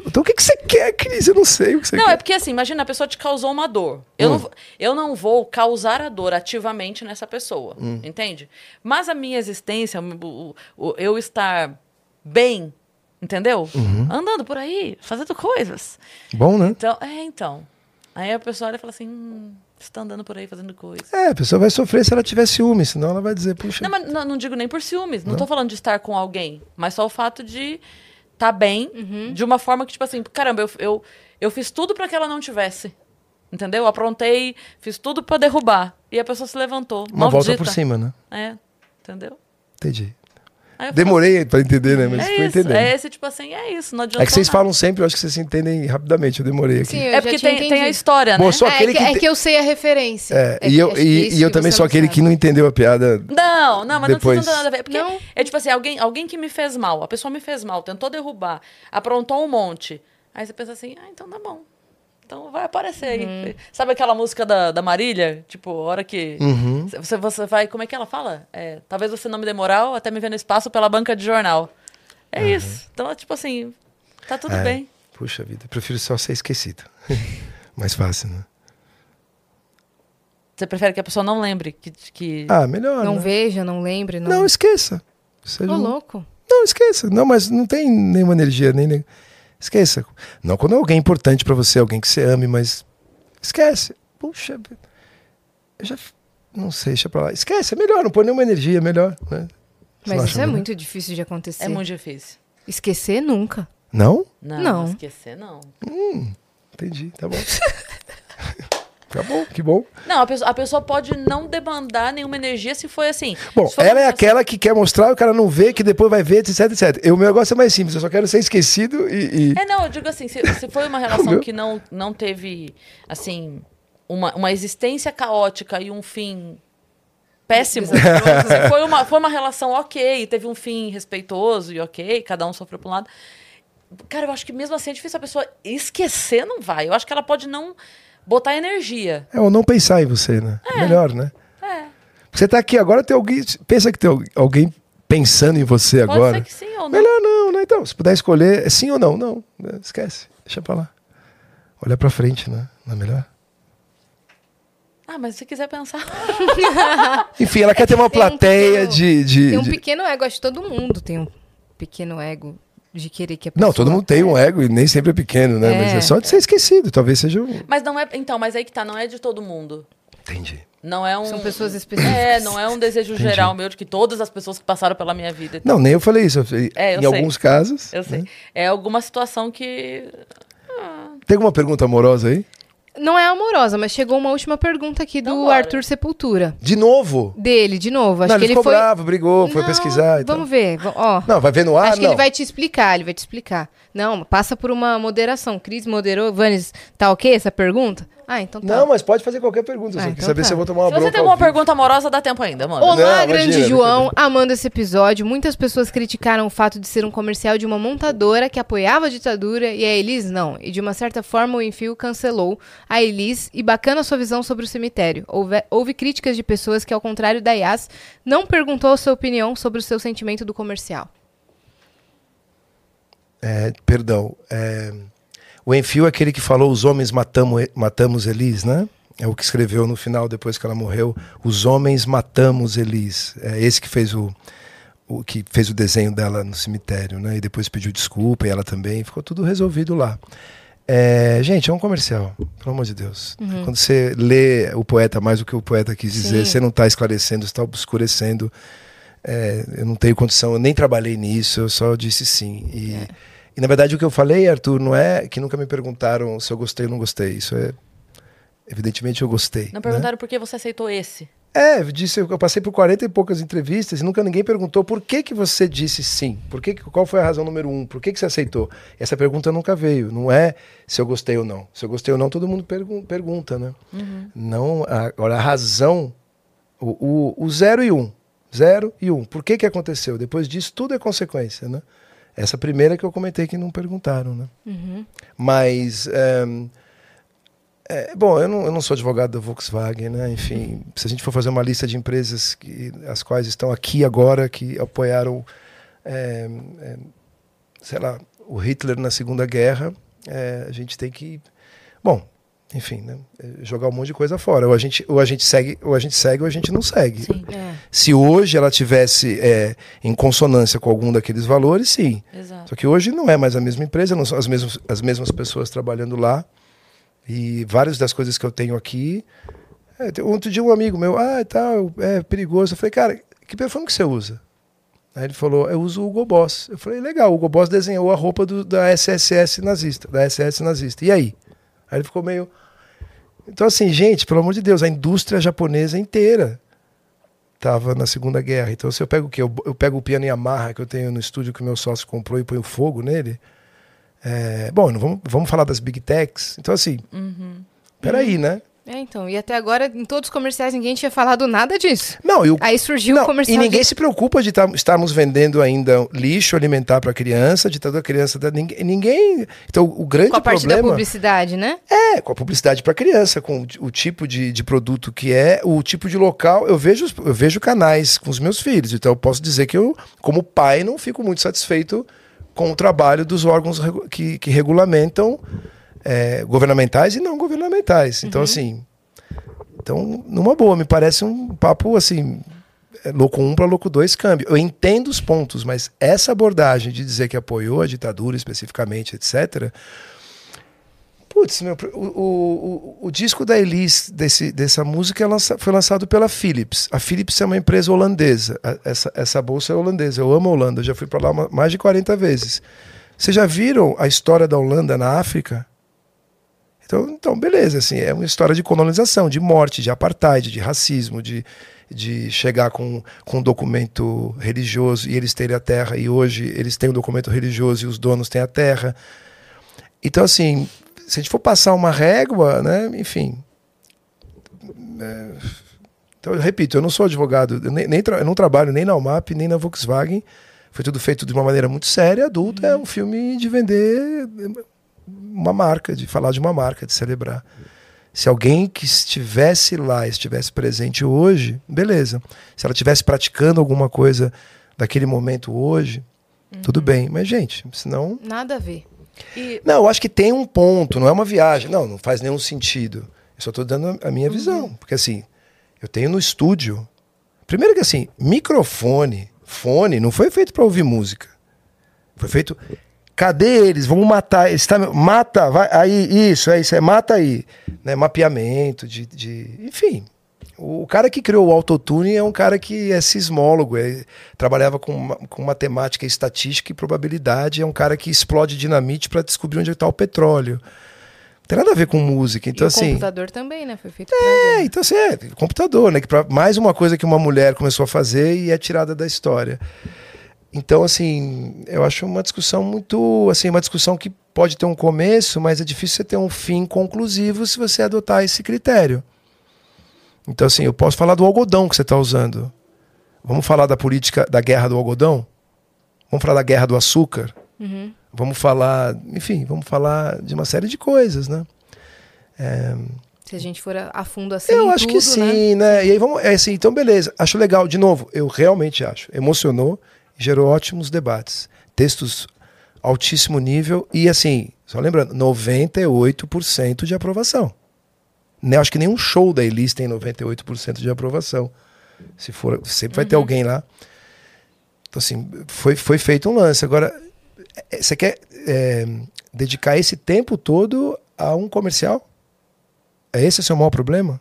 Speaker 3: Então o que, que você quer, Cris? Eu não sei o que você
Speaker 1: Não,
Speaker 3: quer.
Speaker 1: é porque assim, imagina, a pessoa te causou uma dor. Eu,
Speaker 3: Hum.
Speaker 1: não, vou- eu não vou causar a dor ativamente nessa pessoa,
Speaker 3: Hum.
Speaker 1: entende? Mas a minha existência, o- o- eu estar bem, entendeu?
Speaker 3: Uhum.
Speaker 1: Andando por aí, fazendo coisas.
Speaker 3: Bom, né?
Speaker 1: Então, é, então. Aí a pessoa olha e fala assim, hum, você tá andando por aí fazendo coisas.
Speaker 3: É, a pessoa vai sofrer se ela tiver ciúme, senão ela vai dizer, puxa.
Speaker 1: Não, mas não, não digo nem por ciúmes. Não, tô falando de estar com alguém. Mas só o fato de estar bem de uma forma que, tipo assim, caramba, eu, eu, eu fiz tudo pra que ela não tivesse. Entendeu? Aprontei, fiz tudo pra derrubar. E a pessoa se levantou.
Speaker 3: uma volta
Speaker 1: maldita.
Speaker 3: por cima, né?
Speaker 1: É, entendeu?
Speaker 3: Entendi.
Speaker 1: Falo
Speaker 3: Demorei pra entender, né? Mas
Speaker 1: assim,
Speaker 3: foi
Speaker 1: é isso,
Speaker 3: entendendo.
Speaker 1: é esse, tipo assim, é isso. Não adianta
Speaker 3: É que vocês
Speaker 1: nada.
Speaker 3: falam sempre, eu acho que vocês se entendem rapidamente, eu demorei aqui.
Speaker 2: Sim, eu
Speaker 1: É porque tem, tem a história,
Speaker 3: Bom,
Speaker 1: né?
Speaker 3: sou
Speaker 2: É,
Speaker 3: aquele
Speaker 2: que,
Speaker 3: que
Speaker 2: é que eu sei a referência.
Speaker 3: É,
Speaker 2: É
Speaker 3: e eu, e, e eu também sou aquele
Speaker 2: sabe.
Speaker 3: que não entendeu a piada.
Speaker 1: Não, não, mas
Speaker 3: Depois.
Speaker 1: não tem nada a ver. Porque
Speaker 2: Não.
Speaker 1: é tipo assim, alguém, alguém que me fez mal, a pessoa me fez mal, tentou derrubar, aprontou um monte. Aí você pensa assim, ah, então tá bom. Então vai aparecer aí.
Speaker 2: Uhum.
Speaker 1: Sabe aquela música da, da Marília? Tipo, a hora que
Speaker 3: Uhum.
Speaker 1: você, você vai. Como é que ela fala? É, Talvez você não me dê moral até me ver no espaço pela banca de jornal. É isso. Então, é tipo assim, tá tudo
Speaker 3: É,
Speaker 1: bem.
Speaker 3: Puxa vida, eu prefiro só ser esquecido. Mais fácil, né?
Speaker 1: Você prefere que a pessoa não lembre que. que...
Speaker 3: Ah, melhor.
Speaker 2: Não
Speaker 3: né?
Speaker 2: veja, não lembre, não.
Speaker 3: Não, esqueça. Seja
Speaker 2: Ô,
Speaker 3: um-
Speaker 2: louco.
Speaker 3: Não, esqueça. Não, mas não tem nenhuma energia, nem. Esqueça. Não quando é alguém importante pra você, alguém que você ame, mas. Esquece. Puxa. Eu já. Não sei, deixa pra lá. Esquece, é melhor, não põe nenhuma energia, é melhor. Né? Você
Speaker 2: Mas isso é
Speaker 3: melhor?
Speaker 2: muito difícil de acontecer.
Speaker 1: É muito difícil.
Speaker 2: Esquecer nunca.
Speaker 3: Não?
Speaker 1: Não,
Speaker 2: Não.
Speaker 1: esquecer, não.
Speaker 3: Entendi, tá bom. tá bom, que bom.
Speaker 1: Não, a pessoa, a pessoa pode não demandar nenhuma energia se foi assim.
Speaker 3: Bom, ela é aquela que quer mostrar, o cara não vê, que depois vai ver, etc, etc. Eu, o meu negócio é mais simples, eu só quero ser esquecido e. e-
Speaker 1: É, não, eu digo assim, se, se foi uma relação que não, não teve, assim, uma, uma existência caótica e um fim péssimo. se foi uma, foi uma relação ok, teve um fim respeitoso e ok, cada um sofreu por um lado. Cara, eu acho que mesmo assim é difícil a pessoa esquecer, não vai. Eu acho que ela pode não botar energia.
Speaker 3: É, ou não pensar em você, né? Melhor, né?
Speaker 1: É,
Speaker 3: Você tá aqui agora, tem alguém. Pensa que tem al- alguém pensando em você
Speaker 1: pode
Speaker 3: agora.
Speaker 1: ser que sim ou não.
Speaker 3: Melhor não, né? Então, se puder escolher, é sim ou não? Não, né? esquece. Deixa pra lá. Olha pra frente, né? Não é melhor?
Speaker 1: Ah, mas se quiser pensar.
Speaker 3: Enfim, ela quer ter uma
Speaker 2: Tem um
Speaker 3: plateia
Speaker 2: pequeno-
Speaker 3: de. de-
Speaker 2: Tem um
Speaker 3: de-
Speaker 2: pequeno ego, acho que todo mundo tem um pequeno ego de querer que a
Speaker 3: Não,
Speaker 2: pessoa...
Speaker 3: todo mundo tem um ego e nem sempre é pequeno, né? Mas
Speaker 2: É.
Speaker 3: é só de ser esquecido. Talvez seja um.
Speaker 1: Mas não é. Então, mas aí que tá, não é de todo mundo.
Speaker 3: Entendi.
Speaker 1: Não é um.
Speaker 2: São pessoas específicas.
Speaker 1: É, não é um desejo geral meu de que todas as pessoas que passaram pela minha vida.
Speaker 3: Não, nem eu falei isso. Eu falei,
Speaker 1: É, eu
Speaker 3: em
Speaker 1: sei.
Speaker 3: alguns casos.
Speaker 1: Eu sei.
Speaker 3: né?
Speaker 1: É alguma situação que.
Speaker 3: Tem alguma pergunta amorosa aí?
Speaker 2: Não é amorosa, mas chegou uma última pergunta aqui do
Speaker 1: Então bora.
Speaker 2: Arthur Sepultura.
Speaker 3: De novo?
Speaker 2: Dele, de novo. Acho
Speaker 3: não,
Speaker 2: que
Speaker 3: ele ficou
Speaker 2: foi...
Speaker 3: bravo, brigou, foi
Speaker 2: Não,
Speaker 3: pesquisar e tal.
Speaker 2: Vamos ver. Ó,
Speaker 3: Não, vai ver no ar?
Speaker 2: Acho que
Speaker 3: não.
Speaker 2: ele vai te explicar, ele vai te explicar. Não, passa por uma moderação. Cris moderou. Vanes, tá ok essa pergunta? Ah, então tá.
Speaker 3: Não, mas pode fazer qualquer pergunta.
Speaker 2: Ah,
Speaker 3: Você quer
Speaker 2: então
Speaker 3: saber
Speaker 2: tá.
Speaker 3: se eu vou tomar uma
Speaker 1: Se você
Speaker 3: bronca
Speaker 1: tem
Speaker 3: ao
Speaker 1: alguma
Speaker 3: vivo.
Speaker 1: pergunta amorosa, dá tempo ainda, mano.
Speaker 2: Olá,
Speaker 3: Não,
Speaker 2: grande
Speaker 3: imagina,
Speaker 2: João. Amando esse episódio. Muitas pessoas criticaram o fato de ser um comercial de uma montadora que apoiava a ditadura e a Elis não. E de uma certa forma o Enfio cancelou a Elis e bacana a sua visão sobre o cemitério. Houve, houve críticas de pessoas que, ao contrário da Yas, não perguntou a sua opinião sobre o seu sentimento do comercial.
Speaker 3: É, perdão. é, o Enfio é aquele que falou os homens matamos, matamos Elis, né? É o que escreveu no final, depois que ela morreu. Os homens matamos Elis. É esse que fez o, o que fez o desenho dela no cemitério, né? E depois pediu desculpa, e ela também. Ficou tudo resolvido lá. É, gente, é um comercial, pelo amor de Deus. Quando você lê o poeta mais do que o poeta quis dizer,
Speaker 2: Sim.
Speaker 3: você não está esclarecendo, você está obscurecendo. É, eu não tenho condição, eu nem trabalhei nisso, eu só disse sim. E, e, na verdade o que eu falei, Arthur, não é que nunca me perguntaram se eu gostei ou não gostei. Isso é. Evidentemente eu gostei.
Speaker 1: Não
Speaker 3: né?
Speaker 1: perguntaram por que você aceitou esse.
Speaker 3: É, eu disse, eu passei por 40 e poucas entrevistas e nunca ninguém perguntou por que, que você disse sim. Por que, qual foi a razão número um? Por que, que você aceitou? Essa pergunta nunca veio. Não é se eu gostei ou não. Se eu gostei ou não, todo mundo pergun- pergunta, né? Não, a- agora a razão, o, o, o zero e um. Zero e um. Por que, que aconteceu? Depois disso, tudo é consequência, né? Essa primeira que eu comentei que não perguntaram, né? Mas. ehm, é, bom, eu não, eu não sou advogado da Volkswagen, né? Enfim, se a gente for fazer uma lista de empresas que, as quais estão aqui agora, que apoiaram, é, é, sei lá, o Hitler na Segunda Guerra, é, a gente tem que. Bom, enfim, né, é, jogar um monte de coisa fora. Ou a gente, ou a gente segue, ou a gente segue, ou a gente não segue.
Speaker 1: Sim,
Speaker 2: É.
Speaker 3: Se hoje ela tivesse é, em consonância com algum daqueles valores, sim.
Speaker 1: exato.
Speaker 3: Só que hoje não é mais a mesma empresa, não são as mesmas, as mesmas pessoas trabalhando lá. E várias das coisas que eu tenho aqui. É, outro dia um amigo meu, ah, tal, é perigoso. Eu falei, cara, que perfume que você usa? Aí ele falou, eu uso o Hugo Boss. Eu falei, legal, o Hugo Boss desenhou a roupa do- da SSS nazista, da SS nazista. E aí? Aí ele ficou meio. Então, assim, gente, pelo amor de Deus, a indústria japonesa inteira estava na Segunda Guerra. Então, se eu pego o quê? Eu, eu pego o piano Yamaha que eu tenho no estúdio que o meu sócio comprou e ponho fogo nele. É, bom, não vamos, vamos falar das Big Techs. Então, assim, peraí, né?
Speaker 2: É, então. E até agora, em todos os comerciais, ninguém tinha falado nada disso.
Speaker 3: Não, e o,
Speaker 2: Aí surgiu
Speaker 3: não,
Speaker 2: o comercial.
Speaker 3: e ninguém
Speaker 2: de-
Speaker 3: se preocupa de tá- estarmos vendendo ainda lixo alimentar para criança, de toda criança. da- Ninguém, ninguém. Então, o grande
Speaker 2: Com a parte da
Speaker 3: problema.
Speaker 2: publicidade, né?
Speaker 3: É, com a publicidade para criança, com o, o tipo de, de produto que é, o tipo de local. Eu vejo, eu vejo canais com os meus filhos, então eu posso dizer que eu, como pai, não fico muito satisfeito com o trabalho dos órgãos que, que regulamentam é, governamentais e não governamentais. Então, assim. Então, numa boa, me parece um papo assim. é, Louco 1 para louco 2 câmbio. Eu entendo os pontos, mas essa abordagem de dizer que apoiou a ditadura especificamente, etc., Putz, meu, o, o, o, disco da Elis, desse, dessa música, é lança- foi lançado pela Philips. A Philips é uma empresa holandesa. A- Essa, essa bolsa é holandesa. Eu amo a Holanda, eu já fui para lá ma- mais de 40 vezes. Vocês já viram a história da Holanda na África? Então, então, beleza, assim, é uma história de colonização, de morte, de apartheid, de racismo, de, de chegar com, com um documento religioso e eles terem a terra, e hoje eles têm um documento religioso e os donos têm a terra. Então, assim, se a gente for passar uma régua, né, enfim. é, então, eu repito, eu não sou advogado, eu, nem, nem eu não trabalho nem na UMAP, nem na Volkswagen. Foi tudo feito de uma maneira muito séria, adulta. É um filme de vender uma marca, de falar de uma marca, de celebrar. Se alguém que estivesse lá, estivesse presente hoje, beleza. Se ela estivesse praticando alguma coisa daquele momento hoje, tudo bem. Mas, gente, senão
Speaker 2: Nada a ver.
Speaker 1: E
Speaker 3: não, eu acho que tem um ponto, não é uma viagem. Não, não faz nenhum sentido. Eu só estou dando a minha visão. Porque assim, eu tenho no estúdio. Primeiro que assim, microfone, fone, não foi feito para ouvir música. Foi feito. Cadê eles? Vamos matar. Eles tá, mata, vai, aí, isso, é isso, é mata aí. Né, mapeamento, de, de. Enfim. O cara que criou o autotune é um cara que é sismólogo, é- trabalhava com, com matemática, estatística e probabilidade. É um cara que explode dinamite para descobrir onde está o petróleo. Não tem nada a ver com música. Então,
Speaker 2: e o
Speaker 3: assim.
Speaker 2: computador também, né? Foi feito
Speaker 3: É, então assim, é, computador, né? Que pra, mais uma coisa que uma mulher começou a fazer e é tirada da história. Então, assim, eu acho uma discussão muito. Assim, uma discussão que pode ter um começo, mas é difícil você ter um fim conclusivo se você adotar esse critério. Então, assim, eu posso falar do algodão que você está usando. Vamos falar da política da guerra do algodão? Vamos falar da guerra do açúcar?
Speaker 2: Uhum.
Speaker 3: Vamos falar, enfim, vamos falar de uma série de coisas, né?
Speaker 2: Se a gente for a, fundo assim.
Speaker 3: Eu acho que
Speaker 2: tudo, né?
Speaker 3: sim, né? E aí vamos, é assim, então beleza. Acho legal, de novo, eu realmente acho. Emocionou, gerou ótimos debates. Textos altíssimo nível e assim, só lembrando, 98% de aprovação. Né? Acho que nenhum show da Elis tem 98% de aprovação. Se for, sempre vai ter alguém lá. Então assim, foi, foi feito um lance. Agora, é, você quer é, dedicar esse tempo todo a um comercial? É esse o seu maior problema?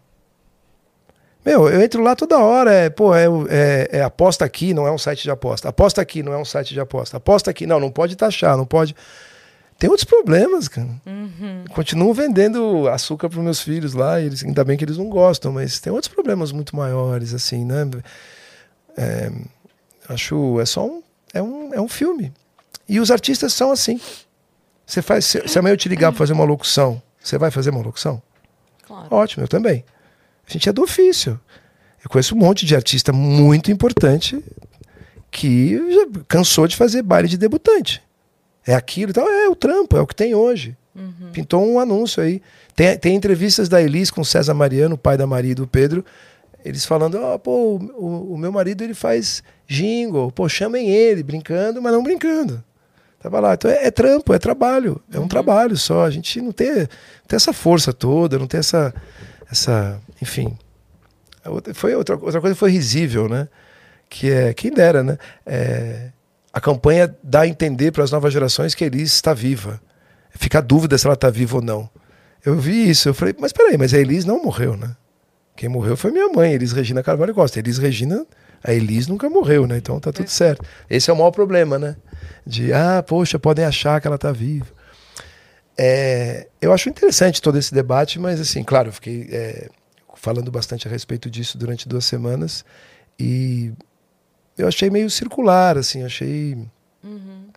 Speaker 3: Meu, eu entro lá toda hora, é, pô, é, é, é aposta aqui, não é um site de aposta. Aposta aqui, não é um site de aposta. Aposta aqui, não, não pode taxar, não pode. Tem outros problemas, cara. Continuo vendendo açúcar para meus filhos lá, e eles, ainda bem que eles não gostam, mas tem outros problemas muito maiores, assim, né? É, acho, é só um, é um, é um filme. E os artistas são assim. Você faz, se, se amanhã eu te ligar para fazer uma locução, você vai fazer uma locução?
Speaker 1: claro.
Speaker 3: Ótimo, eu também. A gente é do ofício. Eu conheço um monte de artista muito importante que cansou de fazer baile de debutante. É aquilo e tal, é o trampo, é o que tem hoje. Pintou um anúncio aí. Tem, tem entrevistas da Elis com o César Mariano, pai da Maria e do Pedro, eles falando, ó, pô, o, o meu marido ele faz jingle, pô, chamem ele, brincando, mas não brincando. Tava lá. Então é, é trampo, é trabalho. É um trabalho só. A gente não tem, tem essa força toda, não tem essa. Essa enfim. Outra- Foi outra, outra coisa foi risível, né? Que é. Quem dera, né? É, a campanha dá a entender para as novas gerações que Elis está viva. Fica a dúvida se ela está viva ou não. Eu vi isso, eu falei, mas peraí, mas a Elis não morreu, né? Quem morreu foi minha mãe, Elis Regina Carvalho Costa. Elis Regina, a Elis nunca morreu, né? Então tá tudo certo. Esse é o maior problema, né? De, ah, poxa, podem achar que ela tá viva. É, eu acho interessante todo esse debate, mas assim, claro, eu fiquei é, falando bastante a respeito disso durante duas semanas e eu achei meio circular, assim, achei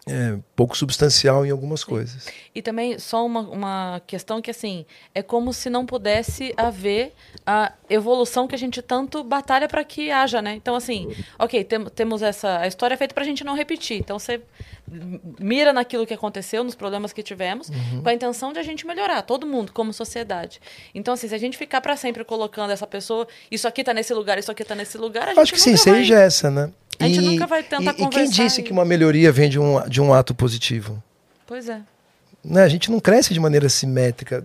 Speaker 3: é, pouco substancial em algumas coisas.
Speaker 1: E também, só uma, uma questão que, assim, é como se não pudesse haver a evolução que a gente tanto batalha para que haja, né? Então, assim, ok, tem- temos essa... A história é feita pra gente não repetir. Então, você mira naquilo que aconteceu, nos problemas que tivemos, com a intenção de a gente melhorar, todo mundo, como sociedade. Então, assim, se a gente ficar para sempre colocando essa pessoa, isso aqui tá nesse lugar, isso aqui tá nesse lugar, a gente
Speaker 3: Acho que sim,
Speaker 1: vai...
Speaker 3: ingessa, né?
Speaker 1: A gente nunca vai tentar
Speaker 3: e, e quem disse
Speaker 1: e-
Speaker 3: que uma melhoria vem de um, de um ato positivo?
Speaker 1: Pois é.
Speaker 3: né, a gente não cresce de maneira simétrica.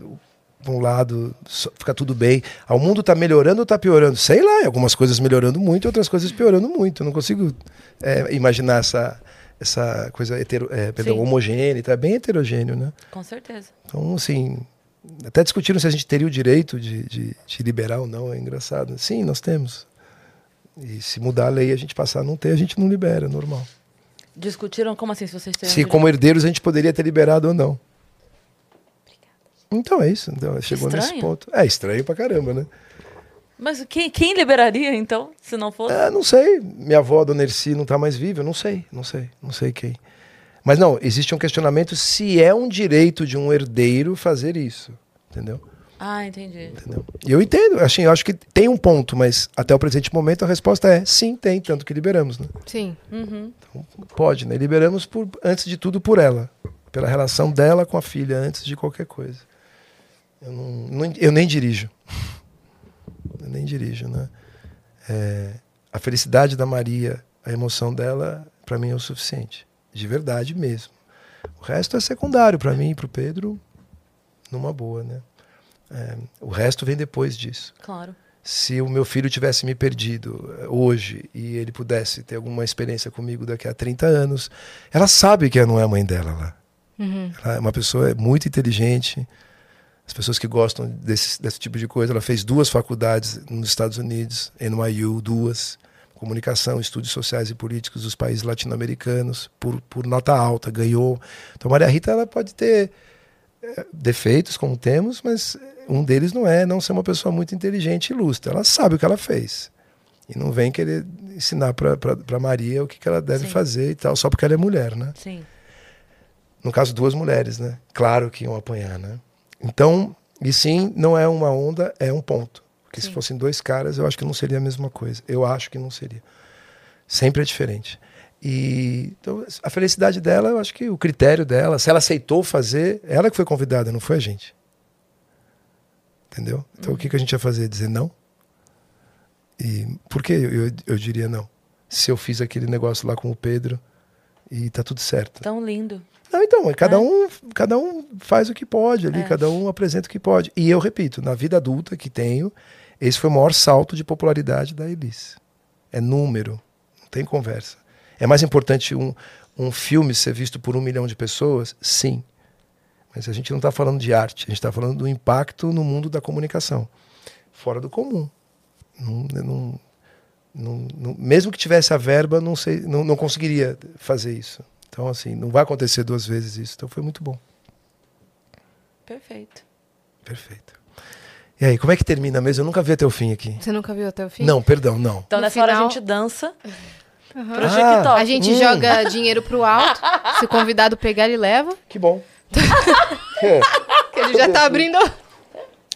Speaker 3: De um lado, fica tudo bem. Ah, O mundo está melhorando ou está piorando? Sei lá, algumas coisas melhorando muito, outras coisas piorando muito. Eu não consigo é, imaginar essa, essa coisa hetero, é, perdão, homogênea, é bem heterogêneo, né?
Speaker 1: Com certeza.
Speaker 3: Então, assim, até discutiram se a gente teria o direito de, de, de liberar ou não, é engraçado. Sim, nós temos. E se mudar a lei a gente passar a não ter, a gente não libera, é normal.
Speaker 1: Discutiram como assim, se vocês têm...
Speaker 3: Se como herdeiros a gente poderia ter liberado ou não. Então é isso. Então, chegou nesse
Speaker 1: estranho.
Speaker 3: ponto. É estranho pra caramba, né?
Speaker 1: Mas quem, quem liberaria, então, se não fosse?
Speaker 3: É, não sei. Minha avó, Dona Erci, não tá mais viva. Eu não sei, não sei, não sei quem. Mas não, existe um questionamento se é um direito de um herdeiro fazer isso. Entendeu?
Speaker 1: Ah, entendi.
Speaker 3: Entendeu? E eu entendo, assim, eu acho que tem um ponto, mas até o presente momento a resposta é sim, tem, tanto que liberamos, né?
Speaker 2: Sim.
Speaker 1: Uhum.
Speaker 3: Pode, né? Liberamos por, antes de tudo por ela. Pela relação dela com a filha, antes de qualquer coisa. Eu, não, não- eu nem dirijo. Eu nem dirijo, né? É, a felicidade da Maria, a emoção dela, para mim é o suficiente. De verdade mesmo. O resto é secundário para mim e para o Pedro, numa boa, né? É, o resto vem depois disso
Speaker 1: Claro.
Speaker 3: se o meu filho tivesse me perdido eh, hoje e ele pudesse ter alguma experiência comigo daqui a 30 anos, ela sabe que não é a mãe dela lá.
Speaker 2: Uhum.
Speaker 3: Ela é uma pessoa muito inteligente. As pessoas que gostam desse, desse tipo de coisa, ela fez duas faculdades nos Estados Unidos, NYU, duas, comunicação, estudos sociais e políticos dos países latino-americanos, por, por nota alta, ganhou. Então, Maria Rita, ela pode ter eh, defeitos, como temos, mas um deles não é não ser uma pessoa muito inteligente e ilustra. Ela sabe o que ela fez. E não vem querer ensinar para Maria o que, que ela deve
Speaker 1: Sim.
Speaker 3: fazer e tal, só porque ela é mulher, né?
Speaker 1: Sim.
Speaker 3: No caso, duas mulheres, né? Claro que iam apanhar, né? Então, e sim, não é uma onda, é um ponto. Porque se
Speaker 1: Sim.
Speaker 3: fossem dois caras, eu acho que não seria a mesma coisa. Eu acho que não seria. Sempre é diferente. E então, a felicidade dela, eu acho que o critério dela, se ela aceitou fazer, ela que foi convidada, não foi a gente. Entendeu? Então o que, que a gente ia fazer? Dizer não? E por que eu, eu, eu diria não? Se eu fiz aquele negócio lá com o Pedro e tá tudo certo.
Speaker 1: Tão lindo.
Speaker 3: Não, então, cada,
Speaker 1: É.
Speaker 3: um, cada um faz o que pode ali,
Speaker 1: É.
Speaker 3: cada um apresenta o que pode. E eu repito, na vida adulta que tenho, esse foi o maior salto de popularidade da Elis. É número, não tem conversa. É mais importante um, um filme ser visto por um milhão de pessoas? Sim. Mas a gente não está falando de arte, a gente está falando do impacto no mundo da comunicação. Fora do comum. Não, não, não- não- mesmo que tivesse a verba, não, sei, não, não conseguiria fazer isso. Então, assim, não vai acontecer duas vezes isso. Então, foi muito bom.
Speaker 1: Perfeito.
Speaker 3: Perfeito. E aí, como é que termina mesmo? Eu nunca vi até o fim aqui.
Speaker 2: Você nunca viu até o fim?
Speaker 3: Não, perdão, não.
Speaker 1: Então,
Speaker 2: No
Speaker 1: nessa hora a
Speaker 2: final-
Speaker 1: gente dança pro
Speaker 3: Ah.
Speaker 1: TikTok.
Speaker 2: A gente
Speaker 3: Hum.
Speaker 2: joga dinheiro pro alto. Se o convidado pegar, ele leva.
Speaker 3: Que bom.
Speaker 2: Que ele já tá abrindo.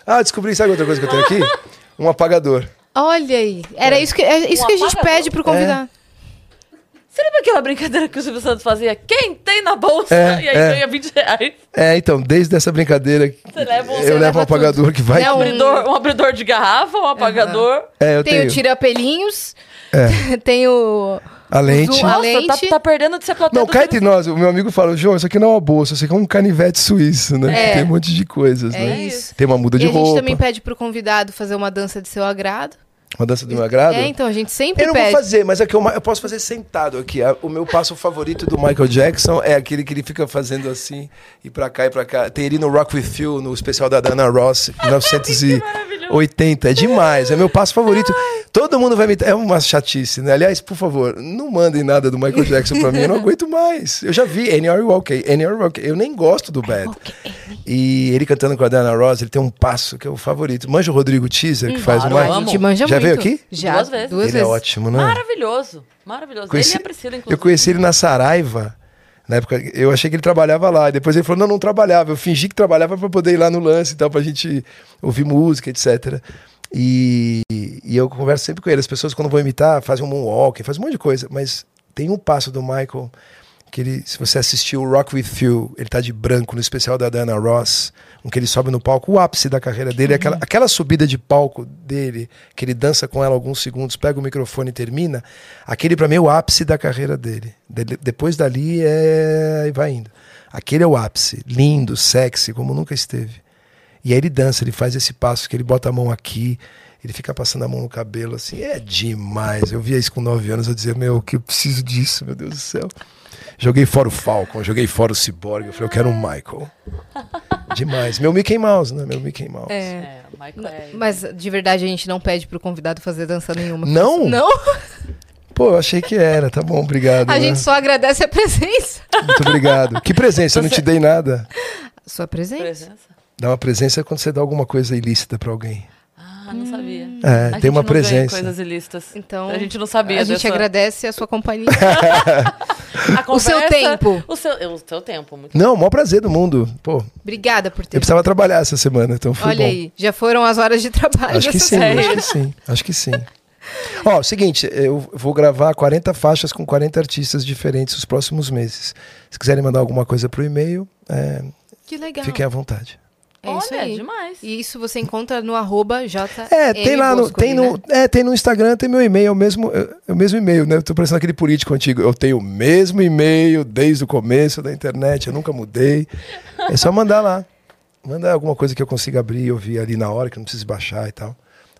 Speaker 3: Ah, descobri, sabe outra coisa que eu tenho aqui? Um apagador.
Speaker 2: Olha aí. Era isso que, é isso
Speaker 1: Um
Speaker 2: que a gente
Speaker 1: apagador?
Speaker 2: pede pro convidado.
Speaker 1: Você lembra aquela brincadeira que o Silvio Santos fazia? Quem tem na bolsa?
Speaker 3: É,
Speaker 1: e aí
Speaker 3: é.
Speaker 1: ganha 20 reais.
Speaker 3: É, então, desde essa brincadeira,
Speaker 1: Você leva um-
Speaker 3: eu
Speaker 1: você
Speaker 3: levo
Speaker 2: leva
Speaker 3: um apagador que vai.
Speaker 2: Não,
Speaker 1: Um abridor, um abridor de garrafa, um apagador.
Speaker 3: É, eu
Speaker 2: Tem
Speaker 3: tenho.
Speaker 2: o tira-pelinhos.
Speaker 3: É.
Speaker 2: Tem o,
Speaker 3: A lente.
Speaker 2: zoom- A
Speaker 1: Nossa,
Speaker 2: lente-
Speaker 1: tá, tá perdendo de ser
Speaker 3: Não, cá entre nós, o meu amigo fala, João, isso aqui não é uma bolsa, isso aqui é um canivete suíço, né?
Speaker 2: É.
Speaker 3: Tem um monte de coisas,
Speaker 2: É
Speaker 3: né?
Speaker 2: isso.
Speaker 3: Tem uma muda
Speaker 2: E
Speaker 3: de
Speaker 2: a gente
Speaker 3: roupa,
Speaker 2: também pede pro convidado fazer uma dança de seu agrado.
Speaker 3: Uma dança do meu agrado.
Speaker 2: É, então, a gente sempre
Speaker 3: Eu não
Speaker 2: pede.
Speaker 3: vou fazer, mas é que eu, eu posso fazer sentado aqui. O meu passo favorito do Michael Jackson é aquele que ele fica fazendo assim, e pra cá e pra cá. Tem ele no Rock With You, no especial da Dana Ross, 1980. É demais, é meu passo favorito. Todo mundo vai me... É uma chatice, né? Aliás, por favor, não mandem nada do Michael Jackson pra mim, eu não aguento mais. Eu já vi Any Are You Okay. Eu nem gosto do Bad. E ele cantando com a Dana Ross, ele tem um passo que é o favorito. Manja o Rodrigo Teaser, que faz
Speaker 1: claro,
Speaker 3: o
Speaker 2: A
Speaker 3: Michael.
Speaker 2: gente manja
Speaker 3: Já. Veio aqui?
Speaker 2: Já,
Speaker 1: Duas vezes.
Speaker 2: Duas
Speaker 3: Ele
Speaker 2: vezes.
Speaker 3: é ótimo, né?
Speaker 1: Maravilhoso. Maravilhoso.
Speaker 3: Conheci-
Speaker 1: Ele e a Priscila, inclusive.
Speaker 3: Eu conheci ele na Saraiva. Na época, eu achei que ele trabalhava lá. E depois ele falou: não, não trabalhava. Eu fingi que trabalhava para poder ir lá no lance e tal, pra gente ouvir música, etc. E, e eu converso sempre com ele. As pessoas, quando vão imitar, fazem um moonwalk, fazem um monte de coisa. Mas tem um passo do Michael que ele, se você assistiu o Rock With You, ele tá de branco no especial da Diana Ross, um que ele sobe no palco, o ápice da carreira dele, aquela, aquela subida de palco dele, que ele dança com ela alguns segundos, pega o microfone e termina, aquele pra mim é o ápice da carreira dele. De- depois dali é e vai indo. Aquele é o ápice, lindo, sexy, como nunca esteve. E aí ele dança, ele faz esse passo que ele bota a mão aqui, ele fica passando a mão no cabelo assim, é demais. Eu via isso com 9 anos, eu dizia, meu, que eu preciso disso, meu Deus do céu. Joguei fora o Falcon, joguei fora o Cyborg, eu falei, eu quero um Michael. Demais. Meu Mickey Mouse, né? Meu Mickey Mouse.
Speaker 2: É.
Speaker 1: É, o Michael é...
Speaker 2: Mas de verdade a gente não pede pro convidado fazer dança nenhuma.
Speaker 3: Não?
Speaker 2: Não?
Speaker 3: Pô, eu achei que era, tá bom, obrigado.
Speaker 2: A
Speaker 3: né?
Speaker 2: gente só agradece a presença.
Speaker 3: Muito obrigado. Que presença, eu não te dei nada.
Speaker 2: Sua presença?
Speaker 1: Presença?
Speaker 3: Dá uma presença quando você dá alguma coisa ilícita pra alguém.
Speaker 1: Ah, não sabia.
Speaker 3: É,
Speaker 1: A
Speaker 3: tem
Speaker 1: gente
Speaker 3: uma presença.
Speaker 1: coisas ilícitas.
Speaker 2: Então,
Speaker 1: A gente não sabia
Speaker 2: A gente
Speaker 1: dessa-
Speaker 2: agradece a sua companhia.
Speaker 1: A
Speaker 2: O seu
Speaker 1: conversa-
Speaker 2: tempo.
Speaker 1: O seu, o seu tempo, muito
Speaker 3: Não, o maior prazer do mundo. Pô,
Speaker 2: Obrigada por ter.
Speaker 3: eu precisava trabalhar essa semana, então foi
Speaker 2: Olha
Speaker 3: bom.
Speaker 2: aí, já foram as horas de trabalho.
Speaker 3: Acho que sim,
Speaker 2: série.
Speaker 3: acho que sim, acho que sim. Ó, seguinte, eu vou gravar 40 faixas com 40 artistas diferentes nos próximos meses. Se quiserem mandar alguma coisa pro e-mail, é,
Speaker 2: Que legal.
Speaker 3: fiquem à vontade.
Speaker 2: É isso
Speaker 1: Olha,
Speaker 2: aí.
Speaker 1: demais.
Speaker 2: E isso você encontra no arroba J.
Speaker 3: É, tem lá no, tem no,
Speaker 2: Né?
Speaker 3: é, tem no Instagram, tem meu e-mail, é o mesmo, é o mesmo e-mail, né? Eu tô parecendo aquele político antigo. Eu tenho o mesmo e-mail desde o começo da internet, eu nunca mudei. É só mandar lá. Manda alguma coisa que eu consiga abrir e ouvir ali na hora, que não precise baixar e tal.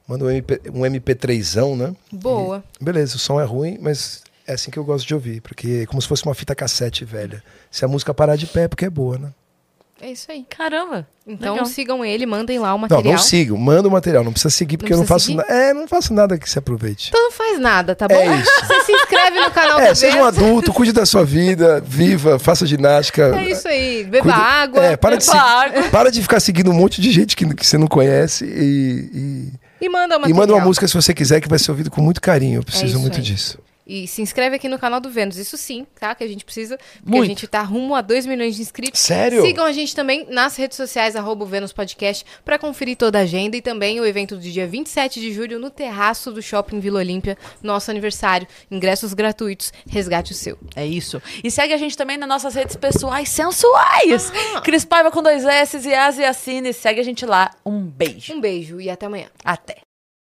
Speaker 3: Manda um, MP, um MP3zão, né?
Speaker 2: Boa.
Speaker 3: E- beleza, o som é ruim, mas é assim que eu gosto de ouvir, porque é como se fosse uma fita cassete velha. Se a música parar de pé, é porque é boa, né?
Speaker 2: É isso aí.
Speaker 1: Caramba.
Speaker 2: Então
Speaker 1: Legal.
Speaker 2: sigam ele, mandem lá o
Speaker 3: Não,
Speaker 2: material.
Speaker 3: não sigam, manda o material, não precisa seguir, porque eu não faço nada. É, não faço nada que se aproveite.
Speaker 2: Então não faz nada, tá bom?
Speaker 3: É isso.
Speaker 2: Você se inscreve no canal
Speaker 3: É, seja um adulto, cuide da sua vida, viva, faça ginástica.
Speaker 2: É isso aí. Beba
Speaker 3: Cuida-
Speaker 2: água.
Speaker 3: É, para de,
Speaker 1: Beba
Speaker 3: se-
Speaker 1: água.
Speaker 3: para de ficar seguindo um monte de gente que, que você não conhece e,
Speaker 2: E manda uma
Speaker 3: e, e manda uma música se você quiser, que vai ser ouvido com muito carinho. Eu preciso
Speaker 2: isso
Speaker 3: muito
Speaker 2: aí.
Speaker 3: disso.
Speaker 2: E se inscreve aqui no canal do Vênus. Isso sim, tá? Que a gente precisa. Porque a
Speaker 1: Muito.
Speaker 2: gente tá rumo a 2 milhões de inscritos.
Speaker 3: Sério?
Speaker 2: Sigam a gente também nas redes sociais, arroba Vênus Podcast, pra conferir toda a agenda e também o evento do dia 27 de julho no terraço do Shopping Vila Olímpia, nosso aniversário. Ingressos gratuitos, resgate o seu.
Speaker 1: É isso. E segue a gente também nas nossas redes pessoais sensuais.
Speaker 2: Ah.
Speaker 1: Cris Paiva com dois S e Asi Assine. Segue a gente lá. Um beijo.
Speaker 2: Um beijo e até amanhã.
Speaker 1: Até.